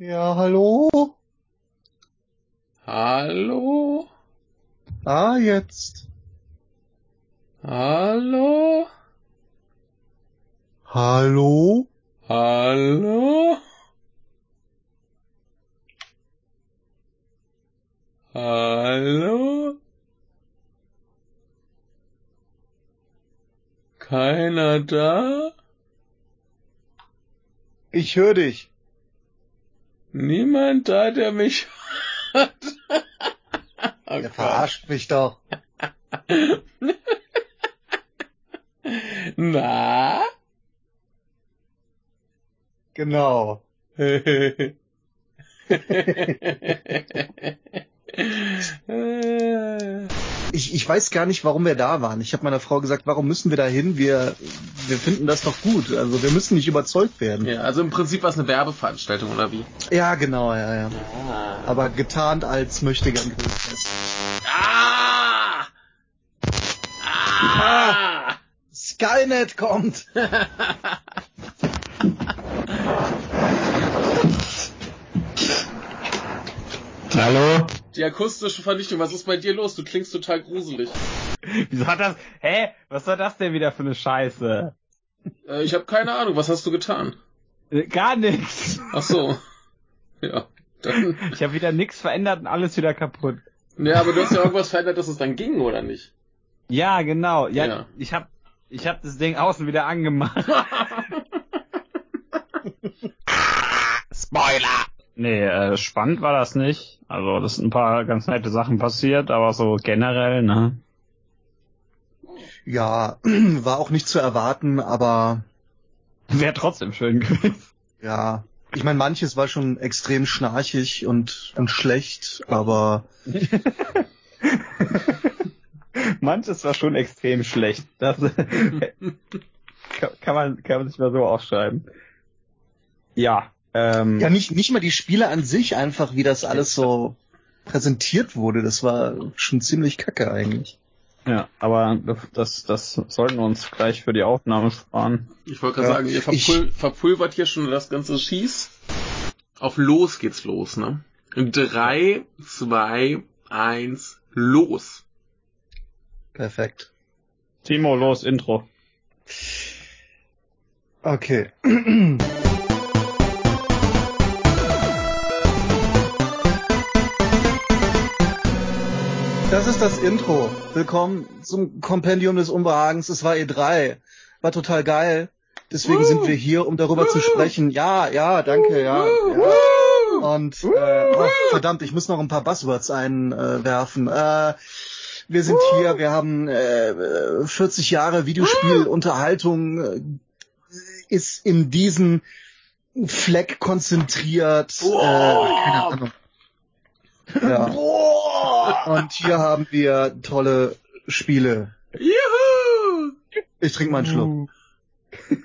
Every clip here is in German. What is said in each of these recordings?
Ja, hallo? Hallo? Ah, jetzt. Hallo? Hallo? Hallo? Hallo? Keiner da? Ich höre dich. Niemand da, der mich hört. Oh Gott. verarscht mich doch. Na? Genau. Ich, ich weiß gar nicht, warum wir da waren. Ich habe meiner Frau gesagt, warum müssen wir da hin? Wir, wir finden das doch gut. Also wir müssen nicht überzeugt werden. ja, also im Prinzip war es eine Werbeveranstaltung, oder wie? Ja, genau, ja, ja. Ah. Aber getarnt als möchte gern Grillfest. Ah! Ah! Skynet kommt! Hallo? Die akustische Vernichtung, was ist bei dir los? Du klingst total gruselig. Wieso hat das? Hä? Was soll das denn wieder für eine Scheiße? Äh, ich habe keine Ahnung, was hast du getan? Äh, Gar nichts. Ach so. Ja. Dann, Ich habe wieder nichts verändert und alles wieder kaputt. ja, aber du hast ja irgendwas verändert, dass es dann ging, oder nicht? Ja, genau. Ja, Ja. ich hab ich hab das Ding außen wieder angemacht. Spoiler. Nee, äh, spannend war das nicht. Also, das sind ein paar ganz nette Sachen passiert, aber so generell, ne? Ja, war auch nicht zu erwarten, aber Wäre trotzdem schön gewesen. ja. Ich meine, manches war schon extrem schnarchig und, und schlecht, aber Manches war schon extrem schlecht. Das kann, man kann man sich mal so aufschreiben. Ja, ähm, ja, nicht, nicht mal die Spiele an sich, einfach wie das alles so präsentiert wurde. Das war schon ziemlich kacke eigentlich. ja, aber das das sollten wir uns gleich für die Aufnahme sparen. Ich wollte gerade Ja, sagen, ihr ich- verpul verpulvert hier schon das ganze Schieß. Auf los geht's los, ne? In drei, zwei, eins, los. Perfekt. Timo, los, Intro. Okay. Das ist das Intro. Willkommen zum Kompendium des Unbehagens. Es war E3. War total geil. Deswegen Woo! sind wir hier, um darüber zu Woo! sprechen. Ja, ja, danke, ja. Ja. Und äh, oh, verdammt, ich muss noch ein paar Buzzwords einwerfen. Äh, wir sind hier, wir haben äh, 40 Jahre Videospielunterhaltung äh, ist in diesen Fleck konzentriert. Äh, keine Ahnung. Ja. Und hier haben wir tolle Spiele. Juhu! Ich trinke mal einen Schluck.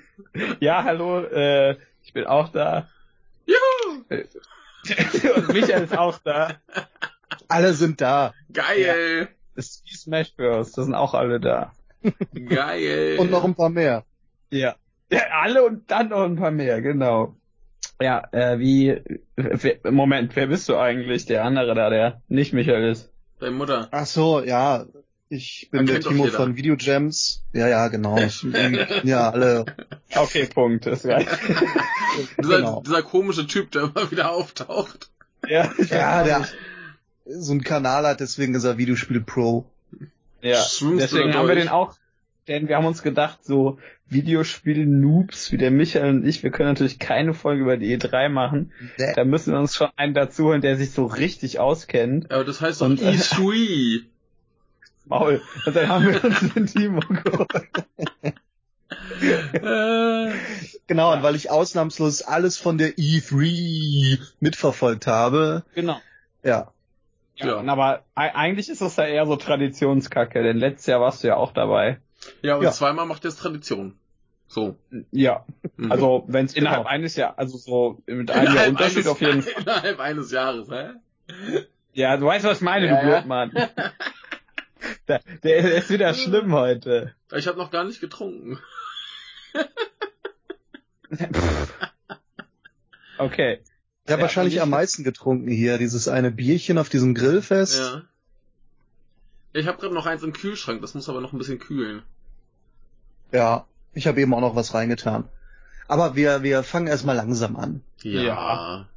Ja, hallo, äh, ich bin auch da. Juhu! Und Michael ist auch da. Alle sind da. Geil! Das ist wie Smash Bros. Das sind auch alle da. Geil! Und noch ein paar mehr. Ja. Ja, alle und dann noch ein paar mehr, genau. Ja, äh, wie, Moment, wer bist du eigentlich? Der andere da, der nicht Michael ist. Deine Mutter. Ach so, ja. Ich bin Man der Timo von Videogems. Ja, ja, genau. Ja, alle. Okay, Punkt, das reicht. Dieser, Genau. dieser komische Typ, der immer wieder auftaucht. ja, Ja, der so ein Kanal hat, deswegen ist er Videospiel Pro. ja. Deswegen haben wir den auch, denn wir haben uns gedacht, so Videospiel-Noobs wie der Michael und ich, wir können natürlich keine Folge über die E3 machen. Da müssen wir uns schon einen dazu holen, der sich so richtig auskennt. Aber das heißt doch Und- E3. Maul. Und dann haben wir uns den Timo geholt. äh, Genau, und weil ich ausnahmslos alles von der E3 mitverfolgt habe, Genau. ja. Ja, Ja. aber eigentlich ist das ja eher so Traditionskacke, denn letztes Jahr warst du ja auch dabei. Ja, und Ja. zweimal macht er es Tradition. So. Ja, Mhm. also wenn es Genau. innerhalb eines Jahr, also so mit einem Jahr Unterschied eines, auf jeden Fall. Innerhalb eines Jahres, hä? Ja, du weißt, was ich meine, Ja, du ja. Blödmann. Der, der ist wieder schlimm heute. Ich habe noch gar nicht getrunken. Okay. Ich habe Ja, wahrscheinlich am meisten getrunken hier, dieses eine Bierchen auf diesem Grillfest. Ja. Ich habe gerade noch eins im Kühlschrank, das muss aber noch ein bisschen kühlen. Ja, ich habe eben auch noch was reingetan. Aber wir, wir fangen erstmal langsam an. Ja. Ja.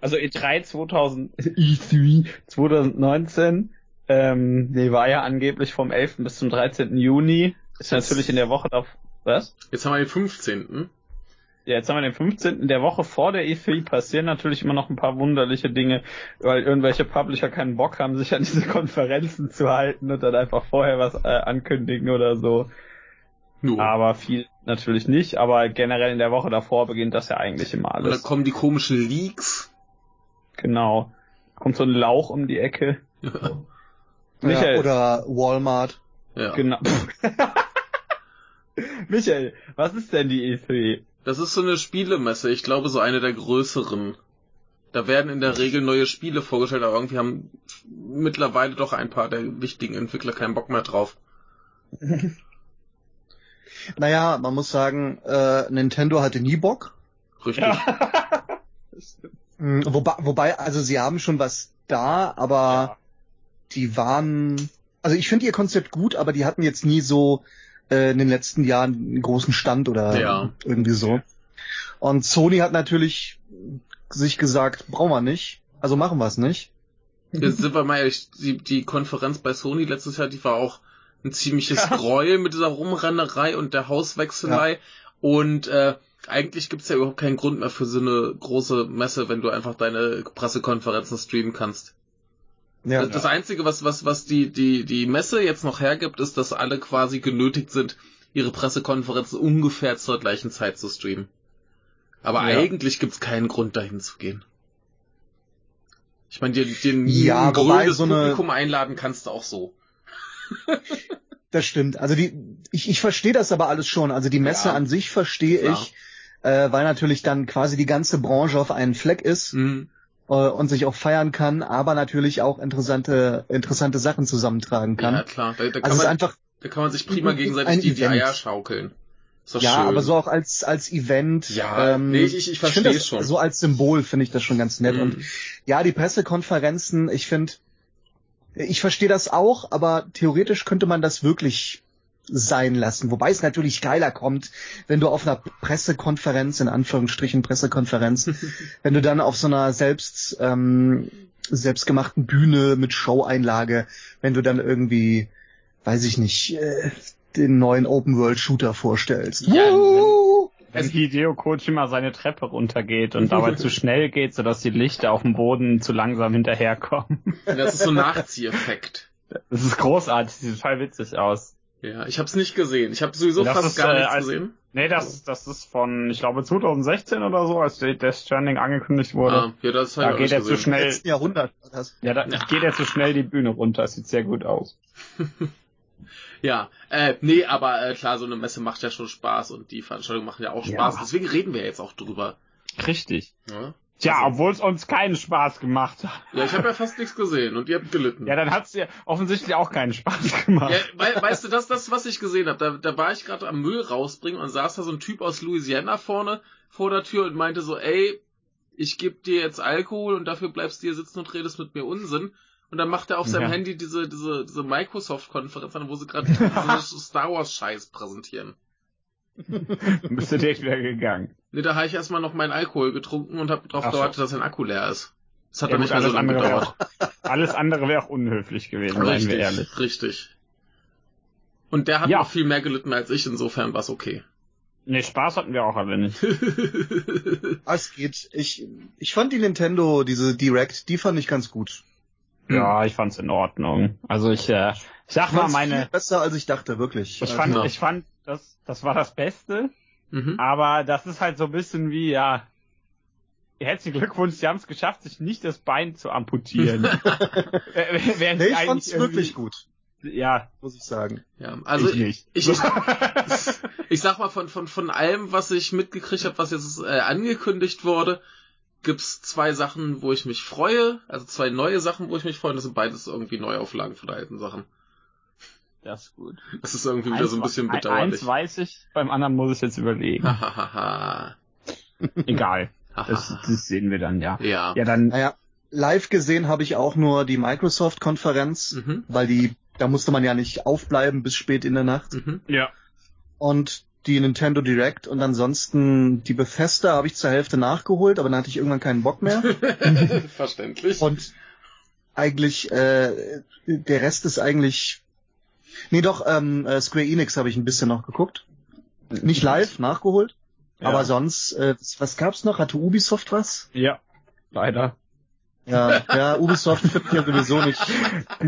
Also E3 2000, E3 2019, ähm, nee, war ja angeblich vom 11. bis zum 13. Juni. Ist Jetzt- natürlich in der Woche da, was? Jetzt haben wir den 15. Ja, jetzt haben wir den 15. In der Woche vor der E3 passieren natürlich immer noch ein paar wunderliche Dinge, weil irgendwelche Publisher keinen Bock haben, sich an diese Konferenzen zu halten und dann einfach vorher was äh, ankündigen oder so. Nur. Aber viel natürlich nicht, aber generell in der Woche davor beginnt das ja eigentlich immer Und dann alles. kommen die komischen Leaks. Genau. Kommt so ein Lauch um die Ecke. Michael. Ja, oder Walmart. ja. Genau. Michael, was ist denn die E E3? Das ist so eine Spielemesse, ich glaube so eine der größeren. Da werden in der Regel neue Spiele vorgestellt, aber irgendwie haben mittlerweile doch ein paar der wichtigen Entwickler keinen Bock mehr drauf. Naja, man muss sagen, äh, Nintendo hatte nie Bock. Richtig. Mhm, Wobei, wobei, also sie haben schon was da, aber Ja. die waren, also ich finde ihr Konzept gut, aber die hatten jetzt nie so äh, in den letzten Jahren einen großen Stand oder Ja. irgendwie so. Und Sony hat natürlich sich gesagt, brauchen wir nicht, also machen wir es nicht. Jetzt sind wir mal ehrlich, die, die Konferenz bei Sony letztes Jahr, die war auch ein ziemliches Gräuel mit dieser Rumrennerei und der Hauswechselei. Und äh, eigentlich gibt's ja überhaupt keinen Grund mehr für so eine große Messe, wenn du einfach deine Pressekonferenzen streamen kannst. Ja, Das, das Einzige, was, was, was die, die, die Messe jetzt noch hergibt, ist, dass alle quasi genötigt sind, ihre Pressekonferenzen ungefähr zur gleichen Zeit zu streamen. Aber Ja. eigentlich gibt's keinen Grund, dahin zu gehen. Ich meine, den, den Ja, grünes so eine- Publikum einladen kannst du auch so. Das stimmt. Also die, ich, ich verstehe das aber alles schon. Also die Messe Ja. an sich verstehe Klar. ich, äh, weil natürlich dann quasi die ganze Branche auf einen Fleck ist Mhm. äh, und sich auch feiern kann, aber natürlich auch interessante, interessante Sachen zusammentragen kann. Ja, klar. Da, da, kann also es ist man, einfach, da kann man sich prima gegenseitig die, die. Eier schaukeln. Ja, schön. aber so auch als als Event. Ja, ähm, nee, ich- ich- das schon. So als Symbol finde ich das schon ganz nett. Mhm. Und ja, die Pressekonferenzen, ich finde, ich verstehe das auch, aber theoretisch könnte man das wirklich sein lassen. Wobei es natürlich geiler kommt, wenn du auf einer Pressekonferenz, in Anführungsstrichen Pressekonferenz, wenn du dann auf so einer selbst, ähm, selbstgemachten Bühne mit Show-Einlage, wenn du dann irgendwie, weiß ich nicht, äh, den neuen Open-World-Shooter vorstellst. Ja, Wuhu! Wenn Hideo Kojima seine Treppe runtergeht und dabei zu schnell geht, sodass die Lichter auf dem Boden zu langsam hinterherkommen. Das ist so ein Nachzieheffekt. Das ist großartig, sieht total witzig aus. Ja, ich hab's nicht gesehen. Ich habe sowieso Das fast ist, gar äh, nichts als- gesehen. Nee, das, das ist von, ich glaube, 2016 oder so, als Death Stranding angekündigt wurde. Ah, ja, das Da geht er zu schnell, letzten Jahrhundert das. ja, da geht er zu schnell die Bühne runter, das sieht sehr gut aus. Ja, äh, nee, aber äh, klar, so eine Messe macht ja schon Spaß und die Veranstaltungen machen ja auch Spaß. Ja. Deswegen reden wir jetzt auch drüber. Richtig. Ja, Tja, obwohl es uns keinen Spaß gemacht hat. ja ich habe ja fast nichts gesehen und ihr habt gelitten. Ja, dann hat's dir offensichtlich auch keinen Spaß gemacht. Ja, wei- weißt du, das, das, was ich gesehen habe, da, da war ich gerade am Müll rausbringen und saß da so ein Typ aus Louisiana vorne vor der Tür und meinte so, ey, ich geb dir jetzt Alkohol und dafür bleibst du hier sitzen und redest mit mir Unsinn. Und dann macht er auf seinem Ja. Handy diese, diese, diese Microsoft-Konferenz an, wo sie gerade Star Wars-Scheiß präsentieren. Bist du direkt wieder gegangen. Nee, da habe ich erstmal noch meinen Alkohol getrunken und habe darauf Ach so. gewartet, dass sein Akku leer ist. Das hat Ja, dann gut, nicht mehr so alles lange gedauert. auch, alles andere wäre auch unhöflich gewesen, seien wir ehrlich. Richtig, richtig. Und der hat Ja. noch viel mehr gelitten als ich, insofern war's okay. Nee, Spaß hatten wir auch alle nicht. Es geht. Ich, ich fand die Nintendo, diese Direct, die fand ich ganz gut. Ja, ich fand's in Ordnung. Also ich, äh, ich sag mal meine, viel besser, als ich dachte, wirklich. ich Also, fand, Ja. ich fand, das, das war das Beste, mhm. aber das ist halt so ein bisschen wie, ja, herzlichen Glückwunsch, sie haben es geschafft, sich nicht das Bein zu amputieren. Äh, während nee, ich fand's wirklich gut, Ja, muss ich sagen. Ja, also ich nicht. ich, ich, ich sag mal, von, von, von allem, was ich mitgekriegt habe, was jetzt äh, angekündigt wurde, gibt's zwei Sachen, wo ich mich freue, also zwei neue Sachen, wo ich mich freue, und das sind beides irgendwie Neuauflagen von alten Sachen. das ist gut. Das ist irgendwie wieder so ein bisschen Eins- bedauerlich. Eins weiß ich, beim anderen muss ich jetzt überlegen. Hahaha. Egal. Das, das sehen wir dann, ja. Ja. Ja, dann, Naja, live gesehen habe ich auch nur die Microsoft-Konferenz, Mhm. weil die, da musste man ja nicht aufbleiben bis spät in der Nacht. Mhm. ja. Und die Nintendo Direct und ansonsten die Bethesda habe ich zur Hälfte nachgeholt, aber dann hatte ich irgendwann keinen Bock mehr. Verständlich. Und eigentlich, äh, der Rest ist eigentlich. Nee, doch, ähm, äh, Square Enix habe ich ein bisschen noch geguckt. Nicht live, nachgeholt. Ja. Aber sonst, äh, was gab's noch? Hatte Ubisoft was? Ja. Leider. Ja, ja, Ubisoft finde ich ja sowieso nicht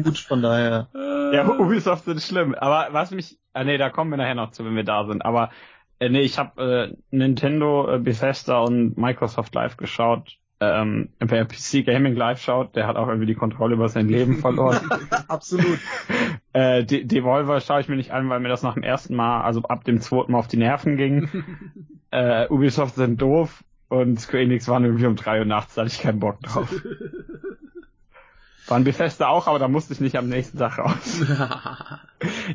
gut, von daher. Ja, Ubisoft sind schlimm. Aber was mich, ah nee, da kommen wir nachher noch zu, wenn wir da sind. Aber äh, nee, ich habe äh, Nintendo, äh, Bethesda und Microsoft Live geschaut. Ähm, wer PC Gaming Live schaut, der hat auch irgendwie die Kontrolle über sein Leben verloren. Absolut. äh, De Devolver schaue ich mir nicht an, weil mir das nach dem ersten Mal, also ab dem zweiten Mal auf die Nerven ging. äh, Ubisoft sind doof und Square Enix waren irgendwie um drei Uhr nachts, da hatte ich keinen Bock drauf. Waren Bethesda auch, aber da musste ich nicht am nächsten Tag raus.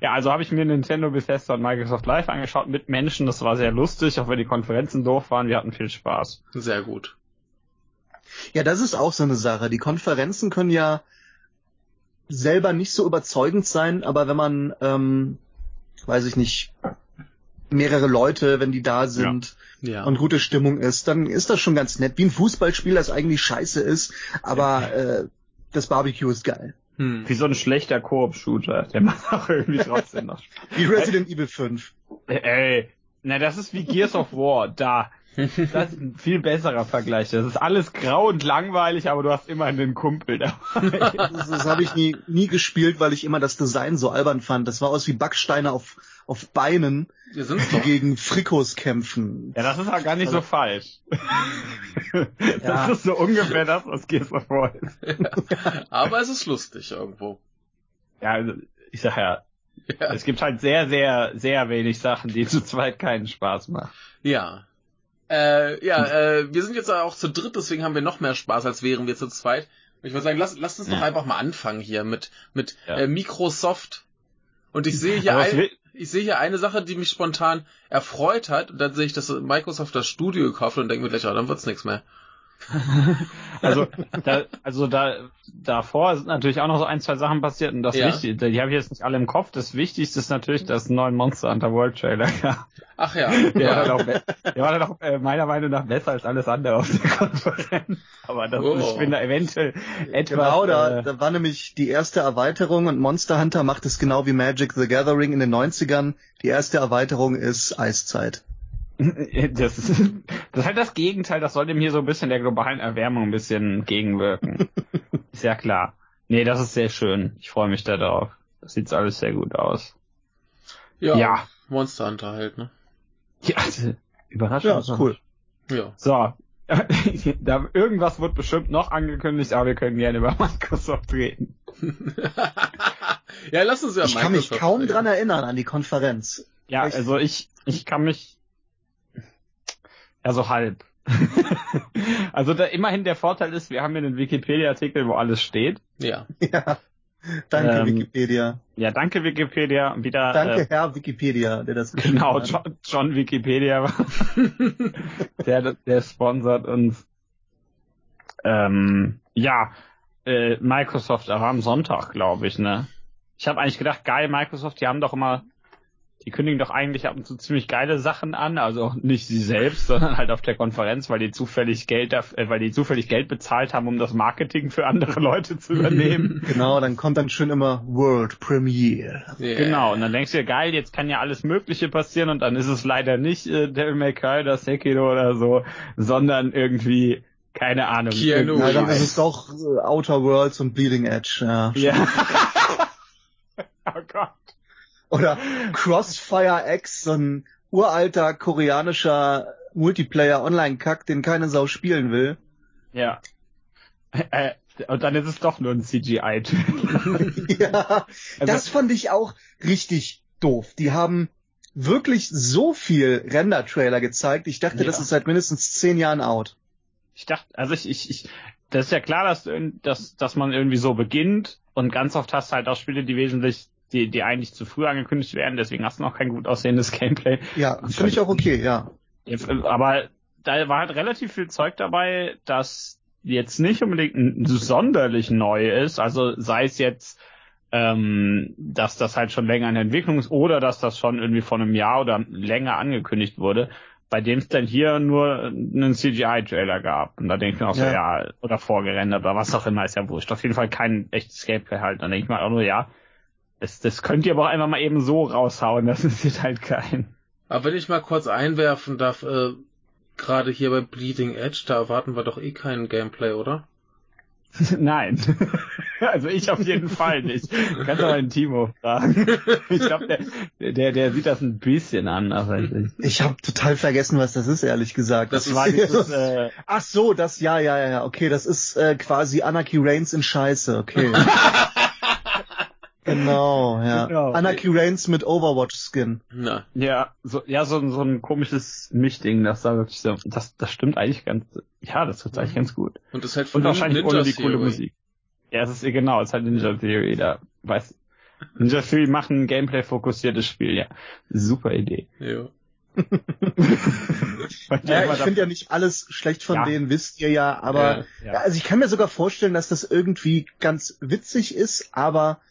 Ja, also habe ich mir Nintendo, Bethesda und Microsoft Live angeschaut mit Menschen. Das war sehr lustig, auch wenn die Konferenzen doof waren. Wir hatten viel Spaß. Sehr gut. Ja, das ist auch so eine Sache. Die Konferenzen können ja selber nicht so überzeugend sein, aber wenn man, ähm, weiß ich nicht, mehrere Leute, wenn die da sind Ja. und gute Stimmung ist, dann ist das schon ganz nett. Wie ein Fußballspiel, das eigentlich scheiße ist, aber äh, das Barbecue ist geil. hm. Wie so ein schlechter Koop-Shooter. Der macht auch irgendwie trotzdem noch Spaß. Wie Resident Evil 5. Ey, na, das ist wie Gears of War. Da. Das ist ein viel besserer Vergleich. Das ist alles grau und langweilig, aber du hast immer einen Kumpel dabei. Das, das habe ich nie, nie gespielt, weil ich immer das Design so albern fand. Das war aus wie Backsteine auf, auf Beinen, die doch. gegen Frikos kämpfen. Ja, das ist ja gar nicht so falsch. Das Ja. ist so ungefähr das, was Gears of War ist. Aber es ist lustig irgendwo. Ja, also, ich sag ja, Ja. es gibt halt sehr, sehr, sehr wenig Sachen, die zu zweit keinen Spaß machen. Ja. Äh, ja, äh, wir sind jetzt auch zu dritt, deswegen haben wir noch mehr Spaß, als wären wir zu zweit. Ich würde sagen, lass, lass uns doch Ja. einfach mal anfangen hier mit, mit Ja. äh, Microsoft. Und ich sehe hier ein, will- ich sehe hier eine Sache, die mich spontan erfreut hat. Und dann sehe ich, dass Microsoft das Studio gekauft hat und denke mir gleich, oh, dann wird's nichts mehr. Also, da, also da, davor sind natürlich auch noch so ein, zwei Sachen passiert und das Ja. Wichtigste, die habe ich jetzt nicht alle im Kopf. Das Wichtigste ist natürlich, dass es einen neuen Monster Hunter World Trailer gab. Ach ja. Der war dann auch, be- der war dann auch äh, meiner Meinung nach besser als alles andere auf der Konferenz. Aber das, Oh. ich bin da eventuell etwas. Genau, da, äh, da war nämlich die erste Erweiterung und Monster Hunter macht es genau wie Magic the Gathering in den 90ern. Die erste Erweiterung ist Eiszeit. Das ist, das ist halt das Gegenteil, das soll dem hier so ein bisschen der globalen Erwärmung ein bisschen gegenwirken. ist ja klar. Nee, das ist sehr schön. Ich freue mich da drauf. Das sieht alles sehr gut aus. ja. Ja. Monster Hunter halt, ne? Ja, überraschend. Ja, ist cool. Ja. So. da, irgendwas wird bestimmt noch angekündigt, aber wir können gerne über Microsoft reden. ja, lass uns ja Ich kann mich Microsoft kaum reden. dran erinnern an die Konferenz. Ja, Echt? also ich, ich kann mich, ja, so halb. also da immerhin der Vorteil ist, wir haben hier einen Wikipedia-Artikel, wo alles steht. Ja. Ja. Danke, Ähm, Wikipedia. Ja, danke Wikipedia. Wieder, Danke, äh, Herr Wikipedia, der das genau, hat. John, John Wikipedia, war- der, der sponsert uns. Ähm, ja, äh, Microsoft, aber am Sonntag, glaube ich, ne? Ich habe eigentlich gedacht, geil, Microsoft, die haben doch immer, die kündigen doch eigentlich ab und zu ziemlich geile Sachen an, also nicht sie selbst, sondern halt auf der Konferenz, weil die zufällig Geld, äh, weil die zufällig Geld bezahlt haben, um das Marketing für andere Leute zu übernehmen. Genau, dann kommt dann schön immer World Premiere. Yeah. Genau, und dann denkst du dir, geil, jetzt kann ja alles Mögliche passieren und dann ist es leider nicht äh, Devil May Cry oder Sekiro oder so, sondern irgendwie, keine Ahnung. Keanu Ja, dann ist es doch äh, Outer Worlds und Bleeding Edge. Ja. Ja. oh Gott. Oder Crossfire X, so ein uralter koreanischer Multiplayer-Online-Kack, den keine Sau spielen will. Ja. Äh, und dann ist es doch nur ein CGI. ja, Also- das fand ich auch richtig doof. Die haben wirklich so viel Render-Trailer gezeigt. Ich dachte, Ja. das ist seit mindestens zehn Jahren out. Ich dachte, also ich, ich, ich, das ist ja klar, dass, dass, dass man irgendwie so beginnt und ganz oft hast du halt auch Spiele, die wesentlich, die, die eigentlich zu früh angekündigt werden, deswegen hast du noch kein gut aussehendes Gameplay. Ja, finde ich auch okay, ja. Aber da war halt relativ viel Zeug dabei, das jetzt nicht unbedingt sonderlich neu ist. Also sei es jetzt, ähm, dass das halt schon länger in der Entwicklung ist oder dass das schon irgendwie vor einem Jahr oder länger angekündigt wurde, bei dem es dann hier nur einen CGI-Trailer gab. Und da denke ich mir auch so, ja. ja, oder vorgerendert oder was auch immer, ist ja wurscht. Auf jeden Fall kein echtes Gameplay halt. Dann denke ich mir auch nur, ja, das, das könnt ihr aber auch einfach mal eben so raushauen, das ist halt kein. Aber wenn ich mal kurz einwerfen darf, äh, gerade hier bei Bleeding Edge, da erwarten wir doch eh keinen Gameplay, oder? Nein. Also ich auf jeden Fall nicht. Kannst du mal den Timo fragen. Ich glaube, der, der, der sieht das ein bisschen anders als ich. Ich habe total vergessen, was das ist, ehrlich gesagt. Das, das war dieses, äh Ach so, das, ja, ja, ja, okay, das ist äh, quasi Anarchy Reigns in Scheiße, okay. Genau, ja. Genau. Anarchy Reigns mit Overwatch-Skin. Na. Ja, so, ja, so, so ein komisches Mischding, das da wirklich so, das, das stimmt eigentlich ganz, ja, das tut eigentlich ganz gut. Und das halt von Und wahrscheinlich Ninja ohne die coole Musik. Ja, es ist, genau, es ist halt Ninja Theory, da, weiß, Ninja Theory machen ein Gameplay-fokussiertes Spiel, ja. Super Idee. Ja. ja, ich finde ja nicht alles schlecht von ja. denen, wisst ihr ja, aber ja, ja. also ich kann mir sogar vorstellen, dass das irgendwie ganz witzig ist, aber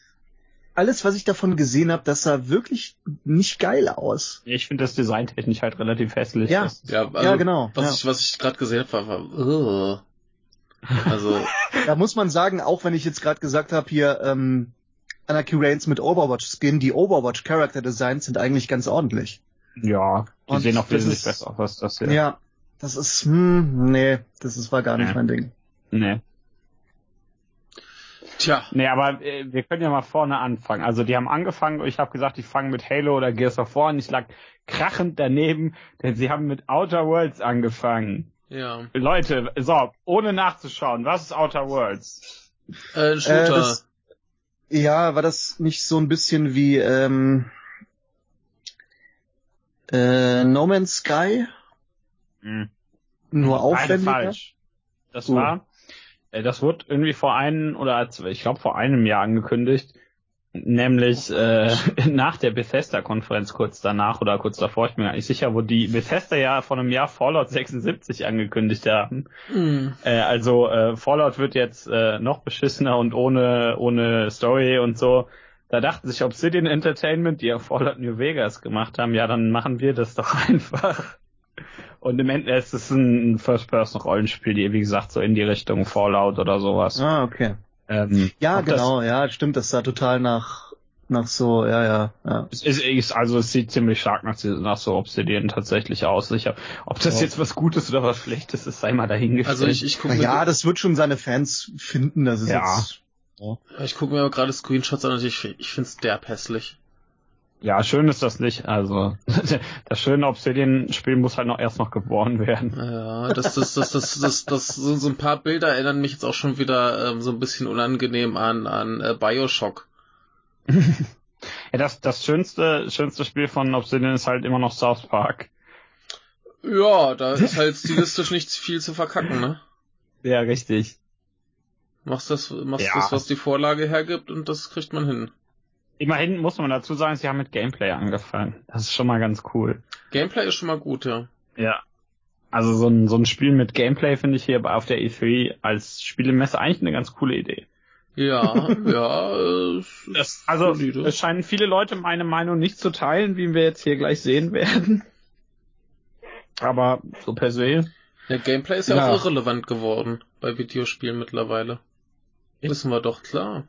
alles, was ich davon gesehen habe, das sah wirklich nicht geil aus. Ich finde das Design technisch halt relativ hässlich. Ja, ja, also, ja genau. Was ja. ich, was ich gerade gesehen habe, war, war uh. also da muss man sagen, auch wenn ich jetzt gerade gesagt habe hier ähm, Anarchy Reigns mit Overwatch Skin, die Overwatch Character Designs sind eigentlich ganz ordentlich. Ja, die Und sehen auch wesentlich besser aus als das hier. Ja, das ist hm, nee, das ist war gar nicht nee. mein Ding. Nee. Tja. Nee, aber äh, wir können ja mal vorne anfangen. Also die haben angefangen, ich habe gesagt, die fangen mit Halo oder Gears of War an. Ich lag krachend daneben, denn sie haben mit Outer Worlds angefangen. Ja. Leute, so, ohne nachzuschauen, was ist Outer Worlds? Äh, Shooter. Äh, das, ja, war das nicht so ein bisschen wie ähm, äh, No Man's Sky? Hm. Nur aufwendiger? falsch. Das uh. war das wurde irgendwie vor einem oder ich glaube vor einem Jahr angekündigt, nämlich äh, nach der Bethesda-Konferenz kurz danach oder kurz davor, ich bin mir gar nicht sicher, wo die Bethesda ja vor einem Jahr Fallout 76 angekündigt haben. Mhm. Äh, also äh, Fallout wird jetzt äh, noch beschissener und ohne ohne Story und so. Da dachten sich Obsidian Entertainment, die ja Fallout New Vegas gemacht haben, ja, dann machen wir das doch einfach. Und im Endeffekt ist es ein First-Person-Rollenspiel, die, wie gesagt, so in die Richtung Fallout oder sowas. Ah, okay. Ähm, ja, genau, das, ja, stimmt, das sah total nach, nach so, ja, ja, ja. Es ist, also es sieht ziemlich stark nach, nach so Obsidian tatsächlich aus. Ich hab, ob das ja. jetzt was Gutes oder was Schlechtes ist, sei mal dahingestellt. Also ich, ich gucke Ja, das wird schon seine Fans finden, das ist ja. jetzt. Ja. Ich gucke mir gerade Screenshots an und ich, ich finde es derb hässlich. Ja, schön ist das nicht. Also das schöne Obsidian-Spiel muss halt noch erst noch geboren werden. Ja, das, das, das, das, das, das, so, so ein paar Bilder erinnern mich jetzt auch schon wieder ähm, so ein bisschen unangenehm an, an äh, Bioshock. ja, das, das schönste, schönste Spiel von Obsidian ist halt immer noch South Park. Ja, da ist halt stilistisch nicht viel zu verkacken, ne? Ja, richtig. Machst das, machst ja. das, was die Vorlage hergibt und das kriegt man hin. Immerhin muss man dazu sagen, sie haben mit Gameplay angefangen. Das ist schon mal ganz cool. Gameplay ist schon mal gut, ja. Ja. Also so ein, so ein Spiel mit Gameplay finde ich hier auf der E3 als Spielemesse eigentlich eine ganz coole Idee. Ja, ja. Das, also solide. es scheinen viele Leute meine Meinung nicht zu teilen, wie wir jetzt hier gleich sehen werden. Aber so per se. Ja, Gameplay ist ja, ja. auch irrelevant geworden bei Videospielen mittlerweile. Wissen wir doch, klar.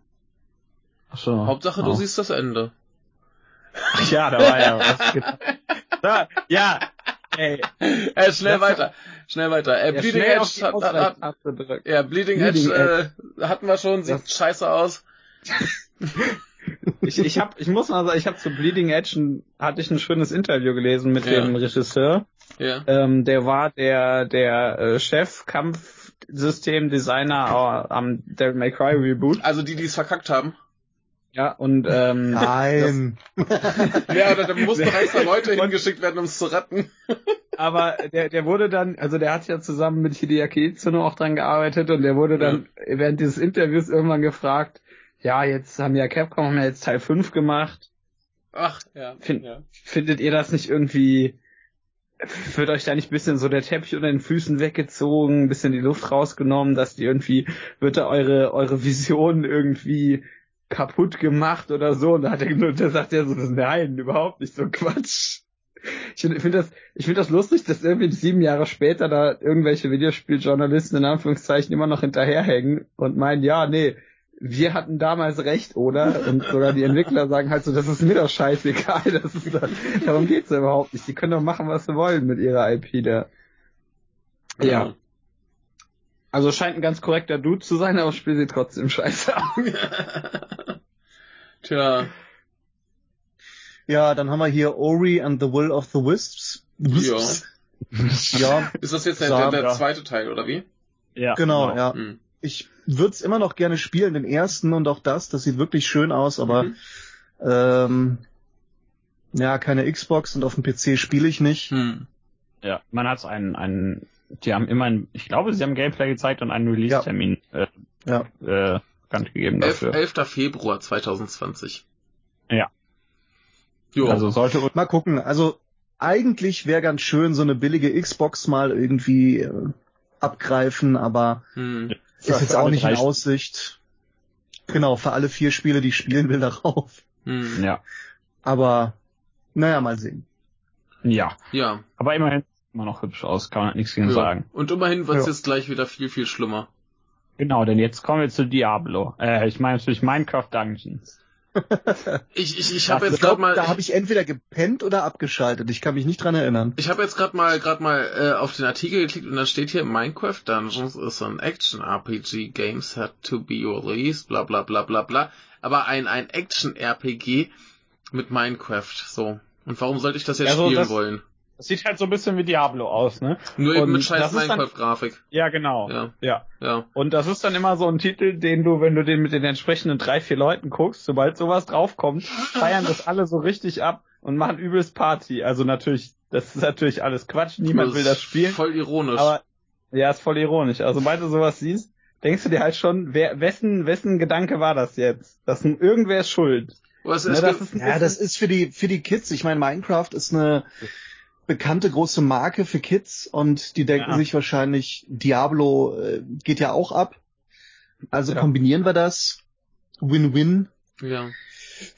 Ach so. Hauptsache, du oh. siehst das Ende. Ach ja, da war ja was. da, ja, ey. Äh, schnell weiter, schnell weiter. Äh, ja, Bleeding Edge hat, hat, hat, ja, Bleeding, Bleeding Edge, Edge. Äh, hatten wir schon, sieht das scheiße aus. ich, ich hab, ich muss mal sagen, ich habe zu Bleeding Edge ein, hatte ich ein schönes Interview gelesen mit ja. dem Regisseur. Ja. Ähm, der war der der äh, Chef Kampfsystemdesigner am Devil May Cry Reboot. Also die, die es verkackt haben. Ja, und ähm, Nein. ja, da, da mussten doch extra Leute hingeschickt werden, um es zu retten. aber der, der wurde dann, also der hat ja zusammen mit Hideaki Itsuno auch dran gearbeitet und der wurde dann ja. während dieses Interviews irgendwann gefragt, ja, jetzt haben ja Capcom haben ja jetzt Teil 5 gemacht. Ach, ja. Find, ja. Findet ihr das nicht irgendwie wird euch da nicht ein bisschen so der Teppich unter den Füßen weggezogen, ein bisschen die Luft rausgenommen, dass die irgendwie, wird da eure, eure Vision irgendwie kaputt gemacht oder so? Und da hat er, da sagt er so, nein, überhaupt nicht so Quatsch. Ich finde das, ich finde das lustig, dass irgendwie sieben Jahre später da irgendwelche Videospieljournalisten in Anführungszeichen immer noch hinterherhängen und meinen, ja, nee, wir hatten damals recht, oder? Und sogar die Entwickler sagen halt so, das ist mir doch scheißegal, das ist doch, darum geht's ja überhaupt nicht. Die können doch machen, was sie wollen mit ihrer IP da. Ja. Also scheint ein ganz korrekter Dude zu sein, aber das Spiel sieht trotzdem scheiße aus. Tja. Ja, dann haben wir hier Ori and the Will of the Wisps. Ja. ja, Ist das jetzt der, der, der zweite Teil, oder wie? Ja, genau, ja. Hm. Ich würde es immer noch gerne spielen, den ersten und auch das, das sieht wirklich schön aus, aber Mhm. ähm, ja, keine Xbox und auf dem PC spiele ich nicht. Hm. Ja, man hat einen, einen, die haben immer ein, ich glaube, sie haben Gameplay gezeigt und einen Release-Termin äh, Ja. äh, bekannt gegeben Elf, dafür. 11. Februar 2020. Ja. Jo. Also sollte Mal gucken, also eigentlich wäre ganz schön, so eine billige Xbox mal irgendwie äh, abgreifen, aber hm. ist jetzt für auch nicht in Aussicht. Genau, für alle vier Spiele, die ich spielen will, darauf. Hm. ja, Aber naja, mal sehen. ja, Ja. aber immerhin immer noch hübsch aus, kann man nichts gegen ja. sagen. Und immerhin wird's Ja. jetzt gleich wieder viel, viel schlimmer. Genau, denn jetzt kommen wir zu Diablo. Äh, ich meine natürlich Minecraft Dungeons. Ich, ich, ich habe jetzt gerade mal. da habe ich entweder gepennt oder abgeschaltet. Ich kann mich nicht dran erinnern. Ich habe jetzt gerade mal gerade mal äh, auf den Artikel geklickt und da steht hier Minecraft Dungeons is an action RPG game set to be released, bla bla bla bla bla. Aber ein ein Action RPG mit Minecraft, so. Und warum sollte ich das jetzt Ja, so spielen das- wollen? Das sieht halt so ein bisschen wie Diablo aus, ne? Nur eben und mit scheiß Minecraft-Grafik. Ja, genau. Ja, ja. ja. Und das ist dann immer so ein Titel, den du, wenn du den mit den entsprechenden drei, vier Leuten guckst, sobald sowas draufkommt, feiern das alle so richtig ab und machen übelst Party. Also natürlich, das ist natürlich alles Quatsch, niemand will das spielen. Voll ironisch. Aber ja, ist voll ironisch. Also sobald du sowas siehst, denkst du dir halt schon, wer, wessen, wessen Gedanke war das jetzt? Das irgendwer ist schuld. Es, Ne, das ist Ja, das ist für die für die Kids. Ich meine, Minecraft ist eine bekannte große Marke für Kids und die denken Ja. sich wahrscheinlich, Diablo äh, geht ja auch ab. Also Ja. kombinieren wir das. Win-win. ja.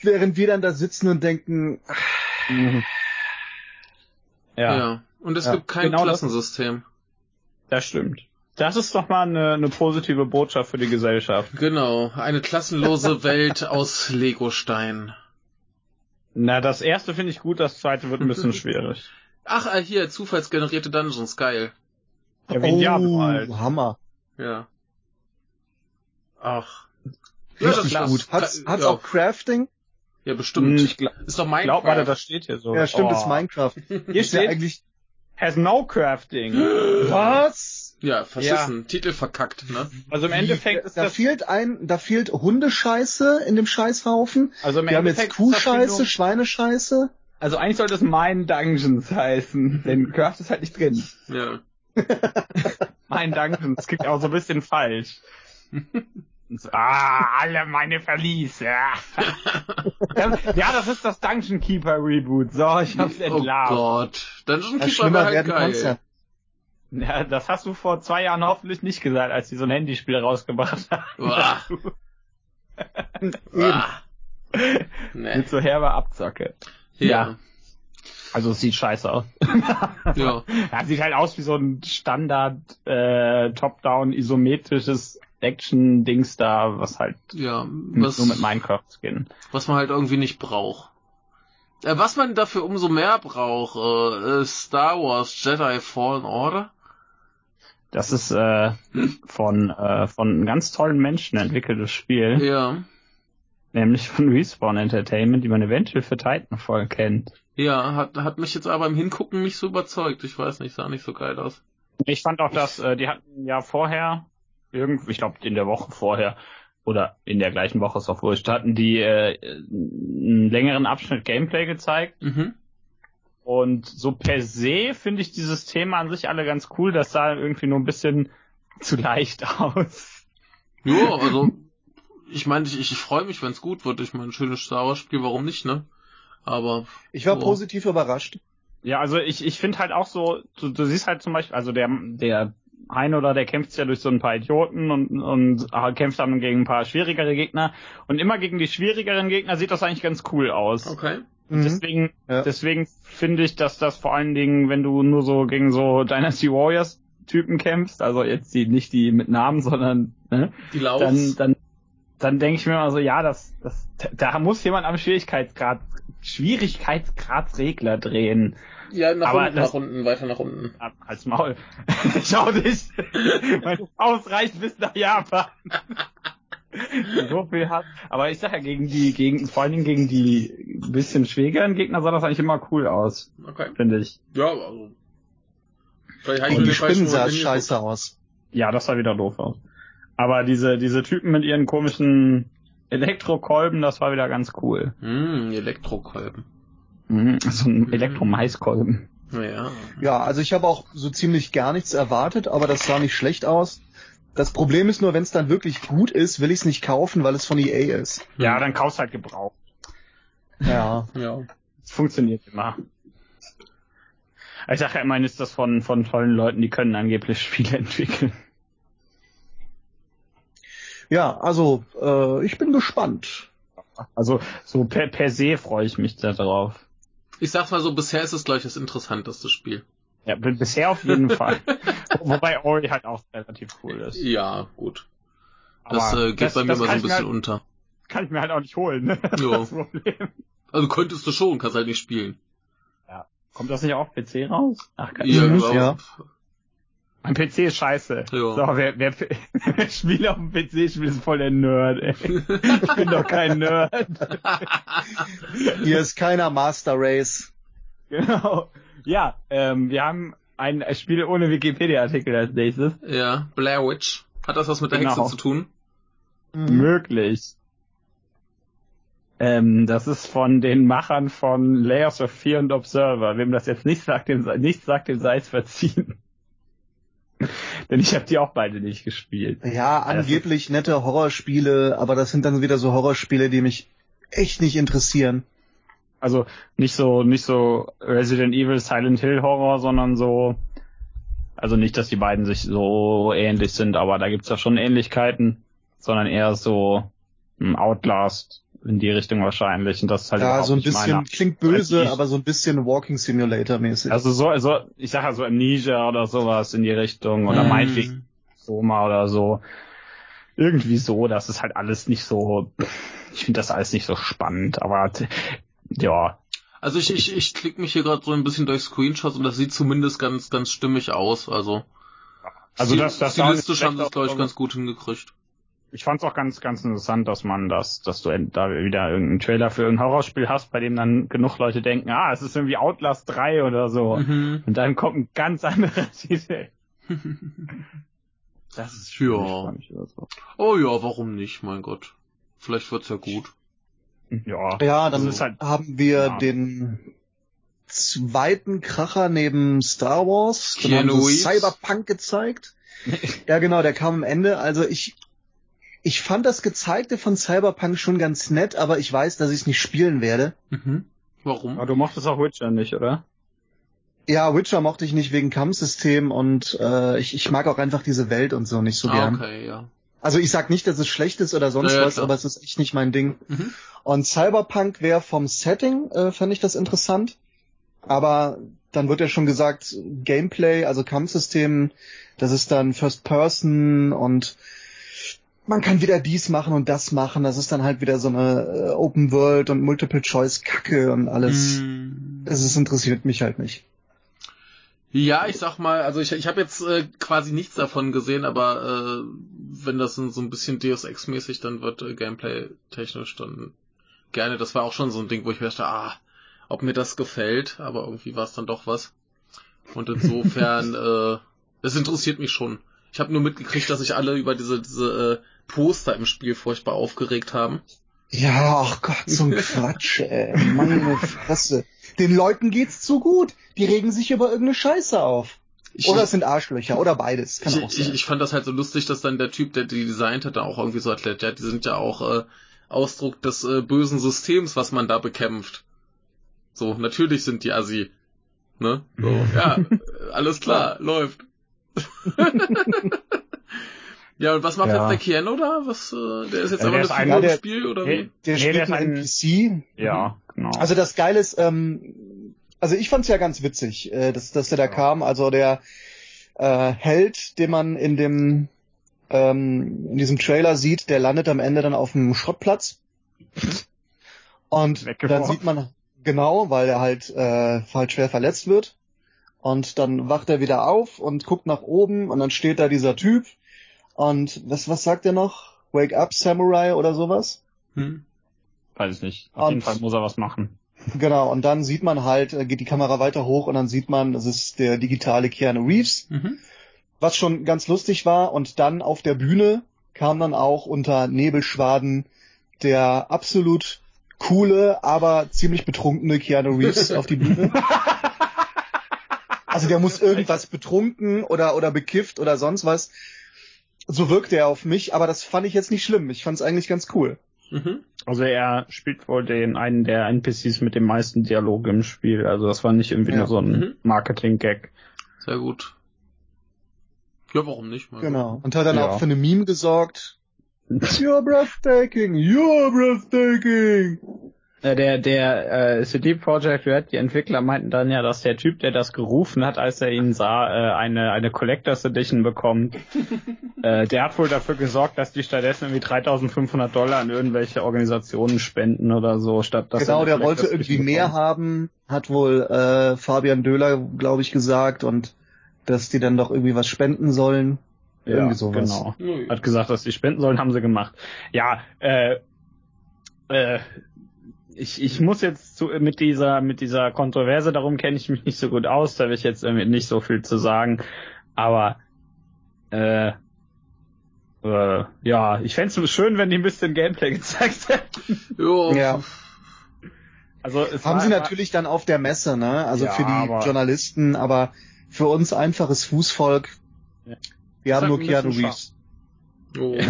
Während wir dann da sitzen und denken, Mhm. ja, Ja, Und es Ja, gibt kein genau das- Klassensystem. das stimmt. Das ist doch mal eine, eine positive Botschaft für die Gesellschaft. Genau, eine klassenlose Welt aus Legostein. Na, das erste finde ich gut, das zweite wird ein bisschen schwierig. Ach, äh, hier, zufallsgenerierte Dungeons, geil. Ja, wie ein Diablo halt. oh, Hammer. Ja. Ach. Ja, Richtig das- gut. Hat's, ja. hat's auch Crafting? Ja, Hm, bestimmt. Ich glaub, Ist doch Minecraft. glaub, warte, das steht hier so. Ja, stimmt, oh. ist Minecraft. Hier Ist ja steht, eigentlich, has no crafting. was? Ja, verschissen. Titel verkackt, ne? Also im Endeffekt ist da das, fehlt ein, da fehlt Hundescheiße in dem Scheißhaufen. also im Wir haben Endeffekt jetzt ist das Kuhscheiße, Schweinescheiße. Also eigentlich sollte es Mine Dungeons heißen, denn Craft ist halt nicht drin. Ja. Mine Dungeons, das klingt auch so ein bisschen falsch. So, ah, alle meine Verliese. Ja. ja, das ist das Dungeon Keeper Reboot. So, ich hab's Oh entlarvt. Gott. Dungeon Keeper schlimmer wäre halt geil. ja. Das hast du vor zwei Jahren hoffentlich nicht gesagt, als die so ein Handyspiel rausgebracht haben. Eben. Nee. Mit so herber Abzocke. Ja. Also es sieht scheiße aus. Ja. Ja, sieht halt aus wie so ein Standard äh, Top-Down isometrisches Action-Dings da, was halt Ja. mit, Was, nur mit Minecraft-Skin. was man halt irgendwie nicht braucht. Äh, was man dafür umso mehr braucht, äh, Star Wars Jedi Fallen Order. Das ist äh, von äh, von einem ganz tollen Menschen entwickeltes Spiel, Ja. Nämlich von Respawn Entertainment, die man eventuell für Titanfall kennt. Ja, hat, hat mich jetzt aber im Hingucken nicht so überzeugt. Ich weiß nicht, sah nicht so geil aus. Ich fand auch, dass äh, die hatten ja vorher, irgendwie, ich glaube in der Woche vorher, oder in der gleichen Woche ist auch wurscht, hatten die äh, einen längeren Abschnitt Gameplay gezeigt. Mhm. Und so per se finde ich dieses Thema an sich alle ganz cool. Das sah irgendwie nur ein bisschen zu leicht aus. Ja, also ich meine, ich, ich freue mich, wenn es gut wird. Ich meine, ein schönes Star Wars Spiel, warum nicht, ne? Aber Ich war Oh. positiv überrascht. Ja, also ich, ich finde halt auch so, du, du siehst halt zum Beispiel, also der, der Hein oder der kämpft ja durch so ein paar Idioten und, und äh, kämpft dann gegen ein paar schwierigere Gegner. Und immer gegen die schwierigeren Gegner sieht das eigentlich ganz cool aus. Okay. Und deswegen, ja. deswegen finde ich, dass das vor allen Dingen, wenn du nur so gegen so Dynasty Warriors Typen kämpfst, also jetzt die nicht die mit Namen, sondern ne, die Laufs. dann dann dann denke ich mir mal so, ja, das das da muss jemand am Schwierigkeitsgrad Schwierigkeitsgradsregler drehen. Ja, nach Aber unten, das, nach unten, weiter nach unten. Als Maul. Schau dich. Meine Faust reicht bis nach Japan. so viel hat. Aber ich sag ja, gegen die, gegen, vor allen Dingen gegen die bisschen schwägeren Gegner sah das eigentlich immer cool aus. Okay. Finde ich. Ja, also. Und die Spinnen sah scheiße aus. Ja, das sah wieder doof aus. Aber diese, diese Typen mit ihren komischen Elektrokolben, das war wieder ganz cool. Mm, Elektrokolben. Mhm, so ein Elektromaiskolben. Ja. Ja, also ich habe auch so ziemlich gar nichts erwartet, aber das sah nicht schlecht aus. Das Problem ist nur, wenn es dann wirklich gut ist, will ich es nicht kaufen, weil es von EA ist. Ja, dann kaufst halt gebraucht. Ja. ja. Es funktioniert immer. Ich sage ja immerhin ist das von, von tollen Leuten, die können angeblich Spiele entwickeln. Ja, also äh, ich bin gespannt. Also so per, per se freue ich mich da drauf. Ich sag's mal so, bisher ist es gleich das interessanteste Spiel. Ja, bisher auf jeden Fall. Wobei Ori halt auch relativ cool ist. Ja, gut. Das äh, geht das, bei mir mal so ein bisschen halt, unter. Kann ich mir halt auch nicht holen, ne? Ja. Das Problem. Also könntest du schon, kannst halt nicht spielen. Ja. Kommt das nicht auf PC raus? Ach, kann ja, ich ja. Mein PC ist scheiße. Ja. So, wer, wer, wer Spiel auf dem PC spielt, ist voll der Nerd, ey. Ich bin doch kein Nerd. Hier ist keiner Master Race. Genau. Ja, ähm, wir haben ein Spiel ohne Wikipedia-Artikel als nächstes. Ja, Blair Witch. Hat das was mit der genau. Hexe zu tun? Mhm. Möglich. Ähm, das ist von den Machern von Layers of Fear und Observer. Wem das jetzt nicht sagt, dem, nicht sagt, dem sei es verziehen. Denn ich habe die auch beide nicht gespielt. Ja, angeblich nette Horrorspiele, aber das sind dann wieder so Horrorspiele, die mich echt nicht interessieren. Also nicht so nicht so Resident Evil Silent Hill Horror, sondern so also nicht, dass die beiden sich so ähnlich sind, aber da gibt's ja schon Ähnlichkeiten, sondern eher so ein Outlast in die Richtung wahrscheinlich. Und das ist halt ja, so ein bisschen, meiner. klingt böse, aber so ein bisschen Walking Simulator mäßig. Also so, also ich sag ja so Amnesia oder sowas in die Richtung oder mm. meinetwegen Soma oder so. Irgendwie so, das ist halt alles nicht so, ich finde das alles nicht so spannend, aber ja. Also ich, ich, ich klicke mich hier gerade so ein bisschen durch Screenshots und das sieht zumindest ganz, ganz stimmig aus, also. Also das, das stilistisch haben sie es, glaube ich, ganz gut hingekriegt ich fand es auch ganz, ganz interessant, dass man das, dass du da wieder irgendeinen Trailer für ein Horrorspiel hast, bei dem dann genug Leute denken, ah, es ist irgendwie Outlast 3 oder so. Mhm. Und dann kommt ein ganz anderer Titel. das ist ja. So. Oh ja, warum nicht, mein Gott. Vielleicht wird's ja gut. Ja. Ja, dann halt, haben wir ja. den zweiten Kracher neben Star Wars. Dann haben sie Cyberpunk gezeigt. ja, genau, der kam am Ende. Also ich ich fand das Gezeigte von Cyberpunk schon ganz nett, aber ich weiß, dass ich es nicht spielen werde. Mhm. Warum? Aber du mochtest auch Witcher nicht, oder? Ja, Witcher mochte ich nicht wegen Kampfsystem und äh, ich, ich mag auch einfach diese Welt und so nicht so ah, gern. Okay, ja. Also ich sag nicht, dass es schlecht ist oder sonst ja, was, klar. aber es ist echt nicht mein Ding. Mhm. Und Cyberpunk wäre vom Setting, äh, fand ich das interessant. Aber dann wird ja schon gesagt, Gameplay, also Kampfsystem, das ist dann First Person und man kann wieder dies machen und das machen. Das ist dann halt wieder so eine äh, Open World und Multiple Choice Kacke und alles. Mm. Das ist, interessiert mich halt nicht. Ja, ich sag mal, also ich, ich habe jetzt äh, quasi nichts davon gesehen, aber äh, wenn das so ein bisschen Deus Ex mäßig dann wird, äh, Gameplay technisch, dann gerne. Das war auch schon so ein Ding, wo ich mir dachte, ah, ob mir das gefällt, aber irgendwie war es dann doch was. Und insofern, äh, es interessiert mich schon. Ich habe nur mitgekriegt, dass sich alle über diese, diese äh, Poster im Spiel furchtbar aufgeregt haben. Ja, ach Gott, so ein Quatsch, ey. Meine Fresse. Den Leuten geht's zu gut. Die regen sich über irgendeine Scheiße auf. Ich, oder es sind Arschlöcher, oder beides. Kann ich, auch sein. Ich, ich fand das halt so lustig, dass dann der Typ, der die designt hat, da auch irgendwie so erklärt, ja, die sind ja auch äh, Ausdruck des äh, bösen Systems, was man da bekämpft. So, natürlich sind die Assi. Ne? So, ja, alles klar, läuft. ja, und was macht Ja. jetzt der Keanu da? Was, äh, der ist jetzt Ja, aber der eine Figur einer im der- Spiel, oder Nee. wie? Der Nee, spielt der einen ein- NPC. Ja, genau. Also das Geile ist, ähm, also ich fand's ja ganz witzig, äh, dass, dass der da Ja. kam. Also der äh, Held, den man in dem ähm, in diesem Trailer sieht, der landet am Ende dann auf dem Schrottplatz. Und dann sieht man genau, weil er halt, äh, halt schwer verletzt wird. Und dann wacht er wieder auf und guckt nach oben und dann steht da dieser Typ. Und was, was sagt er noch? Wake up, Samurai oder sowas? Hm? Weiß ich nicht. Auf jeden Und- Fall muss er was machen. Genau, und dann sieht man halt, äh, geht die Kamera weiter hoch und dann sieht man, das ist der digitale Keanu Reeves, Mhm. was schon ganz lustig war. Und dann auf der Bühne kam dann auch unter Nebelschwaden der absolut coole, aber ziemlich betrunkene Keanu Reeves auf die Bühne. Also der muss irgendwas betrunken oder, oder bekifft oder sonst was. So wirkte er auf mich, aber das fand ich jetzt nicht schlimm. Ich fand es eigentlich ganz cool. Mhm. Also er spielt wohl den einen der NPCs mit dem meisten Dialog im Spiel. Also das war nicht irgendwie Ja. nur so ein Mhm. Marketing-Gag. Sehr gut. Ja, warum nicht? Mal Genau. Und hat dann Ja. auch für eine Meme gesorgt. You're breathtaking, you're breathtaking. Äh, Der, der äh, CD Projekt Red, die Entwickler meinten dann ja, dass der Typ, der das gerufen hat, als er ihn sah, äh, eine, eine Collectors Edition bekommt. äh, der hat wohl dafür gesorgt, dass die stattdessen irgendwie 3500 Dollar an irgendwelche Organisationen spenden oder so, statt dass genau, er der wollte irgendwie Edition mehr bekommt. haben, hat wohl äh, Fabian Döhler, glaube ich, gesagt und dass die dann doch irgendwie was spenden sollen. Irgendwie sowas. Genau. Hat gesagt, dass die spenden sollen, haben sie gemacht. Ja, äh, äh, ich, ich muss jetzt zu, mit dieser mit dieser Kontroverse, darum kenne ich mich nicht so gut aus, da will ich jetzt irgendwie nicht so viel zu sagen. Aber äh, äh, ja, ich fände es schön, wenn die ein bisschen Gameplay gezeigt hätten. Jo. Ja. Also es Haben sie natürlich dann auf der Messe, ne? Also Ja, für die aber- Journalisten, aber für uns einfaches Fußvolk, Ja. wir haben halt nur Keanu Reeves. Oh.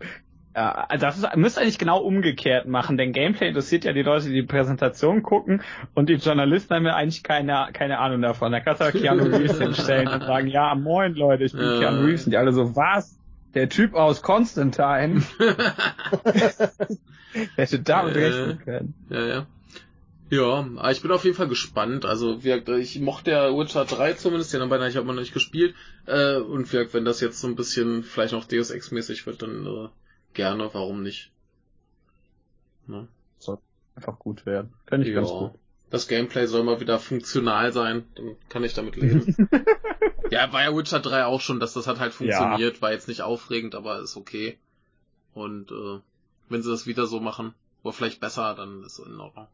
Ja, das ist, müsste eigentlich genau umgekehrt machen, denn Gameplay interessiert ja die Leute, die die Präsentation gucken und die Journalisten haben ja eigentlich keine, keine Ahnung davon. Da kannst du ja Keanu Reeves hinstellen und sagen, ja, moin Leute, ich bin Ja. Keanu Reeves und die alle so, was? Der Typ aus Constantine hätte damit Äh. rechnen können. Ja, ja. Ja, ich bin auf jeden Fall gespannt. Also, wie gesagt, ich mochte ja Witcher 3 zumindest, den habe ich aber noch nicht gespielt. Äh, und wie gesagt, wenn das jetzt so ein bisschen vielleicht noch Deus Ex-mäßig wird, dann äh, gerne, warum nicht? Ne? Einfach gut werden. Finde ich ganz Ja. gut. Das Gameplay soll mal wieder funktional sein, dann kann ich damit leben. ja, war ja Witcher 3 auch schon, dass das hat halt funktioniert, war jetzt nicht aufregend, aber ist okay. Und äh, wenn sie das wieder so machen, oder vielleicht besser, dann ist es in Ordnung.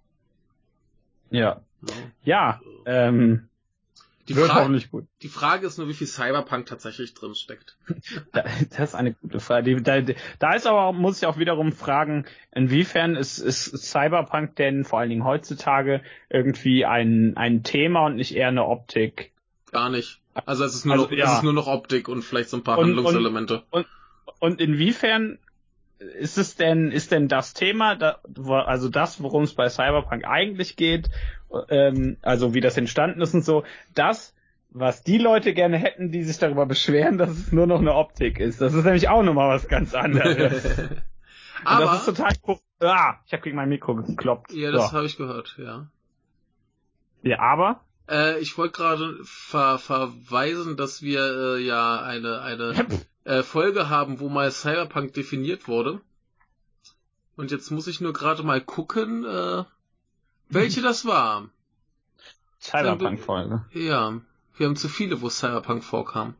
Ja. Ne? Ja, ähm, Die, wird Frage, hoffentlich gut. die Frage ist nur, wie viel Cyberpunk tatsächlich drin steckt. Da- Das ist eine gute Frage. Da, da ist aber, muss ich auch wiederum fragen, inwiefern ist, ist Cyberpunk denn vor allen Dingen heutzutage irgendwie ein, ein Thema und nicht eher eine Optik? Gar nicht. Also es ist nur, Also, noch, ja. es ist nur noch Optik und vielleicht so ein paar Und- Handlungselemente. Und inwiefern ist es denn, ist denn das Thema, also das, worum es bei Cyberpunk eigentlich geht, ähm, also wie das entstanden ist und so, das, was die Leute gerne hätten, die sich darüber beschweren, dass es nur noch eine Optik ist. Das ist nämlich auch nochmal was ganz anderes. Aber, das ist total cool. Ah, ich habe gegen mein Mikro gekloppt. ja, das so. habe ich gehört, ja. ja, aber Äh, ich wollte gerade ver verweisen, dass wir äh, ja eine, eine äh, Folge haben, wo mal Cyberpunk definiert wurde. Und jetzt muss ich nur gerade mal gucken, äh, welche das war. Cyberpunk-Folge. Ja, wir haben zu viele, wo Cyberpunk vorkam.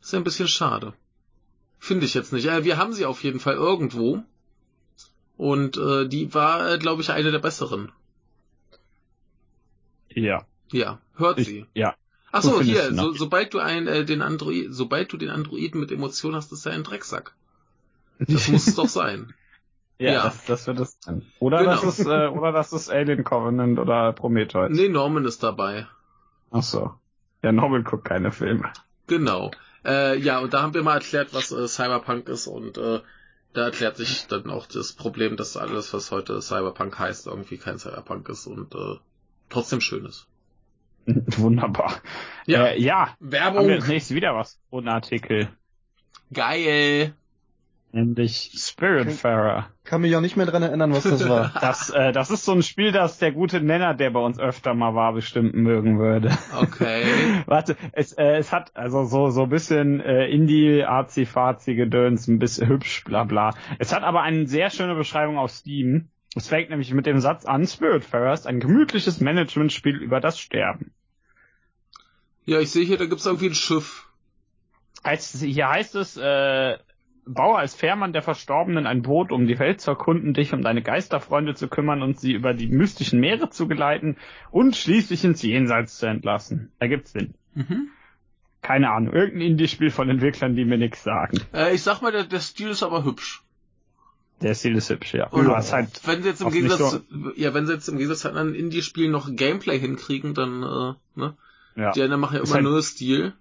Ist ja ein bisschen schade. Finde ich jetzt nicht. Äh, wir haben sie auf jeden Fall irgendwo. Und äh, die war, äh, glaube ich, eine der besseren. Ja. Ja, hört Ich, sie. ja. Ach so, hier, so, sobald du ein, äh, den Android, sobald du den Androiden mit Emotionen hast, ist er ein Drecksack. Das muss es doch sein. Ja, Ja. Das, das wird es sein. Oder Genau. das ist, äh, oder das ist Alien Covenant oder Prometheus. Nee, Norman ist dabei. Ach so. Ja, Norman guckt keine Filme. Genau. Äh, ja, und da haben wir mal erklärt, was äh, Cyberpunk ist und äh, da erklärt sich dann auch das Problem, dass alles, was heute Cyberpunk heißt, irgendwie kein Cyberpunk ist und äh, trotzdem schön ist. Wunderbar. Ja. Äh, ja. Haben wir Werbung. nächstes wieder was? Und Artikel. Geil. Nämlich Spiritfarer. Kann mich auch nicht mehr dran erinnern, was das war. Das, äh, das ist so ein Spiel, das der gute Nenner, der bei uns öfter mal war, bestimmt mögen würde. Okay. Warte, es, äh, es hat also so so ein bisschen äh, Indie, Arzi, Fazi Gedöns, ein bisschen hübsch, bla bla. Es hat aber eine sehr schöne Beschreibung auf Steam. Es fängt nämlich mit dem Satz an, Spiritfarer ist ein gemütliches Managementspiel über das Sterben. Ja, ich sehe hier, da gibt's irgendwie ein Schiff. Heißt, hier heißt es, äh, baue als Fährmann der Verstorbenen ein Boot, um die Welt zu erkunden, dich um deine Geisterfreunde zu kümmern und sie über die mystischen Meere zu geleiten und schließlich ins Jenseits zu entlassen. Ergibt Sinn. Mhm. Keine Ahnung, irgendein Indie-Spiel von Entwicklern, die mir nichts sagen. Äh, ich sag mal, der, der Stil ist aber hübsch. Der Stil ist hübsch, ja. Und halt, wenn sie jetzt im Gegensatz, so- ja, wenn sie jetzt im Gegensatz zu anderen Indie-Spielen noch Gameplay hinkriegen, dann, äh, ne? ja, Die anderen machen ja immer halt- nur Stil.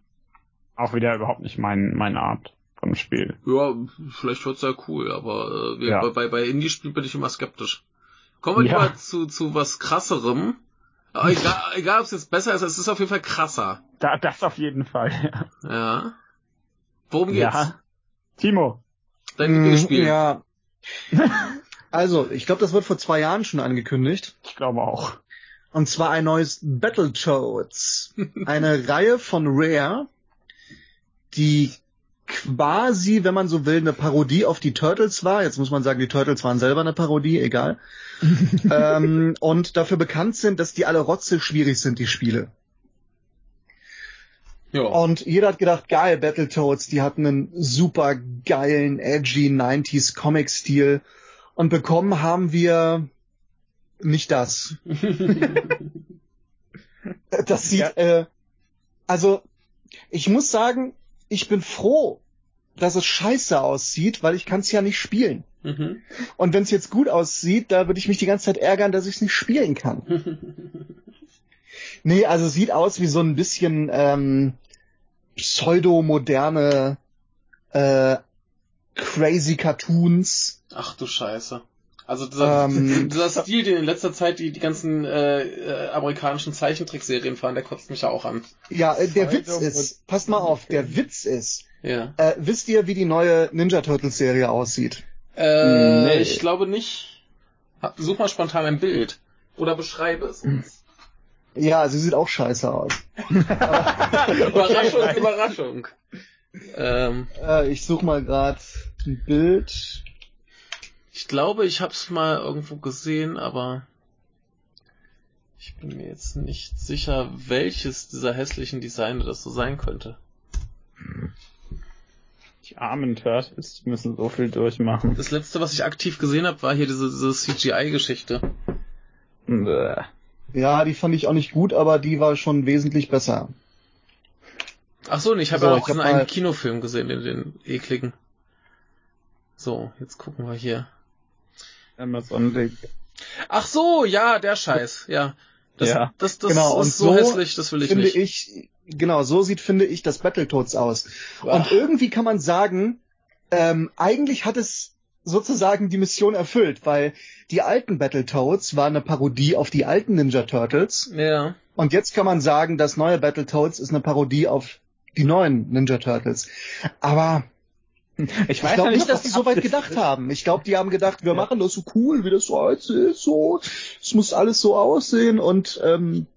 auch wieder überhaupt nicht mein, meine Art vom Spiel. Ja, vielleicht wird's ja cool, aber äh, wir, Ja. bei, bei, bei Indie-Spielen bin ich immer skeptisch. Kommen wir Ja. lieber zu, zu was krasserem. Aber egal, egal ob es jetzt besser ist, es ist auf jeden Fall krasser. Da, das auf jeden Fall, ja. Ja. Worum geht's? Ja. Timo. Dein Mm, Lieblingsspiel. Ja. Also, ich glaube, das wird vor zwei Jahren schon angekündigt. Ich glaube auch. Und zwar ein neues Battletoads. Eine Reihe von Rare, die quasi, wenn man so will, eine Parodie auf die Turtles war. Jetzt muss man sagen, die Turtles waren selber eine Parodie, egal. ähm, und dafür bekannt sind, dass die alle rotze schwierig sind, die Spiele. Ja. Und jeder hat gedacht, geil, Battletoads, die hatten einen super geilen, edgy 90s Comic-Stil. Und bekommen haben wir nicht das. Das sieht, Ja. äh, also, ich muss sagen, ich bin froh, dass es scheiße aussieht, weil ich kann es ja nicht spielen. Mhm. Und wenn es jetzt gut aussieht, da würde ich mich die ganze Zeit ärgern, dass ich es nicht spielen kann. Nee, also sieht aus wie so ein bisschen ähm, pseudo-moderne äh, crazy Cartoons. Ach du Scheiße. Also dieser, Ähm, dieser Stil, den in letzter Zeit die, die ganzen äh, äh, amerikanischen Zeichentrickserien fahren, der kotzt mich ja auch an. Ja, äh, der Witz ist, passt mal auf, der Witz ist, Ja. äh, wisst ihr, wie die neue Ninja Turtles Serie aussieht? Äh, Nee. ich glaube nicht. Such mal spontan ein Bild. Oder beschreibe es uns. Ja, sie sieht auch scheiße aus. Überraschung, Überraschung. Ähm, Äh, ich suche mal gerade ein Bild. ich glaube, ich hab's mal irgendwo gesehen, aber ich bin mir jetzt nicht sicher, welches dieser hässlichen Designer das so sein könnte. Die armen Turtles die müssen so viel durchmachen. Das letzte, was ich aktiv gesehen habe, war hier diese, diese CGI-Geschichte. Ja, die fand ich auch nicht gut, aber die war schon wesentlich besser. Ach so, und ich habe So, ja auch hab diesen einen mal- Kinofilm gesehen, den, den ekligen. So, jetzt gucken wir hier. Amazon Link. Ach so, ja, der Scheiß, ja. Das, Ja. das, das Genau, und ist so, so hässlich, das will ich finde nicht. ich, genau, so sieht, finde ich, das Battletoads aus. Ach. Und irgendwie kann man sagen, ähm, eigentlich hat es sozusagen die Mission erfüllt, weil die alten Battletoads waren eine Parodie auf die alten Ninja Turtles. Ja. Und jetzt kann man sagen, das neue Battletoads ist eine Parodie auf die neuen Ninja Turtles. Aber Ich ich glaube ja nicht, dass die so weit gedacht haben. Ich glaube, die haben gedacht, wir machen das so cool, wie das so jetzt ist, so. Es muss alles so aussehen und ähm, äh,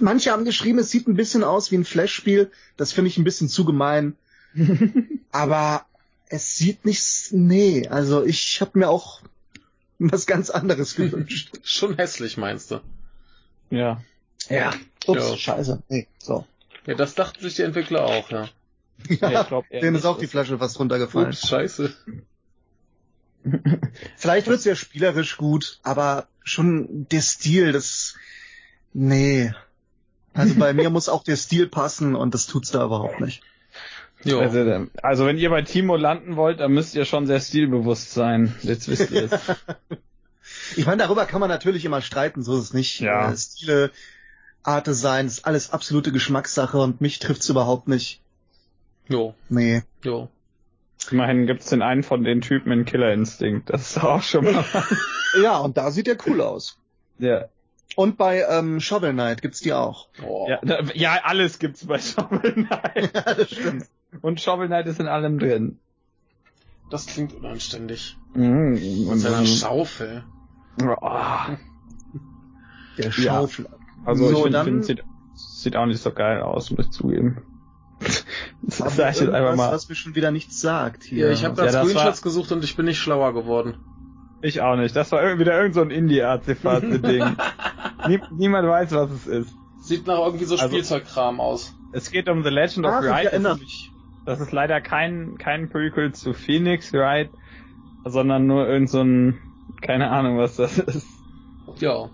manche haben geschrieben, es sieht ein bisschen aus wie ein Flash-Spiel. Das finde ich ein bisschen zu gemein. Aber es sieht nicht, nee, also ich habe mir auch was ganz anderes gewünscht. Schon hässlich, meinst du? Ja. ja. Ups, Ja. scheiße. Nee, so. Ja, das dachten sich die Entwickler auch, ja. Ja, ich glaub denen ist auch die Flasche fast runtergefallen. Ups, scheiße. Vielleicht wird's ja spielerisch gut, aber schon der Stil, das, nee. Also bei mir muss auch der Stil passen und das tut's da überhaupt nicht. Jo. Also, also wenn ihr bei Timo landen wollt, dann müsst ihr schon sehr stilbewusst sein. Jetzt wisst ihr es. Ich meine, darüber kann man natürlich immer streiten, so ist es nicht. Ja. Äh, Stile, Art Design, ist alles absolute Geschmackssache und mich trifft's überhaupt nicht. Jo. Nee. Jo. Immerhin gibt's den einen von den Typen in Killer Instinct. Das ist doch auch schon mal. Ja, und da sieht der cool aus. Ja. Und bei ähm, Shovel Knight gibt's die auch. Oh. Ja, da- ja, alles gibt's bei Shovel Knight. ja, das stimmt. Und Shovel Knight ist in allem drin. Das klingt unanständig. Mhm. Mit Und seiner dann, Schaufel. oh, Der Schaufel. also So, ich finde, find, sieht, sieht auch nicht so geil aus, muss ich zugeben. Das sag ich jetzt einfach mal. was mir schon wieder nichts sagt hier. Ja, ich habe Ja, gerade das Screenshots gesucht und ich bin nicht schlauer geworden. Ich auch nicht. Das war irgendwie wieder irgend so ein Indie-Artefakt-Ding. Nie, niemand weiß, was es ist. Sieht nach irgendwie so Also- Spielzeugkram aus. Es geht um The Legend of ich Wright. erinnere Das. Das ist leider kein, kein Prequel zu Phoenix Wright, sondern nur irgend so ein, keine Ahnung, was das ist. Ja.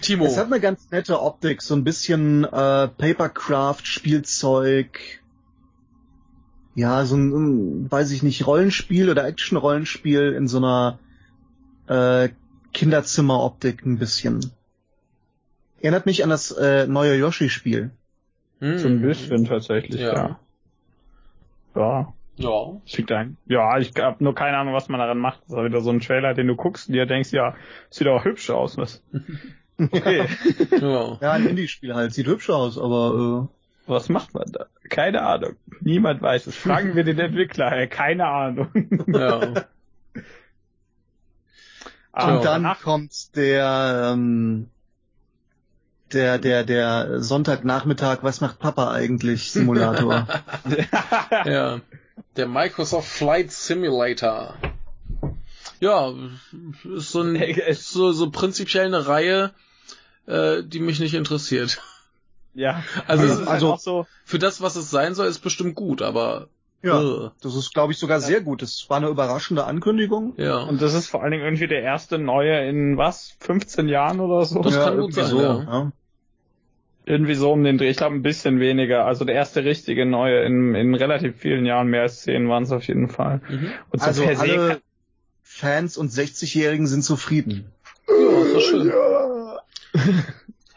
Timo. Es hat eine ganz nette Optik, so ein bisschen äh, Papercraft-Spielzeug. Ja, so ein, ein, weiß ich nicht, Rollenspiel oder Action-Rollenspiel in so einer äh, Kinderzimmer-Optik ein bisschen. Erinnert mich an das äh, neue Yoshi-Spiel. Hm. So ein bisschen tatsächlich, Ja. ja. Ja, Ja. schickt ein. Ja, ich hab nur keine Ahnung, was man daran macht. Das ist wieder so ein Trailer, den du guckst und dir denkst, ja, sieht auch hübsch aus. Was? Okay. Ja. Ja, ein Indie-Spiel halt, sieht hübsch aus, aber was macht man da? Keine Ahnung. Niemand weiß es. Fragen wir den Entwickler. Ey, keine Ahnung. ja. äh, und dann danach- kommt der ähm, der der der Sonntagnachmittag, was macht Papa eigentlich Simulator. ja. Der Microsoft Flight Simulator. Ja, ist so, ein, ist so, so prinzipiell eine Reihe, äh, die mich nicht interessiert. ja. Also, Also, also- auch so, Für das, was es sein soll, ist bestimmt gut, aber ja, das ist glaube ich sogar sehr gut. Das war eine überraschende Ankündigung. ja. Und das ist vor allen Dingen irgendwie der erste neue in was? 15 Jahren oder so? Das ja, kann gut irgendwie sein, so. ja. ja. Irgendwie so um den Dreh. Ich glaube ein bisschen weniger. Also der erste richtige neue in, in relativ vielen Jahren, mehr als 10 waren es auf jeden Fall. Mhm. Und so Also per se alle Fans und 60-Jährigen sind zufrieden. Ja, doch schön.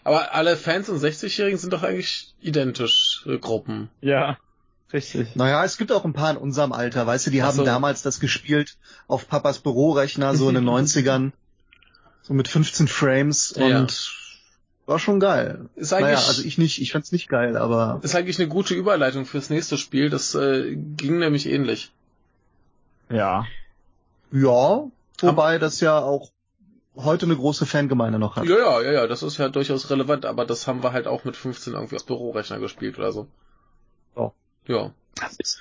Aber alle Fans und 60-Jährigen sind doch eigentlich identisch, äh, Gruppen. Ja, richtig. Naja, es gibt auch ein paar in unserem Alter, weißt du, die Ach haben so. damals das gespielt auf Papas Bürorechner, so in den 90ern, so mit 15 Frames Ja. und war schon geil. Ist Naja, eigentlich, also ich nicht, ich fand's nicht geil, aber ist eigentlich eine gute Überleitung fürs nächste Spiel. Das äh, ging nämlich ähnlich. Ja. ja, wobei das ja auch heute eine große Fangemeinde noch hat. Ja, ja, ja, ja, das ist ja durchaus relevant, aber das haben wir halt auch mit 15 irgendwie aus Bürorechner gespielt oder so. Ja.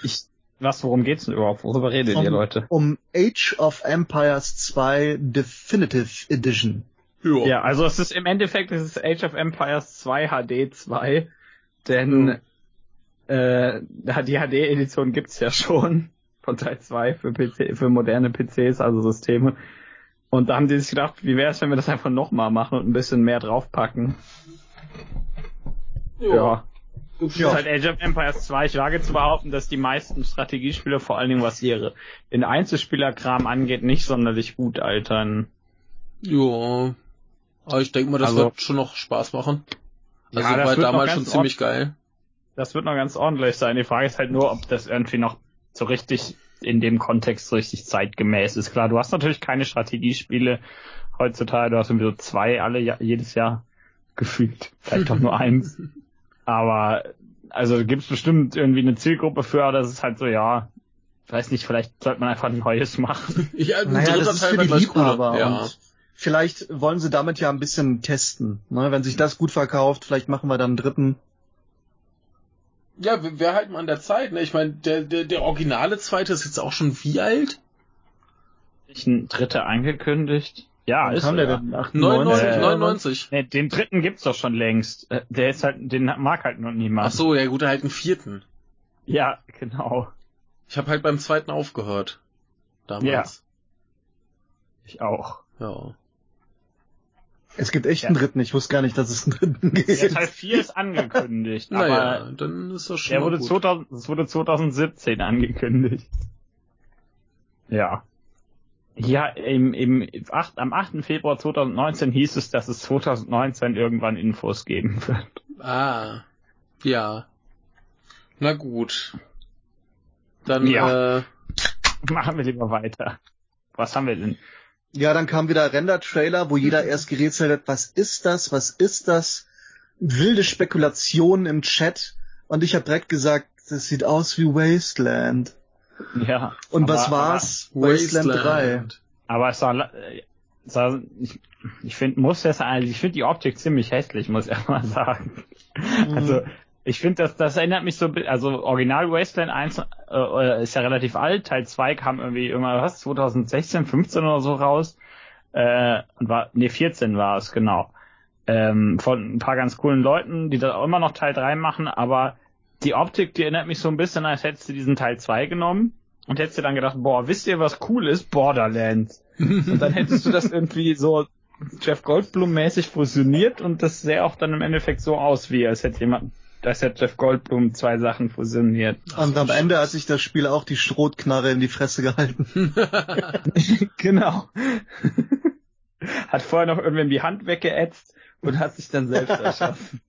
Ich, was, worum geht's denn überhaupt? Worüber redet Um- ihr, Leute? Um Age of Empires 2 Definitive Edition. Ja, also es ist im Endeffekt es ist Age of Empires 2 HD 2, denn äh, die HD-Edition gibt's ja schon von Teil 2 für PC, für moderne PCs, also Systeme. Und da haben die sich gedacht, wie wäre es, wenn wir das einfach nochmal machen und ein bisschen mehr draufpacken. Ja. Das ist halt Age of Empires 2. Ich wage zu behaupten, dass die meisten Strategiespiele, vor allen Dingen was ihre den Einzelspielerkram angeht, nicht sonderlich gut altern. Ja. Aber ich denke mal, das Also- wird schon noch Spaß machen. Ja, Also das war wird noch damals ganz schon ziemlich geil. Das wird noch ganz ordentlich sein. Die Frage ist halt nur, ob das irgendwie noch so richtig in dem Kontext so richtig zeitgemäß ist. Klar, du hast natürlich keine Strategiespiele heutzutage. Du hast irgendwie so zwei alle ja, jedes Jahr gefühlt. Vielleicht doch nur eins. Aber also gibt es bestimmt irgendwie eine Zielgruppe für, aber das ist halt so, ja, ich weiß nicht, vielleicht sollte man einfach ein neues machen. Ja, ein Naja, das ist Teil für war die. Liebhaber Ja. und vielleicht wollen sie damit ja ein bisschen testen. Ne? Wenn sich das gut verkauft, vielleicht machen wir dann einen dritten. Ja, wir, wir halten an der Zeit, ne? Ich meine, der, der, der originale zweite ist jetzt auch schon wie alt? Ist ein dritter angekündigt? Ja, Wann ist kam er. der denn? 98? 99, äh, 99. Nee, den dritten gibt's doch schon längst. Äh, Der ist halt, den mag halt noch niemand. Ach so, ja gut, er halt einen vierten. Ja, genau. Ich habe halt beim zweiten aufgehört. Damals. Ich auch. Ja. Es gibt echt Ja. einen dritten. Ich wusste gar nicht, dass es einen dritten Der gibt. Teil 4 ist angekündigt, aber Naja, dann ist das schon der wurde gut. 2000, das wurde 2017 angekündigt. Ja. Ja, im, im 8, am 8. Februar 2019 hieß es, dass es 2019 irgendwann Infos geben wird. Ah. Ja. Na gut. Dann, Ja. äh, Machen wir lieber weiter. Was haben wir denn? Ja, dann kam wieder Render-Trailer, wo jeder erst gerätselt hat, was ist das, was ist das? Wilde Spekulationen im Chat. Und ich habe direkt gesagt, das sieht aus wie Wasteland. Ja. Und aber, was war's? Wasteland, 3. Aber es sah, äh, sah ich, ich finde, muss das eigentlich, ich finde die Optik ziemlich hässlich, muss ich mal sagen. Mhm. Also, ich finde, das, das erinnert mich so, also Original Wasteland 1 äh, ist ja relativ alt, Teil 2 kam irgendwie irgendwann, was, 2016, 15 oder so raus. Äh, und war, nee, 14 war es, genau. Ähm, von ein paar ganz coolen Leuten, die da auch immer noch Teil 3 machen, aber die Optik, die erinnert mich so ein bisschen, als hättest du diesen Teil 2 genommen und hättest dir dann gedacht, boah, wisst ihr, was cool ist? Borderlands. und dann hättest du das irgendwie so Jeff Goldblum-mäßig fusioniert und das sähe auch dann im Endeffekt so aus, wie als hätte jemand, als hätte Jeff Goldblum zwei Sachen fusioniert. Und am Ende hat sich das Spiel auch die Schrotknarre in die Fresse gehalten. genau. hat vorher noch irgendwem die Hand weggeätzt und hat sich dann selbst erschossen.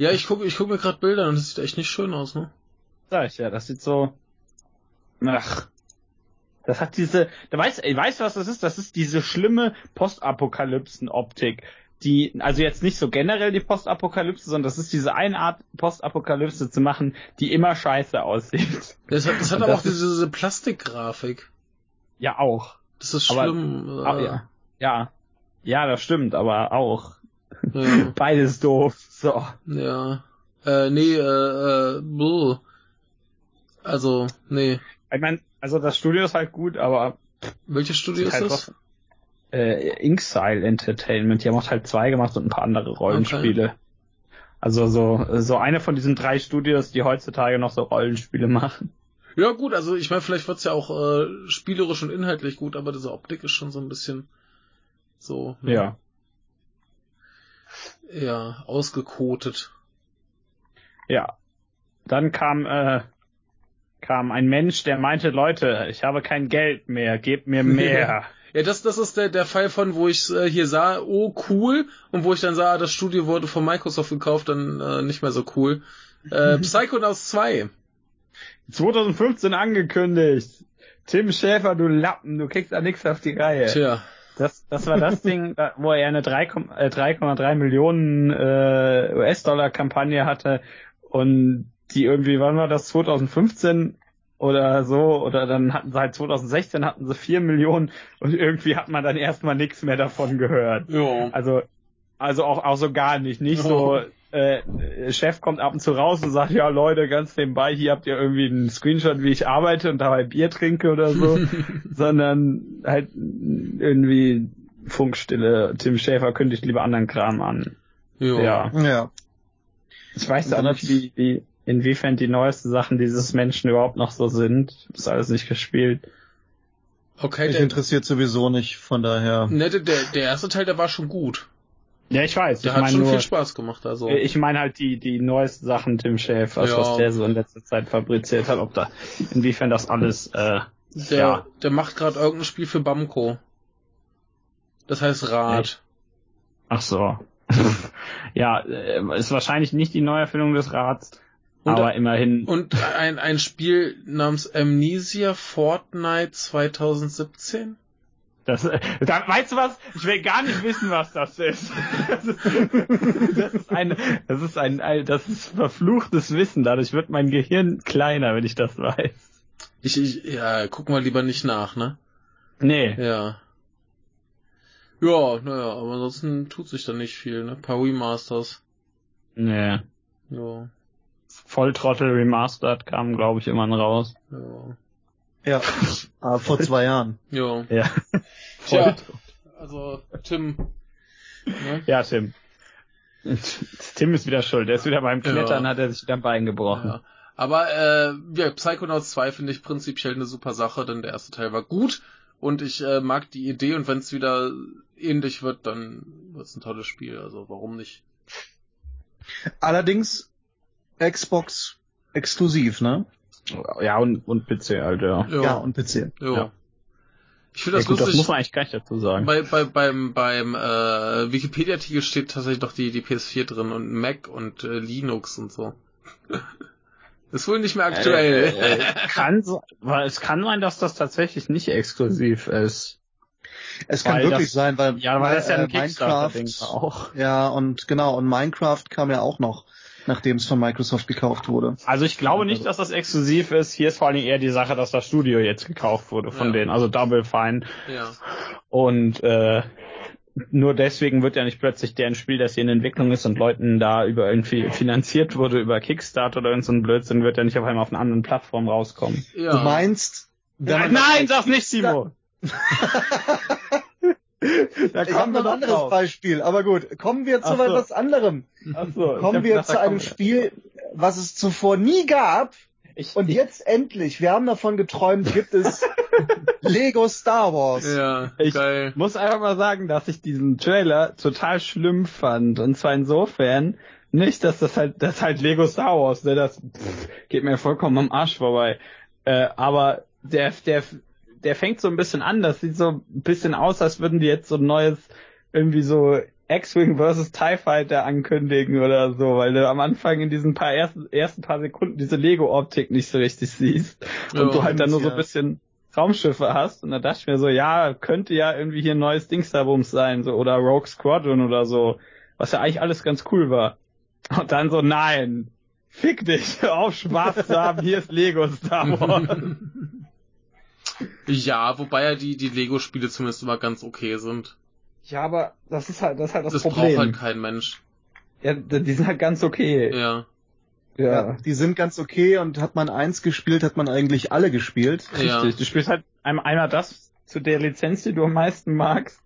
Ja, ich gucke ich guck mir gerade Bilder und das sieht echt nicht schön aus, ne? Sag ich ja, das sieht so. Ach. Das hat diese. Da weißt, weißt du, was das ist? Das ist diese schlimme Postapokalypsen-Optik. Die, also jetzt nicht so generell die Postapokalypse, sondern das ist diese eine Art Postapokalypse zu machen, die immer scheiße aussieht. Das hat, das hat Und aber das auch diese, diese Plastikgrafik. Ja, auch. Das ist Aber- schlimm. Ah, äh, ja. ja. Ja, das stimmt, aber auch. Ja. Beides doof. So. Ja. Äh, nee, äh, äh, buh. Also, nee. Ich meine, also das Studio ist halt gut, aber Welches Studio ist halt das? äh, Inksile Entertainment, die haben auch Teil 2 gemacht und ein paar andere Rollenspiele. Also so, so eine von diesen drei Studios, die heutzutage noch so Rollenspiele machen. Ja gut, also ich meine, vielleicht wird's ja auch äh, spielerisch und inhaltlich gut, aber diese Optik ist schon so ein bisschen so, ne? Ja. Ja, ausgekotet. Ja. Dann kam, äh, kam ein Mensch, der meinte, Leute, ich habe kein Geld mehr, gebt mir mehr. Ja, das, das ist der, der Fall von, wo ich äh, hier sah, oh cool, und wo ich dann sah, das Studio wurde von Microsoft gekauft, dann äh, nicht mehr so cool. Äh, Psychonauts 2. 2015 angekündigt. Tim Schäfer, du Lappen, du kriegst da nichts auf die Reihe. Tja. Das, das war das Ding, wo er eine 3,3 äh, 3,3 Millionen äh, US-Dollar-Kampagne hatte und die irgendwie, wann war das, 2015 oder so, oder dann hatten sie halt 2016 hatten sie 4 Millionen und irgendwie hat man dann erstmal nichts mehr davon gehört. Ja. Also, also auch, auch so gar nicht. Nicht so, äh, Chef kommt ab und zu raus und sagt, ja Leute, ganz nebenbei, hier habt ihr irgendwie einen Screenshot, wie ich arbeite und dabei Bier trinke oder so, sondern halt irgendwie Funkstille. Tim Schäfer kündigt lieber anderen Kram an. Ja. Ja. Ja. Ich weiß auch nicht, wie, wie, inwiefern die neuesten Sachen dieses Menschen überhaupt noch so sind. Das alles nicht gespielt. Okay, Mich der, interessiert sowieso nicht, von daher. ne, der, der erste Teil, der war schon gut. Ja, ich weiß. Der ich hat meine schon nur, viel Spaß gemacht, also. Ich meine halt die, die neuesten Sachen Tim Schäfer, Ja. was der so in letzter Zeit fabriziert hat, ob da, inwiefern das alles, äh, Der, Ja. der macht gerade irgendein Spiel für Bamco. Das heißt Rad. ach so. ja, äh, ist wahrscheinlich nicht die Neuerfindung des Rats, Und- aber immerhin. Und ein, ein Spiel namens Amnesia Fortnite 2017? Das, da, weißt du was? Ich will gar nicht wissen, was das ist. Das ist ein, das ist ein, ein das ist verfluchtes Wissen. Dadurch wird mein Gehirn kleiner, wenn ich das weiß. Ich, ich, ja, guck mal lieber nicht nach, ne? Nee. Ja. Ja, naja, aber ansonsten tut sich da nicht viel, ne? Ein paar Remasters. Nee. Ja, Volltrottel Remastered kam, glaube ich, immer raus. ja. Ja. Aber vor zwei Jahren. Ja. Ja. Tja, also, Tim. Ne? Ja, Tim. Tim ist wieder schuld. Er ist wieder beim Klettern, Ja. hat er sich wieder ein Bein gebrochen. Ja. Aber äh, ja, Psychonauts 2 finde ich prinzipiell eine super Sache, denn der erste Teil war gut und ich äh, mag die Idee und wenn es wieder ähnlich wird, dann wird es ein tolles Spiel. Also warum nicht? Allerdings Xbox exklusiv, ne? Ja, und, und PC halt, ja. Ja, und PC. ja. ja. Ich finde Ja, das gut, das lustig. muss man eigentlich gar nicht dazu sagen. bei, bei, beim beim äh, Wikipedia-Artikel steht tatsächlich noch die, die PS4 drin und Mac und äh, Linux und so. Ist wohl nicht mehr aktuell. Äh, äh, kann, so- weil es kann sein, dass das tatsächlich nicht exklusiv ist. Es kann Weil wirklich das- sein, weil Ja, weil das ja äh, ein Minecraft, auch. ja und genau und Minecraft kam ja auch noch, nachdem es von Microsoft gekauft wurde. Also ich glaube nicht, dass das exklusiv ist. Hier ist vor allen Dingen eher die Sache, dass das Studio jetzt gekauft wurde von Ja. denen, also Double Fine. Ja. Und äh, nur deswegen wird ja nicht plötzlich deren Spiel, das hier in Entwicklung ist und Leuten da über irgendwie finanziert wurde, über Kickstarter oder irgend so ein Blödsinn, wird ja nicht auf einmal auf einer anderen Plattform rauskommen. ja. Du meinst, Nein, nein, sag's nicht, Simon! da Ich habe noch ein anderes Beispiel, aber gut, kommen wir zu Ach so. etwas anderem. Achso, Kommen wir zu einem Spiel, was es zuvor nie gab Ich, und ich, jetzt endlich, wir haben davon geträumt, gibt es Lego Star Wars. Ja, Ich- geil. muss einfach mal sagen, dass ich diesen Trailer total schlimm fand. Und zwar insofern, nicht, dass das halt, das ist halt Lego Star Wars, ne, das pff, geht mir vollkommen am Arsch vorbei. Äh, aber der, der, der fängt so ein bisschen an, das sieht so ein bisschen aus, als würden die jetzt so ein neues, irgendwie so X-Wing vs. TIE Fighter ankündigen oder so, weil du am Anfang in diesen paar ersten, ersten paar Sekunden diese Lego-Optik nicht so richtig siehst. Und Ja, du halt dann nur so ja. ein bisschen Raumschiffe hast. Und da dachte ich mir so, ja, könnte ja irgendwie hier ein neues Dingsda-Bums sein, so, oder Rogue Squadron oder so. Was ja eigentlich alles ganz cool war. Und dann so, nein, fick dich, auf Spaß zu haben, hier ist Lego Star Wars. Ja, wobei ja die, die Lego-Spiele zumindest immer ganz okay sind. Ja, aber das ist halt, das ist halt das, Das Problem. braucht halt kein Mensch. ja, die sind halt ganz okay. Ja. Ja, die sind ganz okay und hat man eins gespielt, hat man eigentlich alle gespielt. Ja. Richtig. Du spielst halt einmal, einmal das zu der Lizenz, die du am meisten magst.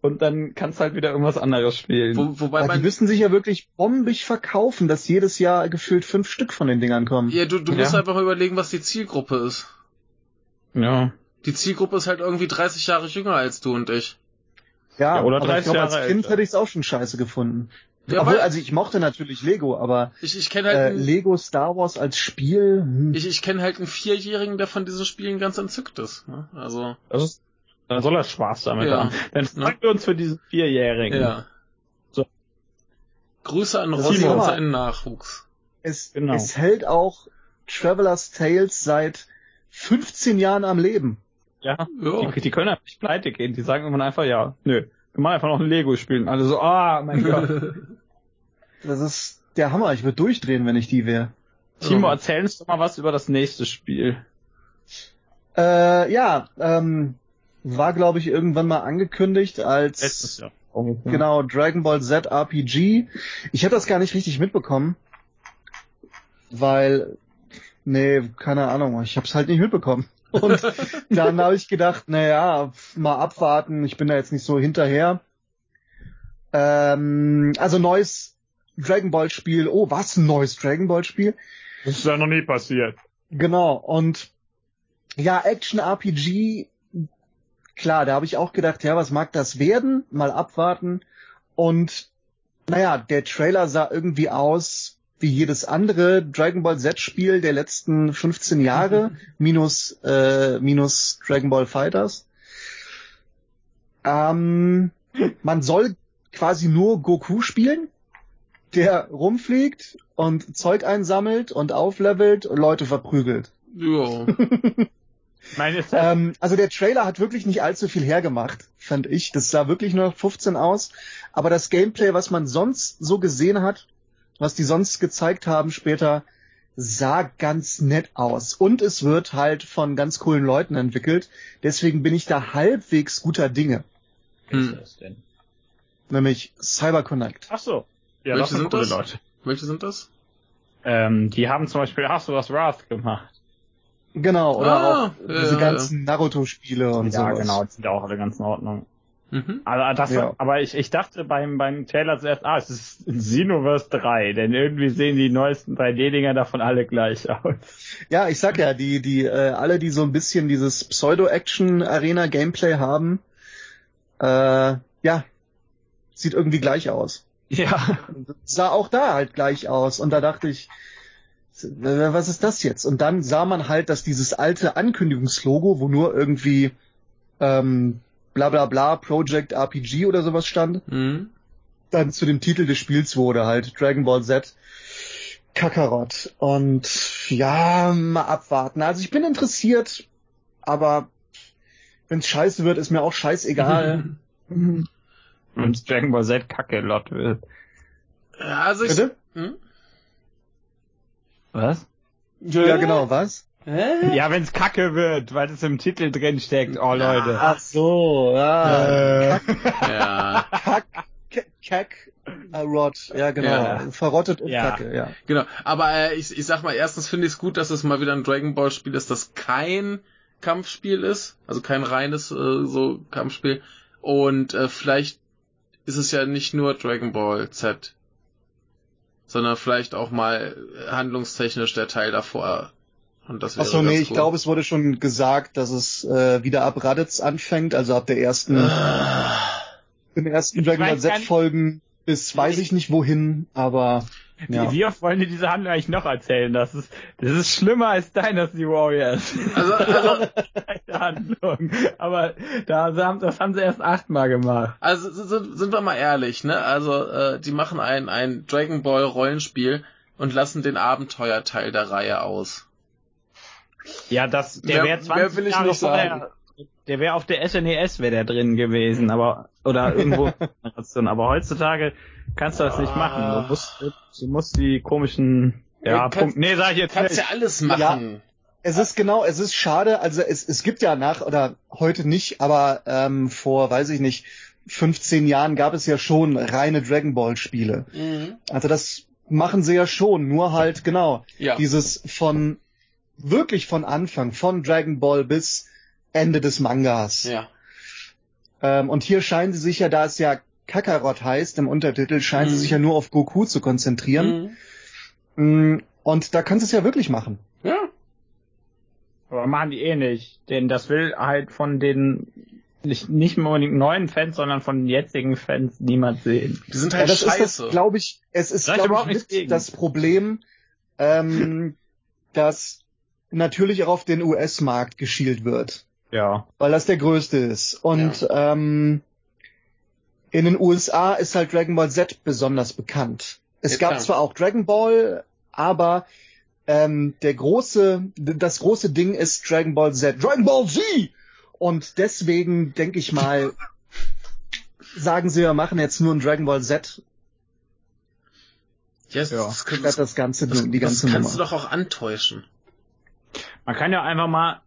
Und dann kannst du halt wieder irgendwas anderes spielen. Wo, wobei Aber die man, müssen sich ja wirklich bombig verkaufen, dass jedes Jahr gefühlt fünf Stück von den Dingern kommen. ja, du, du Ja. musst einfach mal überlegen, was die Zielgruppe ist. ja. Die Zielgruppe ist halt irgendwie 30 Jahre jünger als du und ich. Ja, Ja, oder aber 30 ich glaube, als Kind älter. hätte ich es auch schon scheiße gefunden. Ja, Obwohl, also ich mochte natürlich Lego, aber Ich, ich kenne halt, äh, Lego Star Wars als Spiel, hm. ich, ich kenne halt einen Vierjährigen, der von diesen Spielen ganz entzückt ist. Ne? Also, Das ist, dann soll er Spaß damit Ja. haben. Dann freuen wir uns für diesen Vierjährigen. ja. So. Grüße an Rossi und aber- seinen Nachwuchs. es, Genau. es hält auch Traveler's Tales seit 15 Jahren am Leben. Ja. Ja. Die, die können halt nicht pleite gehen. Die sagen immer einfach, ja, nö. Wir machen einfach noch ein Lego-Spiel. Und Alle so, ah, mein Gott. Das ist der Hammer. Ich würde durchdrehen, wenn ich die wäre. Timo, Ja. erzähl uns doch mal was über das nächste Spiel. Äh, ja, ähm, war glaube ich irgendwann mal angekündigt als Jahr. genau Dragon Ball Z RPG. Ich habe das gar nicht richtig mitbekommen, weil nee, keine Ahnung, ich habe es halt nicht mitbekommen. Und dann habe ich gedacht, na ja, mal abwarten. Ich bin da jetzt nicht so hinterher. Ähm, also neues Dragon Ball Spiel. Oh, was ein neues Dragon Ball Spiel? Das ist ja noch nie passiert. Genau, und ja, Action-RPG, klar, da habe ich auch gedacht, ja, was mag das werden? Mal abwarten. Und naja, der Trailer sah irgendwie aus wie jedes andere Dragon Ball Z-Spiel der letzten 15 Jahre, minus, äh, minus Dragon Ball Fighters. Ähm, man soll quasi nur Goku spielen, der rumfliegt und Zeug einsammelt und auflevelt und Leute verprügelt. Ja. Ähm, also der Trailer hat wirklich nicht allzu viel hergemacht, fand ich. Das sah wirklich nur nach 15 aus. Aber das Gameplay, was man sonst so gesehen hat, was die sonst gezeigt haben später, sah ganz nett aus. Und es wird halt von ganz coolen Leuten entwickelt. Deswegen bin ich da halbwegs guter Dinge. Hm. das denn? Nämlich CyberConnect. Ach so. Ja, Welche das sind das? Leute. Welche sind das? Ähm, die haben zum Beispiel Hast du was Wrath gemacht. Genau, oder Ah, auch ja, diese ja, ganzen Naruto-Spiele und ja, sowas. genau, die sind auch alle ganz in Ordnung. Mhm. Also das, Ja. aber ich, ich dachte beim, beim Trailer zuerst, ah, es ist Xenoverse 3, denn irgendwie sehen die neuesten 3D-Dinger davon alle gleich aus. Ja, ich sag ja, die, die, äh, alle, die so ein bisschen dieses Pseudo-Action-Arena-Gameplay haben, äh, ja, sieht irgendwie gleich aus. Ja. Sah auch da halt gleich aus. Und da dachte ich, was ist das jetzt? Und dann sah man halt, dass dieses alte Ankündigungslogo, wo nur irgendwie ähm, bla bla bla Project RPG oder sowas stand, Mhm. dann zu dem Titel des Spiels wurde halt Dragon Ball Z Kakarot. Und ja, mal abwarten. Also ich bin interessiert, aber Wenn's scheiße wird, ist mir auch scheißegal. Und Dragon Ball Z Kacke Lot wird. Also ich. Bitte? Hm? Was? Ja, genau, was? Hä? Ja, wenn's Kacke wird, weil es im Titel drin steckt. Oh, Leute. Ach so, ja. Äh, Ja, Kack, Kack, Kack, äh, Rod, ja genau. Ja. Verrottet und Ja. Kacke, ja. genau. Aber äh, ich, ich sag mal, erstens finde ich es gut, dass es mal wieder ein Dragon Ball Spiel ist, das kein Kampfspiel ist, also kein reines äh, so Kampfspiel. Und äh, vielleicht ist es ja nicht nur Dragon Ball Z, sondern vielleicht auch mal handlungstechnisch der Teil davor. Und das Achso, nee, ich cool. glaube, es wurde schon gesagt, dass es äh, wieder ab Raditz anfängt, also ab der ersten, Ah. den ersten Dragon Ball weiß gar Z nicht- Folgen bis weiß ich nicht wohin, aber ja. Wie, wie oft wollen die diese Handlung eigentlich noch erzählen? Das ist, das ist schlimmer als Dynasty Warriors. Also, also, Eine Handlung. Aber da, haben- das haben sie erst achtmal gemacht. Also sind, sind wir mal ehrlich, ne? Also äh, die machen ein, ein Dragon Ball Rollenspiel und lassen den Abenteuerteil der Reihe aus. Ja, das, der wäre wer 20 will ich Jahre nicht vorher, der wäre auf der SNES wäre der drin gewesen, aber, oder irgendwo, aber heutzutage kannst du das nicht machen. Du musst, du musst die komischen, ja, Ja, kannst- Punkt, nee, sag ich jetzt Kannst nicht. ja alles machen. Es ist genau, es ist schade, also es, es gibt ja nach, oder heute nicht, aber ähm, vor, weiß ich nicht, 15 Jahren gab es ja schon reine Dragon Ball Spiele. Mhm. Also das machen sie ja schon, nur halt genau Ja. dieses von wirklich von Anfang, von Dragon Ball bis Ende des Mangas. Ja. Ähm, und hier scheinen sie sich ja, da es ja Kakarot heißt im Untertitel, scheinen Mhm. sie sich ja nur auf Goku zu konzentrieren. Mhm. Mm, Und da kannst du es ja wirklich machen. Ja. Aber machen die eh nicht. Denn das will halt von den nicht, nicht nur unbedingt neuen Fans, sondern von den jetzigen Fans niemand sehen. Die sind Ja, halt das ist scheiße. das, glaube ich, es ist, glaube ich, das Problem, ähm, dass natürlich auch auf den US-Markt geschielt wird, Ja. weil das der größte ist. Und ähm, in den USA ist halt Dragon Ball Z besonders bekannt. Es Ja, gab klar. zwar auch Dragon Ball, aber ähm, der große, das große Ding ist Dragon Ball Z. Dragon Ball Z! Und deswegen denke ich mal, sagen sie, wir machen jetzt nur ein Dragon Ball Z Yes, Ja. das, das, das ganze, das, die das ganze kannst du Nummer. doch auch antäuschen. Man kann ja einfach mal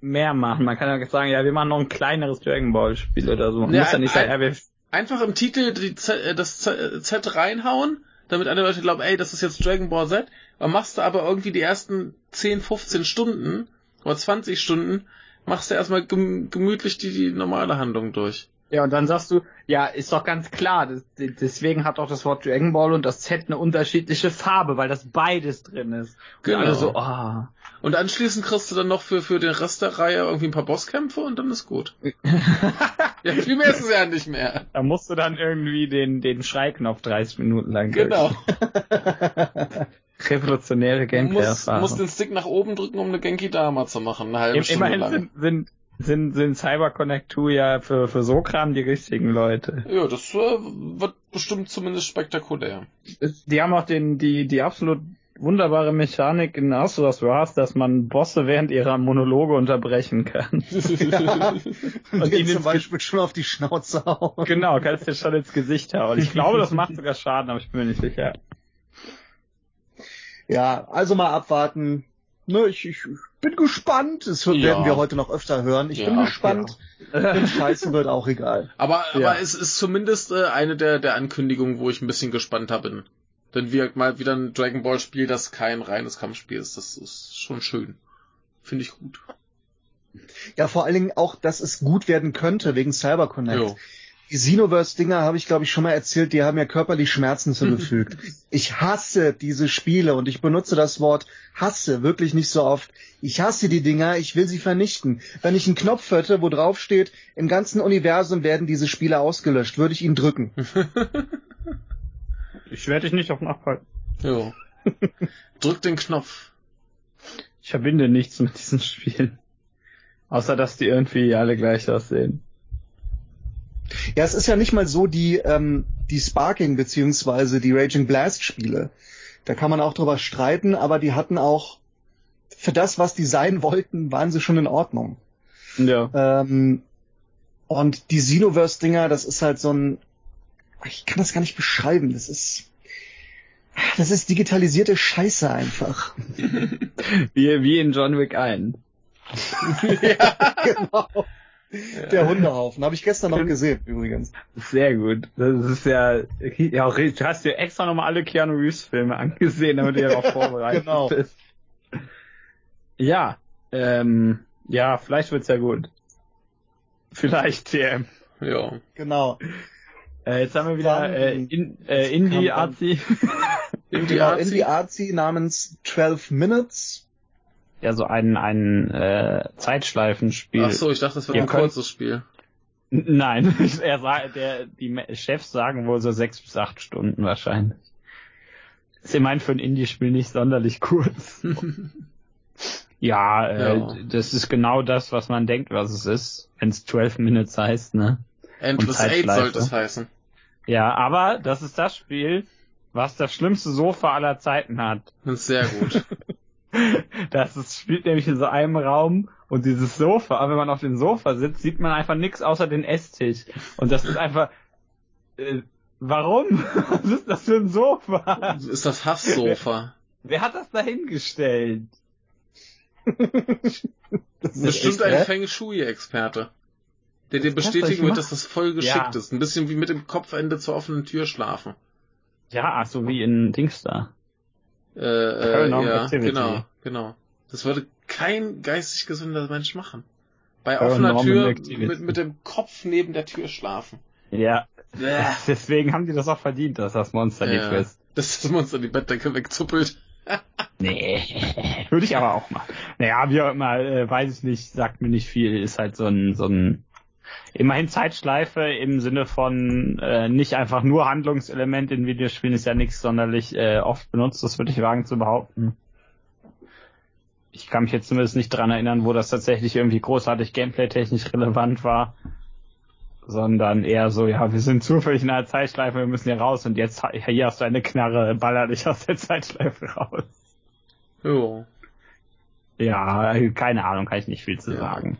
mehr machen. Man kann ja sagen, ja, wir machen noch ein kleineres Dragon Ball Spiel oder so. Man Ja, muss ja nicht ein- sagen, ja, wir, Einfach im Titel die Z, äh, das Z, Z reinhauen, damit andere Leute glauben, ey, das ist jetzt Dragon Ball Z. Dann machst du aber irgendwie die ersten 10, 15 Stunden oder 20 Stunden, machst du erstmal gem gemütlich die, die normale Handlung durch. Ja, und dann sagst du, ja, ist doch ganz klar, das, deswegen hat auch das Wort Dragon Ball und das Z eine unterschiedliche Farbe, weil das beides drin ist. Und Genau. alle so, ah. Und anschließend kriegst du dann noch für, für den Rest der Reihe irgendwie ein paar Bosskämpfe und dann ist gut. ja, viel mehr ist es ja nicht mehr. Da musst du dann irgendwie den, den Schreiknopf 30 Minuten lang Genau. drücken. Revolutionäre Du musst, Gameplay-Erfahrung. musst den Stick nach oben drücken, um eine Genki Dama zu machen, eine halbe Im- Stunde Immerhin lang. sind, sind, sind, sind CyberConnect 2 ja für, für so Kram die richtigen Leute. Ja, das äh, wird bestimmt zumindest spektakulär. Die haben auch den, die, die absolut wunderbare Mechanik in Astros Wars, dass man Bosse während ihrer Monologe unterbrechen kann. Und Und ihn ihn zum Beispiel schon auf die Schnauze hauen. genau, kannst dir schon ins Gesicht hauen. Ich glaube, das macht sogar Schaden, aber ich bin mir nicht sicher. Ja, also mal abwarten. Ne, ich, ich bin gespannt. Das Ja. werden wir heute noch öfter hören. Ich bin Ja, gespannt. Wenn scheiße wird, auch egal. Aber, Ja. aber es ist zumindest äh, eine der, der Ankündigungen, wo ich ein bisschen gespannter bin. Denn wir mal wieder ein Dragon Ball Spiel, das kein reines Kampfspiel ist. Das ist schon schön. Finde ich gut. Ja, vor allen Dingen auch, dass es gut werden könnte wegen CyberConnect. Jo. Die Xenoverse-Dinger habe ich, glaube ich, schon mal erzählt, die haben ja körperlich Schmerzen zugefügt. ich hasse diese Spiele und ich benutze das Wort hasse wirklich nicht so oft. Ich hasse die Dinger, ich will sie vernichten. Wenn ich einen Knopf hätte, wo drauf steht, im ganzen Universum werden diese Spiele ausgelöscht, würde ich ihn drücken. Ich werde dich nicht auf Nachfall. Jo. Drück den Knopf. Ich verbinde nichts mit diesen Spielen. Außer, dass die irgendwie alle gleich aussehen. Ja, es ist ja nicht mal so die, ähm, die Sparking beziehungsweise die Raging Blast Spiele. Da kann man auch drüber streiten, aber die hatten auch, für das, was die sein wollten, waren sie schon in Ordnung. Ja. Ähm, und die Xenoverse-Dinger, das ist halt so ein, ich kann das gar nicht beschreiben, das ist, das ist digitalisierte Scheiße einfach. Wie, wie in John Wick 1. genau. Der Hundehaufen. Habe ich gestern noch gesehen, übrigens. Sehr gut. Das ist ja, ja auch, du hast dir extra nochmal alle Keanu Reeves Filme angesehen, damit du darauf vorbereitet Genau. bist. Ja, ähm, ja, vielleicht wird's ja gut. Vielleicht, TM. Ja. Genau. Äh, jetzt haben wir wieder Dann- äh, in, äh, Indie Genau, Arzi. Indie Arzi namens 12 Minutes. Ja, so ein, ein äh, Zeitschleifenspiel. Ach so, ich dachte, das wäre ein könnt- kurzes Spiel. N- Nein, er sah, der, die Chefs sagen wohl so sechs bis acht Stunden wahrscheinlich. Ist immerhin für ein Indie-Spiel nicht sonderlich kurz. Ja, äh, Ja. das ist genau das, was man denkt, was es ist, wenn es 12 Minutes heißt, ne? Und Eight Zeitschleife. sollte es heißen. Ja, aber das ist das Spiel, was das schlimmste Sofa aller Zeiten hat. Sehr gut. Das ist, spielt nämlich in so einem Raum und dieses Sofa, aber wenn man auf dem Sofa sitzt, sieht man einfach nichts außer den Esstisch. Und das ist einfach, äh, warum? Was ist das für ein Sofa? Das ist das Hasssofa. Wer hat das da hingestellt? Das ist Bestimmt echt, ein? Feng Shui-Experte. Der dir bestätigen wird, dass das voll geschickt Ja. ist. Ein bisschen wie mit dem Kopfende zur offenen Tür schlafen. Ja, so wie in Dings da. Äh, äh, ja, Activity. genau, genau. Das würde kein geistig gesunder Mensch machen. Bei offener Tür Activity. mit, mit dem Kopf neben der Tür schlafen. Ja, Bäh. deswegen haben die das auch verdient, dass das Monster die Ja. frisst. Dass das Monster die Bettdecke wegzuppelt. Nee, würde ich aber auch mal. Naja, wie auch immer, äh, weiß ich nicht, sagt mir nicht viel, ist halt so ein, so ein, immerhin Zeitschleife im Sinne von äh, nicht einfach nur Handlungselement in Videospielen ist ja nichts sonderlich äh, oft benutzt, das würde ich wagen zu behaupten. Ich kann mich jetzt zumindest nicht dran erinnern, wo das tatsächlich irgendwie großartig gameplay-technisch relevant war, sondern eher so, ja, wir sind zufällig in einer Zeitschleife, wir müssen hier raus und jetzt hier hast du eine Knarre, baller dich aus der Zeitschleife raus. Jo. Ja, keine Ahnung, kann ich nicht viel zu Ja. sagen.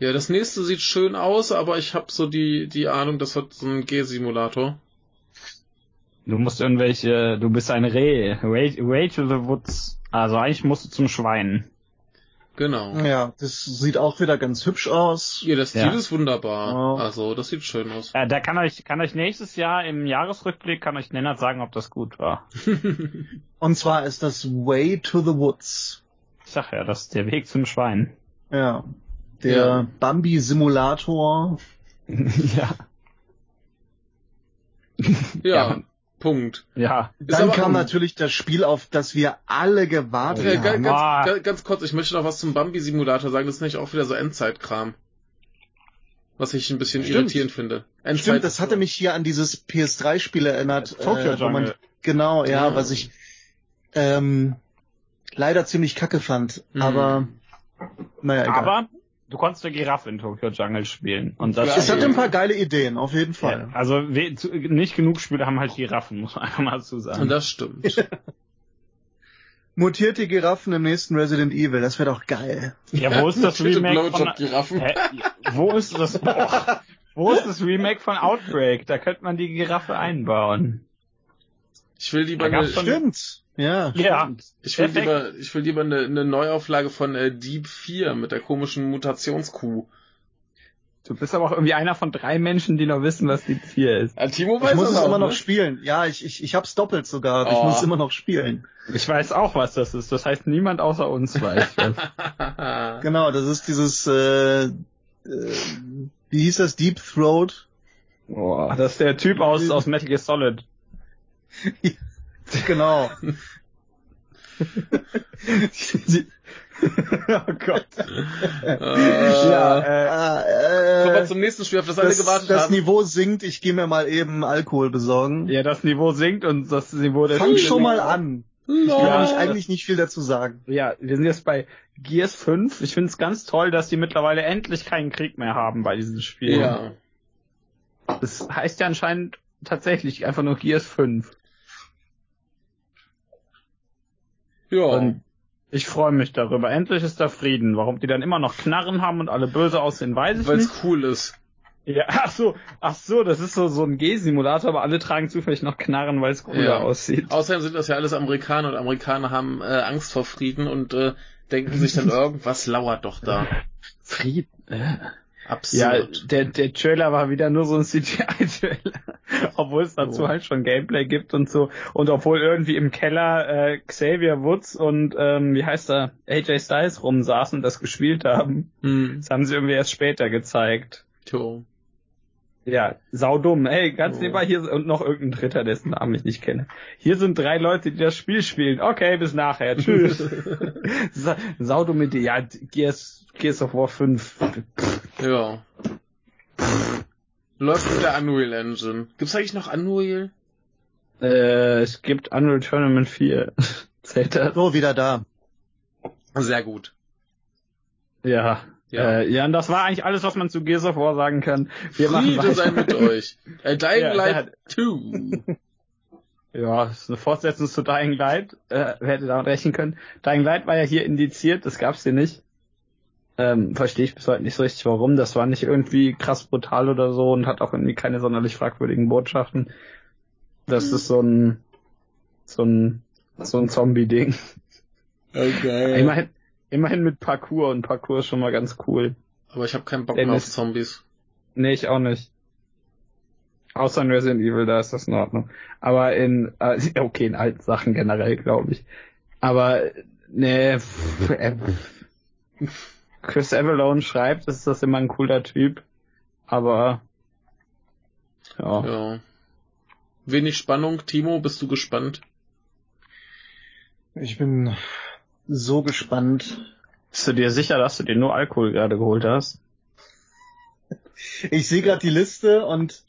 Ja, das nächste sieht schön aus, aber ich habe so die, die Ahnung, das wird so ein G-Simulator. Du musst irgendwelche, du bist ein Reh. Way, way to the woods. Also eigentlich musst du zum Schwein. Genau. Ja, das sieht auch wieder ganz hübsch aus. Ja, der Stil Ja. ist wunderbar. Ja. Also, das sieht schön aus. Äh, da kann euch, kann euch nächstes Jahr im Jahresrückblick, kann euch Nennert sagen, ob das gut war. Und zwar ist das Way to the Woods. Ich sag ja, das ist der Weg zum Schwein. Ja. Der Ja. Bambi-Simulator. ja. ja, Ja. Punkt. Ja. Ist Dann aber- kam natürlich das Spiel, auf das wir alle gewartet Äh, Ja. ganz, Ah. ganz, ganz kurz, ich möchte noch was zum Bambi-Simulator sagen. Das ist nämlich auch wieder so Endzeitkram. Was ich ein bisschen Stimmt. irritierend finde. Endzeit Stimmt, das hatte mich hier an dieses PS3-Spiel erinnert. Tokyo äh, wo man, genau, ja, Ja. was ich ähm, leider ziemlich kacke fand. Mhm. Aber naja, egal. Aber du konntest eine Giraffe in Tokyo Jungle spielen. Und das Ja, es hatte ein paar geile Ideen, auf jeden Fall. Ja, also we, zu, nicht genug Spiele haben halt Giraffen, muss man einfach mal dazu sagen. Und das stimmt. Mutierte Giraffen im nächsten Resident Evil, das wäre doch geil. ja, wo ist das Remake von, Blowjob-Giraffen. Hä? Wo ist das, boah, wo ist das Remake von Outbreak? Da könnte man die Giraffe einbauen. Ich will lieber Da eine, Stimmt. Ja. Ja. ich will Perfekt. lieber, ich will lieber eine, eine Neuauflage von äh, Deep 4 mit der komischen Mutationskuh. Du bist aber auch irgendwie einer von drei Menschen, die noch wissen, was die 4 ist. Ja, Timo Ich weiß muss das es auch, immer noch ne? spielen. Ja, ich, ich, ich hab's doppelt sogar. aber Ich Oh. muss es immer noch spielen. Ich weiß auch, was das ist. Das heißt, niemand außer uns weiß das. Genau, das ist dieses, äh, äh, wie hieß das, Deep Throat? Boah, das ist der Typ aus, aus Metal Gear Solid. Genau. oh Gott. äh, Ja, äh, Ah, Kommen wir äh, zum nächsten Spiel, auf das alle das, gewartet das haben. Niveau sinkt, ich gehe mir mal eben Alkohol besorgen. ja, das Niveau sinkt und das Niveau der Fang schon mal an. Ich kann nämlich eigentlich nicht viel dazu sagen. Ja, wir sind jetzt bei Gears 5. Ich finde es ganz toll, dass die mittlerweile endlich keinen Krieg mehr haben bei diesem Spiel. Ja. Das heißt ja anscheinend tatsächlich einfach nur Gears 5. Ja. Und Ich freue mich darüber. Endlich ist da Frieden. Warum die dann immer noch Knarren haben und alle böse aussehen, weiß ich Weil nicht. es cool ist. Ja, ach so, ach so, das ist so, so ein G-Simulator, aber alle tragen zufällig noch Knarren, weil es cooler Ja. aussieht. Außerdem sind das ja alles Amerikaner und Amerikaner haben äh, Angst vor Frieden und äh, denken sich dann irgendwas lauert doch da. Frieden. Äh. Ja, Absurd. der, der Trailer war wieder nur so ein CGI-Trailer. obwohl es dazu Oh. halt schon Gameplay gibt und so. Und obwohl irgendwie im Keller äh, Xavier Woods und, ähm, wie heißt er, AJ Styles rumsaßen und das gespielt haben. Hm. Das haben sie irgendwie erst später gezeigt. Tjo. Ja, saudumm. Ey, ganz Oh. nebenbei hier und noch irgendein Dritter, dessen Namen ich nicht kenne. Hier sind drei Leute, die das Spiel spielen. Okay, bis nachher. Tschüss. Sa saudumme Idee. Ja, Gears, Gears of War 5. Ja. Läuft mit der Unreal Engine. Gibt's eigentlich noch Unreal? Äh, es gibt Unreal Tournament 4. Zählt das? So, wieder da. Sehr gut. Ja. Ja. Äh, ja, und das war eigentlich alles, was man zu Gears of War sagen kann. Wir machen Friede weiter. sei mit euch. Äh, Dying Ja, Light der 2. Ja, das ist eine Fortsetzung zu Dying Light. Äh, wer hätte damit rechnen können? Dying Light war ja hier indiziert, das gab's hier nicht. Ähm, Verstehe ich bis heute nicht so richtig, warum. Das war nicht irgendwie krass brutal oder so und hat auch irgendwie keine sonderlich fragwürdigen Botschaften. Das ist so ein so ein so ein Zombie-Ding. Okay. Immerhin, immerhin mit Parkour und Parkour ist schon mal ganz cool. Aber ich habe keinen Bock mehr auf Dennis. Zombies. Nee, ich auch nicht. Außer in Resident Evil, da ist das in Ordnung. Aber in, äh, okay, in alten Sachen generell, glaube ich. Aber, nee, pff, äh, Chris Avalone schreibt, ist das immer ein cooler Typ. Aber, ja. Ja. Wenig Spannung. Timo, bist du gespannt? Ich bin so gespannt. Bist du dir sicher, dass du dir nur Alkohol gerade geholt hast? Ich sehe gerade die Liste und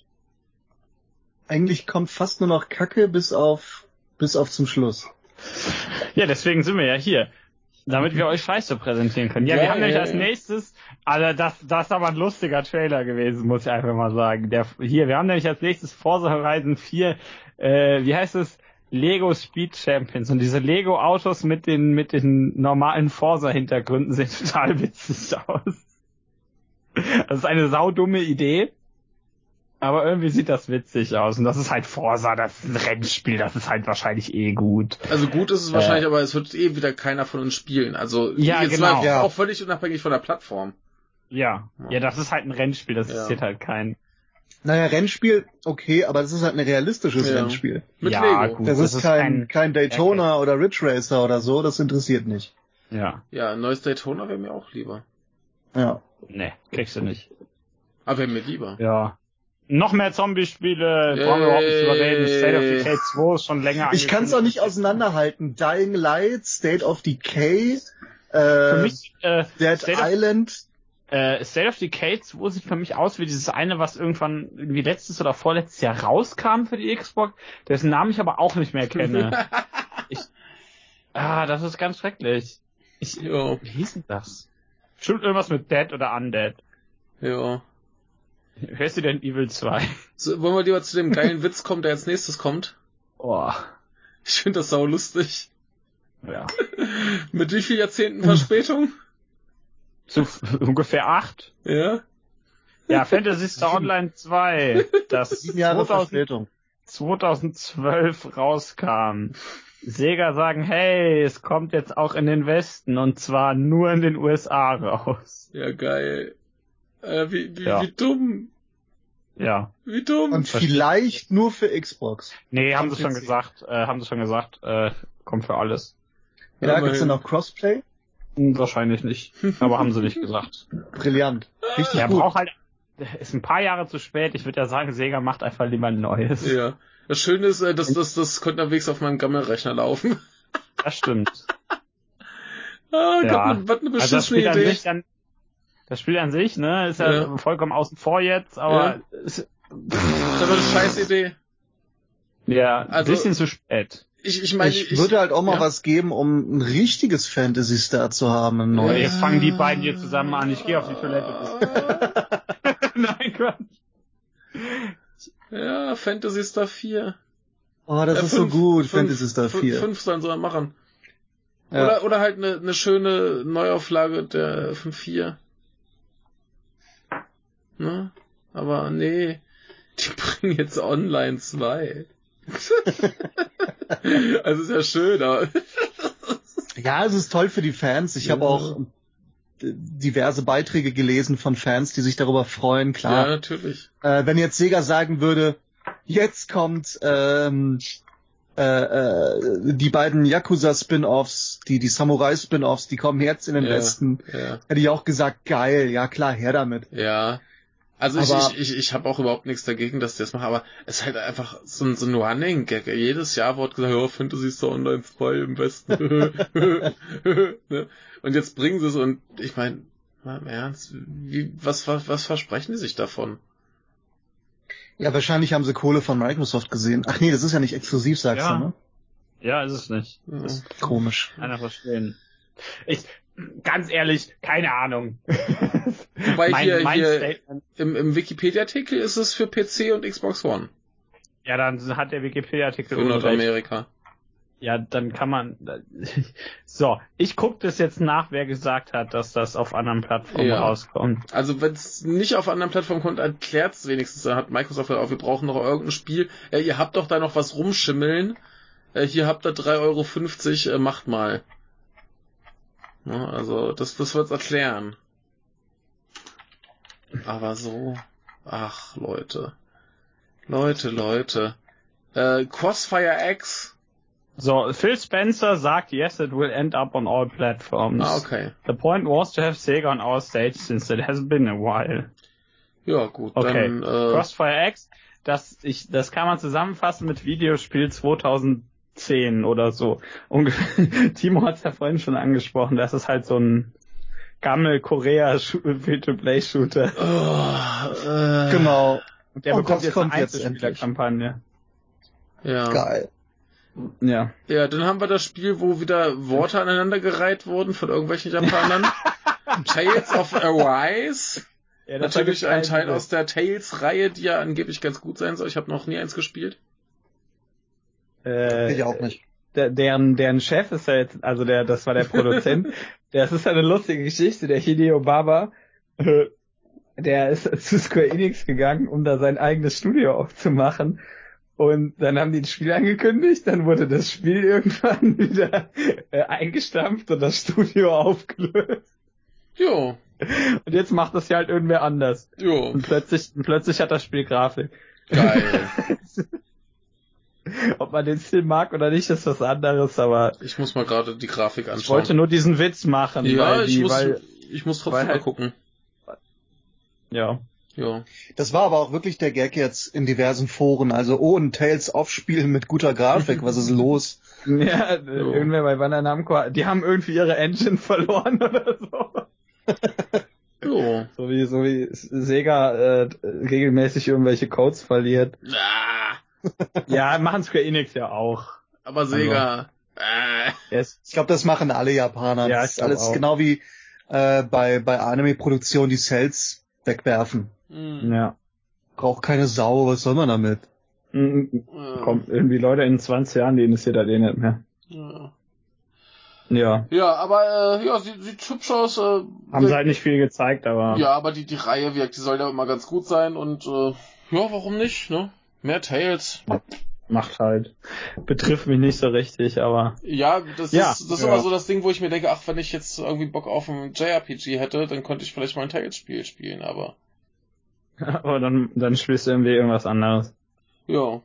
eigentlich kommt fast nur noch Kacke bis auf bis auf zum Schluss. Ja, deswegen sind wir ja hier. Damit wir euch Scheiße präsentieren können. Ja, wir Ja, haben nämlich ja, als ja. nächstes, also das, das ist aber ein lustiger Trailer gewesen, muss ich einfach mal sagen. Der, hier, wir haben nämlich als nächstes Forza Horizon 4, äh, wie heißt es? Lego Speed Champions. Und diese Lego Autos mit den, mit den normalen Forza Hintergründen sehen total witzig aus. Das ist eine saudumme Idee. Aber irgendwie sieht das witzig aus. Und das ist halt Forza, das ist ein Rennspiel, das ist halt wahrscheinlich eh gut. Also gut ist es Äh. wahrscheinlich, aber es wird eh wieder keiner von uns spielen. Also Ja, jetzt genau. mal Ja. auch völlig unabhängig von der Plattform. Ja, ja, das ist halt ein Rennspiel, das Ja. interessiert halt keinen. Naja, Rennspiel, okay, aber das ist halt ein realistisches Ja. Rennspiel. Mit ja, Lego. gut, Das, ist, kein, kein Daytona oder Ridge Racer oder so, das interessiert nicht. Ja, Ja, ein neues Daytona wäre mir auch lieber. Ja. ne, kriegst du nicht. Aber wäre mir lieber. Ja. Noch mehr Zombie-Spiele, brauchen wir überhaupt nicht drüber reden. State of Decay 2 ist schon länger Ich kann es auch nicht auseinanderhalten. Dying Light, State of Decay, äh, Für mich, äh, Dead State of- Island. äh, State of Decay 2 sieht für mich aus wie dieses eine, was irgendwann irgendwie letztes oder vorletztes Jahr rauskam für die Xbox, dessen Namen ich aber auch nicht mehr kenne. ich, ah, das ist ganz schrecklich. Ich, Ja, wie hieß denn das? Stimmt irgendwas mit Dead oder Undead. ja. Resident Evil 2. So, wollen wir lieber zu dem geilen Witz kommen, der als nächstes kommt? Oh. Ich finde das sau lustig. Ja. Mit wie viel Jahrzehnten Verspätung? Zu ungefähr acht. Ja. Ja, Fantasy Star Online 2, das Sieben Jahre 2000, Verspätung. 2012 rauskam. Sega sagen, hey, es kommt jetzt auch in den Westen und zwar nur in den USA raus. Ja, geil. Äh, wie, wie, Ja. wie dumm. Ja. Wie dumm. Und vielleicht nur für Xbox. Nee, haben sie schon gesagt, äh, haben sie schon gesagt, äh, kommt für alles. Ja, Ja, gibt's denn noch Crossplay? Hm, Wahrscheinlich nicht, aber haben sie nicht gesagt. Brillant. Richtig Er gut. braucht halt, ist ein paar Jahre zu spät. Ich würde ja sagen, Sega macht einfach lieber ein neues. Ja. Das Schöne ist, äh, dass das, das könnte unterwegs auf meinem Gammelrechner laufen. Das stimmt. Ah, Ja. ja. was eine Also das beschissene Spiel an Idee. sich dann, das Spiel an sich, ne, ist ja, Ja. vollkommen außen vor jetzt, aber ist, Das ist eine scheiß Idee. ja, ein Also- bisschen zu spät. Ich, ich meine, ich, würde halt auch mal ja. was geben, um ein richtiges Fantasy Star zu haben, ein neues. jetzt fangen die beiden hier zusammen an. Ich gehe auf die Toilette. Nein, Quatsch. Ja, Fantasy Star 4. Oh, das Äh, ist so fünf- gut, fünf- Fantasy Star fünf- 4. Fünf sollen soll er machen. Ja. Oder, oder halt eine, eine schöne Neuauflage der 5.4. Ne? Aber nee, die bringen jetzt online 2. also ist ja schön, aber Ja, es ist toll für die Fans. Ich habe Ja. auch äh, diverse Beiträge gelesen von Fans, die sich darüber freuen. ja, Klar, natürlich. äh, wenn jetzt Sega sagen würde, jetzt kommt ähm, äh, äh, die beiden Yakuza-Spin-Offs, die, die Samurai-Spin-Offs, die kommen jetzt in den Ja. Westen, Ja. hätte ich auch gesagt, geil, ja klar, her damit. Ja. Also ich, Aber- ich, ich, ich habe auch überhaupt nichts dagegen, dass die das machen, aber es ist halt einfach so ein, so ein Running Gag. Jedes Jahr wird gesagt, ja, Fantasy Star Online 2 im Westen. ne? Und jetzt bringen sie es und ich meine, mal im Ernst, wie, was, was, was versprechen die sich davon? Ja, wahrscheinlich haben sie Kohle von Microsoft gesehen. Ach nee, das ist ja nicht exklusiv, sagst Ja. du, ne? Ja, ist es nicht. Ja. Das Komisch. kann er verstehen. Ich, ganz ehrlich, keine Ahnung. Wobei mein, hier, mein hier im, im Wikipedia-Artikel ist es für PC und Xbox One. ja, dann hat der Wikipedia-Artikel Für. Nordamerika. Ja, dann kann man. So, ich gucke das jetzt nach, wer gesagt hat, dass das auf anderen Plattformen Ja. rauskommt. Also wenn es nicht auf anderen Plattformen kommt, erklärt es wenigstens. Dann hat Microsoft gesagt, oh, wir brauchen noch irgendein Spiel. Äh, ihr habt doch da noch was rumschimmeln. Äh, hier habt ihr 3,50 Euro, äh, macht mal. Ja, also das, das wird's erklären. Aber so. Ach, Leute. Leute, Leute. Äh, Crossfire X. So, Phil Spencer sagt, yes, it will end up on all platforms. Ah, okay. The point was to have Sega on our stage since it has been a while. Ja, gut. Okay. Dann, äh, Crossfire X, das, ich, das kann man zusammenfassen mit Videospiel 2010 oder so. Ungefähr. Timo hat es ja vorhin schon angesprochen, das ist halt so ein Gammel-Korea-Free-to-Play-Shooter. oh, äh, Genau. Und der Und bekommt das jetzt eine. Einzelspielerkampagne. Ja. Geil. Ja. Ja, dann haben wir das Spiel, wo wieder Worte aneinandergereiht wurden von irgendwelchen Japanern. Tales of Arise. ja Natürlich ein Teil aus der Tales-Reihe, die ja angeblich ganz gut sein soll. Ich habe noch nie eins gespielt. Äh, Ich auch nicht. der, deren, deren Chef ist ja jetzt, also der, das war der Produzent. das ist ja eine lustige Geschichte, der Hideo Baba, äh, der ist zu Square Enix gegangen, um da sein eigenes Studio aufzumachen. Und dann haben die ein Spiel angekündigt, dann wurde das Spiel irgendwann wieder äh, eingestampft und das Studio aufgelöst. Jo, Und jetzt macht das ja halt irgendwer anders. jo, Und plötzlich, und plötzlich hat das Spiel Grafik. geil. Ob man den Stil mag oder nicht, ist was anderes, aber Ich muss mal gerade die Grafik anschauen. ich wollte nur diesen Witz machen, ja, weil ich die, muss, weil, ich muss trotzdem weil mal halt- gucken. ja. Ja. Das war aber auch wirklich der Gag jetzt in diversen Foren. Also, oh, ein Tales-Off-Spiel mit guter Grafik, was ist los? Ja, äh, irgendwer bei Bandai Namco, die haben irgendwie ihre Engine verloren oder so. Jo. So wie, so wie Sega äh, regelmäßig irgendwelche Codes verliert. Ah, Ja, machen Square Enix ja auch. aber Sega. Äh, Yes. Ich glaube, das machen alle Japaner. Ja, das ist alles auch. genau wie äh, bei, bei Anime-Produktionen die Cells wegwerfen. hm, Ja. Braucht keine Sau, was soll man damit? Mhm. äh, Kommt irgendwie Leute in 20 Jahren, die interessiert das eh nicht mehr. Ja. Ja. Ja, aber äh, ja, sieht, sieht hübsch aus. Äh, Haben sie halt nicht viel gezeigt, aber Ja, aber die, die Reihe wirkt, die soll ja immer ganz gut sein und äh, ja, warum nicht, ne? Mehr Tales. macht halt. Betrifft mich nicht so richtig, aber Ja, das Ja, ist, das ist ja. immer so das Ding, wo ich mir denke, ach, wenn ich jetzt irgendwie Bock auf ein JRPG hätte, dann könnte ich vielleicht mal ein Tales-Spiel spielen, aber aber dann, dann spielst du irgendwie irgendwas anderes. ja.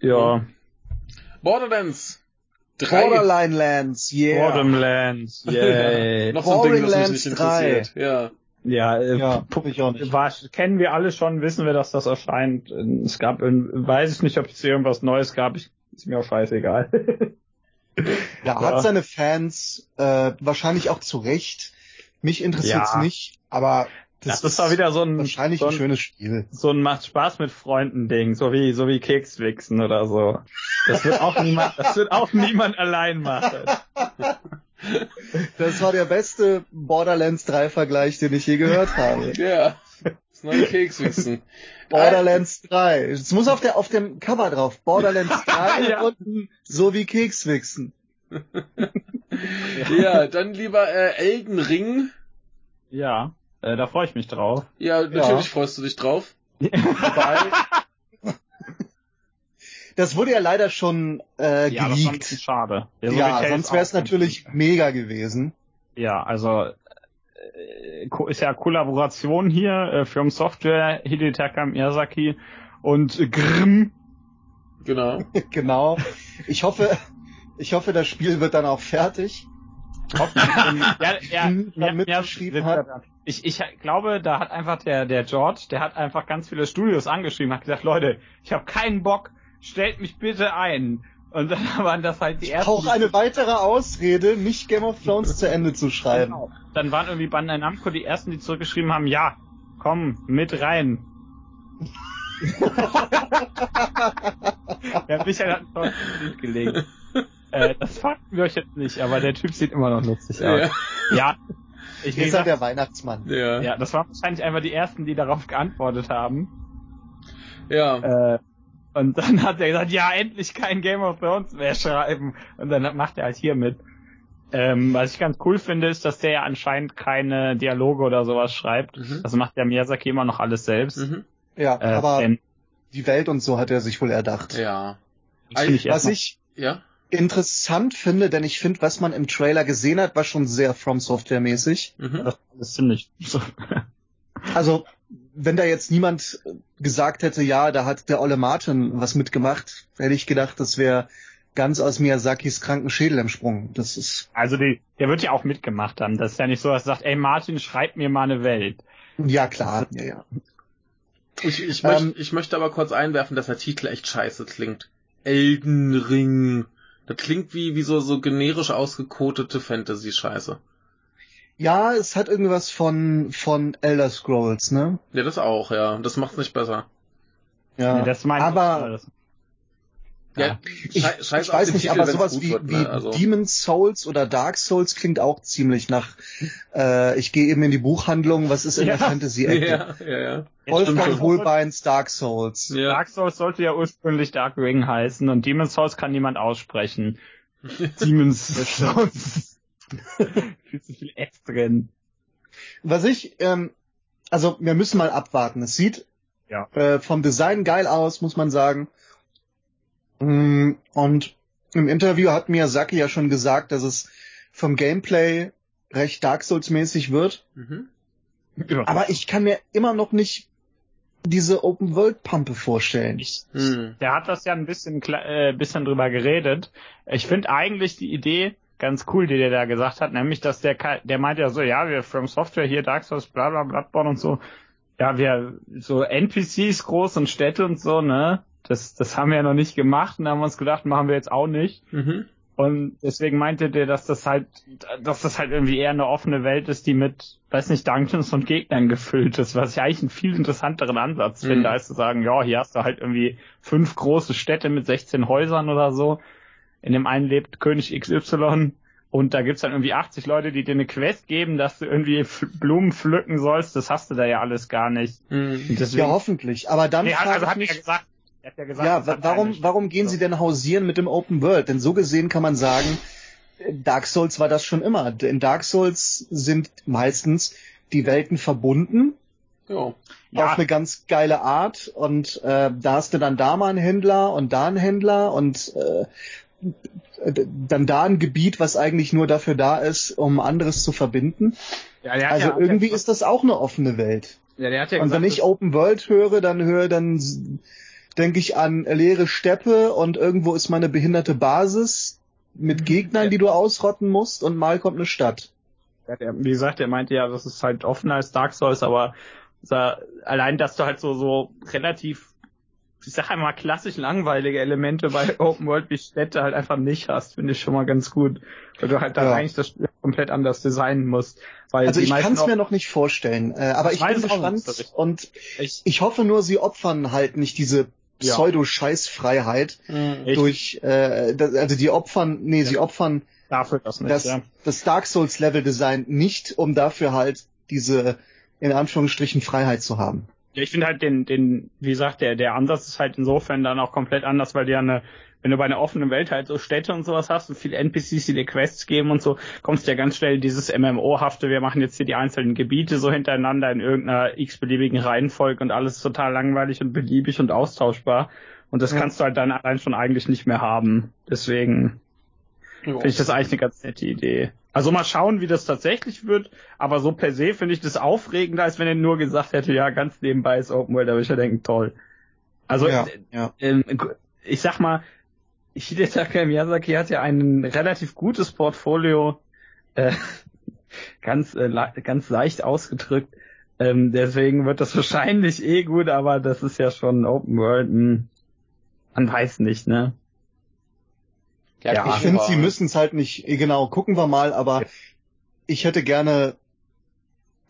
Ja. Borderlands 3. Borderline Lands, yeah. Borderlands, yay. Noch so ein Ding, das mich Borderlands nicht interessiert. Ja. Ja, äh, Ja, ich auch nicht. war, kennen wir alle schon, wissen wir, dass das erscheint. Es gab, in- weiß ich nicht, ob es irgendwas Neues gab. Ich, ist mir auch scheißegal. Ja, Ja. hat seine Fans äh, wahrscheinlich auch zu Recht. Mich interessiert's Ja. nicht, aber Das, ist doch wieder so ein, wahrscheinlich so ein ein, schönes Spiel. so ein macht Spaß mit Freunden Ding, so wie, so wie Kekswichsen oder so. Das wird auch niemand, das wird auch niemand allein machen. Das war der beste Borderlands 3 Vergleich, den ich je gehört habe. Ja. Das neue Kekswichsen. Borderlands 3. Es muss auf der auf dem Cover drauf. Borderlands 3 Ja. unten so wie Kekswichsen. ja, dann lieber äh, Elden Ring. Ja, äh, da freue ich mich drauf. Ja, natürlich ja. freust du dich drauf. Wobei, das wurde ja leider schon äh, ja, geleakt. Das schade. Ja, so ja sonst wäre es natürlich mega gewesen. Ja, also äh, ist ja Kollaboration hier, äh, From Software, Hidetaka Miyazaki und Grimm. Genau. genau. Ich hoffe, ich hoffe, das Spiel wird dann auch fertig. ja, ja, ja, mitgeschrieben hat. Ich, ich glaube, da hat einfach der, der George, der hat einfach ganz viele Studios angeschrieben, hat gesagt, Leute, ich habe keinen Bock, stellt mich bitte ein. Und dann waren das halt die ersten. Auch eine weitere Ausrede, nicht Game of Thrones zu Ende zu schreiben. Genau. Dann waren irgendwie Bandai Namco die ersten, die zurückgeschrieben haben, ja, komm, mit rein. ja, Michael hat ein Lied gelegt. Äh, das fakten wir euch jetzt nicht, aber der Typ sieht immer noch lustig aus. Ja. ja ich ist halt der Weihnachtsmann. Ja. ja, das waren wahrscheinlich einfach die ersten, die darauf geantwortet haben. Ja. Äh, und dann hat er gesagt, ja, endlich kein Game of Thrones mehr schreiben. Und dann macht er halt hier mit. Ähm, was ich ganz cool finde, ist, dass der ja anscheinend keine Dialoge oder sowas schreibt. Mhm. Das macht der Miyazaki immer noch alles selbst. Mhm. Ja, äh, aber denn, die Welt und so hat er sich wohl erdacht. Ja. Ich was ich ja? interessant finde, denn ich finde, was man im Trailer gesehen hat, war schon sehr From Software mäßig. Mhm. Das ist ziemlich. also wenn da jetzt niemand gesagt hätte, ja, da hat der Olle Martin was mitgemacht, hätte ich gedacht, das wäre ganz aus Miyazakis kranken Schädel entsprungen. Das ist. Also die, der wird ja auch mitgemacht haben. Das ist ja nicht so, dass er sagt, ey Martin, schreib mir mal eine Welt. Ja, klar. Ja, ja. Ich, ich, ähm, ich möchte aber kurz einwerfen, dass der Titel echt scheiße klingt. Elden Ring. Das klingt wie, wie so, so generisch ausgekotete Fantasy-Scheiße. Ja, es hat irgendwas von, von Elder Scrolls, ne? Ja, das auch, ja. Das macht's nicht besser. Ja, nee, das meint aber, ja, ich, ich weiß nicht, Titel, aber sowas wie, wird, ne? wie also. Demon's Souls oder Dark Souls klingt auch ziemlich nach, äh, ich gehe eben in die Buchhandlung, was ist in ja. der Fantasy-Ecke? Ja, ja, ja. Wolfgang Holbeins Dark Souls. Ja. Dark Souls sollte ja ursprünglich Dark Ring heißen und Demon's Souls kann niemand aussprechen. Demon's Souls. Viel zu viel S drin. Was ich, ähm, also wir müssen mal abwarten. Es sieht ja. äh, vom Design geil aus, muss man sagen. Mm, und im Interview hat Miyazaki ja schon gesagt, dass es vom Gameplay recht Dark Souls mäßig wird. Mhm. Ja. Aber ich kann mir immer noch nicht diese Open World Pampe vorstellen. Ich, hm. Der hat das ja ein bisschen äh, bisschen drüber geredet. Ich finde eigentlich die Idee ganz cool, die der da gesagt hat, nämlich dass der der meint ja so, ja, wir From Software hier Dark Souls, bla bla Bloodborne und so. Ja, wir so NPCs groß und Städte und so, ne? Das, das haben wir ja noch nicht gemacht und da haben wir uns gedacht, machen wir jetzt auch nicht. Mhm. Und deswegen meinte der, dass das halt, dass das halt irgendwie eher eine offene Welt ist, die mit, weiß nicht, Dungeons und Gegnern gefüllt ist, was ich eigentlich einen viel interessanteren Ansatz mhm. finde, als zu sagen, ja, hier hast du halt irgendwie fünf große Städte mit 16 Häusern oder so. In dem einen lebt König XY und da gibt's dann irgendwie 80 Leute, die dir eine Quest geben, dass du irgendwie Blumen pflücken sollst. Das hast du da ja alles gar nicht. Mhm. Deswegen, ja, hoffentlich. Aber dann nee, also hat er gesagt, hat ja, gesagt, ja warum, warum gehen sie denn hausieren mit dem Open World? Denn so gesehen kann man sagen, Dark Souls war das schon immer. In Dark Souls sind meistens die Welten verbunden. Ja. Ja. Auf eine ganz geile Art. Und äh, da hast du dann da mal einen Händler und da einen Händler und äh, dann da ein Gebiet, was eigentlich nur dafür da ist, um anderes zu verbinden. Ja, also ja, irgendwie ist das auch eine offene Welt. Ja, der hat ja und gesagt, wenn ich Open World höre, dann höre dann denke ich an leere Steppe und irgendwo ist meine behinderte Basis mit mhm. Gegnern, die du ausrotten musst und mal kommt eine Stadt. Ja, der, wie gesagt, er meinte ja, das ist halt offener als Dark Souls, aber allein, dass du halt so, so relativ, ich sag einmal klassisch langweilige Elemente bei Open World wie Städte halt einfach nicht hast, finde ich schon mal ganz gut. Weil du halt dann ja. eigentlich das Spiel komplett anders designen musst. Weil also ich kann es mir noch nicht vorstellen, äh, aber ich bin gespannt und ich, ich hoffe nur, sie opfern halt nicht diese Pseudo-Scheißfreiheit mhm. durch, äh, also die opfern, nee, ja. sie opfern dafür das, nicht, das, ja. das Dark Souls Level Design nicht, um dafür halt diese in Anführungsstrichen Freiheit zu haben. Ja, ich finde halt den, den, wie gesagt, der, der Ansatz ist halt insofern dann auch komplett anders, weil die ja eine, wenn du bei einer offenen Welt halt so Städte und sowas hast und viele NPCs, die dir Quests geben und so, kommst du ja ganz schnell in dieses MMO-hafte, wir machen jetzt hier die einzelnen Gebiete so hintereinander in irgendeiner x-beliebigen Reihenfolge und alles total langweilig und beliebig und austauschbar. Und das Ja. kannst du halt dann allein schon eigentlich nicht mehr haben. Deswegen Jo. finde ich das eigentlich eine ganz nette Idee. Also mal schauen, wie das tatsächlich wird, aber so per se finde ich das aufregender, als wenn er nur gesagt hätte, ja, ganz nebenbei ist Open World, da würde ich ja denken, toll. Also ja, äh, ja. ähm, ich sag mal, Hidetaka Miyazaki hat ja ein relativ gutes Portfolio, äh, ganz, äh, ganz leicht ausgedrückt. Ähm, deswegen wird das wahrscheinlich eh gut, aber das ist ja schon Open World. Hm. Man weiß nicht, ne? Ja, Ich finde, sie müssen es halt nicht, genau, gucken wir mal, aber ich hätte gerne,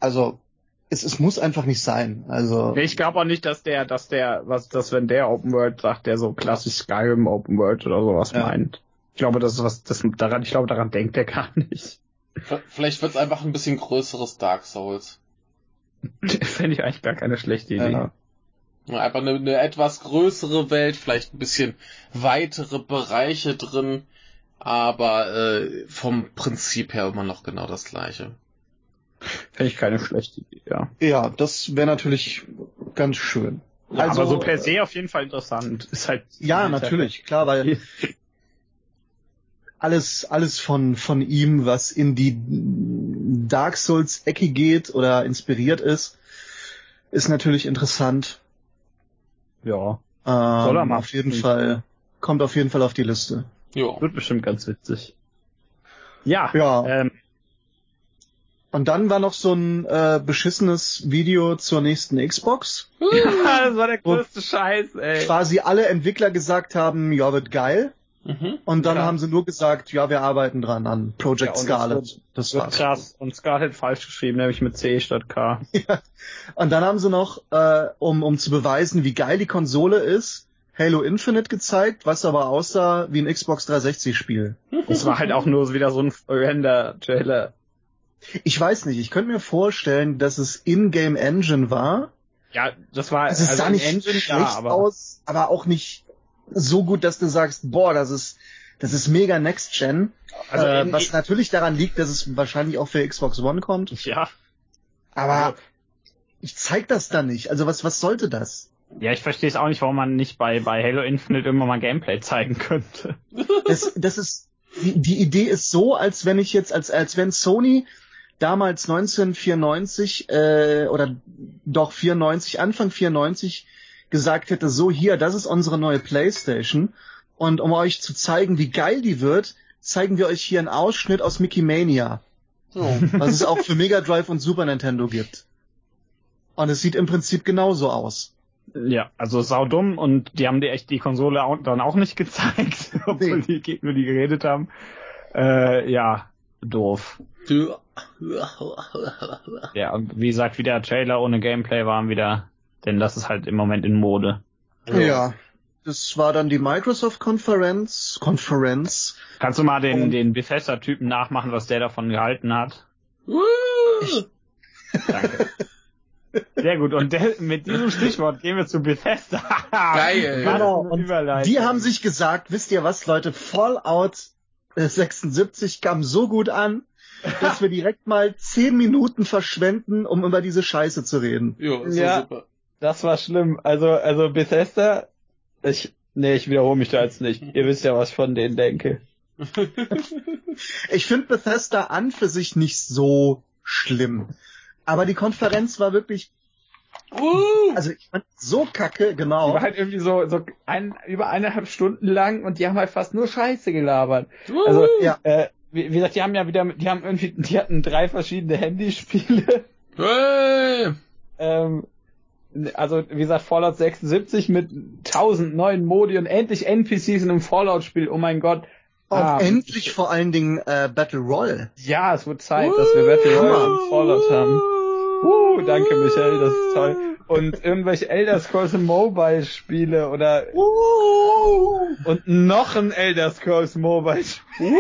also, es, es muss einfach nicht sein. Also, Nee, ich glaube auch nicht, dass der, dass der, was, dass wenn der Open World sagt, der so klassisch Skyrim Open World oder sowas Ja. meint. Ich glaube, das ist was, das daran, ich glaube, daran denkt er gar nicht. Vielleicht wird's einfach ein bisschen größeres Dark Souls. Fände ich eigentlich gar keine schlechte Idee. Ja. Einfach eine, eine etwas größere Welt, vielleicht ein bisschen weitere Bereiche drin, aber äh, vom Prinzip her immer noch genau das gleiche. Fände ich keine schlechte Idee, ja. ja, das wäre natürlich ganz schön. Ja, also, aber so per se auf jeden Fall interessant. Ist halt. Ja, natürlich, klar, weil alles, alles von, von ihm, was in die Dark Souls Ecke geht oder inspiriert ist, ist natürlich interessant. Ja, Ähm, Soll er machen. Auf jeden Fall, kommt auf jeden Fall auf die Liste. Jo. wird bestimmt ganz witzig. Ja, Ja. ähm, Und dann war noch so ein äh, beschissenes Video zur nächsten Xbox. das war der größte Scheiß, ey. Quasi alle Entwickler gesagt haben, ja, wird geil. Mhm. Und dann Ja. haben sie nur gesagt, ja, wir arbeiten dran an Project Ja, und das Scarlet. wird- Das Wird war's. krass. Und Scarlett falsch geschrieben, nämlich mit C statt K. Und dann haben sie noch, äh, um, um zu beweisen, wie geil die Konsole ist, Halo Infinite gezeigt, was aber aussah wie ein Xbox 360-Spiel. Das war halt auch nur wieder so ein Render-Trailer. Ich weiß nicht, ich könnte mir vorstellen, dass es In-Game Engine war. Ja, das war Also es sah in nicht Engine, schlecht ja, aber aus, aber auch nicht so gut, dass du sagst, boah, das ist, das ist mega Next Gen. Also äh, was natürlich daran liegt, dass es wahrscheinlich auch für Xbox One kommt. ja. Aber Also- ich zeig das da nicht. Also was, was sollte das? Ja, ich verstehe es auch nicht, warum man nicht bei, bei Halo Infinite immer mal Gameplay zeigen könnte. Das, das ist, die, die Idee ist so, als wenn ich jetzt, als, als wenn Sony damals 1994, äh, oder doch 94, Anfang 94 gesagt hätte, so hier, das ist unsere neue Playstation. Und um euch zu zeigen, wie geil die wird, zeigen wir euch hier einen Ausschnitt aus Mickey Mania, So. was es auch für Mega Drive und Super Nintendo gibt. Und es sieht im Prinzip genauso aus. Ja, also saudumm und die haben dir echt die Konsole auch, dann auch nicht gezeigt, obwohl Nee. die Gegner die geredet haben. Äh, ja, doof. Du. Ja, und wie gesagt, wieder Trailer ohne Gameplay waren wieder, denn das ist halt im Moment in Mode. Ja. Das war dann die Microsoft-Konferenz. Konferenz. Kannst du mal den, Und- den Bethesda-Typen nachmachen, was der davon gehalten hat? Danke. Sehr gut. Und der, mit diesem Stichwort gehen wir zu Bethesda. Geil. Genau. Und. Die haben sich gesagt, wisst ihr was, Leute, Fallout äh, 76 kam so gut an, dass wir direkt mal 10 Minuten verschwenden, um über diese Scheiße zu reden. Jo, ist Ja. ja. super. Das war schlimm. Also, also Bethesda, ich, nee, ich wiederhole mich da jetzt nicht. Ihr wisst ja, was ich von denen denke. Ich finde Bethesda an für sich nicht so schlimm. Aber die Konferenz war wirklich, Uh, also ich fand so kacke, Die genau. war halt irgendwie so, so ein, über eineinhalb Stunden lang und die haben halt fast nur Scheiße gelabert. Also, Ja. äh, wie, wie gesagt, die haben ja wieder, die haben irgendwie, die hatten drei verschiedene Handyspiele. hey. Ähm, also, wie gesagt, Fallout 76 mit tausend neuen Modi und endlich NPCs in einem Fallout-Spiel. Oh mein Gott. Und Ah, endlich vor allen Dingen äh, Battle Royale. Ja, es wird Zeit, dass wir Battle Royale und Fallout haben. Uh, danke Michael, das ist toll. Und irgendwelche Elder Scrolls Mobile Spiele oder und noch ein Elder Scrolls Mobile Spiel.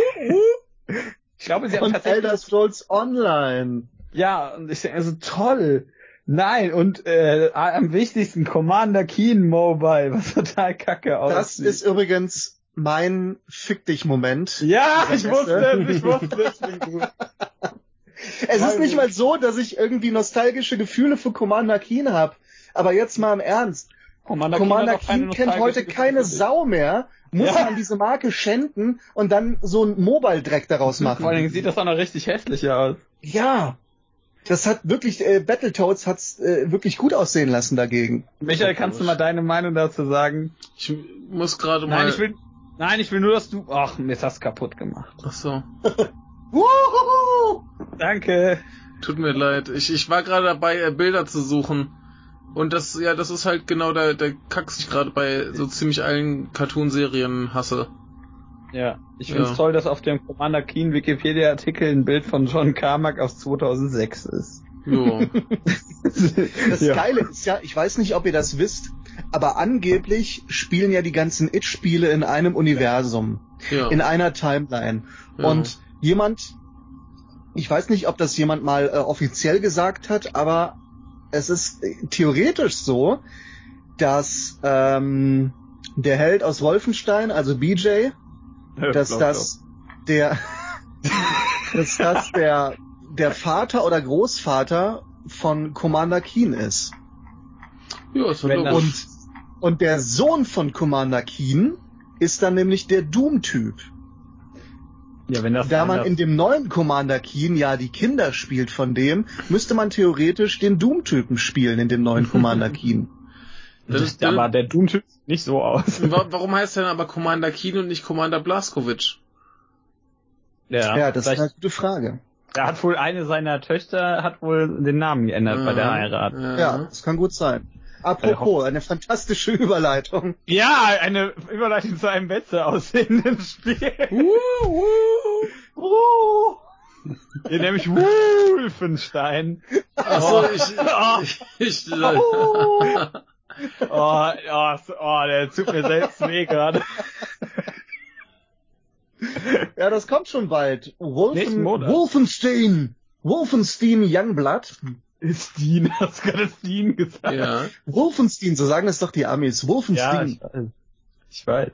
Ich glaube, sie haben Und tatsächlich Elder Scrolls Online. ja, und ich denke also toll. Nein, und äh, am wichtigsten Commander Keen Mobile, was total kacke aussieht. Das ist übrigens mein Fick dich Moment. Ja, ich wusste Messe. es, ich wusste es. bin gut. Es ist nicht mal so, dass ich irgendwie nostalgische Gefühle für Commander Keen habe. Aber jetzt mal im Ernst. Commander, Commander Keen kennt heute keine. Sau mehr. Muss Ja. man diese Marke schänden und dann so ein Mobile-Dreck daraus Vor allen machen. Dingen sieht das auch noch richtig hässlich aus. Ja. Das hat wirklich, äh, Battletoads hat's äh, wirklich gut aussehen lassen dagegen. Michael, kannst du mal deine Meinung dazu sagen? Ich muss gerade mal. Nein, ich will, nein, ich will nur, dass du, ach, mir ist das kaputt gemacht. Ach so. Danke. Tut mir leid. Ich, ich war gerade dabei, äh, Bilder zu suchen. Und das, ja, das ist halt genau der, der Kack, den ich gerade bei so ziemlich allen Cartoon-Serien hasse. Ja, ich Ja. find's toll, dass auf dem Commander Keen Wikipedia-Artikel ein Bild von John Carmack aus 2006 ist. Jo. Das Ja. Geile ist ja, ich weiß nicht, ob ihr das wisst, aber angeblich spielen ja die ganzen It-Spiele in einem Universum, ja. in einer Timeline. Ja. Und jemand, ich weiß nicht, ob das jemand mal äh, offiziell gesagt hat, aber es ist äh, theoretisch so, dass ähm, der Held aus Wolfenstein, also BJ, dass Glaub das der, dass das der, der Vater oder Großvater von Commander Keen ist. ja, ist ja Wenn das-. Und, und der Sohn von Commander Keen ist dann nämlich der Doom-Typ. Ja, wenn das Da man in dem neuen Commander Keen ja die Kinder spielt von dem, müsste man theoretisch den Doom-Typen spielen in dem neuen Commander Keen. Das das, ist- aber der Doom-Typ sieht nicht so aus. Wa- Warum heißt er denn aber Commander Keen und nicht Commander Blaskovic? Ja, das ist eine gute Frage. Er hat wohl eine seiner Töchter hat wohl den Namen geändert bei der Heirat. Ja. Ja, das kann gut sein. Apropos, eine fantastische Überleitung. Ja, eine Überleitung zu einem besser aussehenden Spiel. Uh, uh. Oh. Hier nämlich Wolfenstein. Ach so, ich, Oh. ich, ich, Oh. Oh, oh, oh, der tut mir selbst weh gerade. Ja, das kommt schon bald. Wolfen. Wolfenstein. Wolfenstein Youngblood. Steen, hast du gerade Steen gesagt? ja. Wolfenstein, so sagen es doch die Amis. Ja, Wolfenstein. ich weiß. Ich weiß.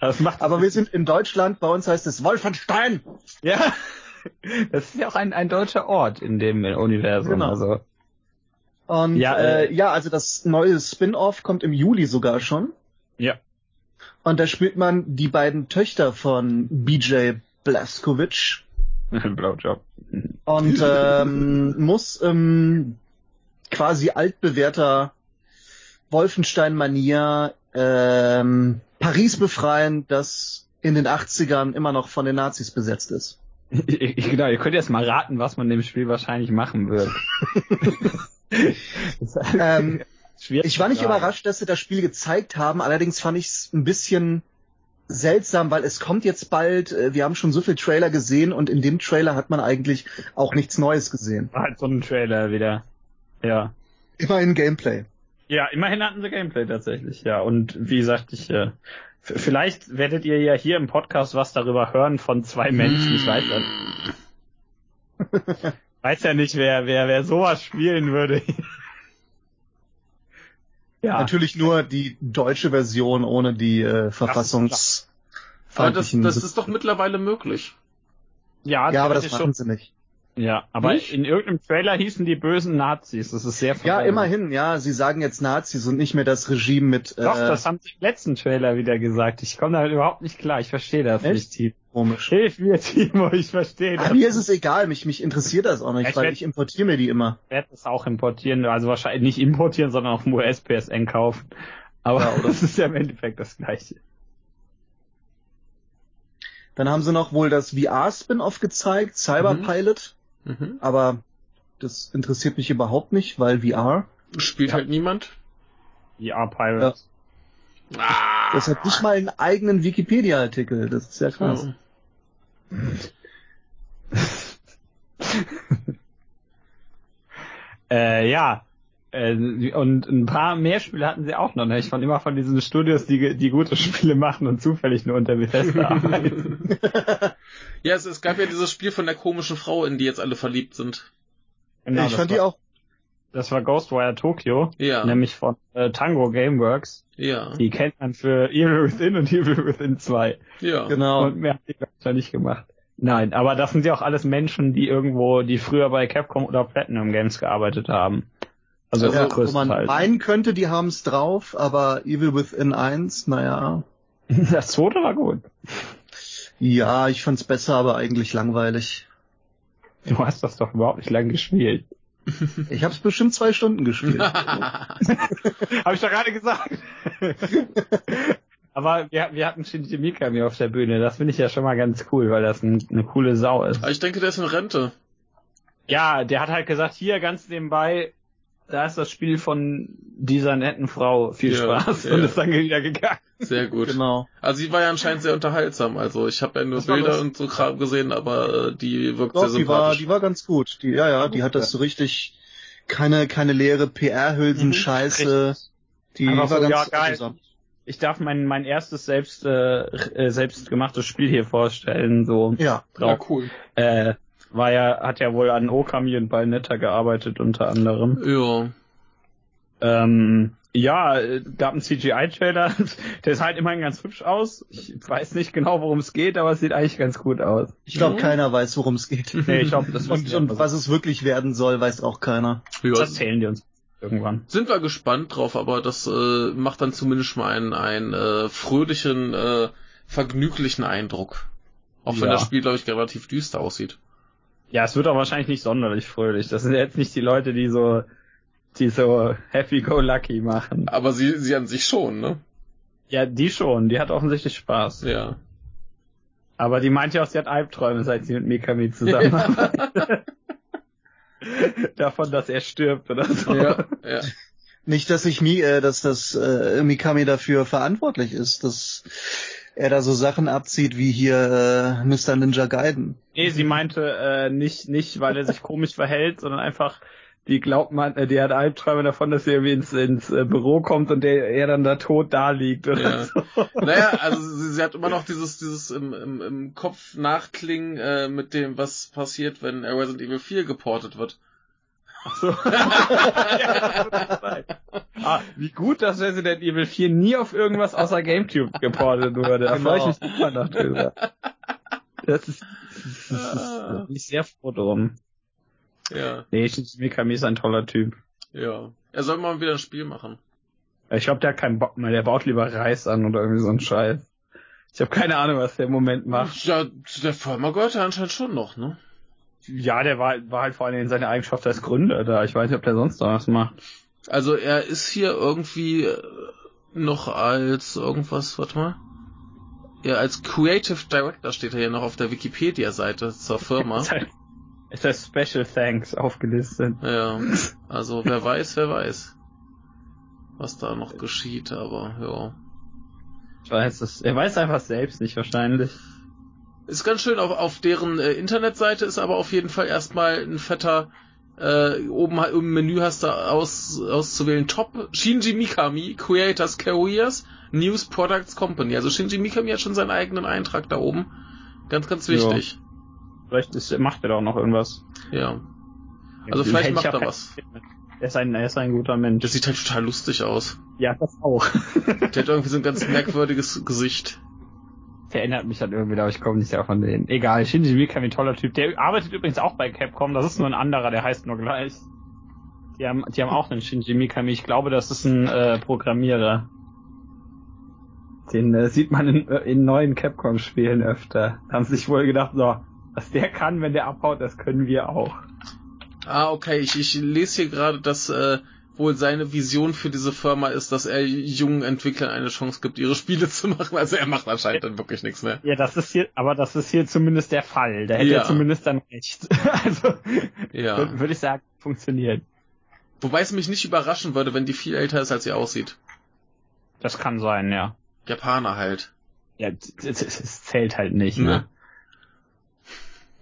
Das macht Aber wir sind in Deutschland, bei uns heißt es Wolfenstein. Ja. Das ist ja auch ein, ein deutscher Ort in dem Universum. Genau. Also. Und Ja, äh, äh, ja, also das neue Spin-off kommt im Juli sogar schon. Ja. Und da spielt man die beiden Töchter von BJ Blazkowicz Blowjob. und ähm, muss ähm, quasi altbewährter Wolfenstein-Manier ähm, Paris befreien, das in den 80ern immer noch von den Nazis besetzt ist. genau, ihr könnt jetzt mal raten, was man dem Spiel wahrscheinlich machen wird. Ähm, Schwierig Ich war nicht sagen. überrascht, dass sie das Spiel gezeigt haben, allerdings fand ich es ein bisschen seltsam, weil es kommt jetzt bald, äh, wir haben schon so viel Trailer gesehen und in dem Trailer hat man eigentlich auch nichts Neues gesehen. War halt so ein Trailer wieder. Ja. Immerhin Gameplay. Ja, immerhin hatten sie Gameplay tatsächlich, ja. Und wie gesagt, ich, äh, vielleicht werdet ihr ja hier im Podcast was darüber hören von zwei Menschen. Ich weiß ja, weiß ja nicht, wer, wer, wer sowas spielen würde. ja. Natürlich nur die deutsche Version ohne die äh, Aber das, verfassungsfeindlichen. das ist doch mittlerweile möglich. Ja, ja, aber das machen sie nicht. Ja, aber Nicht? in irgendeinem Trailer hießen die bösen Nazis. Das ist sehr Ja, verwirrend. immerhin, ja, sie sagen jetzt Nazis und nicht mehr das Regime mit Doch, äh, das haben sie im letzten Trailer wieder gesagt. Ich komme damit überhaupt nicht klar. Ich verstehe das Echt? nicht, Timo. Komisch. Hilf mir, Timo, ich verstehe Ach, das. mir ist es egal, mich, mich interessiert das auch nicht, Ich weil werd- ich importiere mir die immer. Ich werde es auch importieren, also wahrscheinlich nicht importieren, sondern auf dem US-PSN kaufen. Aber Ja, das ist ja im Endeffekt das Gleiche. Dann haben sie noch wohl das VR-Spin-off gezeigt, Cyberpilot. Mhm. aber das interessiert mich überhaupt nicht, weil VR, Spielt Ja. halt niemand. VR Pirates. Ah. das hat nicht mal einen eigenen Wikipedia-Artikel, das ist ja krass. Ja. Äh, ja. Äh, und ein paar mehr Spiele hatten sie auch noch. Ne? Ich fand immer von diesen Studios, die, die gute Spiele machen und zufällig nur unter Bethesda arbeiten. ja, es, es gab ja dieses Spiel von der komischen Frau, in die jetzt alle verliebt sind. Genau, ich fand die auch, das war Ghostwire Tokyo, Ja. nämlich von äh, Tango Gameworks. Ja. Die kennt man für Evil Within und Evil Within 2. Ja. Genau. Und mehr hat die glaub ich, noch nicht gemacht. Nein, aber das sind ja auch alles Menschen, die irgendwo, die früher bei Capcom oder Platinum Games gearbeitet haben. Also, Also, ja, wo man meinen könnte, die haben's drauf, aber Evil Within 1, naja. Das zweite war gut. Ja, ich fand's besser, aber eigentlich langweilig. Du hast das doch überhaupt nicht lang gespielt. Ich hab's bestimmt zwei Stunden gespielt. Habe ich doch gerade gesagt. Aber wir, wir hatten Shinji Mikami auf der Bühne. Das finde ich ja schon mal ganz cool, weil das ein, eine coole Sau ist. Aber ich denke, der ist in Rente. Ja, der hat halt gesagt, hier ganz nebenbei, da ist das Spiel von dieser netten Frau. Viel Ja, Spaß. ja. Und ist dann wieder gegangen. Sehr gut. genau. Also sie war ja anscheinend sehr unterhaltsam. Also ich habe ja nur Das Bilder und so Kram gesehen, aber äh, die wirkt Doch, sehr die war, sympathisch. die war ganz gut. Die, ja, ja, die hat das so richtig, keine, keine leere PR-Hülsen-Scheiße. Die Einfach war so, ganz ja, geil. Ich darf mein, mein erstes selbst, äh, äh, selbstgemachtes Spiel hier vorstellen, so. Ja, ja, drauf. cool. Äh, war ja, hat ja wohl an Okami und Bayonetta gearbeitet unter anderem. Ja. Ähm, ja, äh, gab einen CGI-Trailer, der sah halt immerhin ganz hübsch aus. Ich weiß nicht genau, worum es geht, aber es sieht eigentlich ganz gut aus. ich glaube, Mhm. keiner weiß, worum es geht. Nee, ich glaube, das Und, und was es wirklich werden soll, weiß auch keiner. ja. das erzählen die uns irgendwann. Sind wir gespannt drauf, aber das äh, macht dann zumindest mal einen, einen äh, fröhlichen, äh, vergnüglichen Eindruck. Auch wenn Ja. das Spiel, glaube ich, relativ düster aussieht. Ja, es wird auch wahrscheinlich nicht sonderlich fröhlich. Das sind jetzt nicht die Leute, die so, die so happy-go-lucky machen. Aber sie, sie an sich schon, ne? Ja, die schon. Die hat offensichtlich Spaß. Ja. Aber die meint ja auch, sie hat Albträume, seit sie mit Mikami zusammenarbeitet. Davon, dass er stirbt oder so. ja, ja. Nicht, dass ich Mi, äh, dass das äh, Mikami dafür verantwortlich ist, dass er da so Sachen abzieht wie hier äh, Mr. Ninja Gaiden. Nee, sie meinte äh, nicht, nicht, weil er sich komisch verhält, sondern einfach, die glaubt man, äh, die hat Albträume davon, dass sie irgendwie ins, ins äh, Büro kommt und der, er dann da tot da liegt oder Ja. so. Naja, also sie, sie hat immer noch dieses, dieses im, im, im Kopf nachklingen äh, mit dem, was passiert, wenn Resident Evil 4 geportet wird. Ach so. ah, wie gut, dass Resident Evil 4 nie auf irgendwas außer Gamecube geportet wurde. Da freue ich mich immer noch drüber. Das ist, das ist, das ist da bin ich sehr froh drum. Ja, Nee, Shinji Mikami ist ein toller Typ. ja. Er soll mal wieder ein Spiel machen. Ich glaube, der hat keinen Bock mehr. Der baut lieber Reis an oder irgendwie so ein Scheiß. Ich habe keine Ahnung, was der im Moment macht. Ja, der Firma gehört ja anscheinend schon noch, ne? Ja, der war, war halt vor allem in seiner Eigenschaft als Gründer da. Ich weiß nicht, ob der sonst noch was macht. Also er ist hier irgendwie äh, noch als irgendwas, warte mal. Ja, als Creative Director steht er hier noch auf der Wikipedia-Seite zur Firma. Ist das Special Thanks aufgelistet. Ja, also wer weiß, wer weiß, was da noch geschieht, aber ja. Ich weiß es. Er weiß einfach selbst nicht wahrscheinlich. Ist ganz schön, auf, auf deren äh, Internetseite ist aber auf jeden Fall erstmal ein fetter, äh, oben im Menü hast du aus, auszuwählen Top Shinji Mikami, Creators Careers, News Products Company. Also Shinji Mikami hat schon seinen eigenen Eintrag da oben. Ganz, ganz wichtig. Vielleicht ist, macht er da auch noch irgendwas. Ja. Also vielleicht ich macht ja er was. Er ist ein, er ist ein guter Mensch. Das sieht halt total lustig aus. ja, das auch. Der hat irgendwie so ein ganz merkwürdiges Gesicht. Erinnert mich an irgendwie, aber ich komme nicht sehr von denen. Egal, Shinji Mikami, toller Typ. Der arbeitet übrigens auch bei Capcom. Das ist nur ein anderer, der heißt nur gleich. Die haben, die haben auch einen Shinji Mikami. Ich glaube, das ist ein äh, Programmierer. Den äh, sieht man in, äh, in neuen Capcom-Spielen öfter. Da haben sie sich wohl gedacht, so, was der kann, wenn der abhaut, das können wir auch. Ah, okay. Ich, ich lese hier gerade, dass äh, wohl seine Vision für diese Firma ist, dass er jungen Entwicklern eine Chance gibt, ihre Spiele zu machen. Also er macht anscheinend dann wirklich nichts mehr. Ja, das ist hier, aber das ist hier zumindest der Fall. Da hätte Ja. er zumindest dann recht. also, Ja. würde würd ich sagen, funktioniert. Wobei es mich nicht überraschen würde, wenn die viel älter ist, als sie aussieht. Das kann sein, ja. Japaner halt. Ja, es zählt halt nicht, Ne?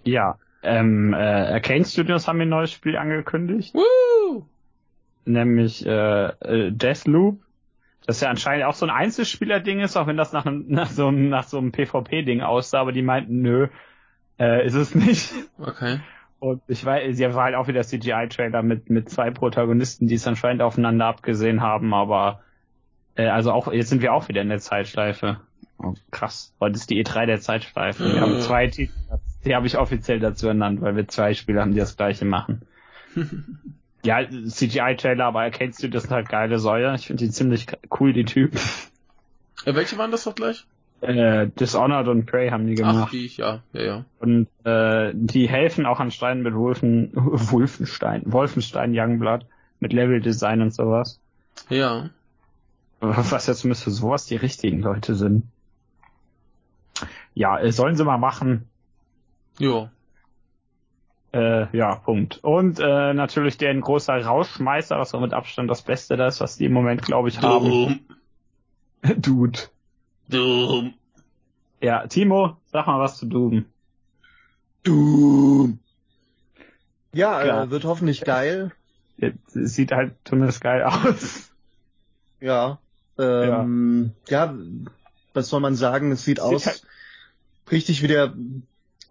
Ja. Ähm, äh, Arcane Studios haben ein neues Spiel angekündigt, Woo! Nämlich äh, äh, Deathloop. Das ja anscheinend auch so ein Einzelspieler-Ding ist, auch wenn das nach, einem, nach so einem, nach so einem PvP-Ding aussah, aber die meinten, nö, äh, ist es nicht. Okay. Und ich weiß, sie war halt auch wieder CGI-Trailer mit, mit zwei Protagonisten, die es anscheinend aufeinander abgesehen haben, aber äh, also auch, jetzt sind wir auch wieder in der Zeitschleife. Oh, krass. Heute ist die E3 der Zeitschleife. Wir haben zwei Titel, die habe ich offiziell dazu ernannt, weil wir zwei Spiele haben, die das gleiche machen. ja, CGI-Trailer, aber erkennst du, das sind halt geile Säue. Ich finde die ziemlich cool, die Typen. Äh, welche waren das doch gleich? Äh, Dishonored und Prey haben die gemacht. Ach, die, ja, ja, ja. Und äh, die helfen auch an Steinen mit Wolfen, Wolfenstein, Wolfenstein Youngblood mit Level-Design und sowas. Ja. Was ja zumindest für sowas die richtigen Leute sind. Ja, äh, sollen sie mal machen. Jo. Äh, ja, Punkt. Und äh, natürlich der ein großer Rausschmeißer, was auch mit Abstand das Beste das, was die im Moment, glaube ich, haben. Dumm. Dude. Dumm. Ja, Timo, sag mal was zu Doom. Doom. Ja, äh, wird hoffentlich geil. Jetzt sieht halt zumindest geil aus. Ja. Ähm, ja. was soll man sagen? Es sieht Sieht aus halt- richtig wie der,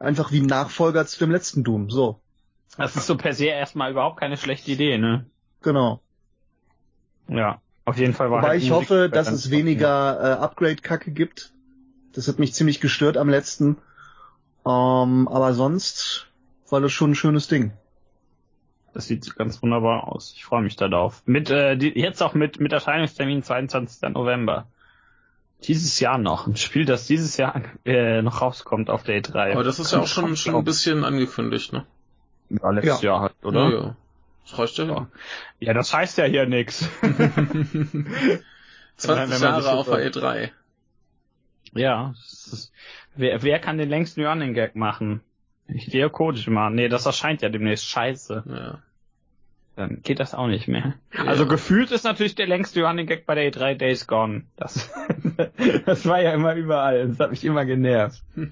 einfach wie ein Nachfolger zu dem letzten Doom. So, Das ist so per se erstmal überhaupt keine schlechte Idee, ne? genau. Ja. Auf jeden Fall war Wobei halt ich Musik hoffe, dass es weniger äh, Upgrade-Kacke gibt. Das hat mich ziemlich gestört am letzten. Ähm, aber sonst war das schon ein schönes Ding. Das sieht ganz wunderbar aus. Ich freue mich darauf. Mit äh, die, jetzt auch mit mit Erscheinungstermin 22. November. Dieses Jahr noch. Ein Spiel, das dieses Jahr äh, noch rauskommt auf der E3. Aber das ist ja auch schon, schon ein bisschen angekündigt, ne? ja, letztes Ja. Jahr halt, oder? Ja, ja. Das reicht ja Ja. Ja, das heißt ja hier nix. 20 Wenn man sich Jahre auf der E3. Ja. es Ist, wer, wer kann den längsten Running Gag machen? Hideo Kojima. Nee, das erscheint ja demnächst scheiße. Ja. Dann geht das auch nicht mehr. Ja. Also gefühlt ist natürlich der längste Running Gag bei der E3 Days Gone. Das, das war ja immer überall. Das hat mich immer genervt.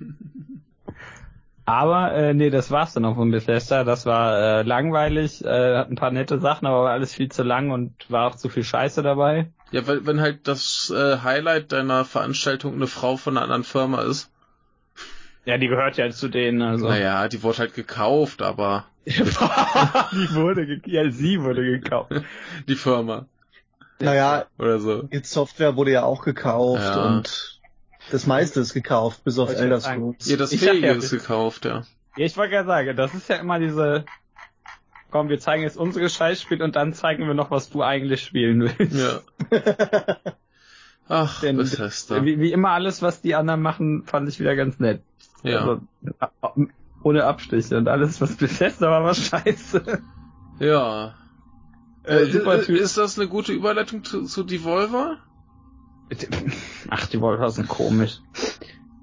Aber äh, nee, das war's dann auch von Bethesda. Das war äh, langweilig, äh, hat ein paar nette Sachen, aber war alles viel zu lang und war auch zu viel Scheiße dabei. Ja, weil, wenn halt das äh, Highlight deiner Veranstaltung eine Frau von einer anderen Firma ist. Ja, die gehört ja zu denen. Also. Naja, die wurde halt gekauft, aber die wurde ja, sie wurde gekauft. die Firma Naja, oder so. It Software wurde ja auch gekauft Ja. und das meiste ist gekauft, bis auf Elder. Scrolls. Ja, das Fähige ja, ist gekauft, ja. Ja, ich wollte gerade sagen, das ist ja immer diese, komm, wir zeigen jetzt unsere Scheißspiel und dann zeigen wir noch, was du eigentlich spielen willst. Ja. Ach, Denn- Bethesda. Wie, wie immer alles, was die anderen machen, fand ich wieder ganz nett. Ja. Also, ohne Abstriche und alles, was Bethesda war, war scheiße. Ja. Äh, Äh, super äh, Typ. ist das eine gute Überleitung zu, zu Devolver? Ach, die Volver sind komisch.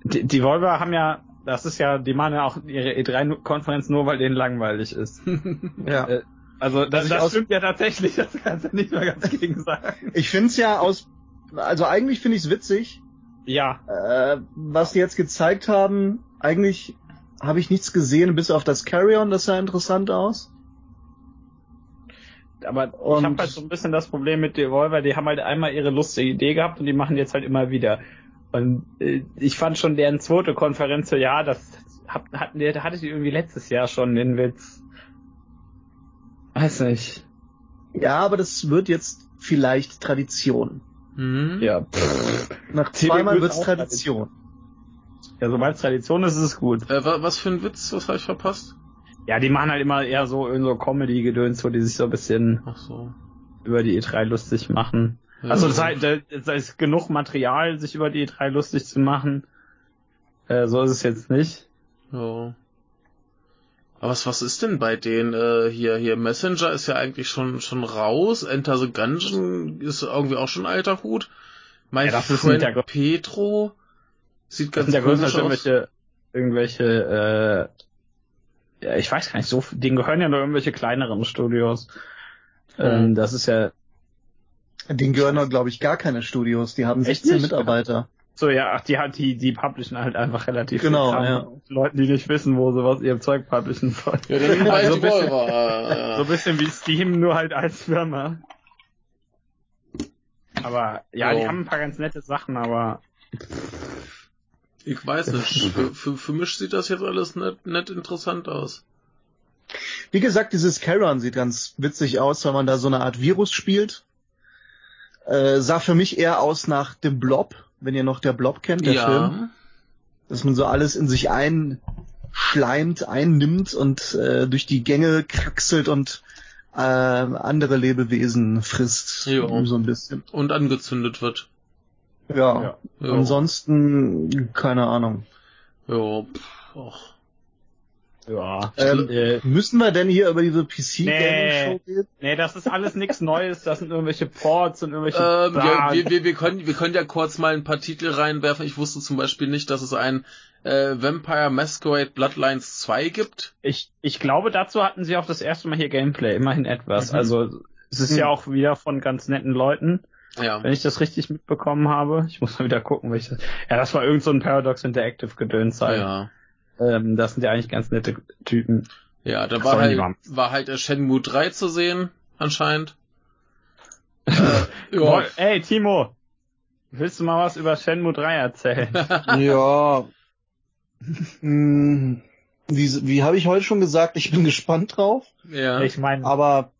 Die, die Volver haben ja, das ist ja, die machen ja auch ihre E3-Konferenz nur, weil denen langweilig ist. Ja. Äh, Also das, ich das stimmt ja tatsächlich, das kannst du nicht mal ganz gegen sagen. Ich find's ja aus, also eigentlich finde ich's witzig, Ja, äh, was die jetzt gezeigt haben. Eigentlich habe ich nichts gesehen, bis auf das Carry-On, das sah interessant aus. aber ich Und- habe halt so ein bisschen das Problem mit Devolver, die haben halt einmal ihre lustige Idee gehabt und die machen jetzt halt immer wieder. Und äh, ich fand schon deren zweite Konferenz so, ja, das hab, hatten die, hatte ich irgendwie letztes Jahr schon den Witz. Weiß nicht. Ja, aber das wird jetzt vielleicht Tradition. Mhm. Ja, pff. Nach zweimal wird wird's auch Tradition. Ja sobald es Tradition ist, ist es gut. Äh, wa- was für ein Witz, was habe ich verpasst? Ja, die machen halt immer eher so in so Comedy-Gedöns, wo die sich so ein bisschen Ach so. über die E3 lustig machen. Ja. Also das heißt, da ist genug Material, sich über die E3 lustig zu machen. Äh, so ist es jetzt nicht. Ja. Aber was, was ist denn bei denen äh, hier hier Messenger ist ja eigentlich schon schon raus. Enter the Gungeon ist irgendwie auch schon alter Hut. My Ja, Friend Petro sieht Das ganz sind ja komisch aus. irgendwelche, irgendwelche, äh, ja, ich weiß gar nicht, so, denen gehören ja nur irgendwelche kleineren Studios. Ähm, Mhm. das ist ja, Den gehören doch, glaube ich, gar keine Studios. Die haben Echt 16 nicht? Mitarbeiter. so, ja, ach, die hat, die, die publishen halt einfach relativ Genau, viel Kram. ja. Leuten, die nicht wissen, wo sie was ihrem Zeug publishen sollen. Ja, Also ein bisschen- Devolver. So ein bisschen wie Steam, nur halt als Firma. Aber, ja, Jo. die haben ein paar ganz nette Sachen, aber, Ich weiß nicht. Für, für, für mich sieht das jetzt alles nicht, nicht interessant aus. Wie gesagt, dieses Charon sieht ganz witzig aus, weil man da so eine Art Virus spielt. Äh, sah für mich eher aus nach dem Blob, wenn ihr noch der Blob kennt, der ja. Film. Dass man so alles in sich einschleimt, einnimmt und äh, durch die Gänge kraxelt und äh, andere Lebewesen frisst. Jo. So ein bisschen. Und angezündet wird. Ja. Ja. Ansonsten, keine Ahnung. Ja, pff, och. Ja. Ähm, äh, Müssen wir denn hier über diese PC-Gaming-Show Nee. reden? nee, das ist alles nichts Neues. Das sind irgendwelche Ports und irgendwelche. Ähm, ja, wir, wir, wir, können, wir können ja kurz mal ein paar Titel reinwerfen. Ich wusste zum Beispiel nicht, dass es ein äh, Vampire Masquerade Bloodlines 2 gibt. Ich, ich glaube, dazu hatten sie auch das erste Mal hier Gameplay, immerhin etwas. Mhm. Also es ist Mhm. ja auch wieder von ganz netten Leuten, Ja. wenn ich das richtig mitbekommen habe. Ich muss mal wieder gucken, welches. Ja, das war irgend so ein Paradox Interactive Gedöns halt. Ja. Ähm, das sind ja eigentlich ganz nette Typen. Ja, da Ach, war halt, war halt der Shenmue 3 zu sehen, anscheinend. äh, ja. Ey, Timo! Willst du mal was über Shenmue 3 erzählen? Ja. Hm, wie wie habe ich heute schon gesagt, ich bin gespannt drauf. ja. ich meine, Aber.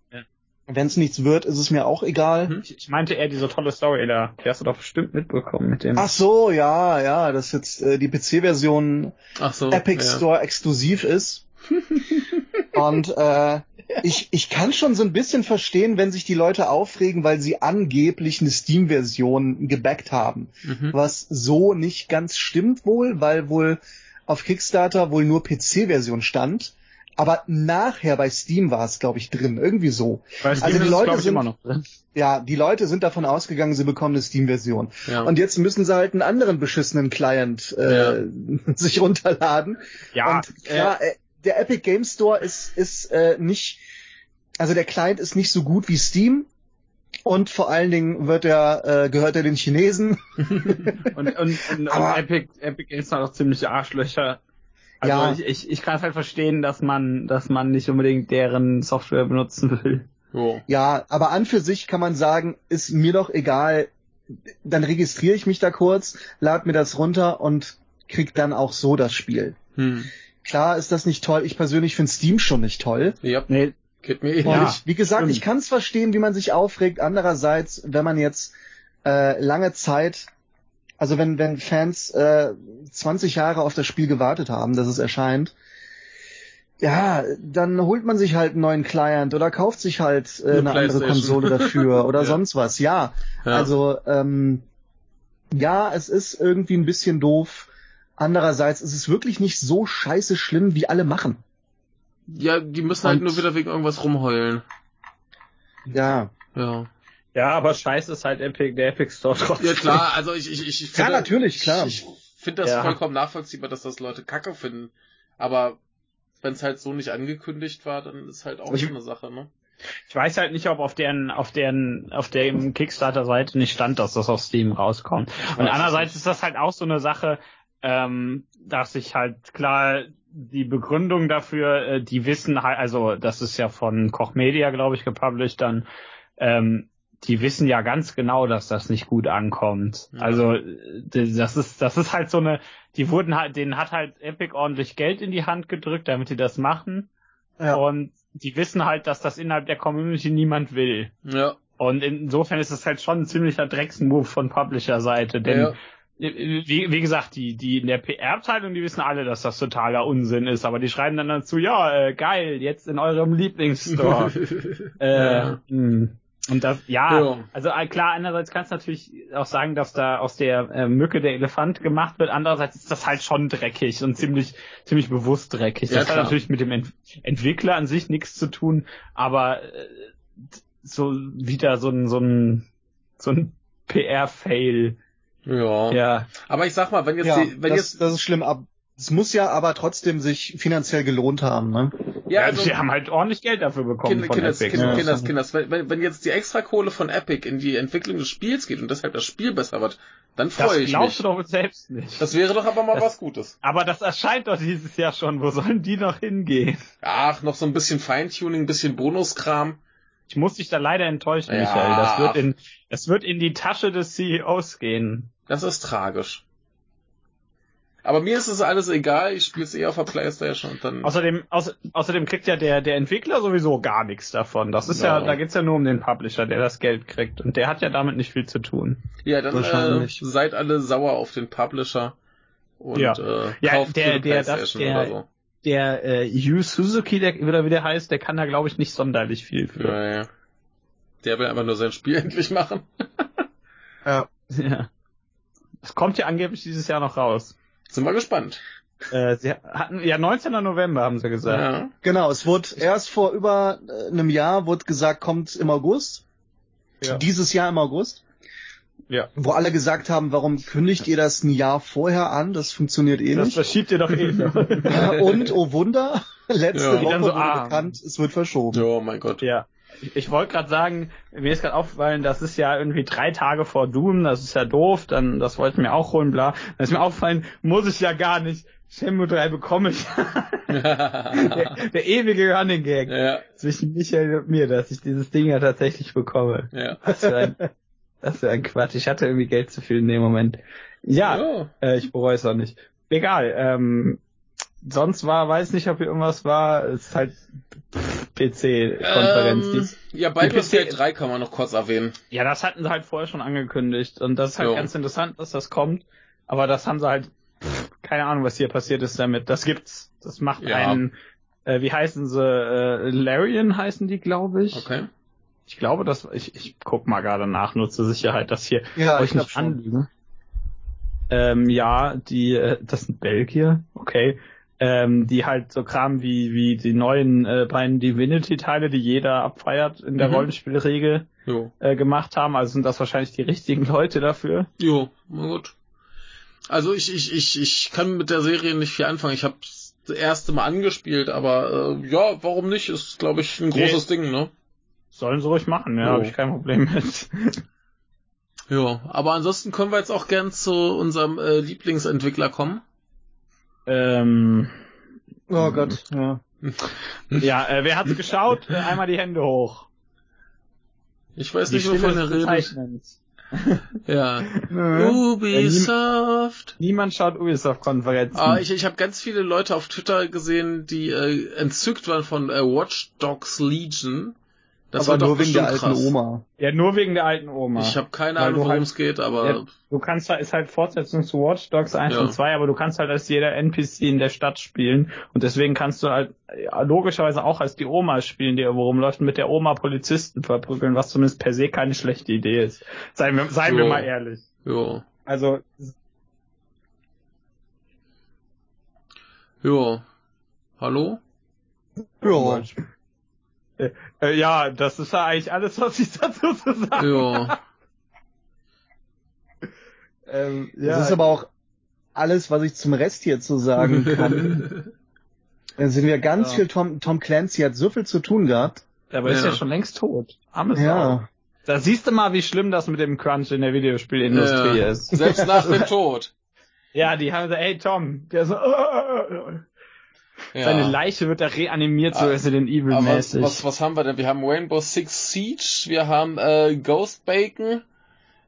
Wenn es nichts wird, ist es mir auch egal. Mhm. ich, ich meinte eher diese tolle Story da. Die hast du doch bestimmt mitbekommen mit dem. Ach so, ja, ja, dass jetzt äh, die PC-Version so. Epic ja. Store exklusiv ist. Und äh, ich, ich kann schon so ein bisschen verstehen, wenn sich die Leute aufregen, weil sie angeblich eine Steam-Version gebackt haben. Mhm. Was so nicht ganz stimmt wohl, weil wohl auf Kickstarter wohl nur PC-Version stand. Aber nachher bei Steam war es, glaube ich, drin. Irgendwie so. Also die Leute sind- immer noch drin. Ja, die Leute sind davon ausgegangen, sie bekommen eine Steam-Version. Ja. Und jetzt müssen sie halt einen anderen beschissenen Client äh, sich runterladen. Ja, Und klar, äh, der Epic Game Store ist, ist äh, nicht, also der Client ist nicht so gut wie Steam. Und vor allen Dingen wird er, äh, gehört er den Chinesen. Und, und, und, Aber- und Epic, Epic ist halt auch ziemliche Arschlöcher. Also Ja. ich, ich, ich kann es halt verstehen, dass man, dass man nicht unbedingt deren Software benutzen will. Jo. Ja, aber an für sich kann man sagen, ist mir doch egal. Dann registriere ich mich da kurz, lad mir das runter und krieg dann auch so das Spiel. Hm. Klar ist das nicht toll. Ich persönlich finde Steam schon nicht toll. Ja, Nee, geht mir. Und Ja, ich, wie gesagt, stimmt. ich kann es verstehen, wie man sich aufregt. Andererseits, wenn man jetzt äh, lange Zeit, also wenn, wenn Fans äh, 20 Jahre auf das Spiel gewartet haben, dass es erscheint, ja, dann holt man sich halt einen neuen Client oder kauft sich halt äh, Eine eine andere. Konsole dafür oder Ja. sonst was. Ja, Ja. also ähm, ja, es ist irgendwie ein bisschen doof. Andererseits ist es wirklich nicht so scheiße schlimm, wie alle machen. ja, die müssen halt Und- nur wieder wegen irgendwas rumheulen. Ja. Ja. Ja, aber scheiße ist halt Epic, der Epic Store trotzdem. Ja klar, also ich, ich, ich, ich Ja, finde, natürlich, klar. Ich, ich finde das Ja. vollkommen nachvollziehbar, dass das Leute Kacke finden. Aber wenn es halt so nicht angekündigt war, dann ist halt auch Ich- so eine Sache, ne? Ich weiß halt nicht, ob auf deren, auf deren, auf der Kickstarter-Seite nicht stand, dass das auf Steam rauskommt. Und andererseits ist das halt auch so eine Sache, ähm, dass ich halt klar die Begründung dafür, äh, die wissen halt, also das ist ja von Koch Media, glaube ich, gepublished dann, ähm, die wissen ja ganz genau, dass das nicht gut ankommt. Ja. Also äh, das ist, das ist halt so eine, die wurden halt, denen hat halt Epic ordentlich Geld in die Hand gedrückt, damit die das machen. Ja. Und die wissen halt, dass das innerhalb der Community niemand will. Ja. Und insofern ist es halt schon ein ziemlicher Drecksmove von Publisher-Seite, denn ja. wie, wie gesagt, die, die in der PR-Abteilung, die wissen alle, dass das totaler Unsinn ist, aber die schreiben dann dazu, ja, äh, geil, jetzt in eurem Lieblingsstore. äh, Ja. mh. Und das, ja, Ja. also äh, klar, einerseits kannst du natürlich auch sagen, dass da aus der äh, Mücke der Elefant gemacht wird, andererseits ist das halt schon dreckig und ziemlich, ziemlich bewusst dreckig. Ja, das hat klar. natürlich mit dem Ent Entwickler an sich nichts zu tun, aber äh, so wieder so ein, so ein, so ein PR-Fail. ja. Ja. Aber ich sag mal, wenn jetzt ja, die, wenn das, jetzt, das ist schlimm. Ab, es muss ja aber trotzdem sich finanziell gelohnt haben. Ne? Ja, Ja, also, sie haben halt ordentlich Geld dafür bekommen Kinder, von Kinders, Epic. Kinders, ja. Kinders, Kinders, wenn, wenn, jetzt die Extrakohle von Epic in die Entwicklung des Spiels geht und deshalb das Spiel besser wird, dann Das freue ich glaubst mich. du doch selbst nicht. Das wäre doch aber mal Das- was Gutes. Aber das erscheint doch dieses Jahr schon. Wo sollen die noch hingehen? Ach, noch so ein bisschen Feintuning, ein bisschen Bonuskram. Ich muss dich da leider enttäuschen, Ja. Michael. Das wird in, das wird in die Tasche des CEOs gehen. Das ist tragisch. Aber mir ist es alles egal, ich spiele es eh auf der Playstation und dann. Außerdem, außer, außerdem kriegt ja der, der Entwickler sowieso gar nichts davon. Das ist ja, Ja. da geht's ja nur um den Publisher, der das Geld kriegt. Und der hat ja damit nicht viel zu tun. Ja, dann äh, seid alle sauer auf den Publisher und Ja. äh, Ja, kauft der- der- das- Playstation der- oder so. Der äh, Yu Suzuki, der oder wie der heißt, der kann da glaube ich nicht sonderlich viel für. Ja, ja. Der will einfach nur sein Spiel endlich machen. Ja. Ja. Es kommt ja angeblich dieses Jahr noch raus. Sind wir gespannt. Äh, sie hatten ja 19. November haben sie gesagt. Ja. Genau, es wurde erst vor über äh, einem Jahr wurde gesagt, kommt im August. Ja. Dieses Jahr im August. Ja. Wo alle gesagt haben, warum kündigt ihr das ein Jahr vorher an? Das funktioniert eh Das nicht. verschiebt ihr doch eh. Ja, Und, oh Wunder, letzte Ja. Woche so, wurde ah. bekannt, es wird verschoben. Oh mein Gott. Ja. Ich, ich wollte gerade sagen, mir ist gerade aufgefallen, das ist ja irgendwie drei Tage vor Doom, das ist ja doof, dann das wollte ich mir auch holen, bla. Dann ist mir aufgefallen, muss ich ja gar nicht. Shenmue 3 bekomme ich. der, der ewige Running Gag ja, zwischen Michael und mir, dass ich dieses Ding ja tatsächlich bekomme. ja. Das für ein, für ein Quatsch. Ich hatte irgendwie Geld zu viel in dem Moment. Ja, Ja. äh, ich bereue es auch nicht. Egal, ähm, sonst war, weiß nicht, ob hier irgendwas war, es ist halt PC-Konferenz. Ähm, ja, Baldur's Die PC Gate 3 kann man noch kurz erwähnen. Ja, das hatten sie halt vorher schon angekündigt und das ist halt Jo. ganz interessant, dass das kommt. Aber das haben sie halt, pff, keine Ahnung, was hier passiert ist damit. Das gibt's. Das macht Ja. einen, äh, wie heißen sie, äh, Larian heißen die, glaube ich. Okay. Ich glaube, dass, ich, ich guck mal gerade nach, nur zur Sicherheit, dass hier Ja, euch nicht anlüge. Ähm, ja, die, äh, das sind Belgier, okay. Ähm, die halt so Kram wie, wie die neuen äh, beiden Divinity-Teile, die jeder abfeiert in der Mhm. Rollenspielregel, Jo. äh, gemacht haben. Also sind das wahrscheinlich die richtigen Leute dafür. Jo, na gut. Also ich, ich, ich, ich kann mit der Serie nicht viel anfangen. Ich habe das erste Mal angespielt, aber äh, ja, warum nicht? Ist, glaube ich, ein großes Ding, ne? Sollen sie ruhig machen, ja, Jo. habe ich kein Problem mit. Ja, aber ansonsten können wir jetzt auch gern zu unserem äh, Lieblingsentwickler kommen. Ähm, Oh Gott, ja. ja, äh, wer hat's geschaut? Äh, einmal die Hände hoch. Ich weiß Die nicht, wovon er redet. Ja. Ubisoft. Niemand schaut Ubisoft-Konferenzen. Ah, ich ich habe ganz viele Leute auf Twitter gesehen, die äh, entzückt waren von äh, Watch Dogs Legion. Das Aber war nur wegen der alten krass. Oma. ja, nur wegen der alten Oma. Ich habe keine Weil Ahnung, worum halt- es geht, aber Ja, du kannst halt, ist halt Fortsetzung zu Watch Dogs 1 Ja. und 2, aber du kannst halt als jeder NPC in der Stadt spielen und deswegen kannst du halt ja, logischerweise auch als die Oma spielen, die irgendwo rumläuft und mit der Oma Polizisten verprügeln, was zumindest per se keine schlechte Idee ist. Seien wir, seien wir Jo. mal ehrlich. jo. Also, Jo. Hallo? Ja. Äh, äh, ja, das ist ja eigentlich alles, was ich dazu zu sagen Jo. ähm, Das ist aber auch alles, was ich zum Rest hier zu sagen kann. Dann sind wir ganz Ja. viel Tom, Tom Clancy hat so viel zu tun gehabt. aber ist Ja. ja schon längst tot. Armes Sau. Ja. Da siehst du mal, wie schlimm das mit dem Crunch in der Videospielindustrie Ja. ist. Selbst nach dem Tod. Ja, die haben so, ey Tom, der so, äh, Ja. seine Leiche wird da reanimiert, so Ah, Resident Evil Aber was, was, was haben wir denn? Wir haben Rainbow Six Siege, wir haben äh, Ghost Bacon,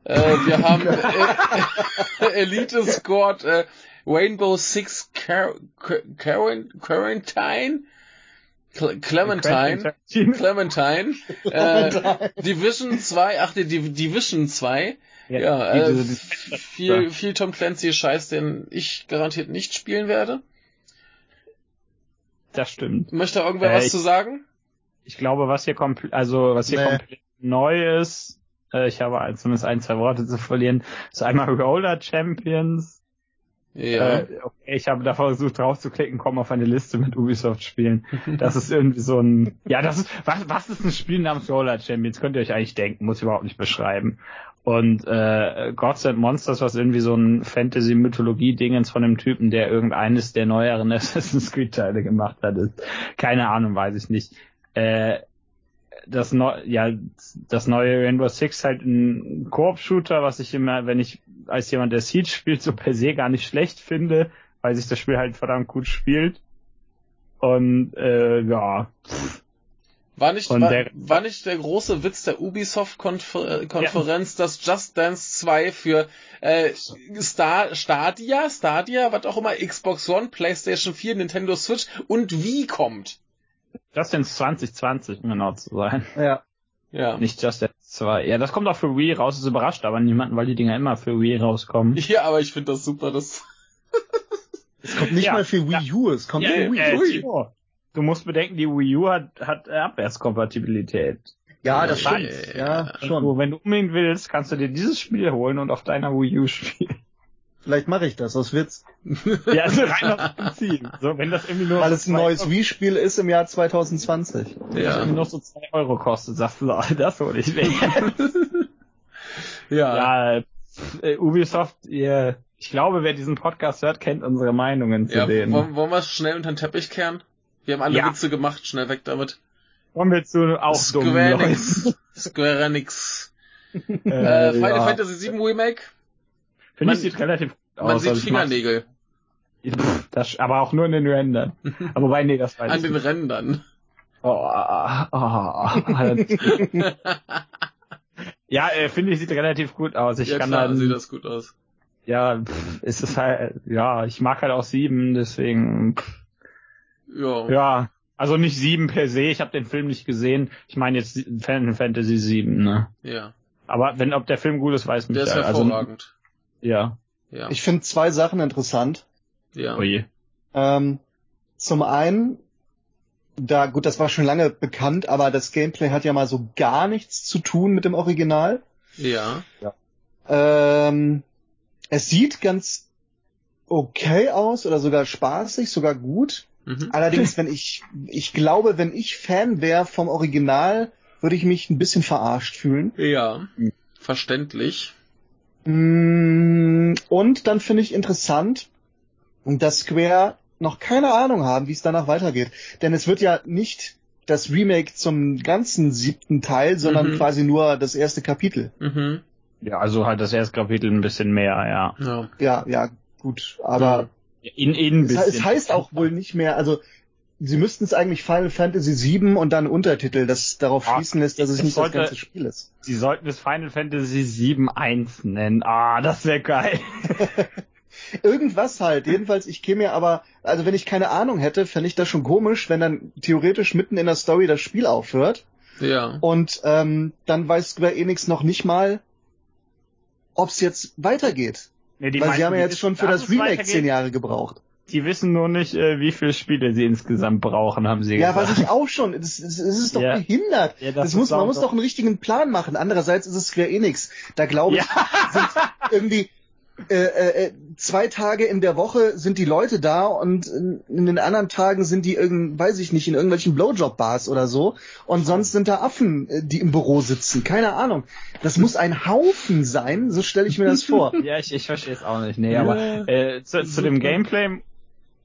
äh, wir haben äh, Elite Squad, äh, Rainbow Six Car Car Quarant- Quarantine, Cle Clementine, Clementine, äh, Division 2, ach die Div- Division 2, Ja, ja, äh, viel, viel Tom Clancy Scheiß, den ich garantiert nicht spielen werde. Das stimmt. Möchte irgendwer Äh, was ich- zu sagen? Ich glaube, was hier komplett, also was hier Nee. komplett neu ist, äh, ich habe zumindest ein, zwei Worte zu verlieren, ist einmal Roller Champions. Ja. Äh, okay, ich habe da versucht draufzuklicken, komme auf eine Liste mit Ubisoft-Spielen. Das ist irgendwie so ein, ja, das ist, was, was ist ein Spiel namens Roller Champions? Könnt ihr euch eigentlich denken, muss ich überhaupt nicht beschreiben. Und äh, Gods and Monsters, was irgendwie so ein Fantasy-Mythologie-Dingens von einem Typen, der irgendeines der neueren Assassin's Creed-Teile gemacht hat, ist. Keine Ahnung, weiß ich nicht. Äh, das neu, ja, das neue Rainbow Six halt ein Koop-Shooter, was ich immer, wenn ich als jemand, der Siege spielt, so per se gar nicht schlecht finde, weil sich das Spiel halt verdammt gut spielt. Und äh, ja, pff, War nicht, war, war nicht der große Witz der Ubisoft-Konferenz, ja. dass Just Dance 2 für äh, Star, Stadia, Stadia, was auch immer, Xbox One, PlayStation 4, Nintendo Switch und Wii kommt? Just Dance 2020, um genau zu sein. Ja. Ja. Nicht Just Dance 2. Ja, das kommt auch für Wii raus, ist überrascht aber niemanden, weil die Dinger immer für Wii rauskommen. Ja, aber ich finde das super, das. es kommt nicht ja. mal für Wii U, es kommt ja, für Wii U. Äh, du musst bedenken, die Wii U hat, hat Abwärtskompatibilität. Ja, das stimmt. Ja, schon. Also, wenn du unbedingt willst, kannst du dir dieses Spiel holen und auf deiner Wii U spielen. Vielleicht mache ich das aus Witz. ja, also rein auf Prinzip. So, wenn das irgendwie nur Weil es ein neues Wii-Spiel ist im Jahr 2020. Ja. Das irgendwie noch so zwei Euro kostet, sagst du, das hole ich weg. ja. Ja, äh, Ubisoft, ihr, ich glaube, wer diesen Podcast hört, kennt unsere Meinungen zu ja, denen. Wollen, wollen wir es schnell unter den Teppich kehren? Wir haben alle ja. Witze gemacht, schnell weg damit. Kommen wir zu auch Square Enix. Square Enix. äh, äh, Final ja. Fantasy VII Remake. Finde ich sieht relativ gut aus. Man sieht Fingernägel. Das, aber auch nur in den Rändern. Aber wobei, nee, das weiß An den Rändern. Oh, oh, oh, ja, äh, finde ich, sieht relativ gut aus. Ich ja, kann klar, dann, sieht das gut aus. Ja, pff, ist es halt, ja, ich mag halt auch sieben, deswegen. Pff. Ja. Ja, also nicht sieben per se, ich habe den Film nicht gesehen. Ich meine jetzt Final Fantasy 7, ne? Ja. Aber wenn ob der Film gut ist, weiß nicht. Der ist also, hervorragend. Ja. ja. Ich finde zwei Sachen interessant. Ja. Oh je. Ähm, zum einen, da, gut, das war schon lange bekannt, aber das Gameplay hat ja mal so gar nichts zu tun mit dem Original. Ja. ja. Ähm, es sieht ganz okay aus oder sogar spaßig, sogar gut. Mhm. Allerdings, wenn ich, ich glaube, wenn ich Fan wäre vom Original, würde ich mich ein bisschen verarscht fühlen. Ja, mhm. verständlich. Mm, und dann finde ich interessant, dass Square noch keine Ahnung haben, wie es danach weitergeht. Denn es wird ja nicht das Remake zum ganzen siebten Teil, sondern mhm. quasi nur das erste Kapitel. Mhm. Ja, also halt das erste Kapitel ein bisschen mehr, ja. Ja, ja, ja gut. Aber in, in es, es heißt auch wohl nicht mehr, also sie müssten es eigentlich Final Fantasy VII und dann Untertitel, das darauf ah, schließen lässt, dass es, es nicht sollte, das ganze Spiel ist. Sie sollten es Final Fantasy VII 1 nennen. Ah, das wäre geil. Irgendwas halt. Jedenfalls, ich käme mir aber, also wenn ich keine Ahnung hätte, fände ich das schon komisch, wenn dann theoretisch mitten in der Story das Spiel aufhört. Ja. Und ähm, dann weiß Square Enix noch nicht mal, ob es jetzt weitergeht. Nee, die Weil sie haben ja jetzt schon für das Remake zehn Jahre gebraucht. Die wissen nur nicht, äh, wie viele Spiele sie insgesamt brauchen, haben sie ja, gesagt. Ja, was ich auch schon. Das, das, das ist doch ja. behindert. Ja, das, das muss, man muss doch einen richtigen Plan machen. Andererseits ist es Square Enix. Da glaube ich, sind irgendwie äh, äh, zwei Tage in der Woche sind die Leute da und in, in den anderen Tagen sind die irgend, weiß ich nicht, in irgendwelchen Blowjob-Bars oder so und sonst sind da Affen, äh, die im Büro sitzen. Keine Ahnung. Das muss ein Haufen sein, so stelle ich mir das vor. ja, ich, ich verstehe es auch nicht. Nee, ja, aber äh, zu, zu dem Gameplay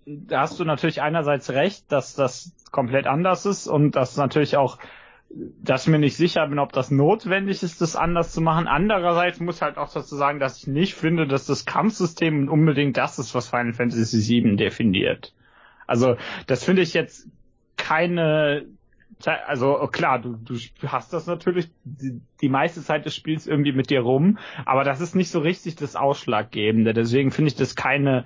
da hast du natürlich einerseits recht, dass das komplett anders ist und dass natürlich auch dass ich mir nicht sicher bin, ob das notwendig ist, das anders zu machen. Andererseits muss halt auch dazu sagen, dass ich nicht finde, dass das Kampfsystem unbedingt das ist, was Final Fantasy VII definiert. Also das finde ich jetzt keine also klar, du, du hast das natürlich die, die meiste Zeit des Spiels irgendwie mit dir rum, aber das ist nicht so richtig das Ausschlaggebende. Deswegen finde ich das keine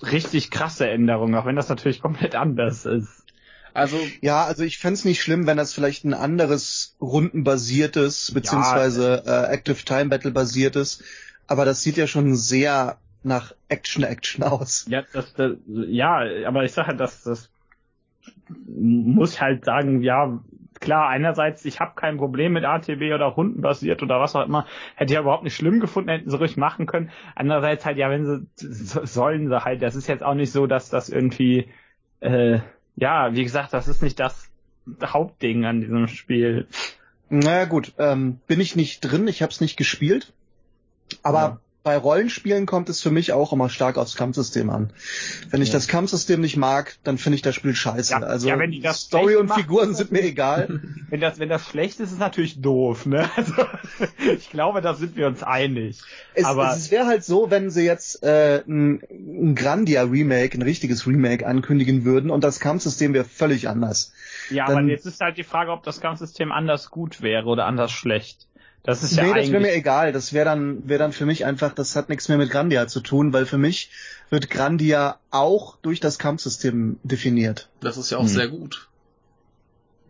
richtig krasse Änderung, auch wenn das natürlich komplett anders ist. Also ja, also ich fände nicht schlimm, wenn das vielleicht ein anderes rundenbasiertes beziehungsweise ja, äh, Active Time Battle basiertes, aber das sieht ja schon sehr nach Action Action aus. Ja, das, das ja, aber ich sage halt, dass das muss halt sagen, ja, klar, einerseits, ich habe kein Problem mit ATB oder rundenbasiert oder was auch immer, hätte ich ja überhaupt nicht schlimm gefunden, hätten sie ruhig machen können. Andererseits halt, ja, wenn sie sollen sie halt, das ist jetzt auch nicht so, dass das irgendwie äh, ja, wie gesagt, das ist nicht das Hauptding an diesem Spiel. Naja gut, ähm, bin ich nicht drin, ich habe es nicht gespielt. Aber bei Rollenspielen kommt es für mich auch immer stark aufs Kampfsystem an. Wenn ich Ja. das Kampfsystem nicht mag, dann finde ich das Spiel scheiße. Ja, also ja, wenn die das Story und machen- Figuren sind mir egal. Wenn das, wenn das schlecht ist, ist es natürlich doof, ne? Also, ich glaube, da sind wir uns einig. Es, Aber- es wäre halt so, wenn sie jetzt äh, ein, ein Grandia-Remake, ein richtiges Remake ankündigen würden und das Kampfsystem wäre völlig anders. Ja, Dann- aber jetzt ist halt die Frage, ob das Kampfsystem anders gut wäre oder anders schlecht. Das ist ja nee, das wäre mir egal. Das wäre dann, wäre dann für mich einfach, das hat nichts mehr mit Grandia zu tun, weil für mich wird Grandia auch durch das Kampfsystem definiert. Das ist ja auch Hm. sehr gut.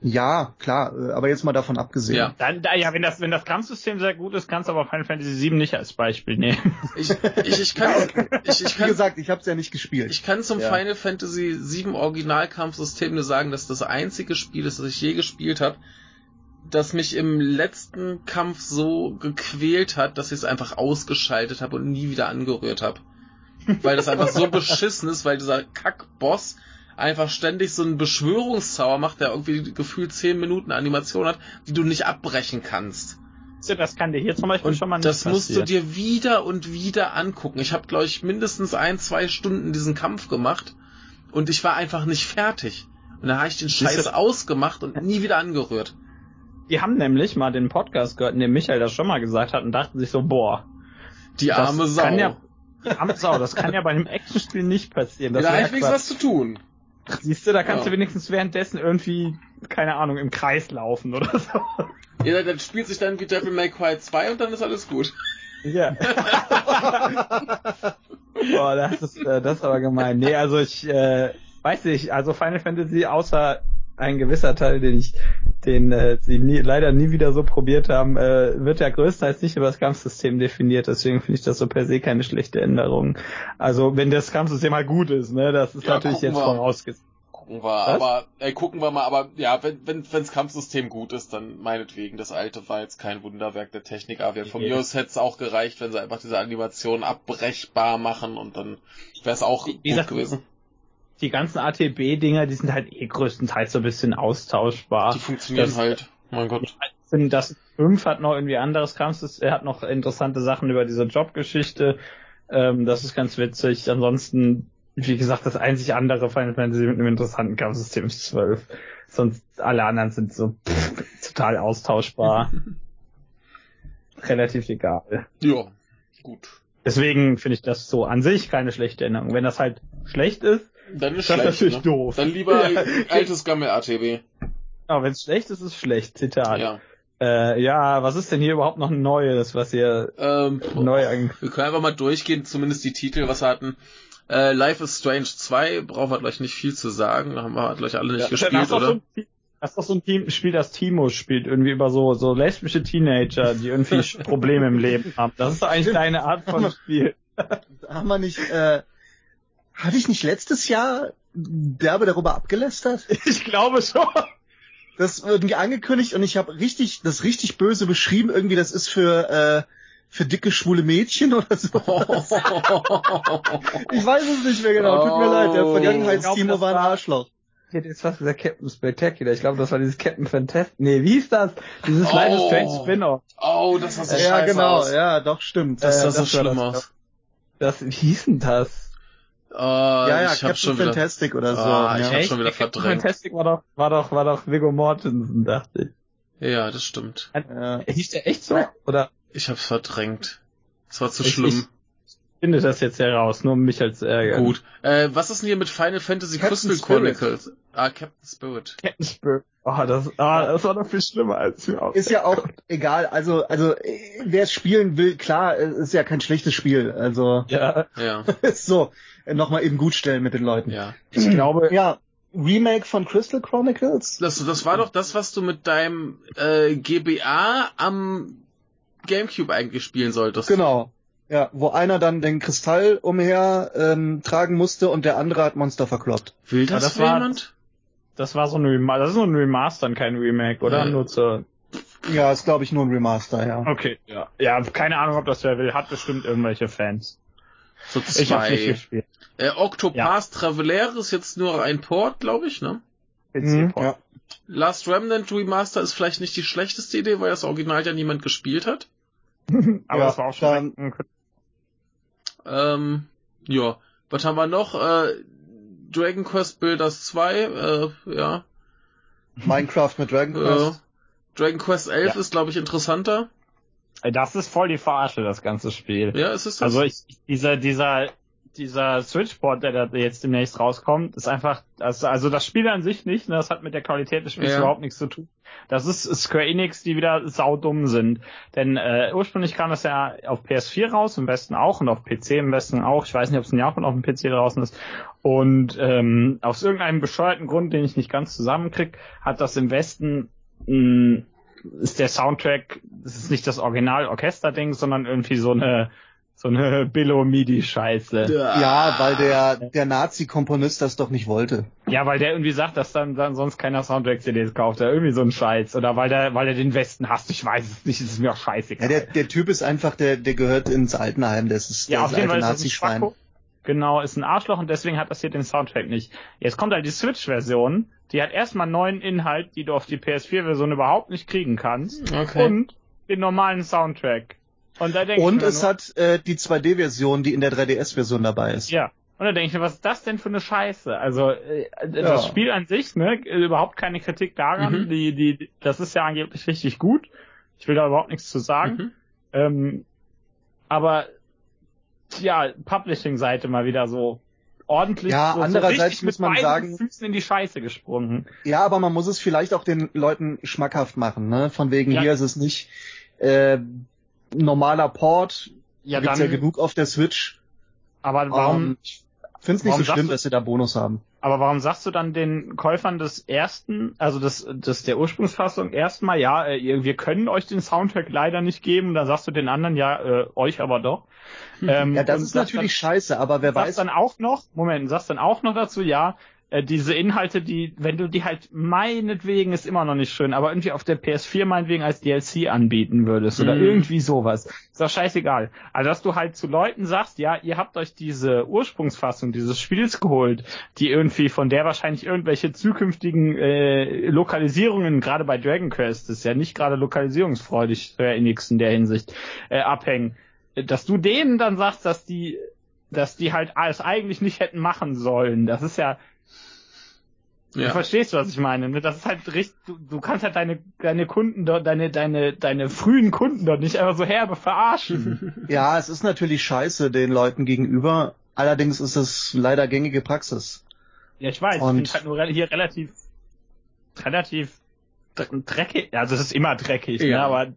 Ja, klar, äh, aber jetzt mal davon abgesehen. Ja. Dann, da, ja, wenn das, wenn das Kampfsystem sehr gut ist, kannst du aber Final Fantasy VII nicht als Beispiel nehmen. Ich, ich, ich kann, ich, ich Wie kann, gesagt, ich habe es ja nicht gespielt. ich kann zum Ja. Final Fantasy VII Originalkampfsystem nur sagen, dass das einzige Spiel ist, das ich je gespielt habe, das mich im letzten Kampf so gequält hat, dass ich es einfach ausgeschaltet habe und nie wieder angerührt habe. Weil das einfach so beschissen ist, weil dieser Kackboss einfach ständig so einen Beschwörungszauber macht, der irgendwie gefühlt 10 Minuten Animation hat, die du nicht abbrechen kannst. Das kann dir hier zum Beispiel Und schon mal nicht das musst du dir wieder und wieder angucken. Ich habe, glaube ich, mindestens ein, zwei Stunden diesen Kampf gemacht und ich war einfach nicht fertig. Und dann habe ich den Scheiß ausgemacht und nie wieder angerührt. Die haben nämlich mal den Podcast gehört, in dem Michael das schon mal gesagt hat und dachten sich so, boah, Die Das arme Sau. kann ja- die arme Sau, das kann ja bei einem Actionspiel nicht passieren. Das da habe ich wenigstens was zu tun. Siehst du, da kannst Ja. du wenigstens währenddessen irgendwie, keine Ahnung, im Kreis laufen oder so. Ja, dann spielt sich dann wie Devil May Cry 2 und dann ist alles gut. Ja. Boah, das ist, äh, das ist aber gemein. Nee, also ich äh, weiß nicht, also Final Fantasy, außer ein gewisser Teil, den ich, den äh, sie nie, leider nie wieder so probiert haben, äh, wird ja größtenteils nicht über das Kampfsystem definiert, deswegen finde ich das so per se keine schlechte Änderung. Also wenn das Kampfsystem halt gut ist, ne, das ist Ja, natürlich jetzt vorausgesetzt. Gucken wir, aber äh, gucken wir mal, aber ja, wenn wenn wenn's Kampfsystem gut ist, dann meinetwegen. Das alte war jetzt kein Wunderwerk der Technik, aber von mir aus hätte es auch gereicht, wenn sie einfach diese Animation abbrechbar machen und dann wäre es auch wie gut gesagt, gewesen. Die ganzen ATB-Dinger, die sind halt eh größtenteils so ein bisschen austauschbar. Die funktionieren das- halt. Mein Gott. das 5 hat noch irgendwie anderes Kampfsystem, er hat noch interessante Sachen über diese Jobgeschichte. Ähm, das ist ganz witzig. Ansonsten, wie gesagt, das einzig andere Final Fantasy mit einem interessanten Kampfsystem ist 12. Sonst alle anderen sind so pff, total austauschbar. Relativ egal. Ja, gut. Deswegen finde ich das so an sich keine schlechte Änderung. Wenn das halt schlecht ist, Dann ist ist das schlecht, natürlich ne? doof. Dann lieber Ja. altes Gammel-ATB. Aber wenn es schlecht ist, ist es schlecht. Zitat. Ja. Äh, ja, was ist denn hier überhaupt noch Neues, was ihr Ähm, neu an wir können einfach mal durchgehen, zumindest die Titel, was wir hatten. Äh, Life is Strange 2 brauchen wir gleich nicht viel zu sagen. Da haben wir gleich alle nicht Ja, gespielt, das ist doch oder? So ein, Team- das ist doch so ein Team, Spiel, das Timo spielt, irgendwie über so, so lesbische Teenager, die irgendwie Probleme im Leben haben. Das ist doch eigentlich deine Art von Spiel. Haben wir nicht, äh, hatte ich nicht letztes Jahr derbe darüber abgelästert? Ich glaube schon. Das wird irgendwie angekündigt und ich habe richtig, das richtig böse beschrieben. Irgendwie, das ist für, äh, für dicke schwule Mädchen oder so. Ich weiß es nicht mehr genau. Tut mir Oh. leid. Der glaube, Vergangenheitstimo war ein war- Arschloch. Ich hätte jetzt fast gesagt Captain Spectacular. Ich glaube, das war dieses Captain Fantastic. Nee, wie hieß das? Dieses Oh. Is Strange Spin-off. oh, das sah so Ja, scheiße genau. aus. Ja, doch, stimmt. Das Äh, sah so das war schlimm das, aus. Das, wie hieß denn das? Äh, ja, ja, ich Captain schon wieder, Fantastic oder so. Ah, ich ja. hab schon wieder Captain verdrängt. Fantastic war doch, war doch, war doch Viggo Mortensen, dachte ich. ja, das stimmt. Ja. Hieß der echt so? Oder Ich hab's verdrängt. Das war zu Ich- schlimm. finde das jetzt heraus, nur um mich als ärgern. Gut. Äh, was ist denn hier mit Final Fantasy Captain Crystal Spirit. Chronicles? Ah, Captain Spirit. Captain Spirit. Oh, das, ah, das war noch viel schlimmer als mir auch. Ist ja auch egal. Also, also, wer es spielen will, klar, ist ja kein schlechtes Spiel. Also, Ja, Ja, so. Nochmal eben gut stellen mit den Leuten. ja. ich glaube, Ja, Remake von Crystal Chronicles? Das, das war doch das, was du mit deinem äh, GBA am Gamecube eigentlich spielen solltest. Genau. Ja, wo einer dann den Kristall umher ähm, tragen musste und der andere hat Monster verkloppt. Will Ja, das, das war- jemand? Das war so ein Remaster, das ist so ein Remaster, und kein Remake, oder? Ja. Nur zur, Ja, ist glaube ich nur ein Remaster, ja. okay, ja. Ja, keine Ahnung, ob das wer will, hat bestimmt irgendwelche Fans. So Ich hab's nicht zwei. gespielt. Äh, Octopath Traveler ist jetzt nur ein Port, glaube ich, ne? Mhm, ja. Last Remnant Remaster ist vielleicht nicht die schlechteste Idee, weil das Original ja niemand gespielt hat. Aber Ja, das war auch schon dann- Ähm, ja. Was haben wir noch? Äh, Dragon Quest Builders 2, äh, ja. Minecraft mit Dragon Quest. Äh, Dragon Quest 11 Ja. ist, glaube ich, interessanter. Ey, Das ist voll die Verarsche, das ganze Spiel. Ja, ist es das? Also ich, dieser, dieser, dieser Switchport, der da jetzt demnächst rauskommt, ist einfach, also, also das Spiel an sich nicht, ne, das hat mit der Qualität des Spiels Ja. überhaupt nichts zu tun. Das ist Square Enix, die wieder saudumm sind. Denn äh, ursprünglich kam das ja auf PS4 raus, im Westen auch, und auf PC im Westen auch. Ich weiß nicht, ob es in Japan auf dem PC draußen ist. Und ähm, aus irgendeinem bescheuerten Grund, den ich nicht ganz zusammenkrieg, hat das im Westen mh, ist der Soundtrack, das ist nicht das Original-Orchester-Ding, sondern irgendwie so eine so eine Billo-MIDI-Scheiße. Ja, weil der, der Nazi-Komponist das doch nicht wollte. Ja, weil der irgendwie sagt, dass dann, dann sonst keiner Soundtrack-CDs kauft oder irgendwie so ein Scheiß. Oder weil der, weil der den Westen hasst. Ich weiß es nicht, es ist mir auch Ja, scheißegal. der, der Typ ist einfach, der, der gehört ins Altenheim, das ist Ja, auf jeden Fall alte ist das ein Nazi-Schwein. Genau, ist ein Arschloch und deswegen hat das hier den Soundtrack nicht. Jetzt kommt halt die Switch-Version, die hat erstmal neuen Inhalt, die du auf die PS4-Version überhaupt nicht kriegen kannst. Okay. Und den normalen Soundtrack. Und da denke Und es nur, hat äh, die 2D-Version, die in der 3DS-Version dabei ist. Ja. Und da denke ich mir, was ist das denn für eine Scheiße? Also äh, Ja. das Spiel an sich, ne, überhaupt keine Kritik daran. Mhm. Die, die, das ist ja angeblich richtig gut. Ich will da überhaupt nichts zu sagen. Mhm. Ähm, aber ja, Publishing-Seite mal wieder so ordentlich Ja, so, andererseits so muss man sagen- Füßen in die Scheiße gesprungen. Ja, aber man muss es vielleicht auch den Leuten schmackhaft machen, ne? Von wegen Ja. hier ist es nicht äh, normaler Port, Ja, gibt's dann, ja genug auf der Switch. aber warum, Ähm, ich find's nicht warum so schlimm, sagst du- dass sie da Bonus haben. aber warum sagst du dann den Käufern des ersten, also des, des der Ursprungsfassung erstmal, ja, äh, wir können euch den Soundtrack leider nicht geben, dann sagst du den anderen, ja, äh, euch aber doch. Ähm, Ja, das und ist sagst natürlich scheiße, aber wer sagst weiß, dann auch noch, Moment, sagst dann auch noch dazu, ja, äh, diese Inhalte, die, wenn du die halt meinetwegen ist immer noch nicht schön, aber irgendwie auf der PS4 meinetwegen als DLC anbieten würdest oder Mhm. irgendwie sowas. Ist doch scheißegal. Also dass du halt zu Leuten sagst, ja, ihr habt euch diese Ursprungsfassung dieses Spiels geholt, die irgendwie von der wahrscheinlich irgendwelche zukünftigen äh, Lokalisierungen, gerade bei Dragon Quest, ist ja nicht gerade lokalisierungsfreudig für Enix in der Hinsicht, äh, abhängen. Dass du denen dann sagst, dass die dass die halt alles eigentlich nicht hätten machen sollen. Das ist ja, du Ja. verstehst, was ich meine. ne? Das ist halt richtig, du, du kannst halt deine, deine Kunden dort, deine, deine, deine frühen Kunden dort nicht einfach so herbe verarschen. ja, es ist natürlich scheiße den Leuten gegenüber. Allerdings ist es leider gängige Praxis. ja, ich weiß, Und- ich finde halt nur hier relativ, relativ dr- dreckig, also es ist immer dreckig, ne, Ja. aber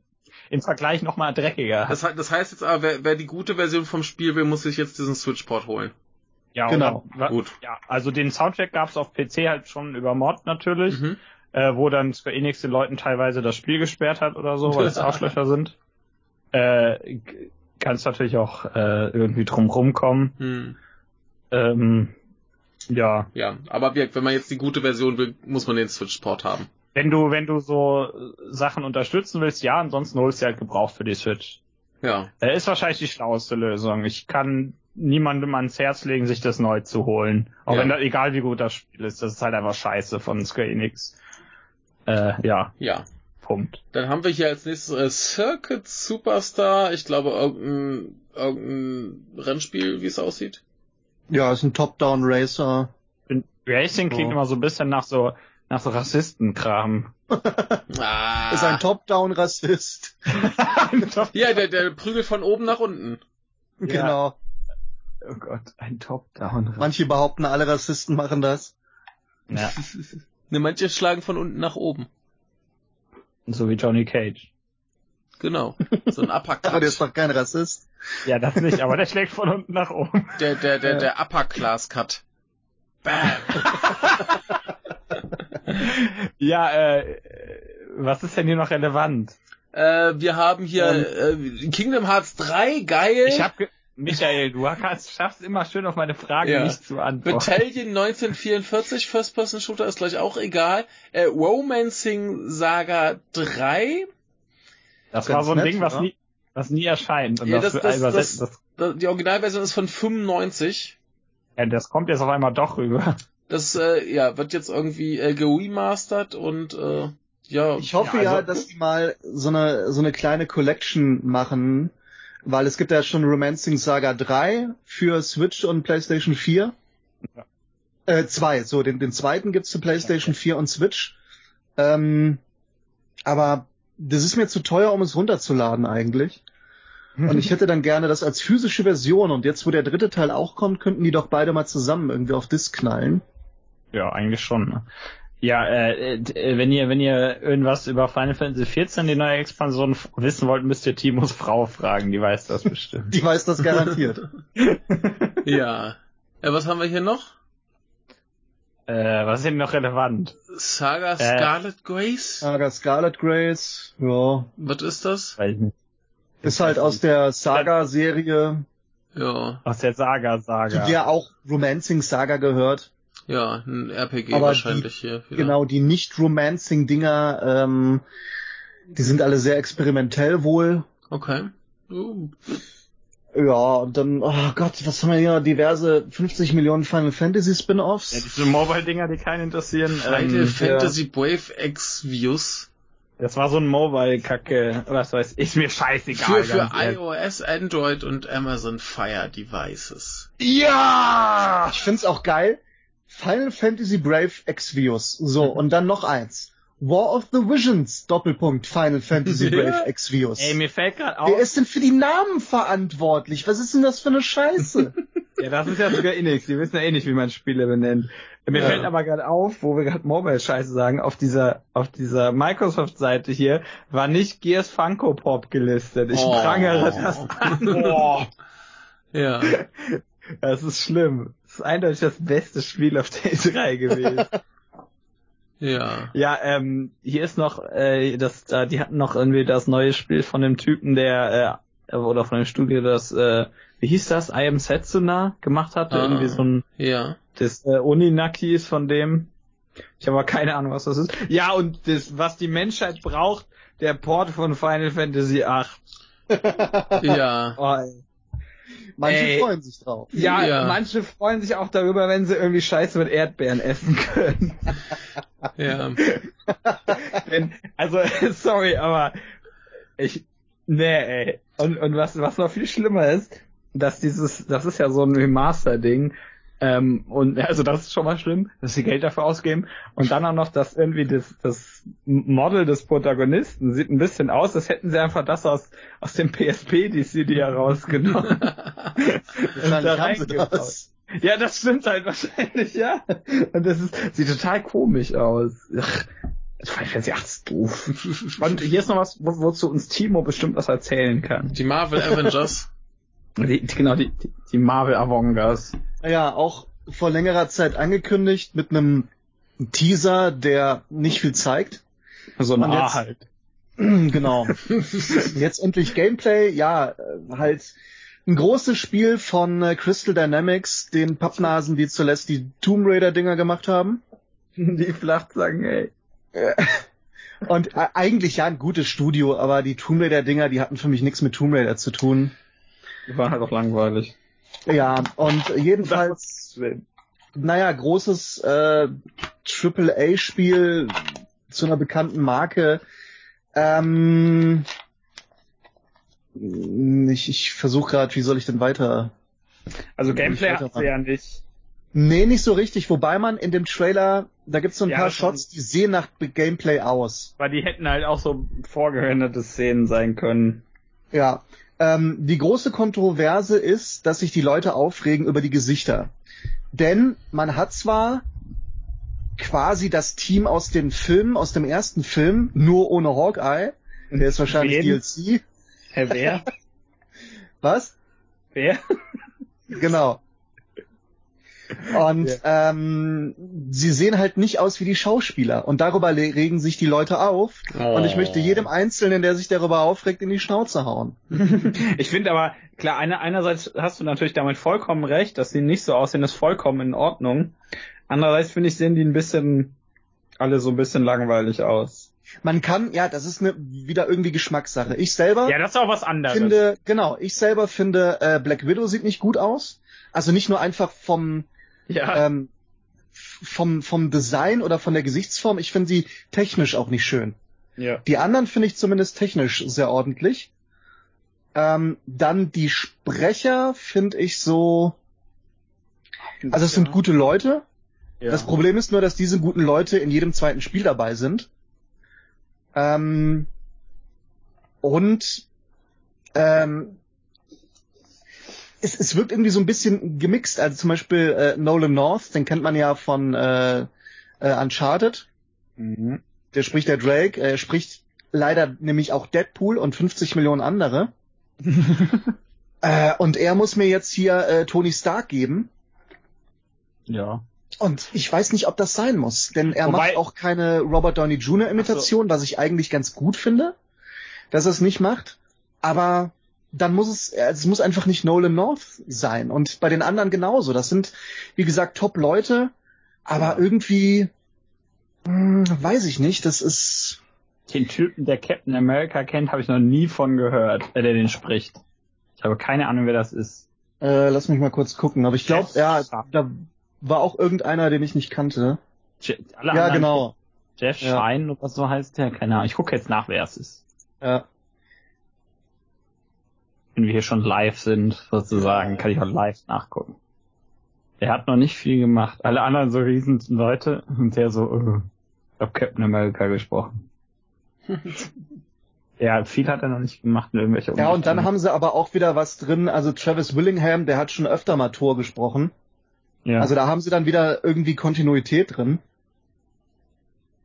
im Vergleich nochmal dreckiger. Das, das heißt jetzt aber, wer, wer die gute Version vom Spiel will, muss sich jetzt diesen Switch-Port holen. Ja, genau. Wa- Gut. Ja, also den Soundtrack gab's auf PC halt schon über Mod natürlich. Mhm. äh, wo dann Square Enix den Leuten teilweise das Spiel gesperrt hat oder so, weil es Arschlöcher sind. Äh, kannst natürlich auch äh, irgendwie drum rumkommen. Hm. Ähm, ja, Ja, aber wie- wenn man jetzt die gute Version will, muss man den Switch-Port haben. wenn du wenn du so äh, Sachen unterstützen willst, ja, ansonsten holst du halt gebraucht für die Switch. Ja. Äh, ist wahrscheinlich die schlauste Lösung. Ich kann niemandem ans Herz legen, sich das neu zu holen. Auch Ja. wenn da, egal wie gut das Spiel ist, das ist halt einfach scheiße von Square Enix. Äh, ja, Ja. Punkt. Dann haben wir hier als nächstes äh, Circuit Superstar. Ich glaube, irgendein, irgendein Rennspiel, wie es aussieht. Ja, ist ein Top-Down-Racer. Racing klingt Oh. immer so ein bisschen nach so nach so Rassistenkram. Ah. Ist ein Top-Down-Rassist. Ja, der, der prügelt von oben nach unten. Ja. Genau. Oh Gott, ein Top-Down. Manche behaupten, alle Rassisten machen das. Ja, Ne, manche schlagen von unten nach oben. so wie Johnny Cage. Genau. So ein Uppercut. Aber der ist doch kein Rassist. Ja, das nicht, aber der schlägt von unten nach oben. Der, der, der, der Upper Class Cut. Bam. Ja, äh, was ist denn hier noch relevant? Äh, wir haben hier äh, Kingdom Hearts 3, geil. Ich hab ge Michael, du schaffst immer schön auf meine Frage Ja. nicht zu antworten. Battalion 1944, First-Person-Shooter ist gleich auch egal. Äh, Romancing Saga 3. Das Ganz war so ein nett, Ding, was oder? nie, was nie erscheint. Und Ja, das, das- das, das- Die Originalversion ist von 95. ja, das kommt jetzt auf einmal doch rüber. Das äh, ja, wird jetzt irgendwie äh, geremastert und äh, ja. Ich hoffe Ja, ja, also- dass die mal so eine, so eine kleine Collection machen, Weil es gibt ja schon Romancing Saga 3 für Switch und PlayStation 4. Ja. Äh, zwei, so, den, den zweiten gibt's für PlayStation 4 und Switch. Ähm, aber das ist mir zu teuer, um es runterzuladen eigentlich. Und ich hätte dann gerne das als physische Version. Und jetzt, wo der dritte Teil auch kommt, könnten die doch beide mal zusammen irgendwie auf Disc knallen. Ja, eigentlich schon. Ne? Ja, äh, äh, wenn ihr wenn ihr irgendwas über Final Fantasy 14 die neue Expansion wissen wollt, müsst ihr Timos Frau fragen, die weiß das bestimmt. Die weiß das garantiert. ja. Äh, was haben wir hier noch? äh, was ist denn noch relevant? Saga Äh. Scarlet Grace? Saga Scarlet Grace, ja. Was ist das? Weiß nicht. Ist halt aus der Saga-Serie, Ja, Aus der Saga zu Saga. der auch Romancing Saga gehört. Ja, ein RPG Aber wahrscheinlich hier. Ja. Genau, die nicht-Romancing-Dinger, ähm, die sind alle sehr experimentell wohl. Okay. Uh, Ja, und dann, oh Gott, was haben wir hier? Diverse 50 Millionen Final Fantasy Ja, Spin-Offs. diese Mobile-Dinger, die keinen interessieren. Final ähm, Fantasy Brave Exvius. Das war so ein Mobile-Kacke, was weiß ich, ist mir scheißegal. Für, für iOS, Android und Amazon Fire Devices. Ja! Ich find's auch geil. Final Fantasy Brave Exvius. So, und dann noch eins. War of the Visions, Doppelpunkt, Final Fantasy. Brave Exvius. Ey, mir fällt gerade auf, Wer ist denn für die Namen verantwortlich? Was ist denn das für eine Scheiße? ja, das ist ja sogar Inix, die wissen ja eh nicht, wie man Spiele benennt. Mir Ja. fällt aber gerade auf, wo wir gerade Mobile-Scheiße sagen, auf dieser, auf dieser Microsoft-Seite hier war nicht Gears Funko Pop gelistet. Ich Oh. prangere das an. Boah. Ja. Das ist schlimm. Das ist eindeutig das beste Spiel auf der E3 gewesen. Ja. Ja, ähm, hier ist noch, äh, das, äh, die hatten noch irgendwie das neue Spiel von dem Typen, der, äh, oder von dem Studio, das, äh, wie hieß das, I Am Setsuna gemacht hatte, Ah. irgendwie so ein, Ja. das äh, Uninaki ist von dem. Ich habe aber keine Ahnung, was das ist. Ja, und das, was die Menschheit braucht, der Port von Final Fantasy VIII. Ja. Oh. Manche Ey. freuen sich drauf. ja, Ja. manche freuen sich auch darüber, wenn sie irgendwie Scheiße mit Erdbeeren essen können. Ja. Denn, also, sorry, aber ich, nee, ey. Und, und was, was noch viel schlimmer ist, dass dieses, das ist ja so ein Remaster-Ding, ähm, und also das ist schon mal schlimm, dass sie Geld dafür ausgeben. Und dann auch noch, dass irgendwie das, das Model des Protagonisten sieht ein bisschen aus, als hätten sie einfach das aus, aus dem PSP-DCD herausgenommen. Wahrscheinlich und da haben. Ja, das stimmt halt wahrscheinlich, ja. Und das ist, sieht total komisch aus. Ach, Final Fantasy 8 ist doof. Und hier ist noch was, wo, wozu uns Timo bestimmt was erzählen kann. Die Marvel Avengers. Die, genau, die, die, Marvel Avengers. Ja, auch vor längerer Zeit angekündigt mit einem Teaser, der nicht viel zeigt. So ein Und A halt. genau. Jetzt endlich Gameplay, ja, äh, halt ein großes Spiel von äh, Crystal Dynamics, den Pappnasen, die zuletzt die Tomb Raider Dinger gemacht haben. Die flach sagen, ey. Und äh, eigentlich ja ein gutes Studio, aber die Tomb Raider Dinger, die hatten für mich nichts mit Tomb Raider zu tun. Die waren halt auch langweilig. Ja, und jedenfalls, naja, großes äh, AAA-Spiel zu einer bekannten Marke. Ähm, ich ich versuche gerade, wie soll ich denn weiter? Also Gameplay hat sie ja nicht. Nee, nicht so richtig, wobei man in dem Trailer, da gibt's so ein Ja, paar. Shots, die sehen nach Gameplay aus. Weil die hätten halt auch so vorgehörnete Szenen sein können. Ja. Ähm, die große Kontroverse ist, dass sich die Leute aufregen über die Gesichter. Denn man hat zwar quasi das Team aus den Filmen, aus dem ersten Film, nur ohne Hawkeye. Der ist wahrscheinlich Wen? DLC. Herr wer? Was? wer? Genau. Und ähm, sie sehen halt nicht aus wie die Schauspieler. Und darüber regen sich die Leute auf. Und ich möchte jedem Einzelnen, der sich darüber aufregt, in die Schnauze hauen. Ich finde aber, klar, eine, einerseits hast du natürlich damit vollkommen recht, dass sie nicht so aussehen, ist vollkommen in Ordnung. Andererseits finde ich, sehen die ein bisschen, alle so ein bisschen langweilig aus. Man kann, ja, das ist eine, wieder irgendwie Geschmackssache. Ich selber Ja, das ist auch was anderes. finde, genau, ich selber finde, äh, Black Widow sieht nicht gut aus. Also nicht nur einfach vom, ja, ähm, vom, vom Design oder von der Gesichtsform, ich finde sie technisch auch nicht schön. ja. Die anderen finde ich zumindest technisch sehr ordentlich. Ähm, dann die Sprecher finde ich so, also es sind gute Leute. Ja. Das Problem ist nur, dass diese guten Leute in jedem zweiten Spiel dabei sind. Ähm, und ähm, es, es wirkt irgendwie so ein bisschen gemixt. Also zum Beispiel äh, Nolan North, den kennt man ja von äh, äh, Uncharted. Mhm. Der spricht der Drake. Er spricht leider nämlich auch Deadpool und 50 Millionen andere. äh, und er muss mir jetzt hier äh, Tony Stark geben. Ja. Und ich weiß nicht, ob das sein muss, denn er Wobei- macht auch keine Robert Downey Jr. Imitation, was ich eigentlich ganz gut finde, dass er es nicht macht. Aber dann muss es, äh, es muss einfach nicht Nolan North sein. Und bei den anderen genauso. Das sind, wie gesagt, Top-Leute, aber Ja. irgendwie, hm, weiß ich nicht, das ist, Den Typen, der Captain America kennt, habe ich noch nie von gehört, äh, der den spricht. Ich habe keine Ahnung, wer das ist. äh, lass mich mal kurz gucken. Aber ich glaube, ja, da war auch irgendeiner, den ich nicht kannte. Je Ja, genau. Jeff Ja. Shine oder so heißt der, keine Ahnung. Ich gucke jetzt nach, wer es ist. Ja. Wenn wir hier schon live sind, sozusagen, kann ich auch live nachgucken. Der hat noch nicht viel gemacht. Alle anderen so riesen Leute und der so, äh, ich hab Captain America gesprochen. ja, viel hat er noch nicht gemacht. in Irgendwelche Ja, und dann haben sie aber auch wieder was drin. Also Travis Willingham, der hat schon öfter mal Tor gesprochen. ja. Also da haben sie dann wieder irgendwie Kontinuität drin.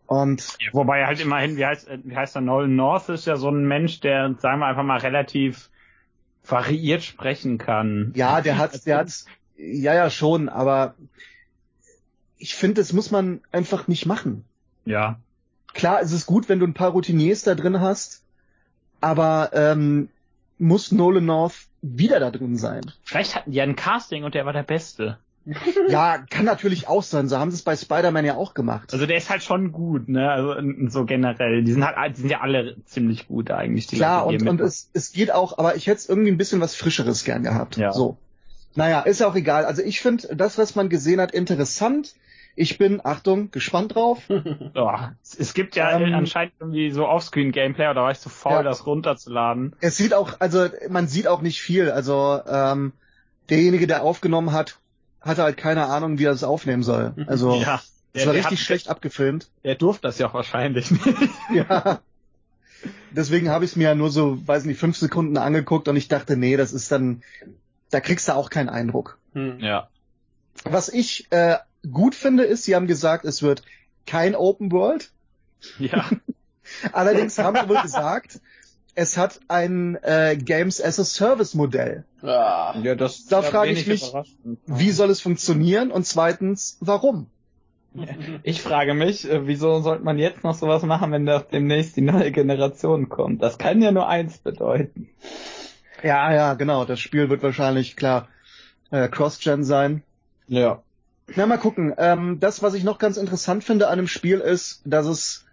Und Ja, Wobei halt immerhin, wie heißt, wie heißt er, Nolan North ist ja so ein Mensch, der, sagen wir einfach mal, relativ variiert sprechen kann. ja, der hat, der hat, ja, ja, schon, aber ich finde, das muss man einfach nicht machen. Ja. Klar, es ist gut, wenn du ein paar Routiniers da drin hast, aber ähm, muss Nolan North wieder da drin sein? Vielleicht hatten die ja ein Casting und der war der Beste. Ja, kann natürlich auch sein. So haben sie es bei Spider-Man ja auch gemacht. Also der ist halt schon gut, ne? Also so generell. Die sind halt, die sind ja alle ziemlich gut eigentlich. Die Klar, Leute, die und, und es, es geht auch, aber ich hätte es irgendwie ein bisschen was Frischeres gern gehabt. Ja. So. Naja, ist ja auch egal. Also ich finde das, was man gesehen hat, interessant. Ich bin, Achtung, gespannt drauf. Ja, es- es gibt ja Ähm, anscheinend irgendwie so Offscreen-Gameplay, oder war ich zu faul, Ja. das runterzuladen? Es sieht auch, also man sieht auch nicht viel. Also ähm, derjenige, der aufgenommen hat, hatte halt keine Ahnung, wie er es aufnehmen soll. Also ja. es war richtig schlecht abgefilmt. Der durfte das ja auch wahrscheinlich nicht. Ja. Deswegen habe ich es mir ja nur so, weiß nicht, fünf Sekunden angeguckt und ich dachte, nee, das ist dann, da kriegst du auch keinen Eindruck. Hm. ja. Was ich äh, gut finde, ist, sie haben gesagt, es wird kein Open World. Ja. Allerdings haben sie wohl gesagt, es hat ein äh, Games as a Service Modell. Ah. ja das Da ist ja frage ich mich, überraschend. Wie soll es funktionieren? Und zweitens, warum? Ich frage mich, äh, wieso sollte man jetzt noch sowas machen, wenn da demnächst die neue Generation kommt? Das kann ja nur eins bedeuten. Ja, ja, genau. Das Spiel wird wahrscheinlich klar äh, Cross-Gen sein. Ja. Na, mal gucken. Ähm, das, was ich noch ganz interessant finde an dem Spiel, ist, dass es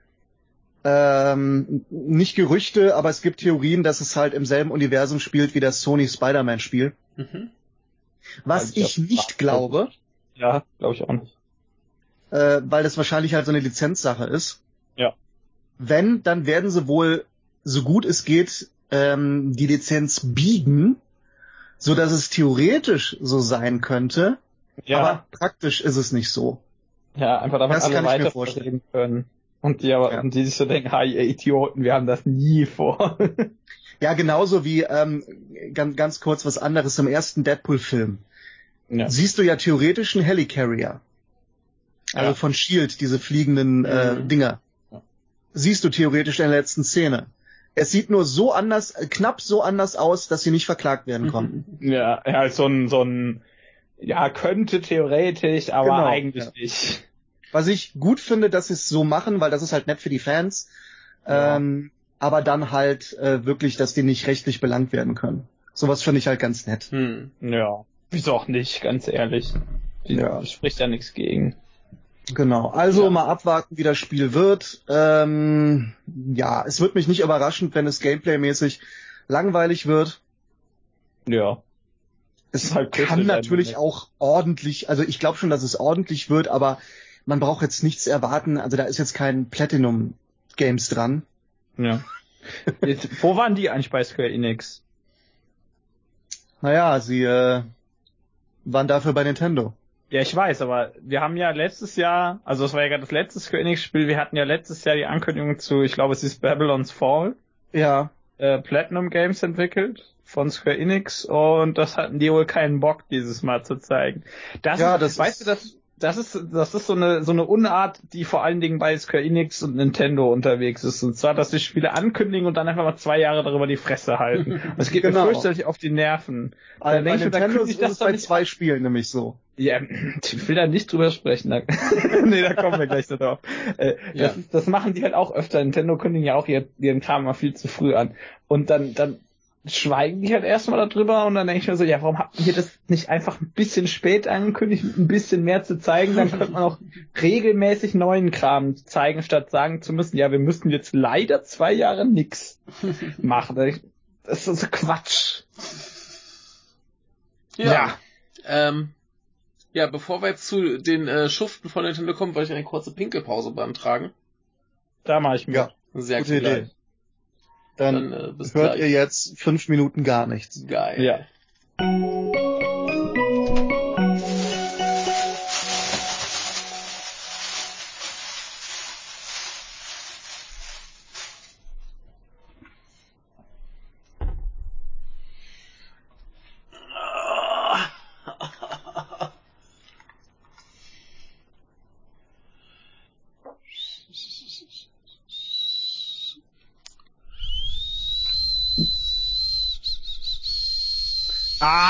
ähm, nicht Gerüchte, aber es gibt Theorien, dass es halt im selben Universum spielt wie das Sony Spider-Man-Spiel. Mhm. Was Also ich ich nicht glaube, Ja, glaube ich auch nicht. äh, weil das wahrscheinlich halt so eine Lizenzsache ist. Ja. Wenn, dann werden sie wohl, so gut es geht, ähm, die Lizenz biegen, so dass es theoretisch so sein könnte, Ja, aber praktisch ist es nicht so. ja, einfach damit das alle weiter vorstellen. können. Und die aber, Ja. und die sich so denken, ha, ihr Idioten, wir haben das nie vor. Ja, genauso wie ähm, ganz, ganz kurz was anderes im ersten Deadpool-Film. ja. Siehst du ja theoretisch einen Helicarrier. Also Ja. von Shield, diese fliegenden äh, Mhm. Dinger. Siehst du theoretisch in der letzten Szene. Es sieht nur so anders, äh, knapp so anders aus, dass sie nicht verklagt werden konnten. Ja, ja, ist so ein, so ein, ja, könnte theoretisch, aber Genau, eigentlich nicht. Was ich gut finde, dass sie es so machen, weil das ist halt nett für die Fans. Ja. Ähm, aber dann halt äh, wirklich, dass die nicht rechtlich belangt werden können. Sowas finde ich halt ganz nett. Hm. Ja. Wieso auch nicht, ganz ehrlich. Die, Ja. Spricht ja nichts gegen. Genau. Also Ja. mal abwarten, wie das Spiel wird. Ähm, ja, es wird mich nicht überraschend, wenn es gameplaymäßig langweilig wird. Ja. Es Halt kann natürlich auch ordentlich, also ich glaube schon, dass es ordentlich wird, aber man braucht jetzt nichts erwarten. Also da ist jetzt kein Platinum Games dran. Ja. Jetzt, wo waren die eigentlich bei Square Enix? naja, sie äh, waren dafür bei Nintendo. Ja, ich weiß, aber wir haben ja letztes Jahr, also das war ja gerade das letzte Square Enix Spiel, wir hatten ja letztes Jahr die Ankündigung zu, ich glaube es ist Babylon's Fall, Ja, äh, Platinum Games entwickelt von Square Enix und das hatten die wohl keinen Bock dieses Mal zu zeigen. Das Ja, ist, das weißt ist- du, das, das ist, das ist so eine, so eine Unart, die vor allen Dingen bei Square Enix und Nintendo unterwegs ist. Und zwar, dass sie Spiele ankündigen und dann einfach mal zwei Jahre darüber die Fresse halten. Es geht Genau. mir fürchterlich auf die Nerven. denk bei ich da Nintendo ist das doch bei zwei Spielen nämlich so. Ja, ich will da nicht drüber sprechen. Da, nee, da kommen wir gleich drauf. Äh, Ja. das, das machen die halt auch öfter. Nintendo kündigen ja auch ihr- ihren Kram mal viel zu früh an. Und dann, dann schweigen die halt erstmal darüber und dann denke ich mir so, ja, warum habt ihr das nicht einfach ein bisschen spät angekündigt, ein bisschen mehr zu zeigen? Dann könnte man auch regelmäßig neuen Kram zeigen, statt sagen zu müssen, ja, wir müssen jetzt leider zwei Jahre nix machen. Das ist so Quatsch. Ja. Ähm, ja, bevor wir jetzt zu den äh, Schuften von Nintendo kommen, wollte ich eine kurze Pinkelpause beantragen. Da mache ich mir. Ja, Sehr gute. Idee. Dann, Dann äh, bis hört gleich. ihr jetzt fünf Minuten gar nichts. Geil. Ja.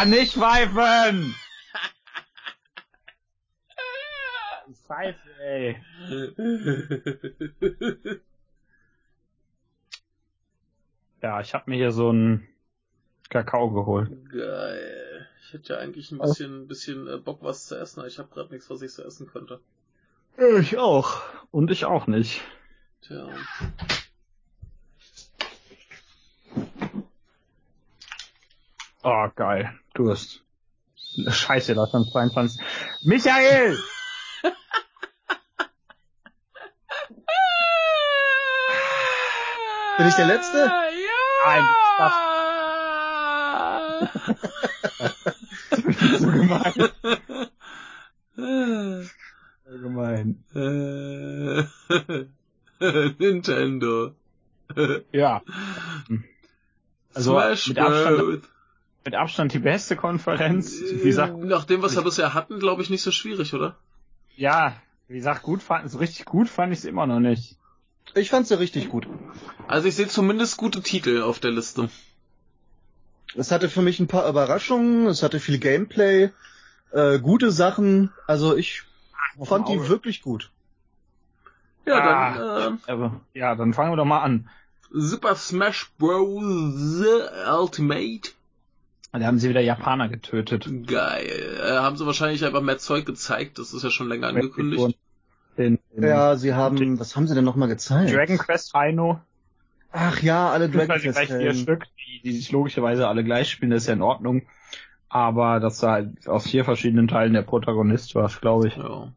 Nicht pfeifen! Pfeife, ey. Ja, ich habe mir hier so einen Kakao geholt. Geil. Ich hätte ja eigentlich ein Was? bisschen, bisschen äh, Bock, was zu essen, aber ich habe gerade nichts, was ich so essen könnte. Ich auch. Und ich auch nicht. Tja. Oh, geil. Durst. Scheiße, das sind 22. Michael! Bin ich der Letzte? Nein, Ja! so gemein. So gemein. äh, Nintendo. Ja. Also, Smash mit Abstand-. Mit Abstand die beste Konferenz. Wie gesagt, Nach dem, was wir bisher hatten, glaube ich, nicht so schwierig, oder? ja, wie gesagt, gut fand, so richtig gut fand ich es immer noch nicht. Ich fand's ja richtig gut. Also ich sehe zumindest gute Titel auf der Liste. Es hatte für mich ein paar Überraschungen, es hatte viel Gameplay, äh, gute Sachen. Also ich fand die wirklich gut. Ja, Ah. dann äh, Aber, ja, dann fangen wir doch mal an. Super Smash Bros. Ultimate. Da haben sie wieder Japaner getötet. Geil. Äh, haben sie wahrscheinlich einfach mehr Zeug gezeigt. Das ist ja schon länger angekündigt. Den, den Ja, sie haben, was haben sie denn nochmal gezeigt? Dragon Quest Rhino. Ach ja, alle Dragon Quest gleich vier. Stück, die, die sich logischerweise alle gleich spielen, das ist ja in Ordnung. Aber dass da halt aus vier verschiedenen Teilen der Protagonist war, glaube ich. Ja.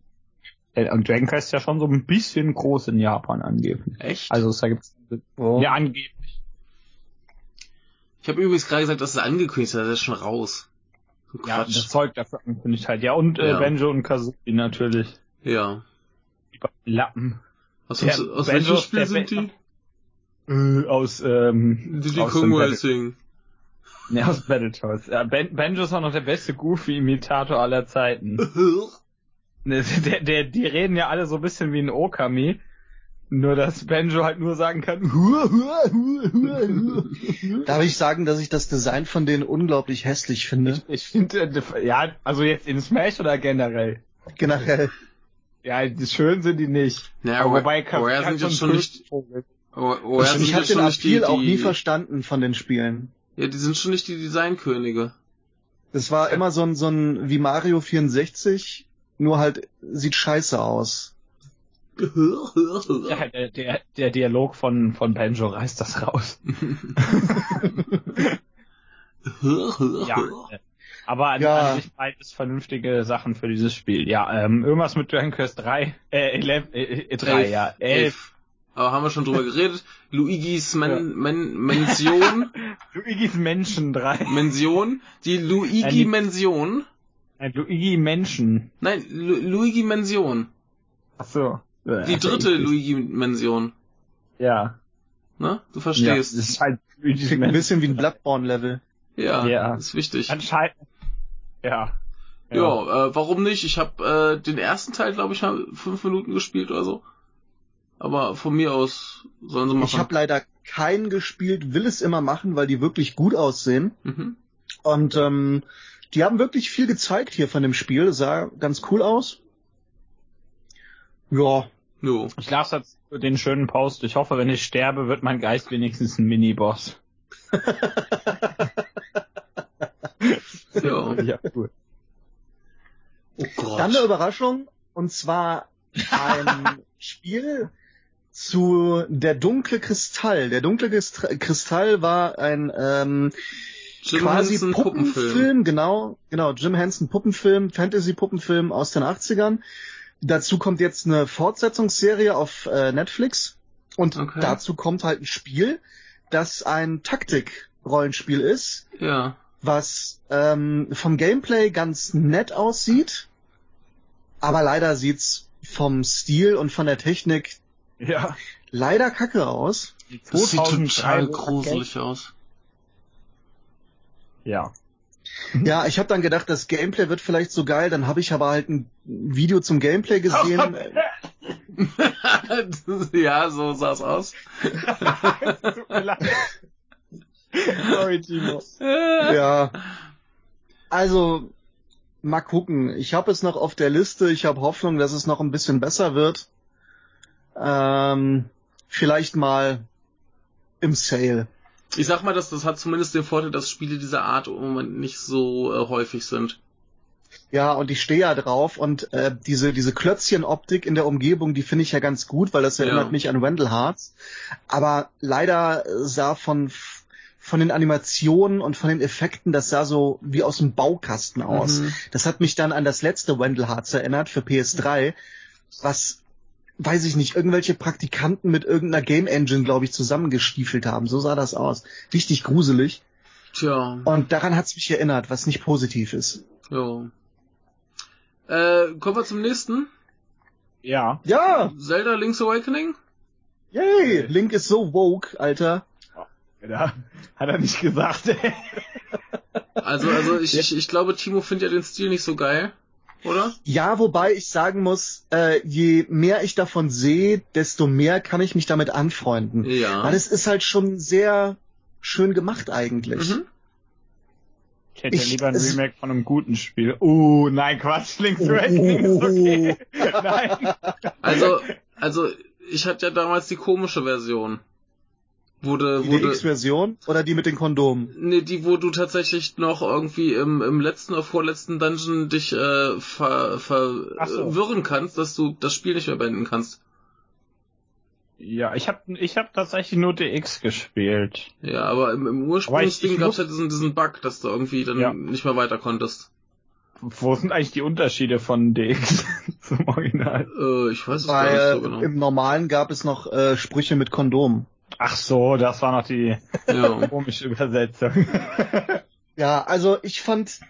Äh, Und Dragon Quest ist ja schon so ein bisschen groß in Japan angeblich. Echt? Also da gibt's Oh. ja angeblich. Ich habe übrigens gerade gesagt, dass es angekündigt ist. Das ist schon raus. Ja, das Zeug dafür angekündigt halt. Ja, und äh, Ja. Benjo und Kazooie natürlich. Ja. Die beiden Lappen. Aus, Der aus, aus welchem Spiel sind die? Äh, aus, ähm, Diddy aus Kong Racing. Nee, aus Battletoads. Ja, ben Benjo ist auch noch der beste Goofy-Imitator aller Zeiten. Ne, der, der, die reden ja alle so ein bisschen wie ein Okami. Nur, dass Benjo halt nur sagen kann, hua, hua, hua, hua, hua. Darf ich sagen, dass ich das Design von denen unglaublich hässlich finde? Ich finde, äh, ja, also jetzt in Smash oder generell? Generell. Ja, die schön sind die nicht. Ja, aber wobei er halt sind jetzt schon nicht-. Oh, oh, ja, ich sind habe den die, Appeal auch nie verstanden von den Spielen. Ja, die sind schon nicht die Designkönige. Das war immer so ein, so ein wie Mario 64, nur halt sieht scheiße aus. Ja, der, der, der Dialog von, von Benjo reißt das raus. Ja. äh, Aber an, Ja. an sich beides vernünftige Sachen für dieses Spiel. Ja, ähm, irgendwas mit Dragon Quest 3, äh, 11, äh, äh, 3, ja, 11. aber haben wir schon drüber geredet. Luigis Men ja. Men Mension. Luigis Menschen 3. Mension. Die Luigi Mension. Nein, Luigi Menschen. Nein, Lu Luigi Mension. Ach so. Die dritte Luigi Mension. Ja. Ne? Du verstehst. Ja, das ist halt ein bisschen wie ein Bloodborne-Level. Ja, ja, ist wichtig. Anscheinend. Ja. Ja, ja äh, warum nicht? Ich habe äh, den ersten Teil, glaube ich, fünf Minuten gespielt oder so. Aber von mir aus sollen sie machen. Ich habe leider keinen gespielt, will es immer machen, weil die wirklich gut aussehen. Mhm. Und ähm, die haben wirklich viel gezeigt hier von dem Spiel. sah ganz cool aus. Ja. Jo. Ich las jetzt den schönen Post. Ich hoffe, wenn ich sterbe, wird mein Geist wenigstens ein Miniboss. ja. ja, cool. Oh Gott. Dann eine Überraschung. Und zwar ein Spiel zu Der dunkle Kristall. Der dunkle Kristall war ein ähm, Jim quasi Henson Puppenfilm. Puppenfilm, genau, genau, Jim Henson Puppenfilm, Fantasy-Puppenfilm aus den 80ern. Dazu kommt jetzt eine Fortsetzungsserie auf äh, Netflix und okay. dazu kommt halt ein Spiel, das ein Taktik-Rollenspiel ist. Ja. Was ähm, vom Gameplay ganz nett aussieht, aber leider sieht's vom Stil und von der Technik ja. leider kacke aus. Das sieht total gruselig aus. Ja. Ja, ich habe dann gedacht, das Gameplay wird vielleicht so geil, dann habe ich aber halt ein Video zum Gameplay gesehen. ja, so sah's aus. Sorry, Timo. Ja. Also, mal gucken. Ich habe es noch auf der Liste. Ich habe Hoffnung, dass es noch ein bisschen besser wird. Ähm, vielleicht mal im Sale. Ich sag mal, dass das hat zumindest den Vorteil, dass Spiele dieser Art im Moment nicht so äh, häufig sind. Ja, und ich stehe ja drauf und äh, diese diese Klötzchenoptik in der Umgebung, die finde ich ja ganz gut, weil das erinnert ja. mich an Wendell Hearts. Aber leider sah von von den Animationen und von den Effekten, das sah so wie aus dem Baukasten aus. Mhm. Das hat mich dann an das letzte Wendell Hearts erinnert für PS3, was weiß ich nicht, irgendwelche Praktikanten mit irgendeiner Game Engine, glaube ich, zusammengestiefelt haben. So sah das aus. Richtig gruselig. Tja. Und daran hat's mich erinnert, was nicht positiv ist. Ja. Äh, kommen wir zum nächsten. Ja. Ja! Zelda Link's Awakening? Yay! Link ist so woke, Alter. Ja, hat er nicht gesagt, ey. Also, also ich, ich, ich glaube, Timo findet ja den Stil nicht so geil oder? Ja, wobei ich sagen muss, äh, je mehr ich davon sehe, desto mehr kann ich mich damit anfreunden. Ja. Weil es ist halt schon sehr schön gemacht eigentlich. Mhm. Ich hätte ich, lieber ein Remake von einem guten Spiel. Uh, nein, Quatsch, Link's uh, Awakening ist okay. nein. Also, also, ich hatte ja damals die komische Version wurde, die wurde X-Version oder die mit den Kondomen? Nee, die, wo du tatsächlich noch irgendwie im, im letzten oder vorletzten Dungeon dich äh, ver, verwirren so. kannst, dass du das Spiel nicht mehr beenden kannst. Ja, ich habe ich hab tatsächlich nur DX gespielt. Ja, aber im, im Ursprungsding gab es ja diesen, diesen Bug, dass du irgendwie dann ja. nicht mehr weiter konntest. Wo sind eigentlich die Unterschiede von DX zum Original? Äh, ich weiß es Weil, gar nicht so genau. Im Normalen gab es noch äh, Sprüche mit Kondom. Ach so, das war noch die ja. komische Übersetzung. ja, also ich fand,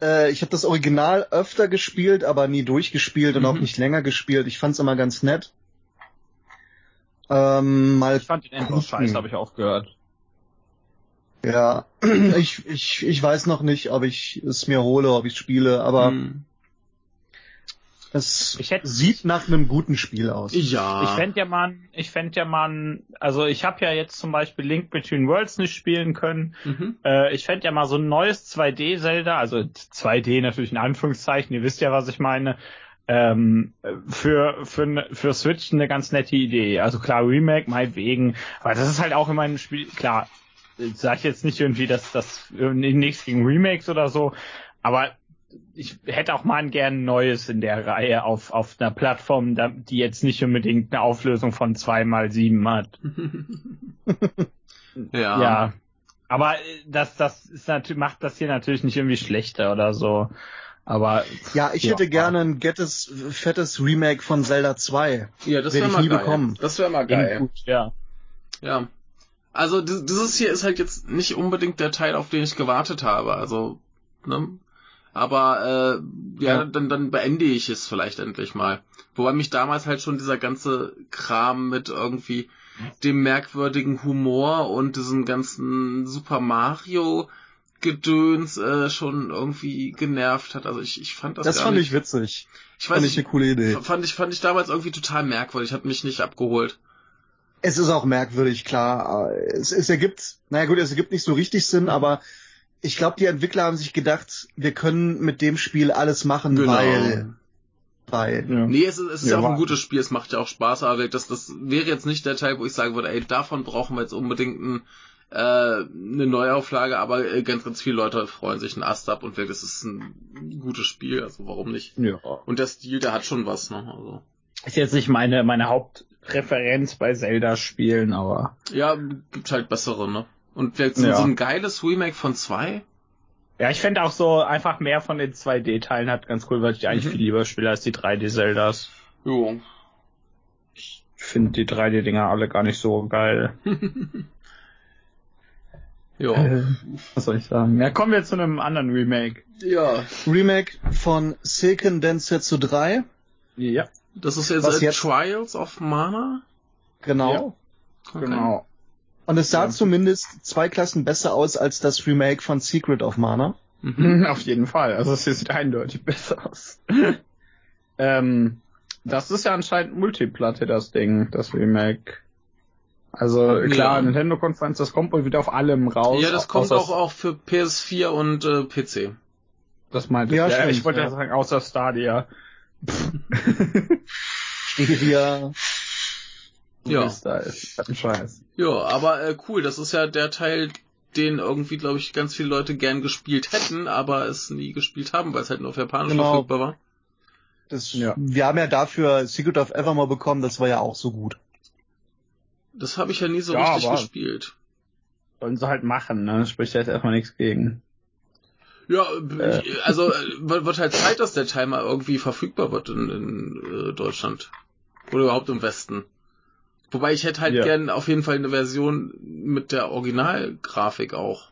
äh, ich habe das Original öfter gespielt, aber nie durchgespielt und mhm. auch nicht länger gespielt. Ich fand's immer ganz nett. Ähm, mal ich fand den Endboss scheiße, habe ich auch gehört. Ja, ich, ich, ich weiß noch nicht, ob ich es mir hole, ob ich spiele, aber mhm. Es hätte, sieht nach einem guten Spiel aus. Ja. Ich fände ja mal, ich fände ja mal, also ich habe ja jetzt zum Beispiel Link Between Worlds nicht spielen können. Mhm. Äh, ich fände ja mal so ein neues 2D-Zelda, also 2D natürlich in Anführungszeichen, ihr wisst ja, was ich meine. Ähm, für, für, für Switch eine ganz nette Idee. Also klar, Remake, meinetwegen, aber das ist halt auch immer ein Spiel, klar, sag ich jetzt nicht irgendwie, dass das nichts gegen Remakes oder so, aber ich hätte auch mal gern Neues in der Reihe auf, auf einer Plattform, die jetzt nicht unbedingt eine Auflösung von zwei mal sieben hat. ja. Ja. Aber äh, das, das ist natürlich, macht das hier natürlich nicht irgendwie schlechter oder so. Aber ja, ich hätte gerne ein gettes, fettes Remake von Zelda 2. Ja, das wäre mal nie geil. bekommen. Das wäre mal geil. Gut, ja. Ja. Also di- dieses hier ist halt jetzt nicht unbedingt der Teil, auf den ich gewartet habe. Also, ne? Aber äh, ja, Ja. dann dann beende ich es vielleicht endlich mal. Wobei mich damals halt schon dieser ganze Kram mit irgendwie dem merkwürdigen Humor und diesem ganzen Super Mario Gedöns äh, schon irgendwie genervt hat. Also ich, ich fand das, Das fand nicht. ich witzig. ich weiß Fand ich eine coole Idee. fand ich fand ich damals irgendwie total merkwürdig, hat mich nicht abgeholt. Es ist auch merkwürdig, klar. Es, es ergibt, naja gut, es ergibt nicht so richtig Sinn, aber ich glaube, die Entwickler haben sich gedacht, wir können mit dem Spiel alles machen, Genau. weil, weil. ja. Nee, es ist, es ist Ja, auch ein gutes Spiel, es macht ja auch Spaß, aber das, das wäre jetzt nicht der Teil, wo ich sagen würde, ey, davon brauchen wir jetzt unbedingt ein, äh, eine Neuauflage, aber äh, ganz, ganz viele Leute freuen sich einen Ast ab und wirklich, das ist ein gutes Spiel, also warum nicht? ja. Und der Stil, der hat schon was, ne? Also. Ist jetzt nicht meine, meine Hauptpräferenz bei Zelda-Spielen, aber Ja, gibt halt bessere, ne? Und jetzt so, Ja. so ein geiles Remake von zwei? ja, ich fände auch so einfach mehr von den 2D-Teilen hat ganz cool, weil ich die eigentlich Mhm. viel lieber spiele als die 3D-Zeldas. Jo. Ich finde die 3D-Dinger alle gar nicht so geil. Ja. Äh, was soll ich sagen? Ja, kommen wir zu einem anderen Remake. Ja. Remake von Seiken Densetsu 3. Ja, Das ist jetzt, Was jetzt? Trials of Mana? Genau. Okay. genau. Und es sah Ja. zumindest zwei Klassen besser aus als das Remake von Secret of Mana. Mhm. Auf jeden Fall. Also es sieht eindeutig besser aus. ähm, das ist ja anscheinend Multiplatte, das Ding, das Remake. Also klar, Ja. Nintendo-Konferenz, das kommt wohl wieder auf allem raus. Ja, das kommt auch, auch für PS4 und äh, PC. Das meinte Ja, ich. Ja, stimmt, ich wollte ja ja. sagen, außer Stadia. Stadia. Ja. Ist da ist halt ein Scheiß. Ja, aber äh, cool, das ist ja der Teil, den irgendwie, glaube ich, ganz viele Leute gern gespielt hätten, aber es nie gespielt haben, weil es halt nur auf Japanisch Genau. verfügbar war. Das, Ja. Wir haben ja dafür Secret of Evermore bekommen, das war ja auch so gut. Das habe ich ja nie so Ja, richtig aber- gespielt. Sollen sie halt machen, ne? Spricht ja jetzt erstmal nichts gegen. Ja, Äh. also äh, wird halt Zeit, dass der Teil mal irgendwie verfügbar wird in, in äh, Deutschland. Oder überhaupt im Westen. Wobei ich hätte halt Ja. gern auf jeden Fall eine Version mit der Originalgrafik auch.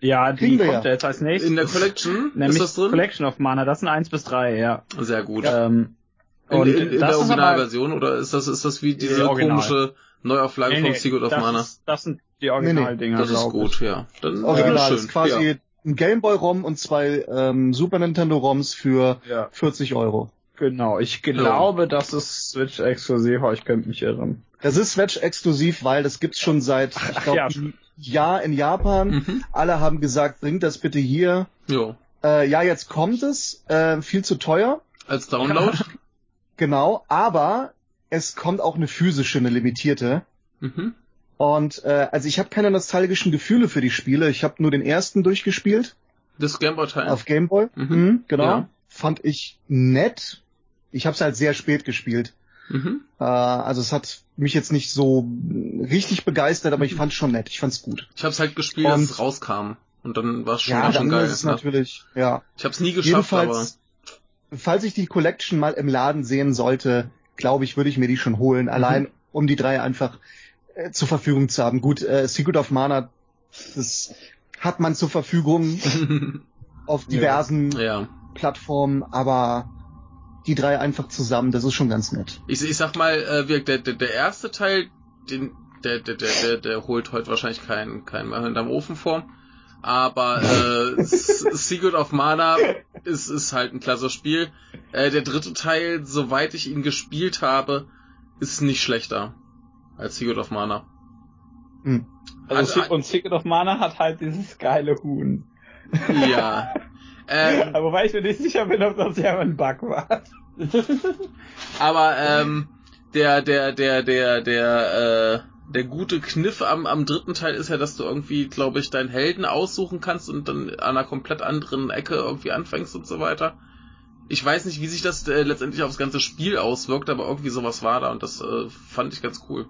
Ja, die Kriegen kommt ja. jetzt als nächstes. In der Collection Nämlich ist das drin? Collection of Mana, das sind 1 bis 3, ja. Sehr gut. Ähm, In, und in, in das der Originalversion oder ist das ist das wie diese Die Original. komische Neuauflage Nee, von nee, Secret of das Mana? Ist, das sind die Originaldinger, das ist gut, ich. ja. Dann Original schön. ist quasi Ja. ein Gameboy-ROM und zwei ähm, Super Nintendo-ROMs für Ja, 40 Euro. genau. Ich glaube, das ist Switch-exklusiv, aber ich könnte mich irren. Das ist Switch-exklusiv, weil das gibt's schon seit, ich ach glaube, ja. Jahr in Japan. Mhm. Alle haben gesagt, bringt das bitte hier. Jo. Äh, ja, jetzt kommt es. Äh, viel zu teuer. Als Download? Genau. Aber es kommt auch eine physische, eine limitierte. mhm. Und äh, also ich habe keine nostalgischen Gefühle für die Spiele. Ich habe nur den ersten durchgespielt Das Gameboy-Teil. auf Gameboy. Mhm. Mhm, genau. Ja. Fand ich nett. Ich habe es halt sehr spät gespielt. Mhm. Äh, also es hat mich jetzt nicht so richtig begeistert, aber ich fand's schon nett. Ich fand's gut. Ich hab's halt gespielt, Und- als es rauskam. Und dann war es schon, ja, war schon geil. ist es ne? natürlich, ja. Ich hab's nie geschafft, Jedenfalls, falls ich die Collection mal im Laden sehen sollte, glaube ich, würde ich mir die schon holen. Mhm. Allein, um die drei einfach äh, zur Verfügung zu haben. Gut, äh, Secret of Mana, das hat man zur Verfügung aber. auf diversen ja. Plattformen, aber die drei einfach zusammen, das ist schon ganz nett. Ich, ich sag mal, äh, wir- der, der, der erste Teil, den, der, der, der, der, der holt heute wahrscheinlich keinen keinen mehr hinterm Ofen vor. Aber äh, Secret of Mana ist, ist halt ein klasse Spiel. Äh, der dritte Teil, soweit ich ihn gespielt habe, ist nicht schlechter als Secret of Mana. Hm. Also, Hat- und Secret of Mana hat halt dieses geile Huhn. Ja. ähm, Aber wobei ich mir nicht sicher bin, ob das ja ein Bug war. Aber ähm, der, der, der, der, der, äh, der gute Kniff am, am dritten Teil ist ja, dass du irgendwie, glaube ich, deinen Helden aussuchen kannst und dann an einer komplett anderen Ecke irgendwie anfängst und so weiter. Ich weiß nicht, wie sich das äh, letztendlich aufs ganze Spiel auswirkt, aber irgendwie sowas war da und das äh, fand ich ganz cool.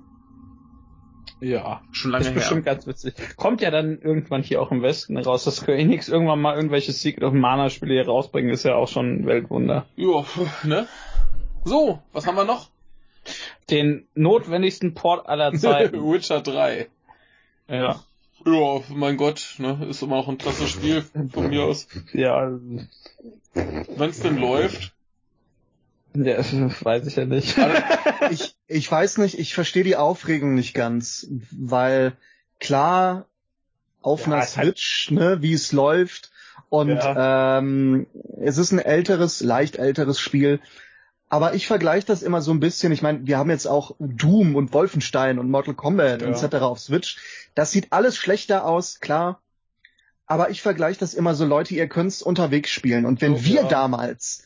Ja, Schon lange ist her. bestimmt ganz witzig. Kommt ja dann irgendwann hier auch im Westen raus. Dass Square Enix irgendwann mal irgendwelche Secret of Mana Spiele hier rausbringen, ist ja auch schon ein Weltwunder. Ja, ne? So, was haben wir noch? Den notwendigsten Port aller Zeiten. Witcher 3. ja. Ja, mein Gott, ne? Ist immer noch ein klasse Spiel von mir aus. Ja, Wenn's denn läuft. Ja, weiß ich ja nicht. ich, ich weiß nicht, ich verstehe die Aufregung nicht ganz, weil klar auf Ja, einer Switch, ne, wie es läuft und Ja. ähm, es ist ein älteres, leicht älteres Spiel, aber ich vergleiche das immer so ein bisschen, ich meine, wir haben jetzt auch Doom und Wolfenstein und Mortal Kombat Ja. etc. auf Switch, das sieht alles schlechter aus, klar, aber ich vergleiche das immer so, Leute, ihr könnt's unterwegs spielen und wenn So, wir ja. damals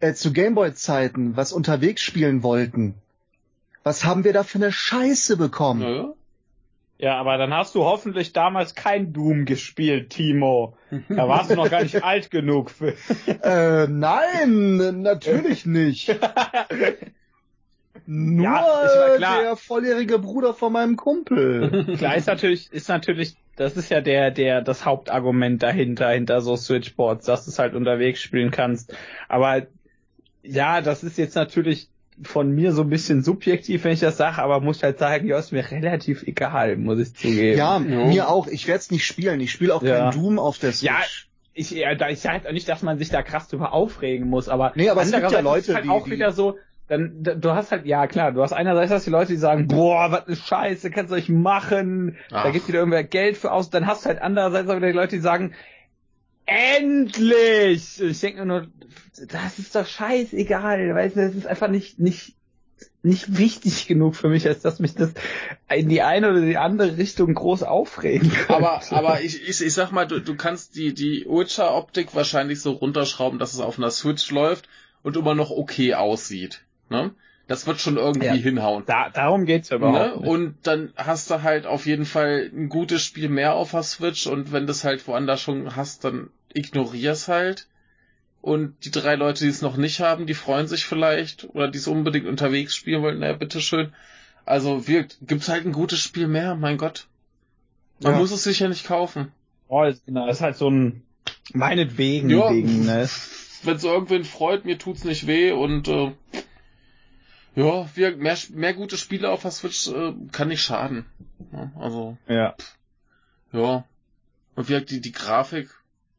äh, zu Gameboy-Zeiten was unterwegs spielen wollten, was haben wir da für eine Scheiße bekommen? Naja. Ja, aber dann hast du hoffentlich damals kein Doom gespielt, Timo. Da warst du noch gar nicht alt genug für. Äh, nein, natürlich nicht. Nur Ja, der volljährige Bruder von meinem Kumpel. Klar ist natürlich, ist natürlich, das ist ja der, der, das Hauptargument dahinter, hinter so Switchboards, dass du es halt unterwegs spielen kannst. Aber ja, das ist jetzt natürlich von mir so ein bisschen subjektiv, wenn ich das sage, aber muss halt sagen, ja, ist mir relativ egal, muss ich zugeben. Ja, Ja. mir auch. Ich werde es nicht spielen. Ich spiele auch Ja. kein Doom auf der Switch. Ja, ich, ja, da- ich sage halt auch nicht, dass man sich da krass drüber aufregen muss, aber Nee, aber es gibt ja Leute, ist es halt die- auch die- wieder so, dann, du hast halt, ja klar, du hast einerseits hast die Leute, die sagen, boah, was eine Scheiße, kannst du euch machen, da Ach. gibt wieder irgendwer Geld für aus, dann hast du halt andererseits auch wieder die Leute, die sagen, endlich! Ich denke nur, das ist doch scheißegal, weißt du, das ist einfach nicht, nicht, nicht wichtig genug für mich, als dass mich das in die eine oder die andere Richtung groß aufregen könnte. Aber, aber ich, ich, ich sag mal, du, du kannst die, die Witcher-Optik wahrscheinlich so runterschrauben, dass es auf einer Switch läuft und immer noch okay aussieht. Ne? Das wird schon irgendwie Ja. hinhauen. da, darum geht's ja Ne? überhaupt nicht. Und dann hast du halt auf jeden Fall ein gutes Spiel mehr auf der Switch und wenn du es halt woanders schon hast, dann ignorier's halt. Und die drei Leute, die es noch nicht haben, die freuen sich vielleicht oder die es unbedingt unterwegs spielen wollen, naja, bitteschön. Also wirkt, gibt's halt ein gutes Spiel mehr, mein Gott. Man Ja. muss es sich ja nicht kaufen. Oh, ist, genau, ist halt so ein meinetwegen Ja. Ding, ne? Wenn es irgendwen freut, mir tut's nicht weh und äh, ja, wir, mehr, mehr gute Spiele auf der Switch äh, kann nicht schaden. Also Ja. Ja. Und wie die, die Grafik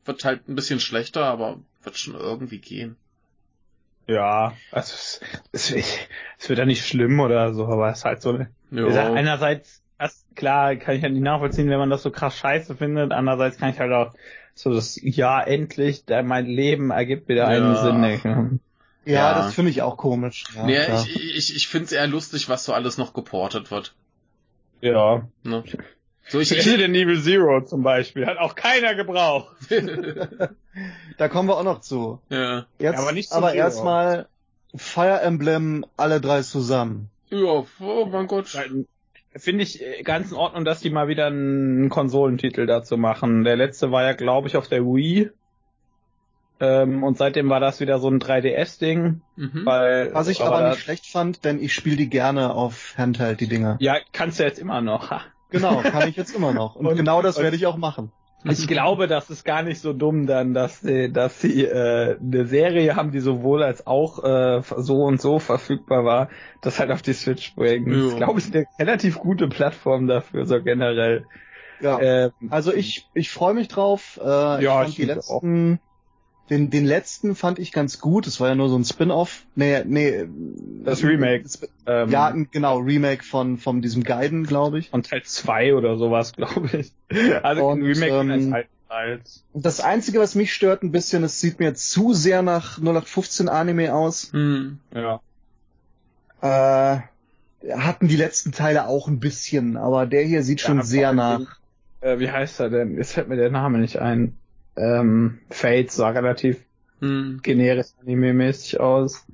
wird halt ein bisschen schlechter, aber wird schon irgendwie gehen. Ja, also es, es, es wird ja nicht schlimm oder so, aber es ist halt so eine. Ja. Ich sag, einerseits, das, klar, kann ich ja nicht nachvollziehen, wenn man das so krass scheiße findet. Andererseits kann ich halt auch so das Ja, endlich, mein Leben ergibt wieder einen Ja. Sinn. Ne? Ja, Ja. das finde ich auch komisch. Ja, nee, ich, ich, ich find's eher lustig, was so alles noch geportet wird. Ja. Ne? So, ich, Resident Evil Zero zum Beispiel hat auch keiner gebraucht. da kommen wir auch noch zu. ja. Jetzt Aber nicht zu aber erstmal Fire Emblem alle drei zusammen. Ja, oh mein Gott. Finde ich äh, ganz in Ordnung, dass die mal wieder einen Konsolentitel dazu machen. Der letzte war ja, glaube ich, auf der Wii. Ähm, und seitdem war das wieder so ein 3DS-Ding, Mhm. weil Was ich aber da- nicht schlecht fand, denn ich spiele die gerne auf Handheld, die Dinger. Ja, kannst du jetzt immer noch. ha. Genau, kann ich jetzt immer noch. Und, Und- genau das und- werde ich auch machen. Ich glaube, das ist gar nicht so dumm dann, dass sie, dass sie äh, eine Serie haben, die sowohl als auch äh, so und so verfügbar war, das halt auf die Switch bringen. Das Ja. ist, glaube ich, eine relativ gute Plattform dafür, so generell. Ja. Ähm, Also ich, ich freue mich drauf. Äh, Ja, ich ich fand die mich letzten, den, den letzten fand ich ganz gut. Es war ja nur so ein Spin-off. Nee, nee. Das Remake. Ähm, Ja, genau, Remake von, von diesem Gaiden, glaube ich. von Teil 2 oder sowas, glaube ich. Also Und, ein Remake ähm, eines alten Teils. Das Einzige, was mich stört ein bisschen, es sieht mir zu sehr nach 0815 Anime aus. Hm. Ja. Äh, hatten die letzten Teile auch ein bisschen, aber der hier sieht schon Ja, sehr vor allem nach. Äh, wie heißt er denn? Jetzt fällt mir der Name nicht ein. Ähm, Fate sah relativ Hm. generisch anime-mäßig aus.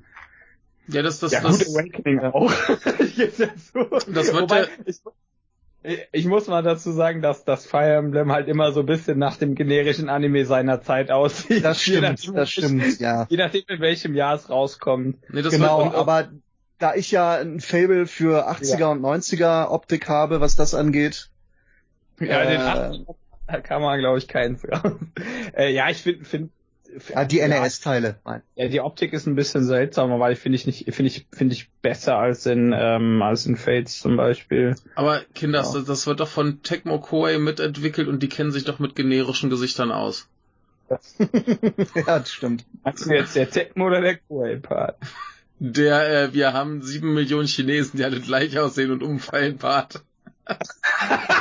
Ja, das, das, ja, das, gut, Awakening auch. Ich. Das wird Wobei, ich, ich muss mal dazu sagen, dass das Fire Emblem halt immer so ein bisschen nach dem generischen Anime seiner Zeit aussieht. Das stimmt, nachdem, das stimmt, ja. Je nachdem, in welchem Jahr es rauskommt. nee, das Genau, wird, aber da ich ja ein Fable für 80er Ja. und 90er Optik habe, was das angeht. Ja, in den Äh, 80ern da kann man, glaube ich, keins raus. äh, ja, ich finde, find, ja, die NES-Teile. Nein. ja, die Optik ist ein bisschen seltsamer, weil finde ich nicht, finde ich, finde ich besser als in, ähm, als in Fates zum Beispiel. Aber Kinder, Ja. das, das wird doch von Tecmo Koei mitentwickelt und die kennen sich doch mit generischen Gesichtern aus. ja, das stimmt. Meinst du jetzt der Tecmo oder der Koei-Part? Der, äh, wir haben sieben Millionen Chinesen, die alle gleich aussehen und umfallen, Part. Den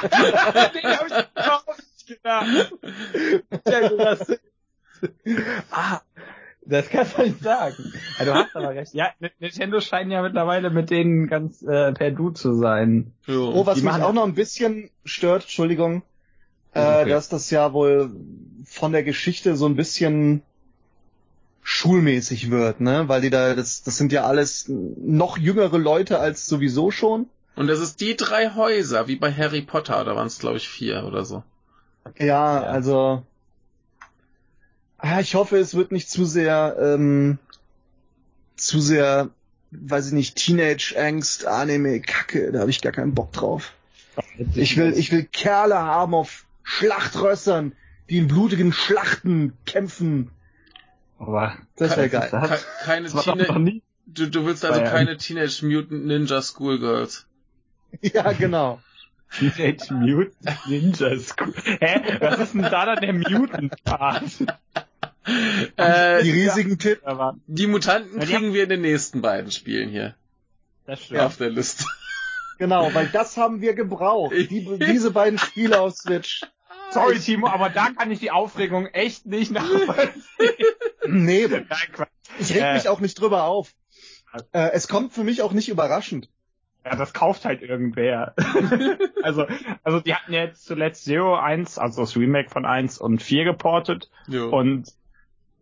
hab ich überhaupt hast- ah, das kannst du nicht sagen. Ja, du hast aber recht. Ja, Nintendo scheint ja mittlerweile mit denen ganz äh, per Du zu sein. Jo. Oh, was Die mich auch noch ein bisschen stört, Entschuldigung, äh, Okay. dass das ja wohl von der Geschichte so ein bisschen schulmäßig wird, ne? Weil die da, das, das sind ja alles noch jüngere Leute als sowieso schon. Und das ist die drei Häuser, wie bei Harry Potter, da waren es glaube ich vier oder so. Ja, Ja. also ah, ich hoffe, es wird nicht zu sehr, ähm, zu sehr, weiß ich nicht, Teenage-Angst, Anime, Kacke, da habe ich gar keinen Bock drauf. Ich will, ich will Kerle haben auf Schlachtrössern, die in blutigen Schlachten kämpfen. Aber Das wäre geil. Ke keine Das war doch noch Teenage, nie. du, du willst also keine Teenage Mutant Ninja Schoolgirls. Ja, genau. Teenage Mutant Ninja School. Hä? Was ist denn da dann der Mutant-Part? Äh, Die riesigen Titten. Aber die Mutanten Ja, die kriegen wir in den nächsten beiden Spielen hier das stimmt. auf der Liste. Genau, weil das haben wir gebraucht. Die, diese beiden Spiele auf Switch. Sorry, Timo, aber da kann ich die Aufregung echt nicht nachvollziehen. Nee, ich reg Äh. mich auch nicht drüber auf. Äh, es kommt für mich auch nicht überraschend. Ja, das kauft halt irgendwer. also, also die hatten jetzt zuletzt Zero 1, also das Remake von 1 und 4 geportet Jo. und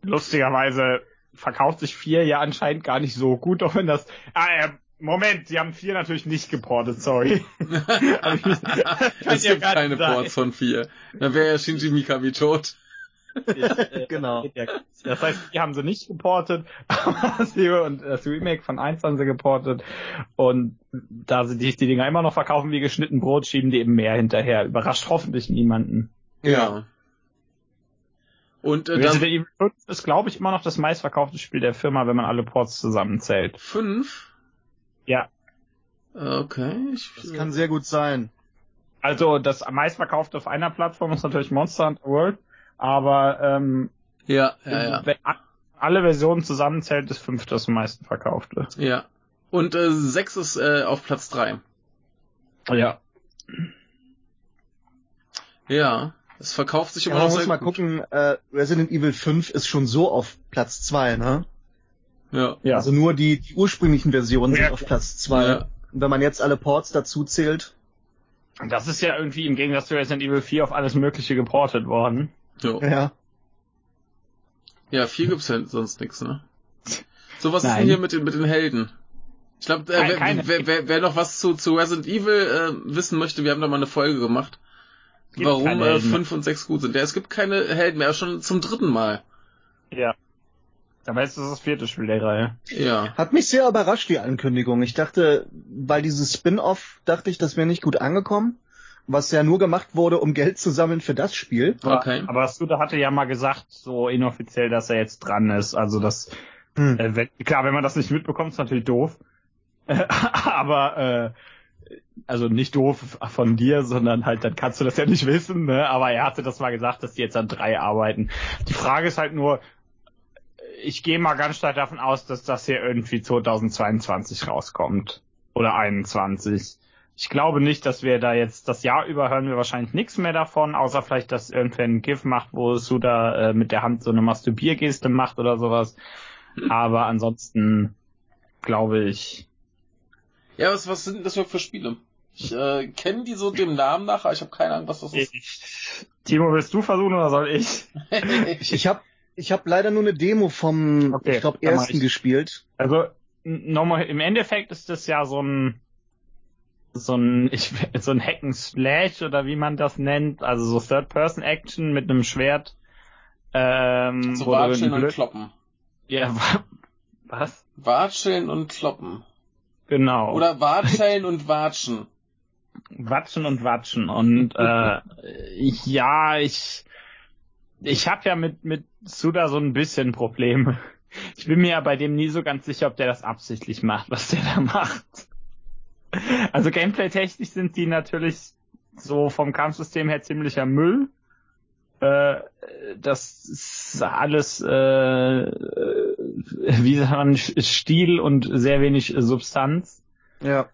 lustigerweise verkauft sich 4 ja anscheinend gar nicht so gut, auch wenn das, ah, äh, Moment, sie haben 4 natürlich nicht geportet, sorry. Es ja gibt keine sein. Ports von vier. Dann wäre ja Shinji Mikami tot. Äh, Genau. Das heißt, die haben sie nicht geportet, aber Zero und das Remake von 1 haben sie geportet. Und da sie die, die Dinger immer noch verkaufen wie geschnitten Brot, schieben die eben mehr hinterher. Überrascht hoffentlich niemanden. Ja. Und äh, Resident dann Evil 5 ist, glaube ich, immer noch das meistverkaufte Spiel der Firma, wenn man alle Ports zusammenzählt. fünf. Ja. Okay. Ich, Das kann sehr gut sein. Also das meistverkaufte auf einer Plattform ist natürlich Monster Hunter World, aber ähm, ja, ja, ja. wenn alle Versionen zusammenzählt, ist 5 das meisten verkaufte. Ja. Und äh, sechs ist äh, auf Platz drei. Ja. Ja. Es verkauft sich Ja, immer man noch muss sehr mal gut. gucken, äh, Resident Evil 5 ist schon so auf Platz 2, ne? Ja. Ja. Also nur die, die ursprünglichen Versionen Ja, sind auf Platz 2. Ja. Und wenn man jetzt alle Ports dazu zählt, Das ist ja irgendwie im Gegensatz zu Resident Evil 4 auf alles Mögliche geportet worden. Jo. ja. Ja, viel gibt's ja sonst nix, ne? So, was ist Nein. denn hier mit den, mit den Helden? Ich glaube, äh, wer, wer, wer, wer noch was zu, zu Resident Evil äh, wissen möchte, wir haben da mal eine Folge gemacht, Gibt warum äh, Helden mehr. 5 und 6 gut sind. Ja, es gibt keine Helden mehr, schon zum dritten Mal. Ja. Aber jetzt ist das vierte Spiel der Reihe. Ja. Hat mich sehr überrascht, die Ankündigung. Ich dachte, weil dieses Spin-off, dachte ich, das wäre nicht gut angekommen. Was ja nur gemacht wurde, um Geld zu sammeln für das Spiel. Okay. Aber Suda hatte ja mal gesagt, so inoffiziell, dass er jetzt dran ist. Also das, Hm. äh, wenn, klar, wenn man das nicht mitbekommt, ist natürlich doof. Äh, aber äh, also nicht doof von dir, sondern halt, dann kannst du das ja nicht wissen, ne? Aber er hatte das mal gesagt, dass die jetzt an drei arbeiten. Die Frage ist halt nur, ich gehe mal ganz stark davon aus, dass das hier irgendwie 2022 rauskommt. Oder 21. Ich glaube nicht, dass wir da jetzt das Jahr über hören wir wahrscheinlich nichts mehr davon, außer vielleicht, dass irgendwer ein GIF macht, wo Suda äh, mit der Hand so eine Masturbiergeste macht oder sowas. Aber ansonsten glaube ich. Ja, was, was sind das für Spiele? Ich äh, kenne die so dem Namen nach, aber ich habe keine Ahnung, was das ist. ich Timo, willst du versuchen oder soll ich? Ich, ich habe ich hab leider nur eine Demo vom, Okay, ich glaube, mach ersten ich. gespielt. Also nochmal, im Endeffekt ist das ja so ein so ein ich, so ein Hack and Slash oder wie man das nennt, also so Third Person Action mit einem Schwert. Ähm, so Watscheln und Kloppen. Ja, wa- was? Watscheln und Kloppen. Genau. Oder Watscheln und Watschen. Watschen und Watschen. Und äh, ja, ich ich habe ja mit mit Suda so ein bisschen Probleme. Ich bin mir ja bei dem nie so ganz sicher, ob der das absichtlich macht, was der da macht. Also gameplay-technisch sind die natürlich so vom Kampfsystem her ziemlicher Müll. Äh, das ist alles, äh, wie sagt man, Stil und sehr wenig Substanz. Ja.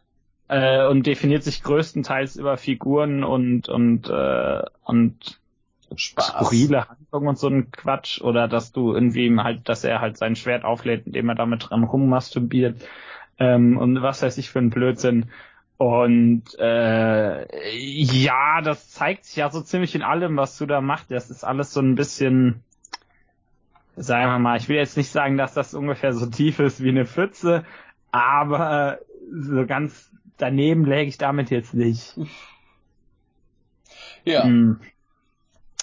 Äh, und definiert sich größtenteils über Figuren und und äh, und Spaß. skurrile Handlung und so ein Quatsch oder dass du irgendwie ihm halt, dass er halt sein Schwert auflädt, indem er damit dran rummasturbiert ähm, und was weiß ich für ein Blödsinn. Und äh, ja, das zeigt sich ja so ziemlich in allem, was du da machst. Das ist alles so ein bisschen, sagen wir mal, ich will jetzt nicht sagen, dass das ungefähr so tief ist wie eine Pfütze, aber so ganz daneben läge ich damit jetzt nicht. Ja. Hm.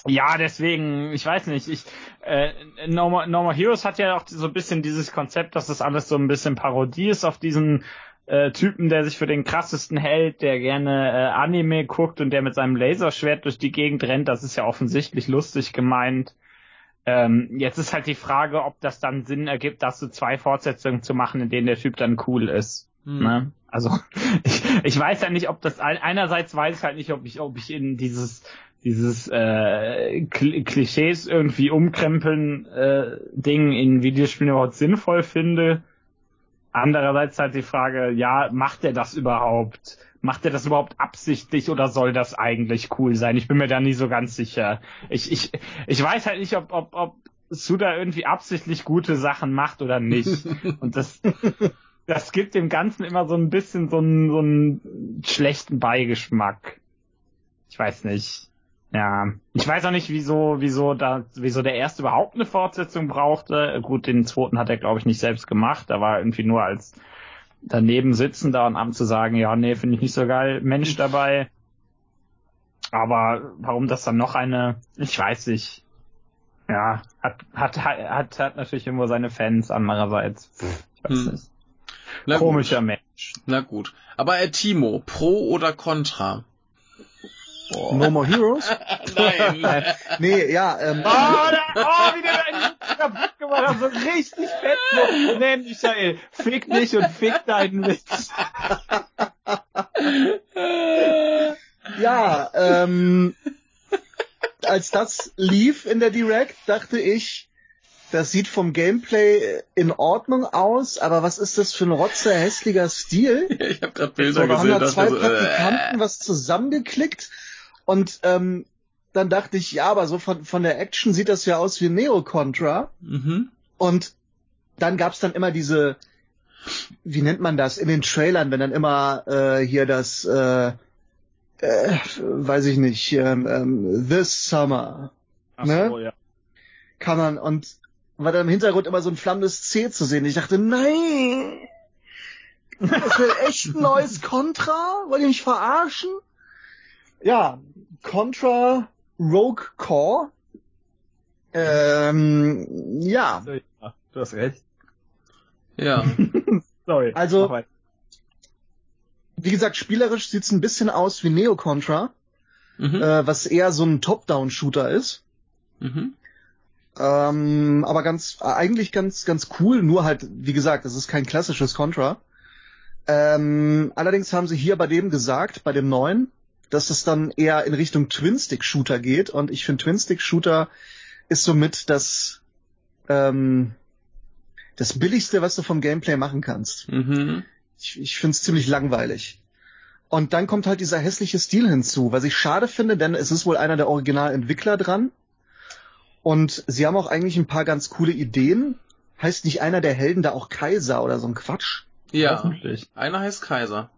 Ja, deswegen, ich weiß nicht, ich äh, no, More, no More Heroes hat ja auch so ein bisschen dieses Konzept, dass das alles so ein bisschen Parodie ist auf diesen äh, Typen, der sich für den krassesten hält, der gerne äh, Anime guckt und der mit seinem Laserschwert durch die Gegend rennt. Das ist ja offensichtlich lustig gemeint. Ähm, jetzt ist halt die Frage, ob das dann Sinn ergibt, dass so zwei Fortsetzungen zu machen, in denen der Typ dann cool ist. Hm. Ne? Also ich, ich weiß ja nicht, ob das einerseits weiß ich halt nicht, ob ich, ob ich in dieses dieses äh, Kl Klischees irgendwie umkrempeln äh, Ding in Videospielen überhaupt sinnvoll finde. Andererseits halt die Frage, ja, macht er das überhaupt? Macht er das überhaupt absichtlich oder soll das eigentlich cool sein? Ich bin mir da nie so ganz sicher. Ich, ich, ich weiß halt nicht, ob, ob, ob Suda irgendwie absichtlich gute Sachen macht oder nicht. Und das, das gibt dem Ganzen immer so ein bisschen so einen, so einen schlechten Beigeschmack. Ich weiß nicht. Ja, ich weiß auch nicht, wieso, wieso da, wieso der erste überhaupt eine Fortsetzung brauchte. Gut, den zweiten hat er, glaube ich, nicht selbst gemacht. Da war irgendwie nur als daneben sitzender und abends zu sagen, ja, nee, finde ich nicht so geil, Mensch dabei. Aber warum das dann noch eine, ich weiß nicht. Ja, hat, hat, hat, hat natürlich irgendwo seine Fans andererseits. Ich weiß Hm. nicht. Na Komischer gut. Mensch. Na gut. Aber äh, Timo, Pro oder Contra? No More Heroes? Nein. nee, ja, ähm, Oh, da, oh, wie der da kaputt gemacht hat, so richtig fett. So, nee, Michael, fick dich und fick deinen Witz. ja, ähm, als das lief in der Direct, dachte ich, das sieht vom Gameplay in Ordnung aus, aber was ist das für ein rotzer hässlicher Stil? ich habe gerade So, Bilder da haben gesehen. da zwei dachte so, Praktikanten äh, was zusammengeklickt und ähm, dann dachte ich, ja, aber so von, von der Action sieht das ja aus wie Neo Contra. mhm. Und dann gab's dann immer diese, wie nennt man das, in den Trailern, wenn dann immer äh, hier das, äh, äh, weiß ich nicht, ähm, ähm, This Summer Ach Ne? so, ja. kann man und war dann im Hintergrund immer so ein flammendes C zu sehen. Ich dachte, nein, das wird echt ein neues Contra? Wollt ihr mich verarschen? Ja, Contra Rogue Core. Ähm, ja. Du hast recht. Ja. Sorry. Also- wie gesagt, spielerisch sieht's ein bisschen aus wie Neo Contra, Mhm. äh, was eher so ein Top-Down-Shooter ist. Mhm. Ähm, aber ganz, eigentlich ganz, ganz cool, nur halt, wie gesagt, es ist kein klassisches Contra. Ähm, allerdings haben sie hier bei dem gesagt, bei dem neuen, dass es dann eher in Richtung Twin-Stick-Shooter geht und ich finde Twin-Stick-Shooter ist somit das, ähm, das billigste, was du vom Gameplay machen kannst. Mhm. Ich, ich finde es ziemlich langweilig. Und dann kommt halt dieser hässliche Stil hinzu, was ich schade finde, denn es ist wohl einer der Originalentwickler dran. Und sie haben auch eigentlich ein paar ganz coole Ideen. Heißt nicht einer der Helden da auch Kaiser oder so ein Quatsch? Ja. Hoffentlich. Einer heißt Kaiser.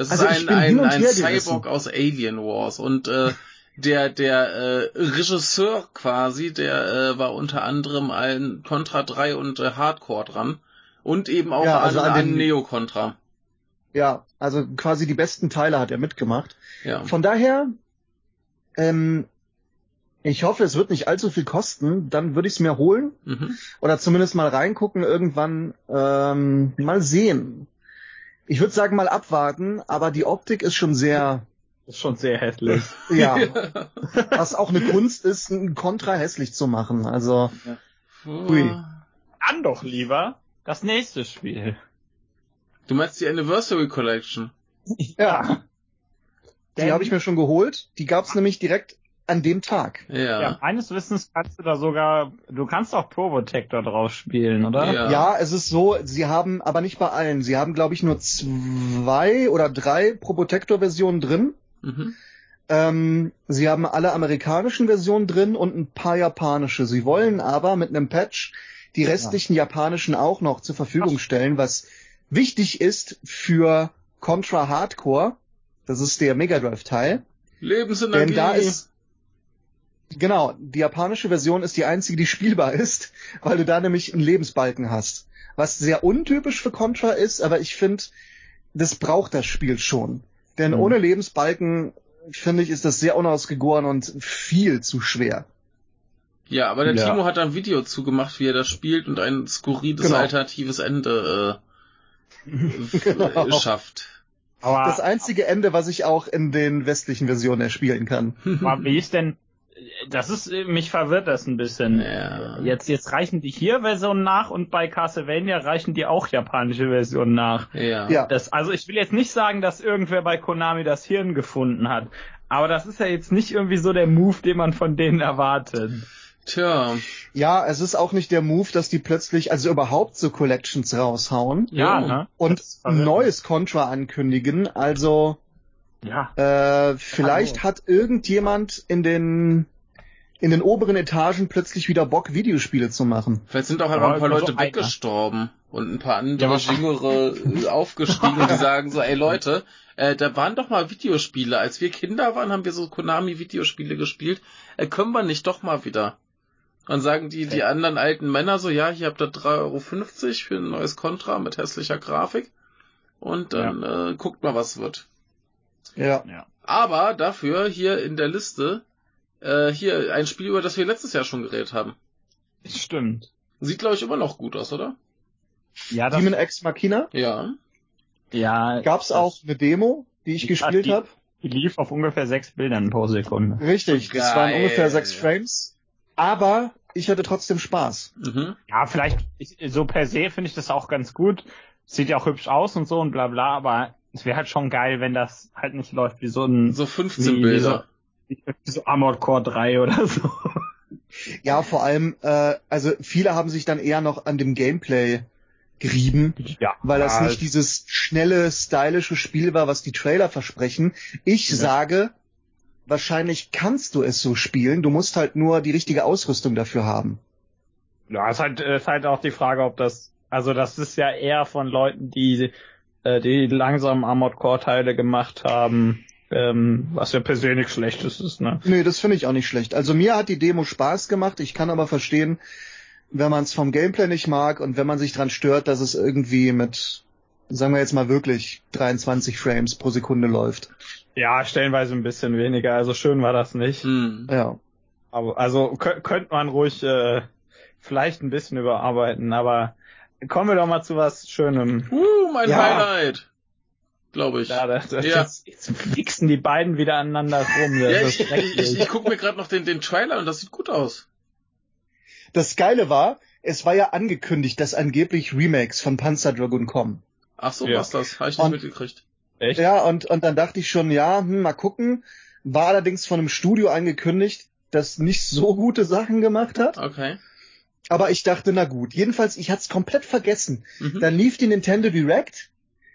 Das Also ist ein, ein, ein. Cyborg aus Alien Wars und äh, der der äh, Regisseur quasi, der äh, war unter anderem an Contra 3 und äh, Hardcore dran und eben auch Ja, also an, an an den- Neo Contra. Ja, also quasi die besten Teile hat er mitgemacht. Ja. Von daher, ähm, ich hoffe, es wird nicht allzu viel kosten. Dann würde ich es mir holen. Mhm. oder zumindest mal reingucken irgendwann, ähm, mal sehen. Ich würde sagen mal abwarten, aber die Optik ist schon sehr, Ist schon sehr hässlich. ja, was auch eine Kunst ist, ein Kontra hässlich zu machen. Also, Hui. Dann doch lieber das nächste Spiel. Du meinst die Anniversary Collection? ja, die habe ich mir schon geholt. Die gab's nämlich direkt an dem Tag. Ja. Ja, meines Wissens kannst du da sogar, du kannst auch Probotector drauf spielen, oder? Ja. Ja, es ist so, sie haben, aber nicht bei allen, sie haben, glaube ich, nur zwei oder drei Probotector-Versionen drin. Mhm. Ähm, sie haben alle amerikanischen Versionen drin und ein paar japanische. Sie wollen aber mit einem Patch die restlichen japanischen auch noch zur Verfügung stellen, was wichtig ist für Contra Hardcore. Das ist der Mega Drive Teil. Lebensenergie. Denn da ist, genau, die japanische Version ist die einzige, die spielbar ist, weil du da nämlich einen Lebensbalken hast. Was sehr untypisch für Contra ist, aber ich finde, das braucht das Spiel schon. Denn Mhm. ohne Lebensbalken, finde ich, ist das sehr unausgegoren und viel zu schwer. Ja, aber der Ja. Timo hat da ein Video zugemacht, wie er das spielt und ein skurriles Genau. alternatives Ende äh, Genau. schafft. Aber, Das einzige Ende, was ich auch in den westlichen Versionen erspielen kann. aber wie ist denn, das ist, mich verwirrt das ein bisschen. Ja. Jetzt, jetzt reichen die hier Versionen nach und bei Castlevania reichen die auch japanische Versionen nach. Ja. Ja. Das, also ich will jetzt nicht sagen, dass irgendwer bei Konami das Hirn gefunden hat. Aber das ist ja jetzt nicht irgendwie so der Move, den man von denen erwartet. Tja. Ja, es ist auch nicht der Move, dass die plötzlich, also überhaupt so Collections raushauen Ja, ne? und ein neues Contra ankündigen. Also Ja. Äh, vielleicht Hallo. hat irgendjemand in den in den oberen Etagen plötzlich wieder Bock, Videospiele zu machen. Vielleicht sind auch Ja, einfach ein paar immer so Leute einer. weggestorben und ein paar andere Ja, Jüngere äh, aufgestiegen, die sagen so, ey Leute, äh, da waren doch mal Videospiele. Als wir Kinder waren, haben wir so Konami-Videospiele gespielt. Äh, können wir nicht doch mal wieder? Dann sagen die, die anderen alten Männer so, ja, hier habt ihr 3,50 Euro für ein neues Contra mit hässlicher Grafik. Und dann äh, guckt mal, was wird. Ja. Aber dafür hier in der Liste, äh, hier ein Spiel, über das wir letztes Jahr schon geredet haben. Stimmt. Sieht, glaube ich, immer noch gut aus, oder? Ja, das, Demon X Machina Ja. ja. gab's das- auch eine Demo, die ich Ja, gespielt die- habe. Die lief auf ungefähr sechs Bildern pro Sekunde. Richtig, das waren Geil. ungefähr sechs Frames. Aber ich hatte trotzdem Spaß. Mhm. Ja, vielleicht, ich, so per se finde ich das auch ganz gut. Sieht ja auch hübsch aus und so und bla bla, aber es wäre halt schon geil, wenn das halt nicht läuft wie so ein, So 15 Wie- wie Bilder. wie so Armored Core 3 oder so. Ja, vor allem, äh, also viele haben sich dann eher noch an dem Gameplay gerieben, Ja. weil das ja, nicht dieses schnelle, stylische Spiel war, was die Trailer versprechen. Ich Ja. sage, wahrscheinlich kannst du es so spielen, du musst halt nur die richtige Ausrüstung dafür haben. Ja, ist halt, ist halt auch die Frage, ob das, also das ist ja eher von Leuten, die, äh, die langsam Armored Core Teile gemacht haben, ähm, was ja persönlich schlechtes ist, ne? Nee, das finde ich auch nicht schlecht. Also mir hat die Demo Spaß gemacht. Ich kann aber verstehen, wenn man es vom Gameplay nicht mag und wenn man sich dran stört, dass es irgendwie mit, sagen wir jetzt mal wirklich 23 Frames pro Sekunde läuft. Ja, stellenweise ein bisschen weniger, also schön war das nicht. Hm. Ja. Aber, also kö- könnte man ruhig, äh, vielleicht ein bisschen überarbeiten, aber kommen wir doch mal zu was Schönem. Uh, mein Ja. Highlight. Glaube ich. Ja, das, das, Ja. Jetzt, jetzt fixen die beiden wieder aneinander rum. Das Ja, ist ich, ich, ich gucke mir gerade noch den, den Trailer und das sieht gut aus. Das Geile war, es war ja angekündigt, dass angeblich Remakes von Panzer Dragoon kommen. Ach so, Ja. was das? Habe ich nicht Und- mitgekriegt. Echt? Ja, und, und dann dachte ich schon, ja, hm, mal gucken. War allerdings von einem Studio angekündigt, das nicht so gute Sachen gemacht hat. Okay. Aber ich dachte, na gut. Jedenfalls, ich hatte es komplett vergessen. Mhm. Dann lief die Nintendo Direct.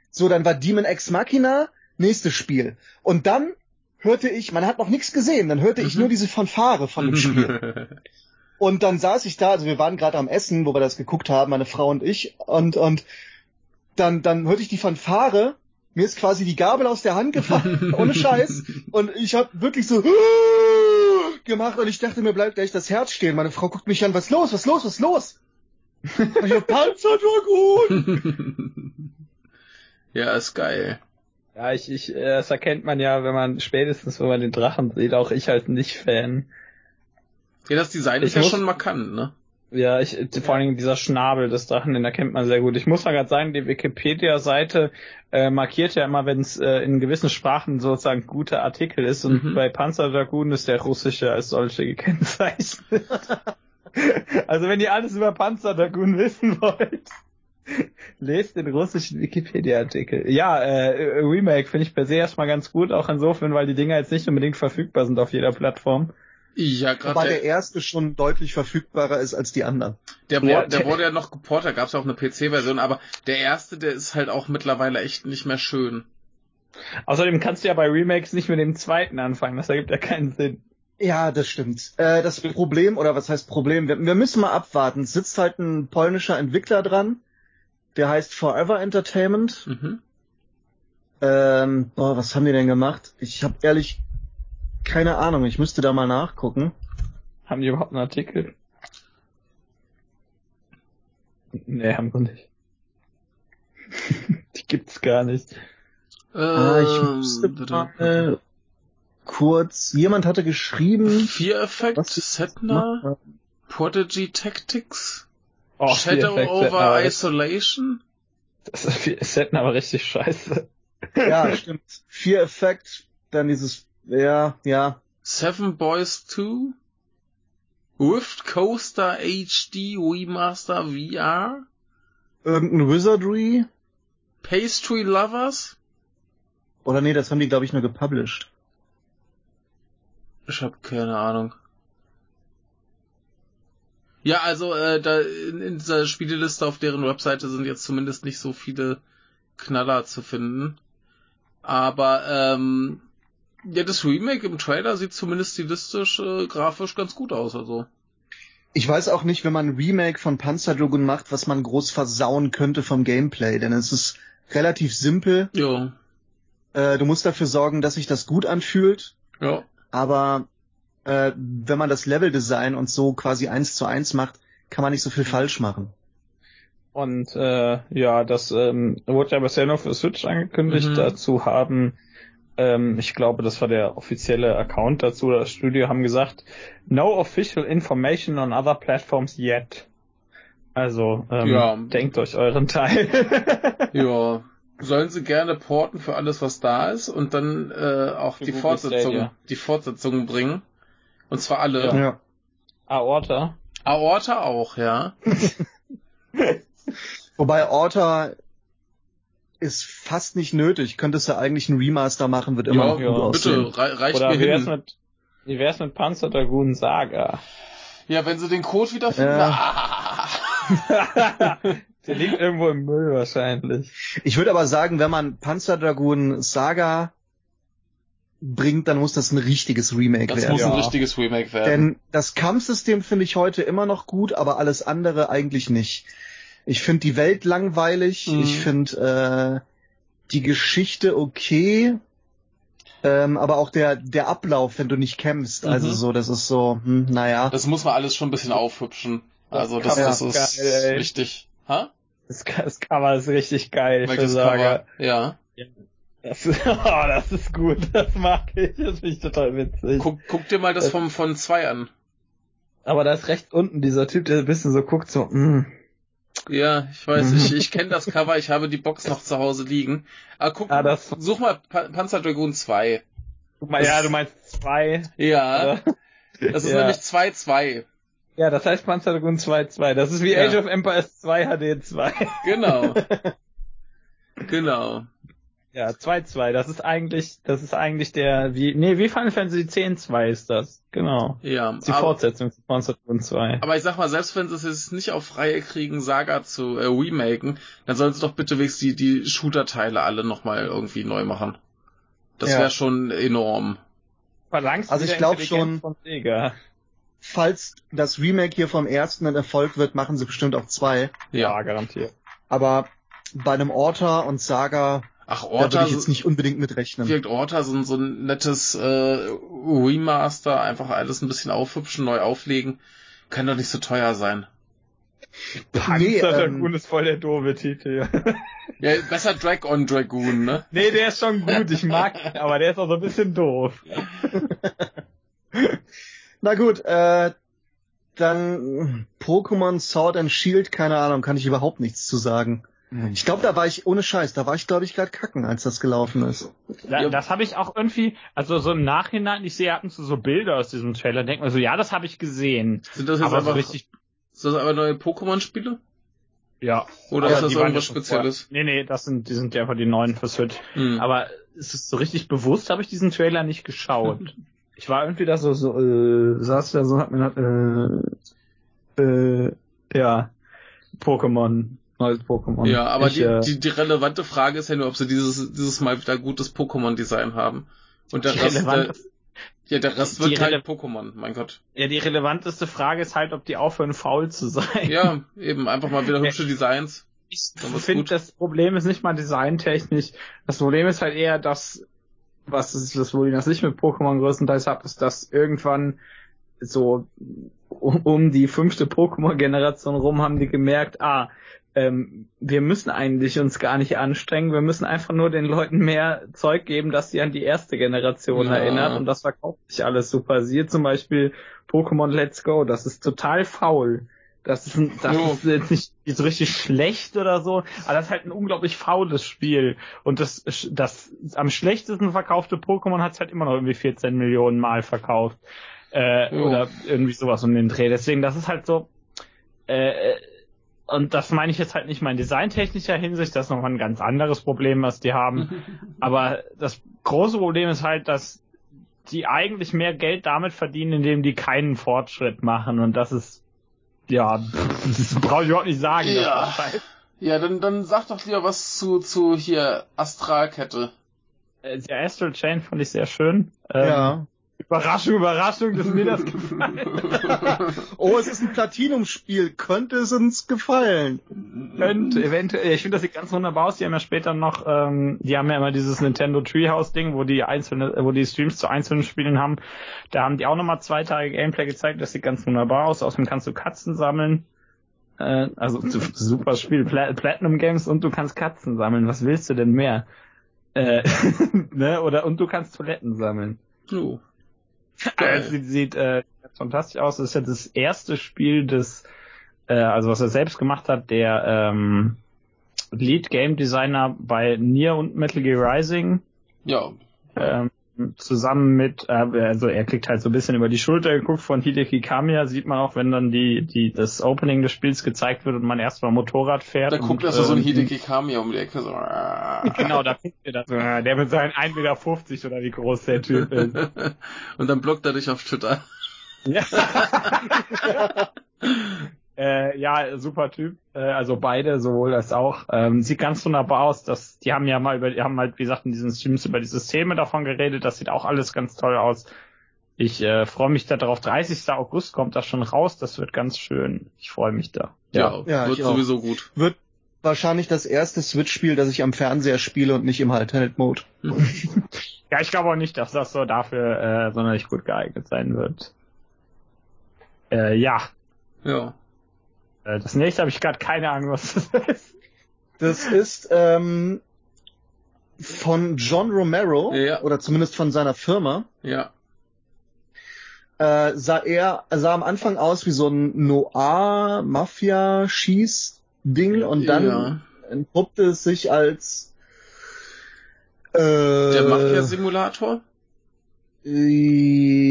So, dann war Demon X Machina, nächstes Spiel. Und dann hörte ich, man hat noch nichts gesehen, dann hörte ich Mhm. nur diese Fanfare von dem Spiel. Und dann saß ich da, also wir waren gerade am Essen, wo wir das geguckt haben, meine Frau und ich, und, und dann, dann hörte ich die Fanfare, mir ist quasi die Gabel aus der Hand gefallen, ohne Scheiß, und ich habe wirklich so gemacht und ich dachte, mir bleibt gleich das Herz stehen. Meine Frau guckt mich an, was los, was los, was los? Und ich hab Panzerdragon! ja, ist geil. Ja, ich, ich, äh, das erkennt man ja, wenn man spätestens, wenn man den Drachen sieht, auch ich halt nicht Fan. Ja, das Design Ich ist ja muss- schon markant, ne? Ja, ich, vor allem dieser Schnabel des Drachen, den erkennt man sehr gut. Ich muss mal gerade sagen, die Wikipedia-Seite äh, markiert ja immer, wenn es äh, in gewissen Sprachen sozusagen gute Artikel ist und Mhm. bei Panzer Dragoon ist der russische als solche gekennzeichnet. also wenn ihr alles über Panzer Dragoon wissen wollt, lest den russischen Wikipedia-Artikel. Ja, äh, Remake finde ich per se erstmal ganz gut, auch insofern, weil die Dinger jetzt nicht unbedingt verfügbar sind auf jeder Plattform. Ja, gerade Wobei der, der erste schon deutlich verfügbarer ist als die anderen. der, wurde, Ja, der der- wurde ja noch geportet, da gab's ja auch eine PC-Version, aber der erste, der ist halt auch mittlerweile echt nicht mehr schön. Außerdem kannst du ja bei Remakes nicht mit dem zweiten anfangen, das ergibt ja keinen Sinn. Ja, das stimmt. Äh, das Problem, oder was heißt Problem? Wir, wir müssen mal abwarten. Es sitzt halt ein polnischer Entwickler dran, der heißt Forever Entertainment. Mhm. Ähm, boah, was haben die denn gemacht? Ich habe ehrlich keine Ahnung. Ich müsste da mal nachgucken. Haben die überhaupt einen Artikel? Nee, haben sie nicht. die gibt's gar nicht. Ah, ich Ähm, müsste mal kurz. Jemand hatte geschrieben. Fear Effect, Setna, Prodigy Tactics, Oh, Shadow over aber das- Isolation. Das ist Setten aber richtig scheiße. Ja, stimmt. Fear Effect, dann dieses, ja, ja. Seven Boys 2, Rift Coaster HD Remaster VR, Irgendein Wizardry. Pastry Lovers. Oder nee, das haben die, glaube ich, nur gepublished. Ich habe keine Ahnung. Ja, also äh, da in, in dieser Spieleliste auf deren Webseite sind jetzt zumindest nicht so viele Knaller zu finden. Aber ähm, ja, das Remake im Trailer sieht zumindest stilistisch, äh, grafisch ganz gut aus. Also Ich weiß auch nicht, wenn man ein Remake von Panzer Dragoon macht, was man groß versauen könnte vom Gameplay, denn es ist relativ simpel. ja, Äh, du musst dafür sorgen, dass sich das gut anfühlt, ja, aber äh, wenn man das Leveldesign und so quasi eins zu eins macht, kann man nicht so viel falsch machen. Und äh, ja, das ähm, wurde ja bisher nur für Switch angekündigt. Mhm. Dazu haben, ähm, ich glaube, das war der offizielle Account dazu, das Studio haben gesagt, no official information on other platforms yet. Also ähm, Ja. denkt euch euren Teil. ja. Sollen sie gerne porten für alles, was da ist und dann äh, auch Für die Google Fortsetzung, Stadia. die Fortsetzungen bringen. Und zwar alle. Ja. Aorta. Aorta auch, ja. Wobei Orta ist fast nicht nötig. Könntest du eigentlich einen Remaster machen, wird immer ja, noch ja, gut aussehen. bitte, rei reicht Oder mir wie wär's hin. mit wie wär's mit Panzer Dragoon Saga? Ja, wenn sie den Code wiederfinden. Ja. Ah. Der liegt irgendwo im Müll wahrscheinlich. Ich würde aber sagen, wenn man Panzer Dragoon Saga bringt, dann muss das ein richtiges Remake Das werden. muss Ja. ein richtiges Remake werden. Denn das Kampfsystem finde ich heute immer noch gut, aber alles andere eigentlich nicht. Ich finde die Welt langweilig, Mhm. ich finde äh, die Geschichte okay, ähm, aber auch der der Ablauf, wenn du nicht kämpfst, Mhm. also so, das ist so, hm, naja. das muss man alles schon ein bisschen aufhübschen. Also das, Cover das ist geil, wichtig. Ha? Das, das Cover ist richtig geil Saga. Cover? Ja. Das, oh, das ist gut, das mag ich, das finde ich total witzig. Guck, guck dir mal das Das- vom von zwei an. Aber da ist rechts unten dieser Typ, der ein bisschen so guckt, so, mm. Ja, ich weiß, ich, ich kenne das Cover, ich habe die Box noch zu Hause liegen. Aber guck, Ah, das- such mal Pa- Panzer Dragoon 2. Guck mal, ja, du meinst zwei. Ja, Oder? das ist Ja. nämlich 2-2. Ja, das heißt Panzer Dragoon 2.2. Das ist wie Ja. Age of Empires 2 HD 2. Genau. genau. Ja, 2.2. Das ist eigentlich, das ist eigentlich der, wie, nee, wie Final Fantasy 10.2 ist das. Genau. Ja. Das ist die aber- Fortsetzung zu Panzer Dragoon 2. Aber ich sag mal, selbst wenn sie es jetzt nicht auf Reihe kriegen, Saga zu äh, remaken, dann sollen sie doch bitte wenigstens die, die Shooter-Teile alle nochmal irgendwie neu machen. Das Ja. wäre schon enorm. Verlangst Also ich glaub Intelligenz schon- Von Sega. Falls das Remake hier vom ersten ein Erfolg wird, machen sie bestimmt auch zwei. Ja, garantiert. Aber bei einem Orta und Saga, Ach, da Orta, würde ich jetzt nicht unbedingt mitrechnen. wirkt Orta so, ein- so ein nettes äh, Remaster, einfach alles ein bisschen aufhübschen, neu auflegen. Kann doch nicht so teuer sein. Panzer Nee, ähm, Dragoon ist voll der doofe Titel. Ja, besser Drag on Dragoon, ne? nee, der ist schon gut, ich mag ihn, aber der ist auch so ein bisschen doof. Na gut, äh, Dann Pokémon Sword and Shield, keine Ahnung, kann ich überhaupt nichts zu sagen. Ich glaube, da war ich ohne Scheiß, da war ich glaube ich gerade kacken, als das gelaufen ist. Da. Das habe ich auch irgendwie, also so im Nachhinein, ich sehe ab und zu so Bilder aus diesem Trailer, denke mir so, ja, das habe ich gesehen. Sind das jetzt Aber so einfach, richtig, sind das aber neue Pokémon-Spiele? ja. Oder Aber ist das irgendwas Spezielles? vorher- Nee, nee, das sind, die sind ja einfach die neuen für Switch. Hm. Aber es ist so richtig bewusst, habe ich diesen Trailer nicht geschaut. Ich war irgendwie da so, so äh, saß da so, hab mir äh, äh, ja, Pokémon, neues Pokémon. Ja, aber ich, die, äh, die, die relevante Frage ist ja nur, ob sie dieses, dieses Mal wieder gutes Pokémon-Design haben. Und der die Rest, der, relevante- ja, der Rest wird halt Pokémon, mein Gott. ja, die relevanteste Frage ist halt, ob die aufhören, faul zu sein. Ja, eben, einfach mal wieder hübsche Designs. Ich finde, das Problem ist nicht mal designtechnisch. Das Problem ist halt eher, dass, was ist das Problem, das ich mit Pokémon größtenteils habe, ist, dass irgendwann so um, die fünfte Pokémon-Generation rum haben die gemerkt, ah, ähm, wir müssen eigentlich uns gar nicht anstrengen, wir müssen einfach nur den Leuten mehr Zeug geben, dass sie an die erste Generation Ja. erinnert und das verkauft sich alles super. Siehe zum Beispiel Pokémon Let's Go, das ist total faul. Das ist, ein, das Jo. ist jetzt nicht so richtig schlecht oder so, aber das ist halt ein unglaublich faules Spiel. Und das, das am schlechtesten verkaufte Pokémon hat es halt immer noch irgendwie 14 Millionen Mal verkauft. Äh, Jo. oder irgendwie sowas um den Dreh. Deswegen, das ist halt so, äh, und das meine ich jetzt halt nicht mal in designtechnischer Hinsicht, das ist nochmal ein ganz anderes Problem, was die haben. Aber das große Problem ist halt, dass die eigentlich mehr Geld damit verdienen, indem die keinen Fortschritt machen. Und das ist, ja, das brauche ich überhaupt nicht sagen. Ja. halt- Ja, dann, dann sag doch lieber was zu, zu hier Astralkette. Äh, Die Astral Chain fand ich sehr schön. Ähm, ja. Überraschung, Überraschung, dass mir das gefallen Oh, es ist ein Platinum-Spiel. Könnte es uns gefallen? könnte. Eventuell, ich finde, das sieht ganz wunderbar aus. Die haben ja später noch, ähm, die haben ja immer dieses Nintendo Treehouse-Ding, wo die einzelne, wo die Streams zu einzelnen Spielen haben. Da haben die auch nochmal zwei Tage Gameplay gezeigt. Das sieht ganz wunderbar aus. Außerdem kannst du Katzen sammeln. Äh, also super Spiel, Pla Platinum Games und du kannst Katzen sammeln. Was willst du denn mehr? Äh, ne? Oder und du kannst Toiletten sammeln. Oh. Äh, sieht sieht äh, fantastisch aus. Das ist ja das erste Spiel des, äh, also was er selbst gemacht hat, der ähm, Lead Game Designer bei Nier und Metal Gear Rising. Ja. Ähm, zusammen mit, äh, also er kriegt halt so ein bisschen über die Schulter geguckt von Hideki Kamiya, sieht man auch, wenn dann die, die, das Opening des Spiels gezeigt wird und man erstmal Motorrad fährt. Da guckt und, erst so ein ähm, Hideki Kami um die Ecke. So. Genau, da guckt ihr das. äh, Der mit seinen 1,50 Meter oder wie groß der Typ ist. Und dann blockt er dich auf Twitter. Ja. äh, ja, super Typ. Äh, also beide, sowohl als auch. Ähm, sieht ganz wunderbar aus. Dass, die haben ja mal über, die haben halt, wie gesagt, in diesen Streams über die Systeme davon geredet. Das sieht auch alles ganz toll aus. Ich äh, freue mich da drauf. 30. August kommt das schon raus. Das wird ganz schön. Ich freue mich da. Ja, Ja, wird ich auch. sowieso gut. Wird wahrscheinlich das erste Switch-Spiel, das ich am Fernseher spiele und nicht im Handheld-Mode. Ja, ich glaube auch nicht, dass das so dafür äh, sonderlich gut geeignet sein wird. Äh, ja. Ja. Äh, das nächste habe ich gerade keine Ahnung, was das ist. Das ist ähm, von John Romero, Ja. oder zumindest von seiner Firma. Ja. Äh, sah er sah am Anfang aus wie so ein Noir-Mafia-Schieß-Ding und dann Ja. entpuppte es sich als äh, Der Mafia-Simulator?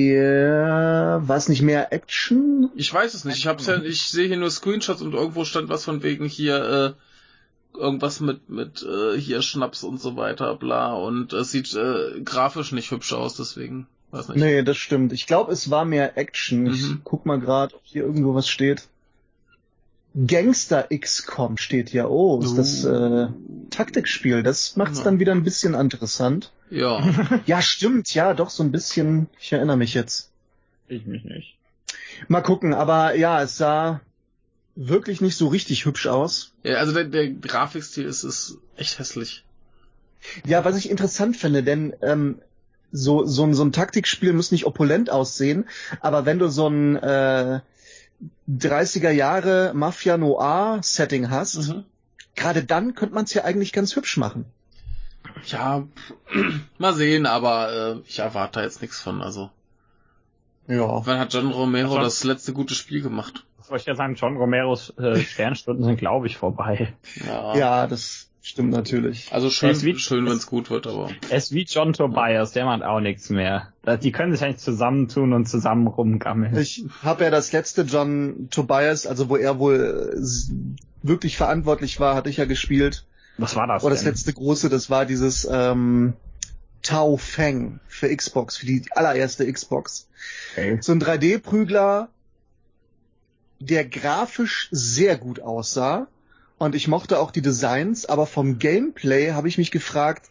Ja, war es nicht mehr Action? Ich weiß es nicht. Ich hab's ja, ich sehe hier nur Screenshots und irgendwo stand was von wegen hier, äh, irgendwas mit, mit, äh, hier Schnaps und so weiter, bla, und es sieht, äh, grafisch nicht hübsch aus, deswegen, weiß nicht. Nee, das stimmt. Ich glaube, es war mehr Action. Ich Mhm. guck mal gerade, ob hier irgendwo was steht. Gangster XCOM steht hier. Oh, ist das äh, Taktikspiel. Das macht's Ja. dann wieder ein bisschen interessant. Ja. Ja, stimmt. Ja, doch so ein bisschen. Ich erinnere mich jetzt. Ich mich nicht. Mal gucken. Aber ja, es sah wirklich nicht so richtig hübsch aus. ja also der, der Grafikstil ist, ist echt hässlich. Ja, was ich interessant finde, denn ähm, so, so, ein, so ein Taktikspiel muss nicht opulent aussehen, aber wenn du so ein äh, 30er Jahre Mafia Noir Setting hast, Mhm. gerade dann könnte man es ja eigentlich ganz hübsch machen. Ja, mal sehen, aber äh, ich erwarte da jetzt nichts von, also. Ja. Wann hat John Romero Also- das letzte gute Spiel gemacht? Was soll ich ja sagen, John Romeros äh, Sternstunden sind, glaube ich, vorbei. Ja. Ja, das stimmt natürlich. Also schön, Es wird- schön, wenn es gut wird, aber. Er ist wie John Tobias, der macht auch nichts mehr. Die können sich eigentlich zusammentun und zusammen rumgammeln. Ich habe ja das letzte John Tobias, also wo er wohl wirklich verantwortlich war, hatte ich ja gespielt. Was war das Oder das denn? letzte große, das war dieses ähm, Tao Feng für Xbox, für die allererste Xbox. Okay. So ein 3D-Prügler, der grafisch sehr gut aussah. Und ich mochte auch die Designs, aber vom Gameplay habe ich mich gefragt,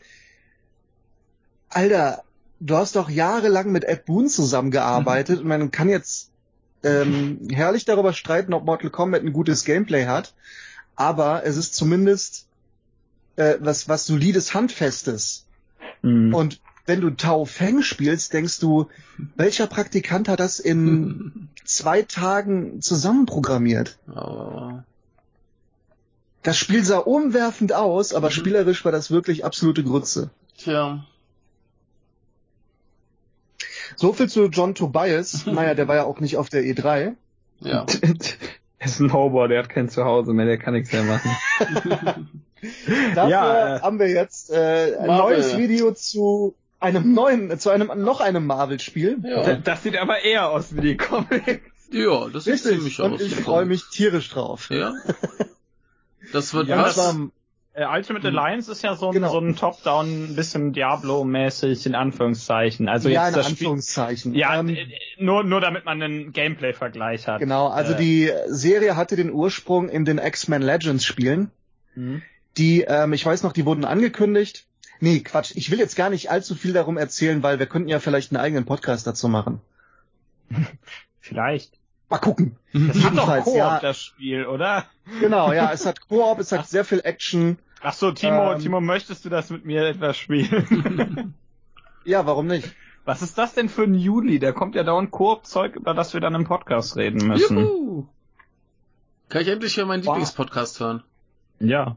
Alter, du hast doch jahrelang mit Ed Boon zusammengearbeitet und man kann jetzt ähm, herrlich darüber streiten, ob Mortal Kombat ein gutes Gameplay hat, aber es ist zumindest äh, was, was solides, handfestes. Hm. Und wenn du Tao Feng spielst, denkst du, welcher Praktikant hat das in zwei Tagen zusammenprogrammiert? aber Das Spiel sah umwerfend aus, aber Mhm. spielerisch war das wirklich absolute Grütze. tja. So viel zu John Tobias. Naja, der war ja auch nicht auf der E3. Ja. Er ist ein Hobo, der hat kein Zuhause mehr, der kann nichts mehr machen. Dafür Ja, äh, haben wir jetzt äh, ein Marvel. neues Video zu einem neuen, zu einem noch einem Marvel-Spiel. Ja. Das sieht aber eher aus wie die Comics. ja, das sieht ziemlich Richtig. aus. Und ich freue mich tierisch drauf. Ja. Das wird Ja, Das was? war, Äh, Ultimate Alliance ist ja so ein, Genau. so ein Top-Down, ein bisschen Diablo-mäßig, in Anführungszeichen. Also ja, jetzt in das Spiel, Anführungszeichen. ja, Ähm, äh, nur, nur damit man einen Gameplay-Vergleich hat. Genau, also Äh, die Serie hatte den Ursprung in den X-Men Legends Spielen. hm. Die, ähm, ich weiß noch, die wurden angekündigt. Nee, Quatsch, ich will jetzt gar nicht allzu viel darum erzählen, weil wir könnten ja vielleicht einen eigenen Podcast dazu machen. Vielleicht. Mal gucken. Das hat doch Jedenfalls, Koop, ja. das Spiel, oder? Genau, ja, es hat Koop, es hat sehr viel Action. Ach so, Timo, Ähm. Timo, möchtest du das mit mir etwas spielen? Ja, warum nicht? Was ist das denn für ein Juli? Da kommt ja dauernd Koop-Zeug, über das wir dann im Podcast reden müssen. Juhu. Kann ich endlich wieder meinen Wow. Lieblingspodcast hören? Ja.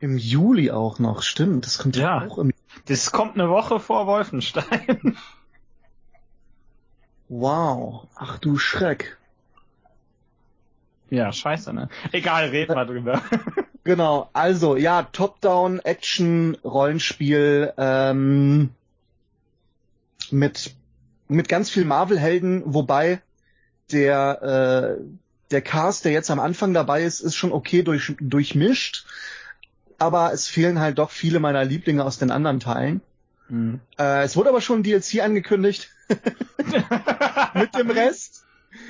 Im Juli auch noch, stimmt. Das kommt ja Ja. auch im Das kommt eine Woche vor Wolfenstein. Wow. Ach du Schreck. ja, scheiße, ne? Egal, reden wir drüber. Genau, also ja, Top-Down, Action, Rollenspiel, ähm, mit, mit ganz viel Marvel-Helden, wobei der, äh, der Cast, der jetzt am Anfang dabei ist, ist schon okay durch, durchmischt, aber es fehlen halt doch viele meiner Lieblinge aus den anderen Teilen. Hm. Äh, es wurde aber schon ein DLC angekündigt mit dem Rest.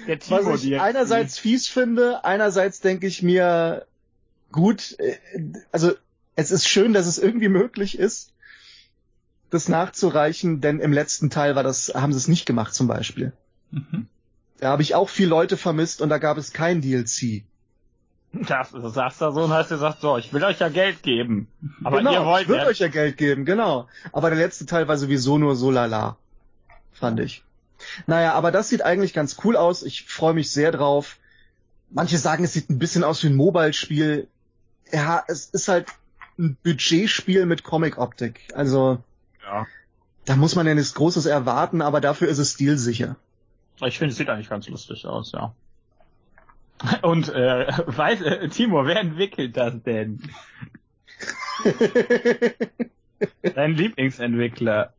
Der Timo Was ich DLC. einerseits fies finde, einerseits denke ich mir, gut, äh, also es ist schön, dass es irgendwie möglich ist, das nachzureichen, denn im letzten Teil war das, haben sie es nicht gemacht zum Beispiel. Mhm. Da habe ich auch viel Leute vermisst und da gab es kein DLC. Das, das sagst du so und hast gesagt, so, ich will euch ja Geld geben. Aber genau, ihr wollt ich würde ja. euch ja Geld geben, genau. Aber der letzte Teil war sowieso nur so lala, fand ich. Naja, aber das sieht eigentlich ganz cool aus. Ich freue mich sehr drauf. Manche sagen, es sieht ein bisschen aus wie ein Mobile-Spiel. Ja, es ist halt ein Budgetspiel mit Comic-Optik. Also, ja. da muss man ja nichts Großes erwarten, aber dafür ist es stilsicher. Ich finde, es sieht eigentlich ganz lustig aus, ja. Und äh, weiß, äh, Timo, wer entwickelt das denn? Dein Lieblingsentwickler.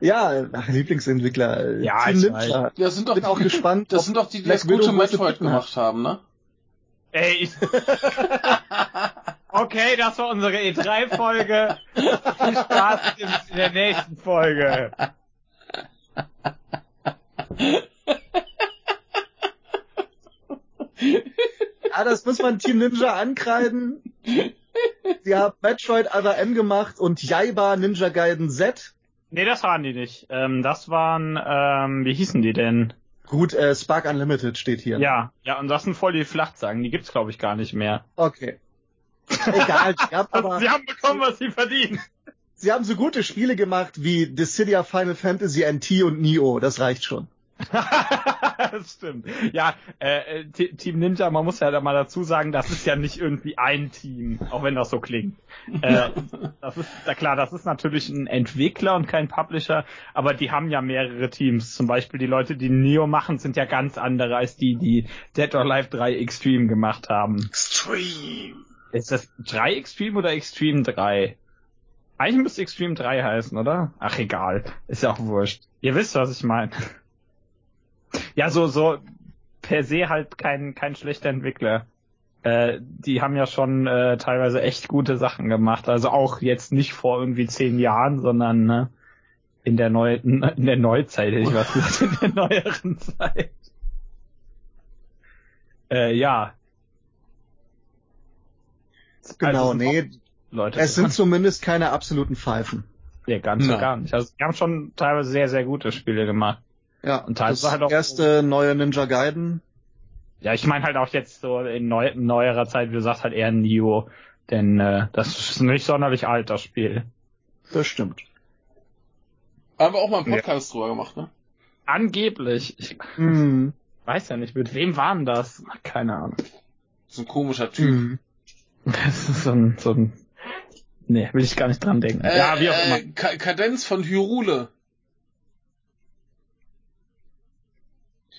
ja, ach, Lieblingsentwickler. äh, Ja, Team ich Ninja. Das sind doch Bin auch die, gespannt. das sind doch die, die das gute Metroid gemacht haben, ne? Ey, ich... Okay, das war unsere E3-Folge. Viel Spaß in der nächsten Folge. Ja, das muss man Team Ninja ankreiden. Die haben Metroid Other M gemacht und Jaiba Ninja Gaiden Z. Nee, das waren die nicht. Ähm, das waren, ähm, wie hießen die denn? Gut, äh, Spark Unlimited steht hier. Ja, ja, und das sind voll die Flachzangen. Die gibt's, glaube ich, gar nicht mehr. Okay. Egal, sie haben, aber, sie haben bekommen, was sie verdienen. sie haben so gute Spiele gemacht wie Dissidia Final Fantasy NT und Neo. Das reicht schon. das stimmt. Ja, äh, Team Ninja, man muss ja da mal dazu sagen, das ist ja nicht irgendwie ein Team, auch wenn das so klingt. Äh, das ist, ja klar, das ist natürlich ein Entwickler und kein Publisher, aber die haben ja mehrere Teams. Zum Beispiel die Leute, die Neo machen, sind ja ganz andere als die, die Dead or Alive 3 Extreme gemacht haben. Extreme. Ist das 3 Extreme oder Extreme 3? Eigentlich müsste Extreme 3 heißen, oder? Ach egal, ist ja auch wurscht. Ihr wisst, was ich meine. Ja, so, so per se halt kein, kein schlechter Entwickler. Äh, die haben ja schon äh, teilweise echt gute Sachen gemacht. Also auch jetzt nicht vor irgendwie zehn Jahren, sondern ne, in der Neu in der Neuzeit, hätte ich was gesagt, in der neueren Zeit. Äh, ja. Genau, also, nee. Leute, es sind zumindest keine absoluten Pfeifen. Ja, ganz ja. gar nicht. Also, die haben schon teilweise sehr, sehr gute Spiele gemacht. Ja, und teilweise das halt auch erste neue Ninja Gaiden. Ja, ich meine halt auch jetzt so in, neu, in neuerer Zeit, wie du sagst, halt eher Nio, denn äh, das ist nicht sonderlich alt, das Spiel. Das stimmt. Haben wir auch mal einen Podcast ja. drüber gemacht, ne? Angeblich. Ich mhm. weiß ja nicht, mit wem waren das? Keine Ahnung. So ein komischer Typ. Mhm. Das ist so ein, so ein Nee, will ich gar nicht dran denken. Äh, ja, wie auch immer. Äh, Kadenz von Hyrule.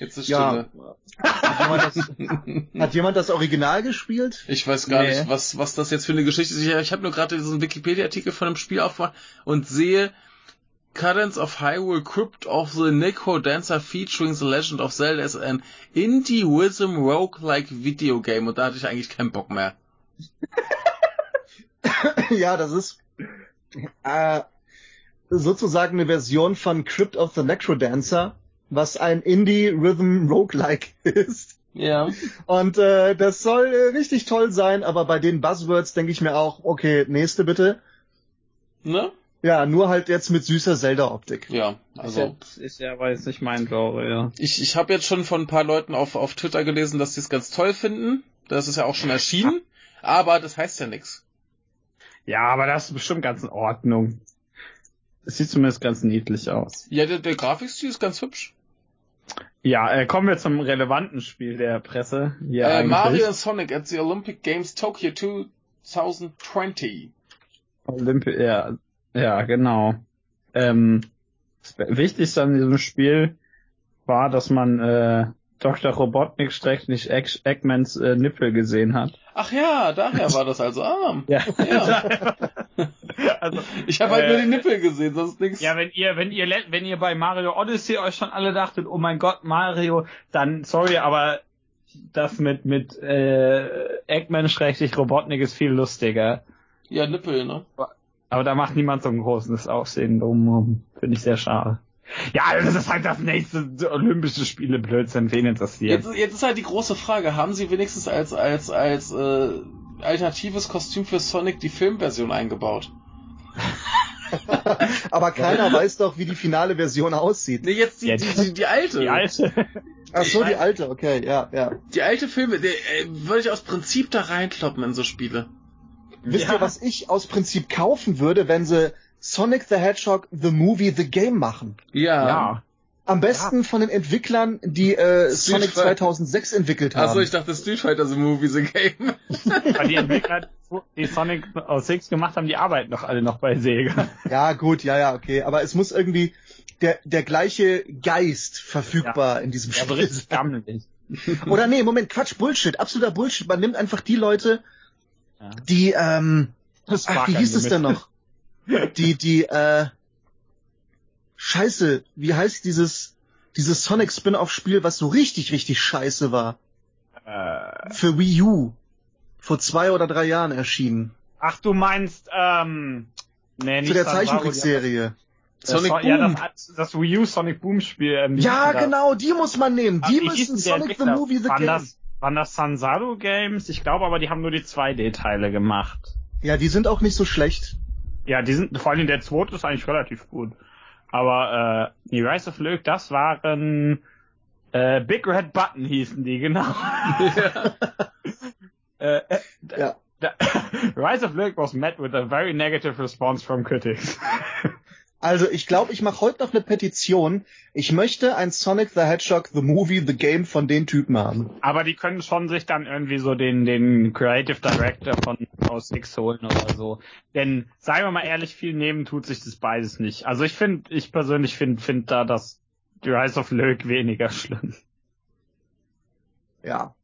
Jetzt ist ja. Hat jemand, das, hat jemand das Original gespielt? Ich weiß gar nee. nicht, was, was das jetzt für eine Geschichte ist. Ich, ich habe nur gerade diesen Wikipedia-Artikel von dem Spiel aufgemacht und sehe Cadence of Hyrule Crypt of the Necro Dancer featuring The Legend of Zelda as an Indie-Wisdom Roguelike Video Game und da hatte ich eigentlich keinen Bock mehr. ja, das ist äh, sozusagen eine Version von Crypt of the Necrodancer was ein Indie-Rhythm-Roguelike ist. Ja. Und äh, das soll äh, richtig toll sein, aber bei den Buzzwords denke ich mir auch, okay, nächste bitte. Ne? Ja, nur halt jetzt mit süßer Zelda-Optik. Ja, also. Ist ja, ist ja weiß nicht mein Genre, ja. Ich, ich habe jetzt schon von ein paar Leuten auf, auf Twitter gelesen, dass sie es ganz toll finden. Das ist ja auch schon erschienen. aber das heißt ja nichts. Ja, aber das ist bestimmt ganz in Ordnung. Es sieht zumindest ganz niedlich aus. Ja, der, der Grafikstil ist ganz hübsch. Ja, äh, kommen wir zum relevanten Spiel der Presse. Ja, äh, Mario Sonic at the Olympic Games Tokyo 2020. Olympi ja, ja, genau. Ähm, das Wichtigste an diesem Spiel war, dass man äh, Dr. Robotnik streckt nicht Egg Eggmans äh, Nippel gesehen hat. Ach ja, daher war das also. Ah, ja. ja. also, ich habe halt äh, nur die Nippel gesehen, sonst nichts. Ja, wenn ihr, wenn ihr, wenn ihr bei Mario Odyssey euch schon alle dachtet, oh mein Gott, Mario, dann sorry, aber das mit mit äh, Eggman schrägstrich Robotnik ist viel lustiger. Ja, Nippel, ne? Aber da macht niemand so ein großes Aussehen drum. Finde ich sehr schade. Ja, das ist halt das nächste Olympische Spiele Blödsinn, wen interessiert. Jetzt, jetzt ist halt die große Frage, haben sie wenigstens als, als, als äh, alternatives Kostüm für Sonic die Filmversion eingebaut? Aber keiner weiß doch, wie die finale Version aussieht. Nee, jetzt die, ja, die, die, die, alte. Die alte. Ach so, die alte, okay, ja, ja. Die alte Filme, die, äh, würde ich aus Prinzip da reinkloppen in so Spiele. Wisst ja. ihr, was ich aus Prinzip kaufen würde, wenn sie Sonic the Hedgehog The Movie The Game machen. Ja. ja. Am besten ja. von den Entwicklern, die äh, Sonic 2006 entwickelt haben. Achso, ich dachte Street Fighter The Movie The Game. die Entwickler, die Sonic 06 gemacht haben, die arbeiten doch alle noch bei Sega. Ja, gut, ja, ja, okay. Aber es muss irgendwie der, der gleiche Geist verfügbar ja. in diesem Spiel ja, sein. Oder nee, Moment, Quatsch, Bullshit, absoluter Bullshit. Man nimmt einfach die Leute, ja. die, ähm, ach, wie hieß es denn noch? die, die, äh, Scheiße, wie heißt dieses, dieses Sonic Spin-off-Spiel, was so richtig, richtig scheiße war? Äh. Für Wii U. Vor zwei oder drei Jahren erschienen. Ach, du meinst, ähm, nee, nicht Zu der Zeichentrickserie. Sonic Boom. Ja, das, das Wii U Sonic Boom Spiel. Ähm, ja, genau, die muss man nehmen. Die müssen Sonic the Movie the Game. Das, waren das Sansado Games? Ich glaube aber, die haben nur die 2D-Teile gemacht. Ja, die sind auch nicht so schlecht. Ja, die sind, vor allem der zweite ist eigentlich relativ gut. Aber äh, die Rise of Luke, das waren äh, Big Red Button hießen die, genau. Ja. äh, äh, ja. Rise of Luke was met with a very negative response from critics. Also ich glaube, ich mache heute noch eine Petition. Ich möchte ein Sonic the Hedgehog the Movie the Game von den Typen haben. Aber die können schon sich dann irgendwie so den den Creative Director von aus X holen oder so. Denn seien wir mal ehrlich, viel nehmen tut sich das beides nicht. Also ich finde, ich persönlich finde finde da das The Rise of Lög weniger schlimm. Ja.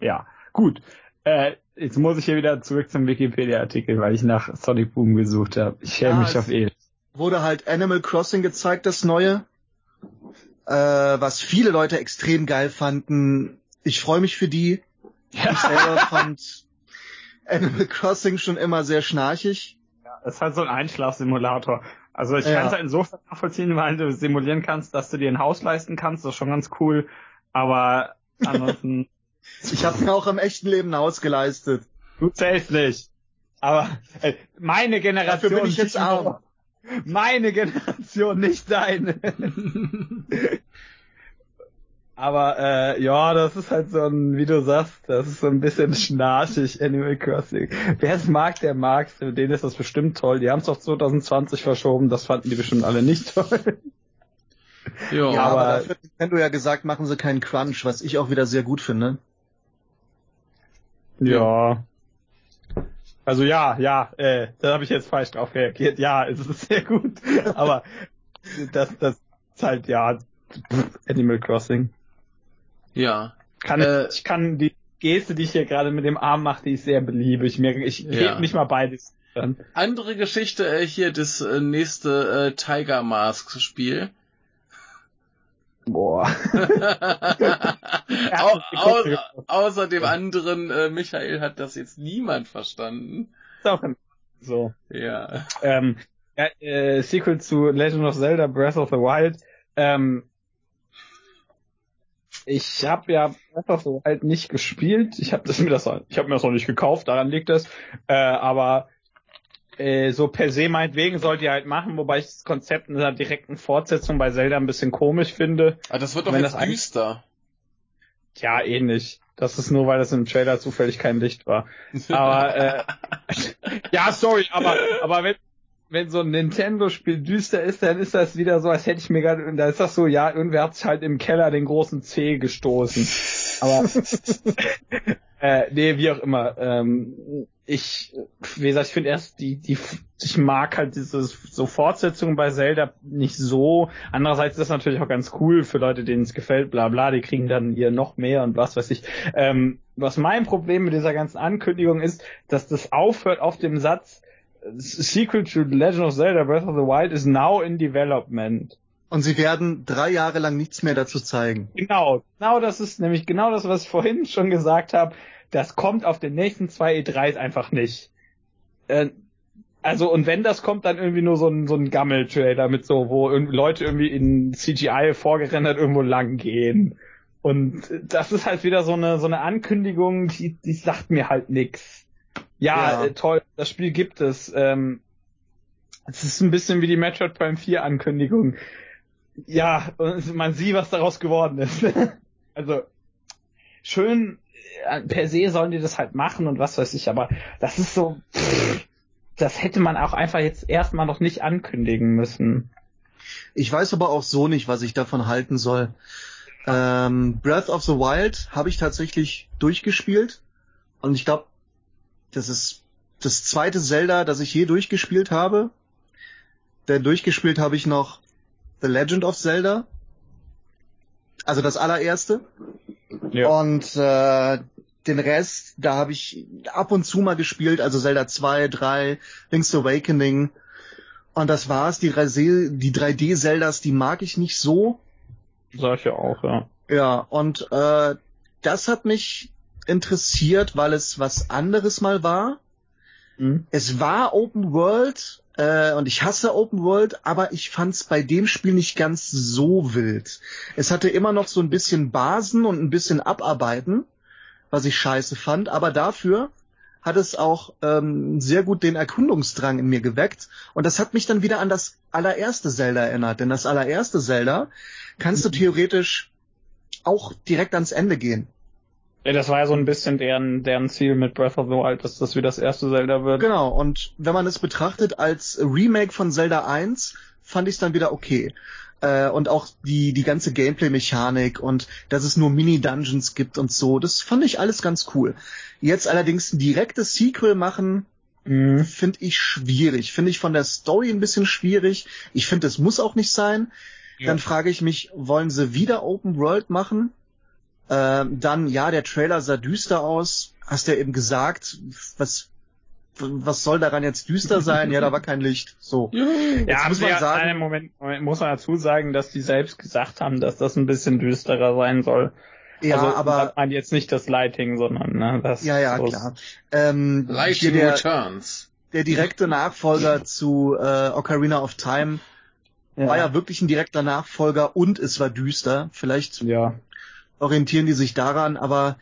Ja, gut. Äh, jetzt muss ich hier wieder zurück zum Wikipedia-Artikel, weil ich nach Sonic Boom gesucht habe. Ich schäme Ja, mich auf eh. Wurde halt Animal Crossing gezeigt, das neue. Äh, was viele Leute extrem geil fanden. Ich freue mich für die. Ich selber fand Animal Crossing schon immer sehr schnarchig. Es ist halt so ein Einschlafsimulator. Also ich Ja. kann es halt insofern nachvollziehen, weil du simulieren kannst, dass du dir ein Haus leisten kannst. Das ist schon ganz cool. Aber ansonsten, Ich habe mir auch im echten Leben ein Haus geleistet. du zählst nicht. Aber äh, meine Generation. Dafür bin ich jetzt arm. Meine Generation, nicht deine. Aber äh, ja, das ist halt so ein, wie du sagst, das ist so ein bisschen schnarchig, Animal Crossing. Wer es mag, der mag's, für den ist das bestimmt toll. Die haben es auf 2020 verschoben, das fanden die bestimmt alle nicht toll. Ja, Ja, aber, aber- dafür hat Nintendo ja gesagt, machen sie keinen Crunch, was ich auch wieder sehr gut finde. Ja. Also ja, ja, äh, da habe ich jetzt falsch drauf reagiert. Ja, es ist sehr gut. Aber das, das ist halt ja pff, Animal Crossing. ja. Kann Äh, ich kann die Geste, die ich hier gerade mit dem Arm mache, die ist sehr beliebig. Mir, ich Ja. heb nicht mal beides an. Andere Geschichte äh, hier, das äh, nächste äh, Tiger Mask Spiel. Boah. Au, au, außer dem anderen, äh, Michael hat das jetzt niemand verstanden. So. Ja. Ähm, äh, Sequel zu Legend of Zelda Breath of the Wild. Ähm, ich habe ja Breath of the Wild nicht gespielt. Ich habe mir das, ich habe mir das noch nicht gekauft. Daran liegt es. Äh, aber äh, so per se meinetwegen sollt ihr halt machen, wobei ich das Konzept einer direkten Fortsetzung bei Zelda ein bisschen komisch finde. Aber das wird doch Wenn jetzt das düster. Ja, ähnlich. Das ist nur, weil das im Trailer zufällig kein Licht war. Aber äh, ja, sorry, aber aber wenn wenn so ein Nintendo-Spiel düster ist, dann ist das wieder so, als hätte ich mir gerade, da ist das so, ja, irgendwer hat sich halt im Keller den großen C gestoßen. Aber äh, nee, wie auch immer. Ähm, ich, wie gesagt, ich finde erst die, die, ich mag halt diese so Fortsetzungen bei Zelda nicht so. Andererseits ist das natürlich auch ganz cool für Leute, denen es gefällt, bla bla, die kriegen dann ihr noch mehr und was weiß ich. Ähm, was mein Problem mit dieser ganzen Ankündigung ist, dass das aufhört auf dem Satz, Sequel to Legend of Zelda Breath of the Wild is now in development. Und sie werden drei Jahre lang nichts mehr dazu zeigen. Genau, genau das ist nämlich genau das, was ich vorhin schon gesagt habe. Das kommt auf den nächsten zwei E3s einfach nicht. Äh, also und wenn das kommt, dann irgendwie nur so ein, so ein Gammel-Trailer mit so, wo irgendwie Leute irgendwie in CGI vorgerendert irgendwo lang gehen. Und das ist halt wieder so eine so eine Ankündigung, die, die sagt mir halt nix. Ja, Ja. Äh, toll, das Spiel gibt es. Ähm, es ist ein bisschen wie die Metroid Prime 4 Ankündigung. Ja, und man sieht, was daraus geworden ist. also schön, äh, per se sollen die das halt machen und was weiß ich, aber das ist so, pff, das hätte man auch einfach jetzt erstmal noch nicht ankündigen müssen. Ich weiß aber auch so nicht, was ich davon halten soll. Ähm, Breath of the Wild habe ich tatsächlich durchgespielt und ich glaube, das ist das zweite Zelda, das ich je durchgespielt habe. Denn durchgespielt habe ich noch The Legend of Zelda. Also das allererste. Und äh, den Rest, da habe ich ab und zu mal gespielt, also Zelda 2, 3, Link's Awakening. Und das war's. Die 3D, die 3D-Zeldas, die mag ich nicht so. Solche auch, ja. Ja, und äh, das hat mich interessiert, weil es was anderes mal war. Hm? Es war Open World äh, und ich hasse Open World, aber ich fand's bei dem Spiel nicht ganz so wild. Es hatte immer noch so ein bisschen Basen und ein bisschen Abarbeiten, was ich scheiße fand, aber dafür hat es auch ähm, sehr gut den Erkundungsdrang in mir geweckt und das hat mich dann wieder an das allererste Zelda erinnert, denn das allererste Zelda kannst du theoretisch auch direkt ans Ende gehen. Ja, das war ja so ein bisschen deren, deren Ziel mit Breath of the Wild, dass das wie das erste Zelda wird. Genau, und wenn man es betrachtet als Remake von Zelda 1, fand ich es dann wieder okay. Äh, und auch die, die ganze Gameplay-Mechanik und dass es nur Mini-Dungeons gibt und so, das fand ich alles ganz cool. Jetzt allerdings ein direktes Sequel machen, Mhm. finde ich schwierig. Finde ich von der Story ein bisschen schwierig. Ich finde, es muss auch nicht sein. Ja. Dann frage ich mich, wollen sie wieder Open World machen? Ähm, dann, ja, der Trailer sah düster aus. Hast ja eben gesagt, was, was soll daran jetzt düster sein? ja, da war kein Licht. So. Ja, Jetzt haben muss man ja, sagen- einen Moment, Moment, muss man dazu sagen, dass die selbst gesagt haben, dass das ein bisschen düsterer sein soll. Ja, also, aber, meint jetzt nicht das Lighting, sondern, ne, das. ja, ja, so- klar. Ähm, Lighting der, Returns. der direkte Nachfolger zu äh, Ocarina of Time Ja. war ja wirklich ein direkter Nachfolger und es war düster. Vielleicht ja. Orientieren die sich daran, aber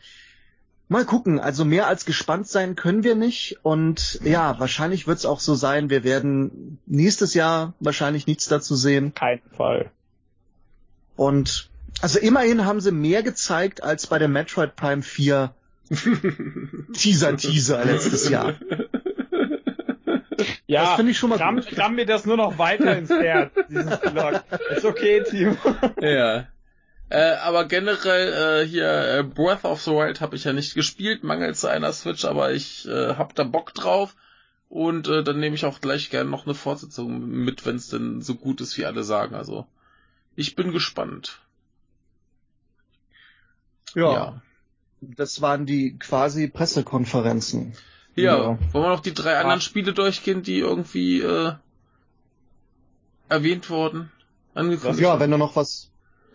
mal gucken. Also mehr als gespannt sein können wir nicht. Und ja, wahrscheinlich wird es auch so sein, wir werden nächstes Jahr wahrscheinlich nichts dazu sehen. Kein Fall. Und also immerhin haben sie mehr gezeigt als bei der Metroid Prime 4 Teaser Teaser letztes Jahr. Ja, Das finde ich schon mal ramm, gut. ramm mir das nur noch weiter ins Herz, dieses Blog. Ist okay, Timo. Ja. Äh, aber generell äh, hier äh, Breath of the Wild habe ich ja nicht gespielt, mangels einer Switch, aber ich äh, hab da Bock drauf und äh, dann nehme ich auch gleich gerne noch eine Fortsetzung mit, wenn es denn so gut ist, wie alle sagen. Also ich bin gespannt. Ja, das waren die quasi Pressekonferenzen. Ja. Ja. Wollen wir noch die drei anderen Ah. Spiele durchgehen, die irgendwie äh, erwähnt wurden? Angekündigt Ja, wenn du noch was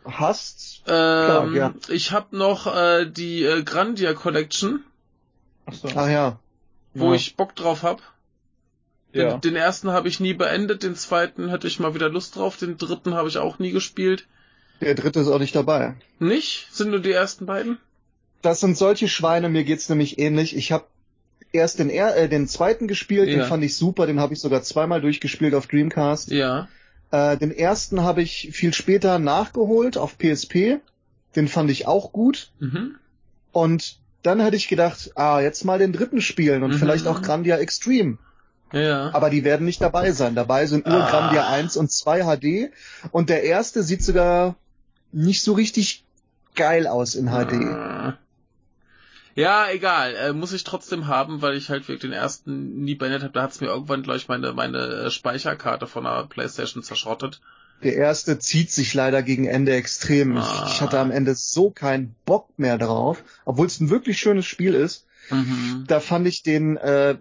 hast. Ähm, ja. Ich habe noch äh, die äh, Grandia Collection, Achso. Ach ja. wo Ja. ich Bock drauf hab. Den, Ja. den ersten habe ich nie beendet, den zweiten hätte ich mal wieder Lust drauf, den dritten habe ich auch nie gespielt. Der dritte ist auch nicht dabei. Nicht? Sind nur die ersten beiden? Das sind solche Schweine, mir geht's nämlich ähnlich. Ich habe erst den, äh, den zweiten gespielt, Ja. den fand ich super, den habe ich sogar zweimal durchgespielt auf Dreamcast. Ja. Äh, den ersten habe ich viel später nachgeholt auf PSP. Den fand ich auch gut. Mhm. Und dann hätte ich gedacht, ah, jetzt mal den dritten spielen und Mhm. vielleicht auch Grandia Extreme. Ja. Aber die werden nicht dabei sein. Dabei sind nur Ah. Grandia 1 und 2 HD. Und der erste sieht sogar nicht so richtig geil aus in HD. Ah. Ja, egal. Äh, muss ich trotzdem haben, weil ich halt wirklich den ersten nie beendet habe. Da hat's mir irgendwann, glaube ich, meine, meine äh, Speicherkarte von der Playstation zerschrottet. Der erste zieht sich leider gegen Ende extrem. Ich, Ah. ich hatte am Ende so keinen Bock mehr drauf, obwohl es ein wirklich schönes Spiel ist. Mhm. Da fand ich den äh,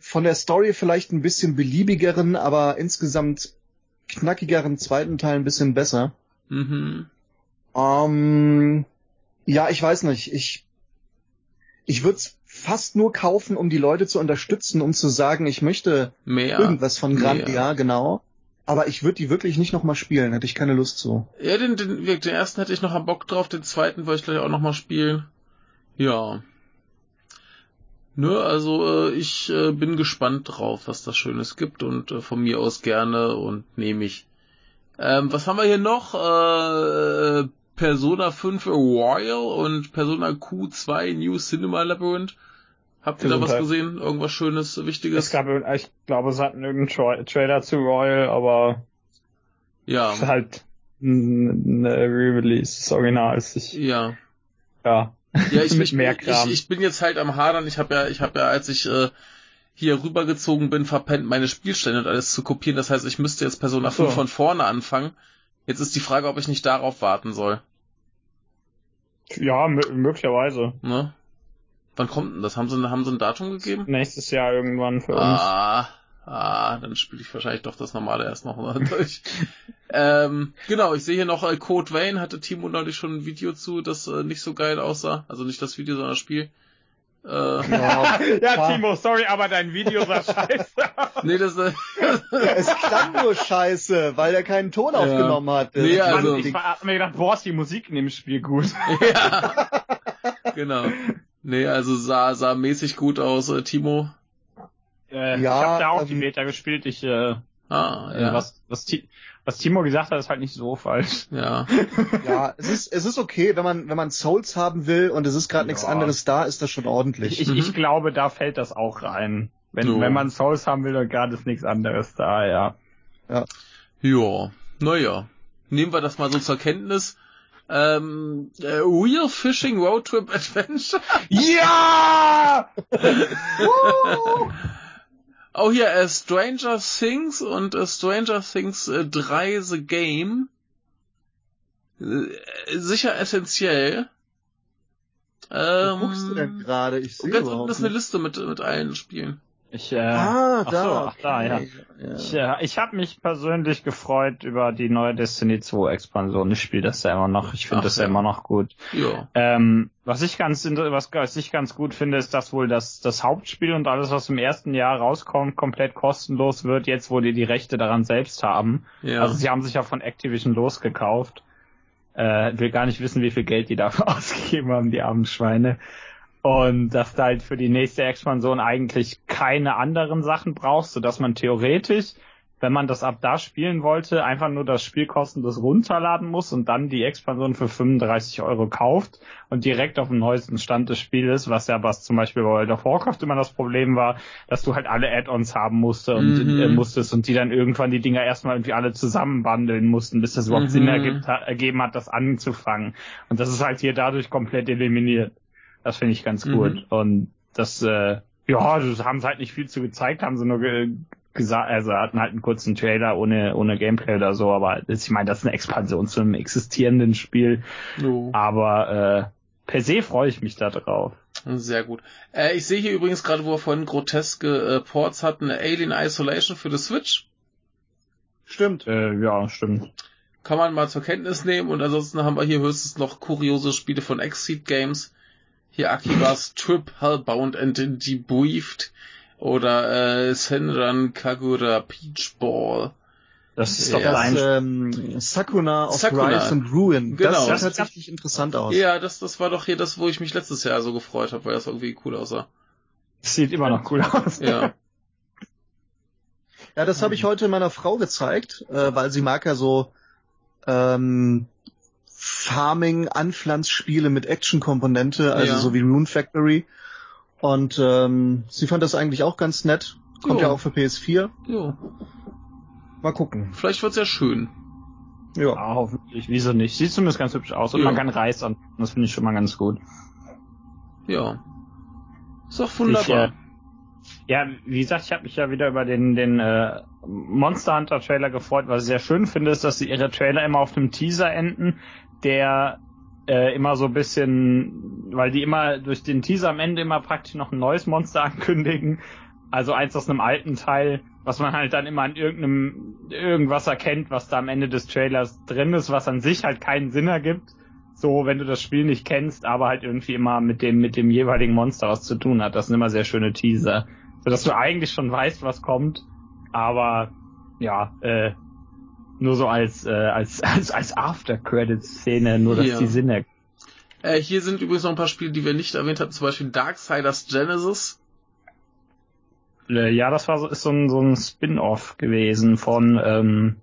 von der Story vielleicht ein bisschen beliebigeren, aber insgesamt knackigeren zweiten Teil ein bisschen besser. Mhm. Ähm, ja, ich weiß nicht. Ich ich würde es fast nur kaufen, um die Leute zu unterstützen, um zu sagen, ich möchte Mehr. irgendwas von Grandia, Ja. genau. Aber ich würde die wirklich nicht nochmal spielen, hätte ich keine Lust zu. Ja, den, den, den ersten hätte ich noch am Bock drauf, den zweiten wollte ich gleich auch noch mal spielen. Ja. Nö, also äh, ich äh, bin gespannt drauf, was das Schönes gibt und äh, von mir aus gerne und nehme ich. Ähm, was haben wir hier noch? Äh, Persona 5 Royal und Persona Q2 New Cinema Labyrinth. Habt ihr da was Gesundheit. gesehen? Irgendwas Schönes, Wichtiges? Es gab, ich glaube, es hat irgendeinen Tra Trailer zu Royal, aber ja. es ist halt ein Re-Release des Originals. Ich, Ja. ja. Ja, ich, ich, ich, ich bin jetzt halt am Hadern. Ich habe ja, ich habe ja, als ich äh, hier rübergezogen bin, verpennt, meine Spielstände und alles zu kopieren. Das heißt, ich müsste jetzt Persona so. 5 von vorne anfangen. Jetzt ist die Frage, ob ich nicht darauf warten soll. Ja, mö- möglicherweise. Ne? Wann kommt denn das? Haben sie, haben sie ein Datum gegeben? Nächstes Jahr irgendwann für uns. Ah, ah, dann spiele ich wahrscheinlich doch das normale erst noch mal durch. ähm, genau, ich sehe hier noch äh, Code Vein, hatte Timo neulich schon ein Video zu, das äh, nicht so geil aussah. Also nicht das Video, sondern das Spiel. Äh, Ja, ja, Timo, sorry, aber dein Video sah scheiße aus. nee, das, äh, es klang nur scheiße, weil er keinen Ton Ja. aufgenommen hat. Nee, Das- also- Mann, ich hab mir gedacht, boah, ist die Musik in dem Spiel gut. ja. genau. Nee, also sah, sah mäßig gut aus, äh, Timo. Äh, Ja, ich habe da auch ähm, die Beta gespielt. Ich, äh, Ah, äh, ja. was, was, was Timo gesagt hat, ist halt nicht so falsch. Ja. ja, es ist, es ist okay, wenn man, wenn man Souls haben will und es ist gerade nichts Ja. anderes da, ist das schon ordentlich. Ich, ich, Mhm. ich glaube, da fällt das auch rein. Wenn, So. wenn man Souls haben will und gerade ist nichts anderes da, ja. Ja, naja. Nehmen wir das mal so zur Kenntnis. Ähm, äh, Real Fishing Road Trip Adventure. Ja! Auch hier äh, Stranger Things und äh, Stranger Things äh, 3 The Game. Äh, sicher essentiell. Ähm, Wo guckst du denn gerade? Ich sehe Ganz unten ist eine Liste mit, mit allen Spielen. Ich, äh, ah, ach da. So, ach, da, ja. ja. Ich, äh, ich habe mich persönlich gefreut über die neue Destiny 2 Expansion. Ich spiele das ja immer noch. Ich finde das ja. ja immer noch gut. Ja. Ähm, was ich ganz was, was ich ganz gut finde, ist, dass wohl das, das Hauptspiel und alles, was im ersten Jahr rauskommt, komplett kostenlos wird, jetzt wo die die Rechte daran selbst haben. Ja. Also sie haben sich ja von Activision losgekauft. Äh, will gar nicht wissen, wie viel Geld die dafür ausgegeben haben, die armen Schweine und dass du halt für die nächste Expansion eigentlich keine anderen Sachen brauchst, sodass man theoretisch, wenn man das ab da spielen wollte, einfach nur das Spiel kostenlos runterladen muss und dann die Expansion für 35 Euro kauft und direkt auf dem neuesten Stand des Spieles, was ja was zum Beispiel bei World of Warcraft immer das Problem war, dass du halt alle Add-ons haben musste und Mhm. äh, musstest und die dann irgendwann die Dinger erstmal irgendwie alle zusammenbandeln mussten, bis das überhaupt Mhm. Sinn ergibt, ergeben hat, das anzufangen. Und das ist halt hier dadurch komplett eliminiert. Das finde ich ganz Mhm. gut. Und das, äh, ja, das haben sie halt nicht viel zu gezeigt, haben sie nur ge gesagt, also hatten halt einen kurzen Trailer ohne, ohne Gameplay oder so, aber das, ich meine, das ist eine Expansion zu einem existierenden Spiel. Jo. Aber äh, per se freue ich mich da drauf. Sehr gut. Äh, ich sehe hier übrigens gerade, wo wir vorhin groteske äh, Ports hatten, Alien Isolation für die Switch. Stimmt. Äh, ja, stimmt. Kann man mal zur Kenntnis nehmen und ansonsten haben wir hier höchstens noch kuriose Spiele von Exceed Games. Hier Akibas Trip, Hellbound and Debriefed oder äh, Senran Kagura Peach Ball. Das ist Ja, doch Das ein ähm, Sakuna of Sakuna. Rise and Ruin. Genau. Das sieht Das- tatsächlich interessant aus. Ja, das, das war doch hier das, wo ich mich letztes Jahr so gefreut habe, weil das irgendwie cool aussah. sieht immer noch cool aus. Ja. Ja, das habe ich heute meiner Frau gezeigt, äh, weil sie mag ja so ähm, Farming, Anpflanzspiele mit Action-Komponente, also Ja. so wie Rune Factory. Und ähm, sie fand das eigentlich auch ganz nett. Kommt Jo. ja auch für PS4. Jo. Mal gucken. Vielleicht wird's ja schön. Ja. Ja, hoffentlich. Wieso nicht? Sieht zumindest ganz hübsch aus und Ja. man kann Reis an. Das finde ich schon mal ganz gut. Ja. Ist doch wunderbar. Ich, äh, ja, wie gesagt, ich habe mich ja wieder über den, den äh, Monster Hunter Trailer gefreut. Was ich sehr schön finde, ist, dass sie ihre Trailer immer auf einem Teaser enden, der äh, immer so ein bisschen, weil die immer durch den Teaser am Ende immer praktisch noch ein neues Monster ankündigen. Also eins aus einem alten Teil, was man halt dann immer an irgendeinem irgendwas erkennt, was da am Ende des Trailers drin ist, was an sich halt keinen Sinn ergibt. So, wenn du das Spiel nicht kennst, aber halt irgendwie immer mit dem mit dem jeweiligen Monster was zu tun hat. Das sind immer sehr schöne Teaser, so dass du eigentlich schon weißt, was kommt, aber ja, äh, nur so als äh, als als als After Credits Szene, nur dass Ja. die Sinn ergibt. Äh, hier sind übrigens noch ein paar Spiele, die wir nicht erwähnt hatten, zum Beispiel Darksiders Genesis. Äh, Ja, das war so, ist so ein, so ein Spin-off gewesen von, ähm,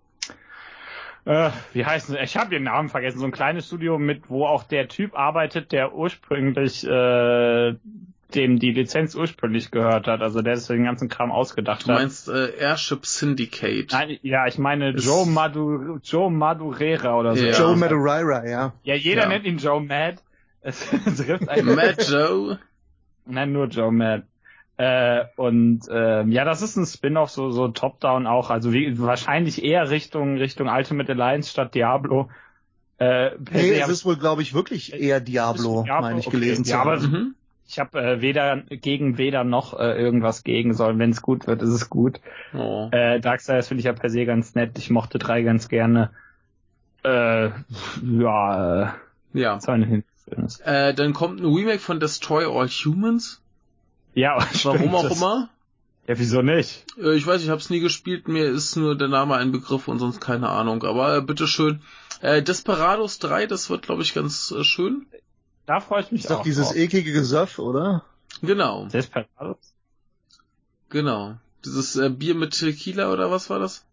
äh, wie heißt es? Ich habe den Namen vergessen. So ein kleines Studio mit, wo auch der Typ arbeitet, der ursprünglich äh, dem die Lizenz ursprünglich gehört hat. Also der sich den ganzen Kram ausgedacht Du hat. meinst äh, Airship Syndicate. Nein, ja, ich meine Ist- Joe Madu Joe Madureira oder so. Ja. Joe Madureira, ja. Ja, jeder Ja. nennt ihn Joe Mad. Es trifft eigentlich. Mad Joe. Nein, nur Joe Mad. Äh, und ähm, ja, das ist ein Spin-off, so, so Top-Down auch, also wie, wahrscheinlich eher Richtung Richtung Ultimate Alliance statt Diablo. Äh, Nee, es ist wohl, glaube ich, wirklich eher Diablo, Diablo? meine ich Okay. gelesen zu Ja, aber- haben. Mhm. Ich habe äh, weder gegen weder noch äh, irgendwas gegen sollen. Wenn es gut wird, ist es gut. Oh. Äh, Darksiders finde ich ja per se ganz nett. Ich mochte drei ganz gerne. Äh, ja, äh, Ja. Äh, dann kommt ein Remake von Destroy All Humans. Ja, Warum stimmt, auch das- immer. Ja, wieso nicht? Äh, ich weiß, ich habe es nie gespielt, mir ist nur der Name ein Begriff und sonst keine Ahnung. Aber äh, bitteschön. Äh, Desperados 3, das wird, glaube ich, ganz äh, schön. Da freue ich mich Ist doch auch dieses drauf. eklige Gesöff, oder? Genau, Desperados? genau. Dieses äh, Bier mit Tequila oder was war das?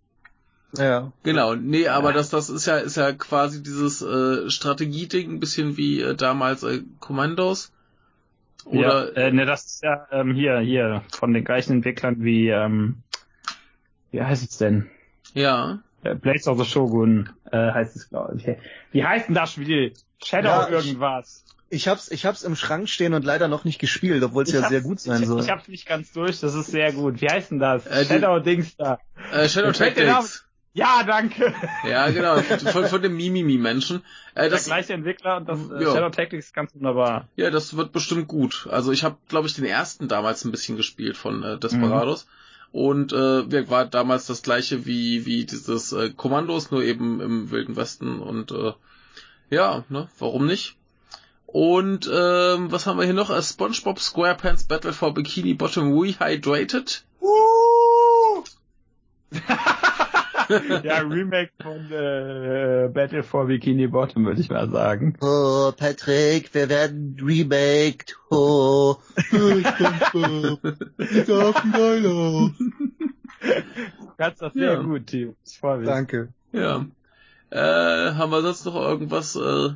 Ja. Genau, nee, aber das, das ist ja, ist ja quasi dieses äh, Strategieding, ein bisschen wie äh, damals äh, Commandos. Oder ja, äh, ne, das ist ja ähm, hier, hier, von den gleichen Entwicklern wie, ähm, wie heißt es denn? ja, Äh, Blades of the Shogun äh, heißt es, glaube ich. Wie heißt denn das Spiel? Shadow Ja, irgendwas. Ich hab's, ich hab's im Schrank stehen und leider noch nicht gespielt, obwohl es ja sehr gut sein ich, soll. Ich hab's nicht ganz durch, das ist sehr gut. Wie heißt denn das? Äh, Shadow Dings da. Äh, Shadow der Tactics. Ja, danke. Ja, genau, von, von dem Mimimi-Menschen. Äh, Der das, gleiche Entwickler und das äh, Ja. Shadow Tactics ist ganz wunderbar. ja, das wird bestimmt gut. Also ich habe, glaube ich, den ersten damals ein bisschen gespielt von äh, Desperados. Und äh, war damals das gleiche wie, wie dieses äh, Kommandos, nur eben im Wilden Westen. Und äh, ja, ne, warum nicht? Und ähm, was haben wir hier noch? Äh, SpongeBob SquarePants Battle for Bikini Bottom Rehydrated. ja, Remake von äh, Battle for Bikini Bottom, würde ich mal sagen. Oh, Patrick, wir werden remaked. Oh, ich. Du kannst das sehr Ja. gut, Team. Ich freue mich. Danke. Ja. Äh, haben wir sonst noch irgendwas? Äh,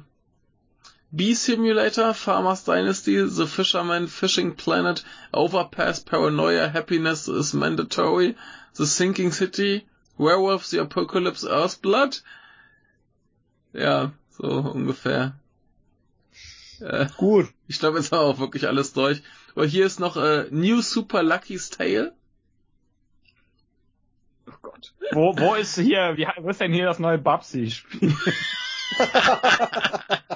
Bee Simulator, Farmers Dynasty, The Fisherman Fishing Planet, Overpass, Paranoia, Happiness is Mandatory, The Sinking City, Werewolf, The Apocalypse, Earthblood. Ja, so ungefähr. Äh, Gut. ich glaube, jetzt haben wir auch wirklich alles durch. Aber hier ist noch äh, New Super Lucky's Tale. Oh Gott. Wo, wo ist hier, wie, wo ist denn hier das neue Babsi-Spiel?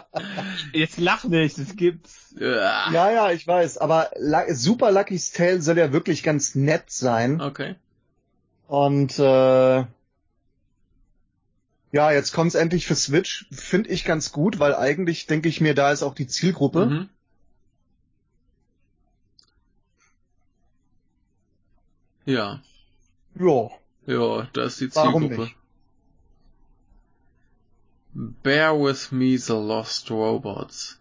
Jetzt lach nicht, es gibt's. Ja. Ja, ich weiß, aber Super Lucky's Tale soll ja wirklich ganz nett sein. Okay. Und äh, ja, jetzt kommt's endlich für Switch. Finde ich ganz gut, weil eigentlich denke ich mir, da ist auch die Zielgruppe. Mhm. Ja. Ja. Ja, da ist die Warum Zielgruppe. Bear with me the Lost Robots.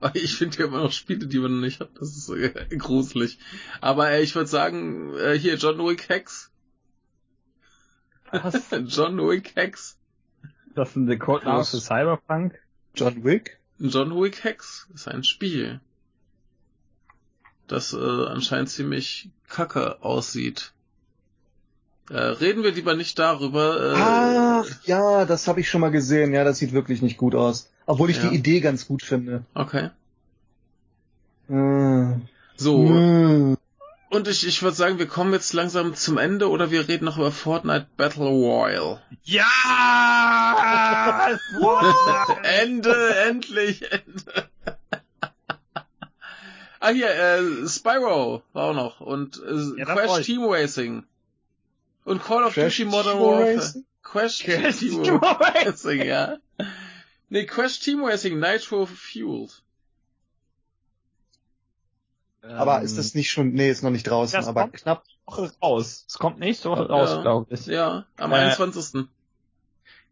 Ich finde ja immer noch Spiele, die man noch nicht hat. Das ist äh, gruselig. Aber äh, ich würde sagen, äh, hier John Wick Hex. Was? John Wick Hex. Das ist ein Codename für Cyberpunk? John Wick? John Wick Hex ist ein Spiel, das äh, anscheinend ziemlich kacke aussieht. Äh, reden wir lieber nicht darüber. Äh, Ach, ja, das habe ich schon mal gesehen. Ja, das sieht wirklich nicht gut aus. Obwohl ich Ja. die Idee ganz gut finde. Okay. Äh, So, äh. und ich, ich würde sagen, wir kommen jetzt langsam zum Ende oder wir reden noch über Fortnite Battle Royale. Ja! Ende, endlich, Ende. ah, hier, äh, Spyro war auch noch und äh, Ja, Crash. Team Racing. Und Call of Crash Duty Modern Team Warfare. Racing? Crash, Crash Team Racing, ja. Nee, Crash Team Racing Nitro Fueled. Aber ist das nicht schon, nee, ist noch nicht draußen, Das aber kommt- knapp. Woche raus? Es kommt nächste Woche raus, Ja. glaube ich. Ja, am Äh, 21.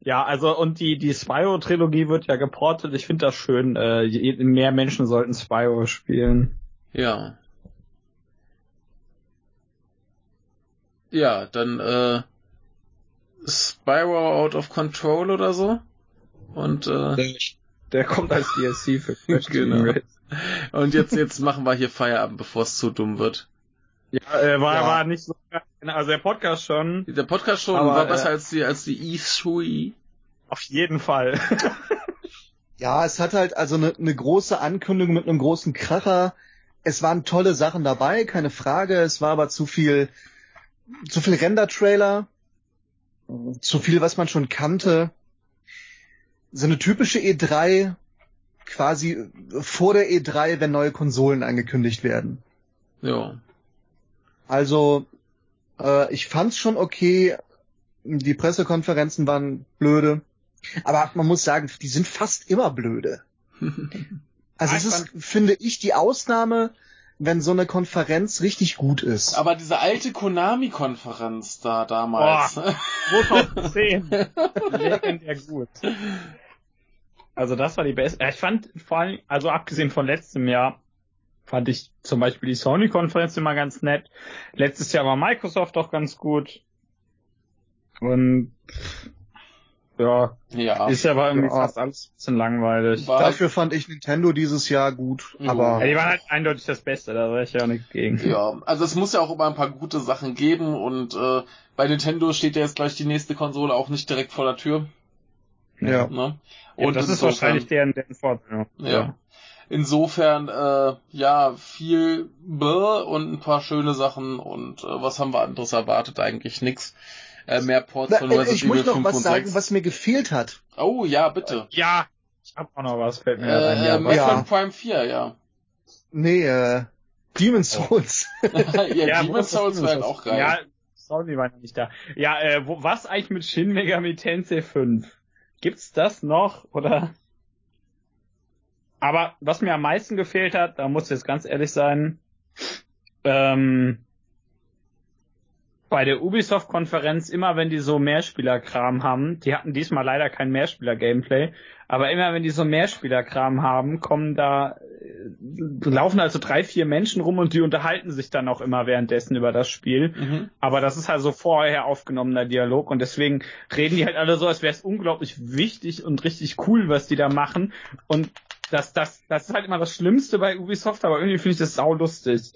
Ja, also und die die Spyro-Trilogie wird ja geportet. Ich finde das schön. Äh, je, mehr Menschen sollten Spyro spielen. Ja. Ja, dann äh, Spyro Out of Control oder so. Und äh, Der kommt als DLC für Crash Genau. Team Racing. und jetzt jetzt machen wir hier Feierabend, bevor es zu dumm wird. Ja, äh, war Ja. war nicht so. Also der Podcast schon. Der Podcast schon Aber, war besser äh, als die als die E3. Auf jeden Fall. Ja, es hat halt also eine ne große Ankündigung mit einem großen Kracher. Es waren tolle Sachen dabei, keine Frage. Es war aber zu viel, zu viel Render-Trailer, zu viel, was man schon kannte. So eine typische E3, quasi vor der E3, wenn neue Konsolen angekündigt werden. Ja. Also, äh, ich fand's schon okay. Die Pressekonferenzen waren blöde. Aber man muss sagen, die sind fast immer blöde. Also es ist, finde ich, die Ausnahme, wenn so eine Konferenz richtig gut ist. Aber diese alte Konami-Konferenz da damals. 2010. Legendär gut. Also das war die beste. Ich fand vor allem, also abgesehen von letztem Jahr, fand ich zum Beispiel die Sony-Konferenz immer ganz nett. Letztes Jahr war Microsoft auch ganz gut. Und ja, Ja. ist ja aber irgendwie Ja. fast alles ein bisschen langweilig. War- Dafür fand ich Nintendo dieses Jahr gut, Mhm. aber Ja, die waren halt eindeutig das Beste, da sag ich ja auch nichts gegen. Ja, also es muss ja auch immer ein paar gute Sachen geben und äh, bei Nintendo steht ja jetzt gleich die nächste Konsole auch nicht direkt vor der Tür. ja. Ne? Ja, das ist wahrscheinlich deren, deren Vorteil. Ja. Insofern, äh, ja, viel Bäh und ein paar schöne Sachen und äh, was haben wir anderes erwartet? Eigentlich nix. Äh, mehr Ports von Resident ich muss Evil noch 5 was und sagen, 6. was mir gefehlt hat. Oh, ja, bitte. Ja, ich hab auch noch was, fällt mir Äh, ein. äh, Ja, Metroid Ja. Prime 4, ja. Nee, äh, Demon's Souls. ja, Ja, das Souls Ding? wären auch geil. Ja, Sony war noch nicht da. Ja, äh, wo, was eigentlich mit Shin Megami Tensei 5? Gibt's das noch, oder? Aber was mir am meisten gefehlt hat, da muss ich jetzt ganz ehrlich sein, ähm, bei der Ubisoft-Konferenz, immer wenn die so Mehrspielerkram haben, die hatten diesmal leider kein Mehrspieler-Gameplay, aber immer wenn die so Mehrspielerkram haben, kommen da, äh, laufen also drei, vier Menschen rum und die unterhalten sich dann auch immer währenddessen über das Spiel. Mhm. Aber das ist halt so vorher aufgenommener Dialog und deswegen reden die halt alle so, als wäre es unglaublich wichtig und richtig cool, was die da machen. Und das, das, das ist halt immer das Schlimmste bei Ubisoft, aber irgendwie finde ich das saulustig.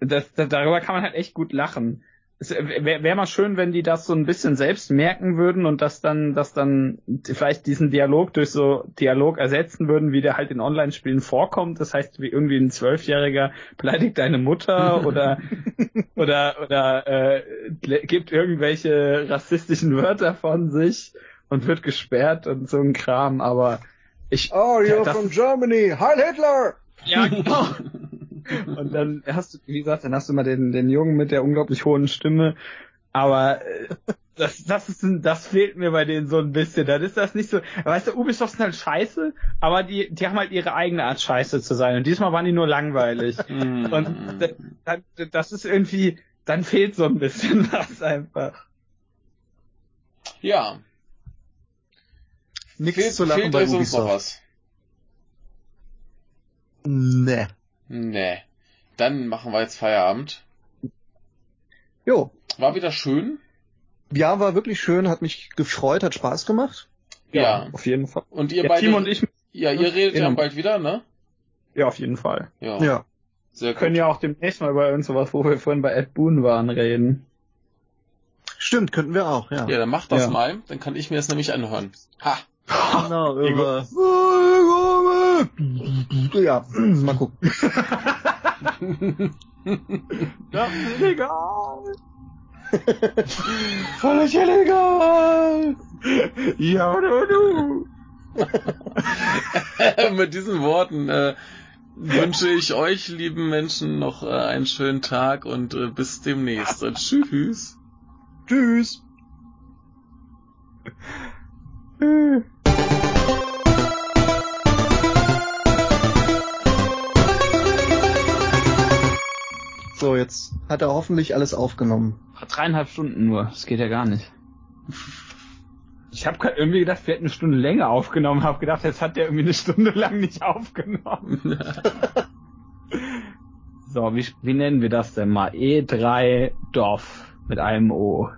Das, das, darüber kann man halt echt gut lachen. Es wäre wär mal schön, wenn die das so ein bisschen selbst merken würden und das dann, das dann vielleicht diesen Dialog durch so Dialog ersetzen würden, wie der halt in Online-Spielen vorkommt. Das heißt, wie irgendwie ein Zwölfjähriger beleidigt deine Mutter oder oder oder äh, gibt irgendwelche rassistischen Wörter von sich und wird gesperrt und so ein Kram. Aber ich Oh, Ja, you're das- from Germany. Heil Hitler! ja, genau. Und dann hast du, wie gesagt, dann hast du mal den, den Jungen mit der unglaublich hohen Stimme. Aber äh, das, das ist, ein- das fehlt mir bei denen so ein bisschen. Dann ist das nicht so. Weißt du, Ubisoft sind halt scheiße, aber die, die haben halt ihre eigene Art scheiße zu sein. Und diesmal waren die nur langweilig. Mhm. Und d- dann, das ist irgendwie, dann fehlt so ein bisschen was einfach. ja. Nichts Fehlt, zu lachen fehlt bei sonst noch Ubisoft. was? Nee. Nee. Dann machen wir jetzt Feierabend. Jo. War wieder schön. Ja, war wirklich schön, hat mich gefreut, hat Spaß gemacht. Ja. Auf jeden Fall. Und ihr Ja, beide. Timo und ich, Ja, ihr redet ja Genau. bald wieder, ne? ja, auf jeden Fall. Ja. Ja. Sehr Wir gut. können ja auch demnächst mal über irgend sowas, wo wir vorhin bei Ed Boon waren, reden. Stimmt, könnten wir auch, ja. Ja, dann mach das Ja. mal. Dann kann ich mir das nämlich anhören. Ha. Genau, Ego. über. Ja, mal gucken. Das ist illegal. Völlig illegal. Ja, oder du? Mit diesen Worten äh, wünsche ich euch, lieben Menschen, noch äh, einen schönen Tag und äh, bis demnächst. Und tschüss. Tschüss. So, jetzt hat er hoffentlich alles aufgenommen. Dreieinhalb Stunden nur. Das geht ja gar nicht. Ich habe irgendwie gedacht, wir hätten eine Stunde länger aufgenommen. Hab gedacht, jetzt hat der irgendwie eine Stunde lang nicht aufgenommen. so, wie, wie nennen wir das denn mal? E3 Dorf mit einem O.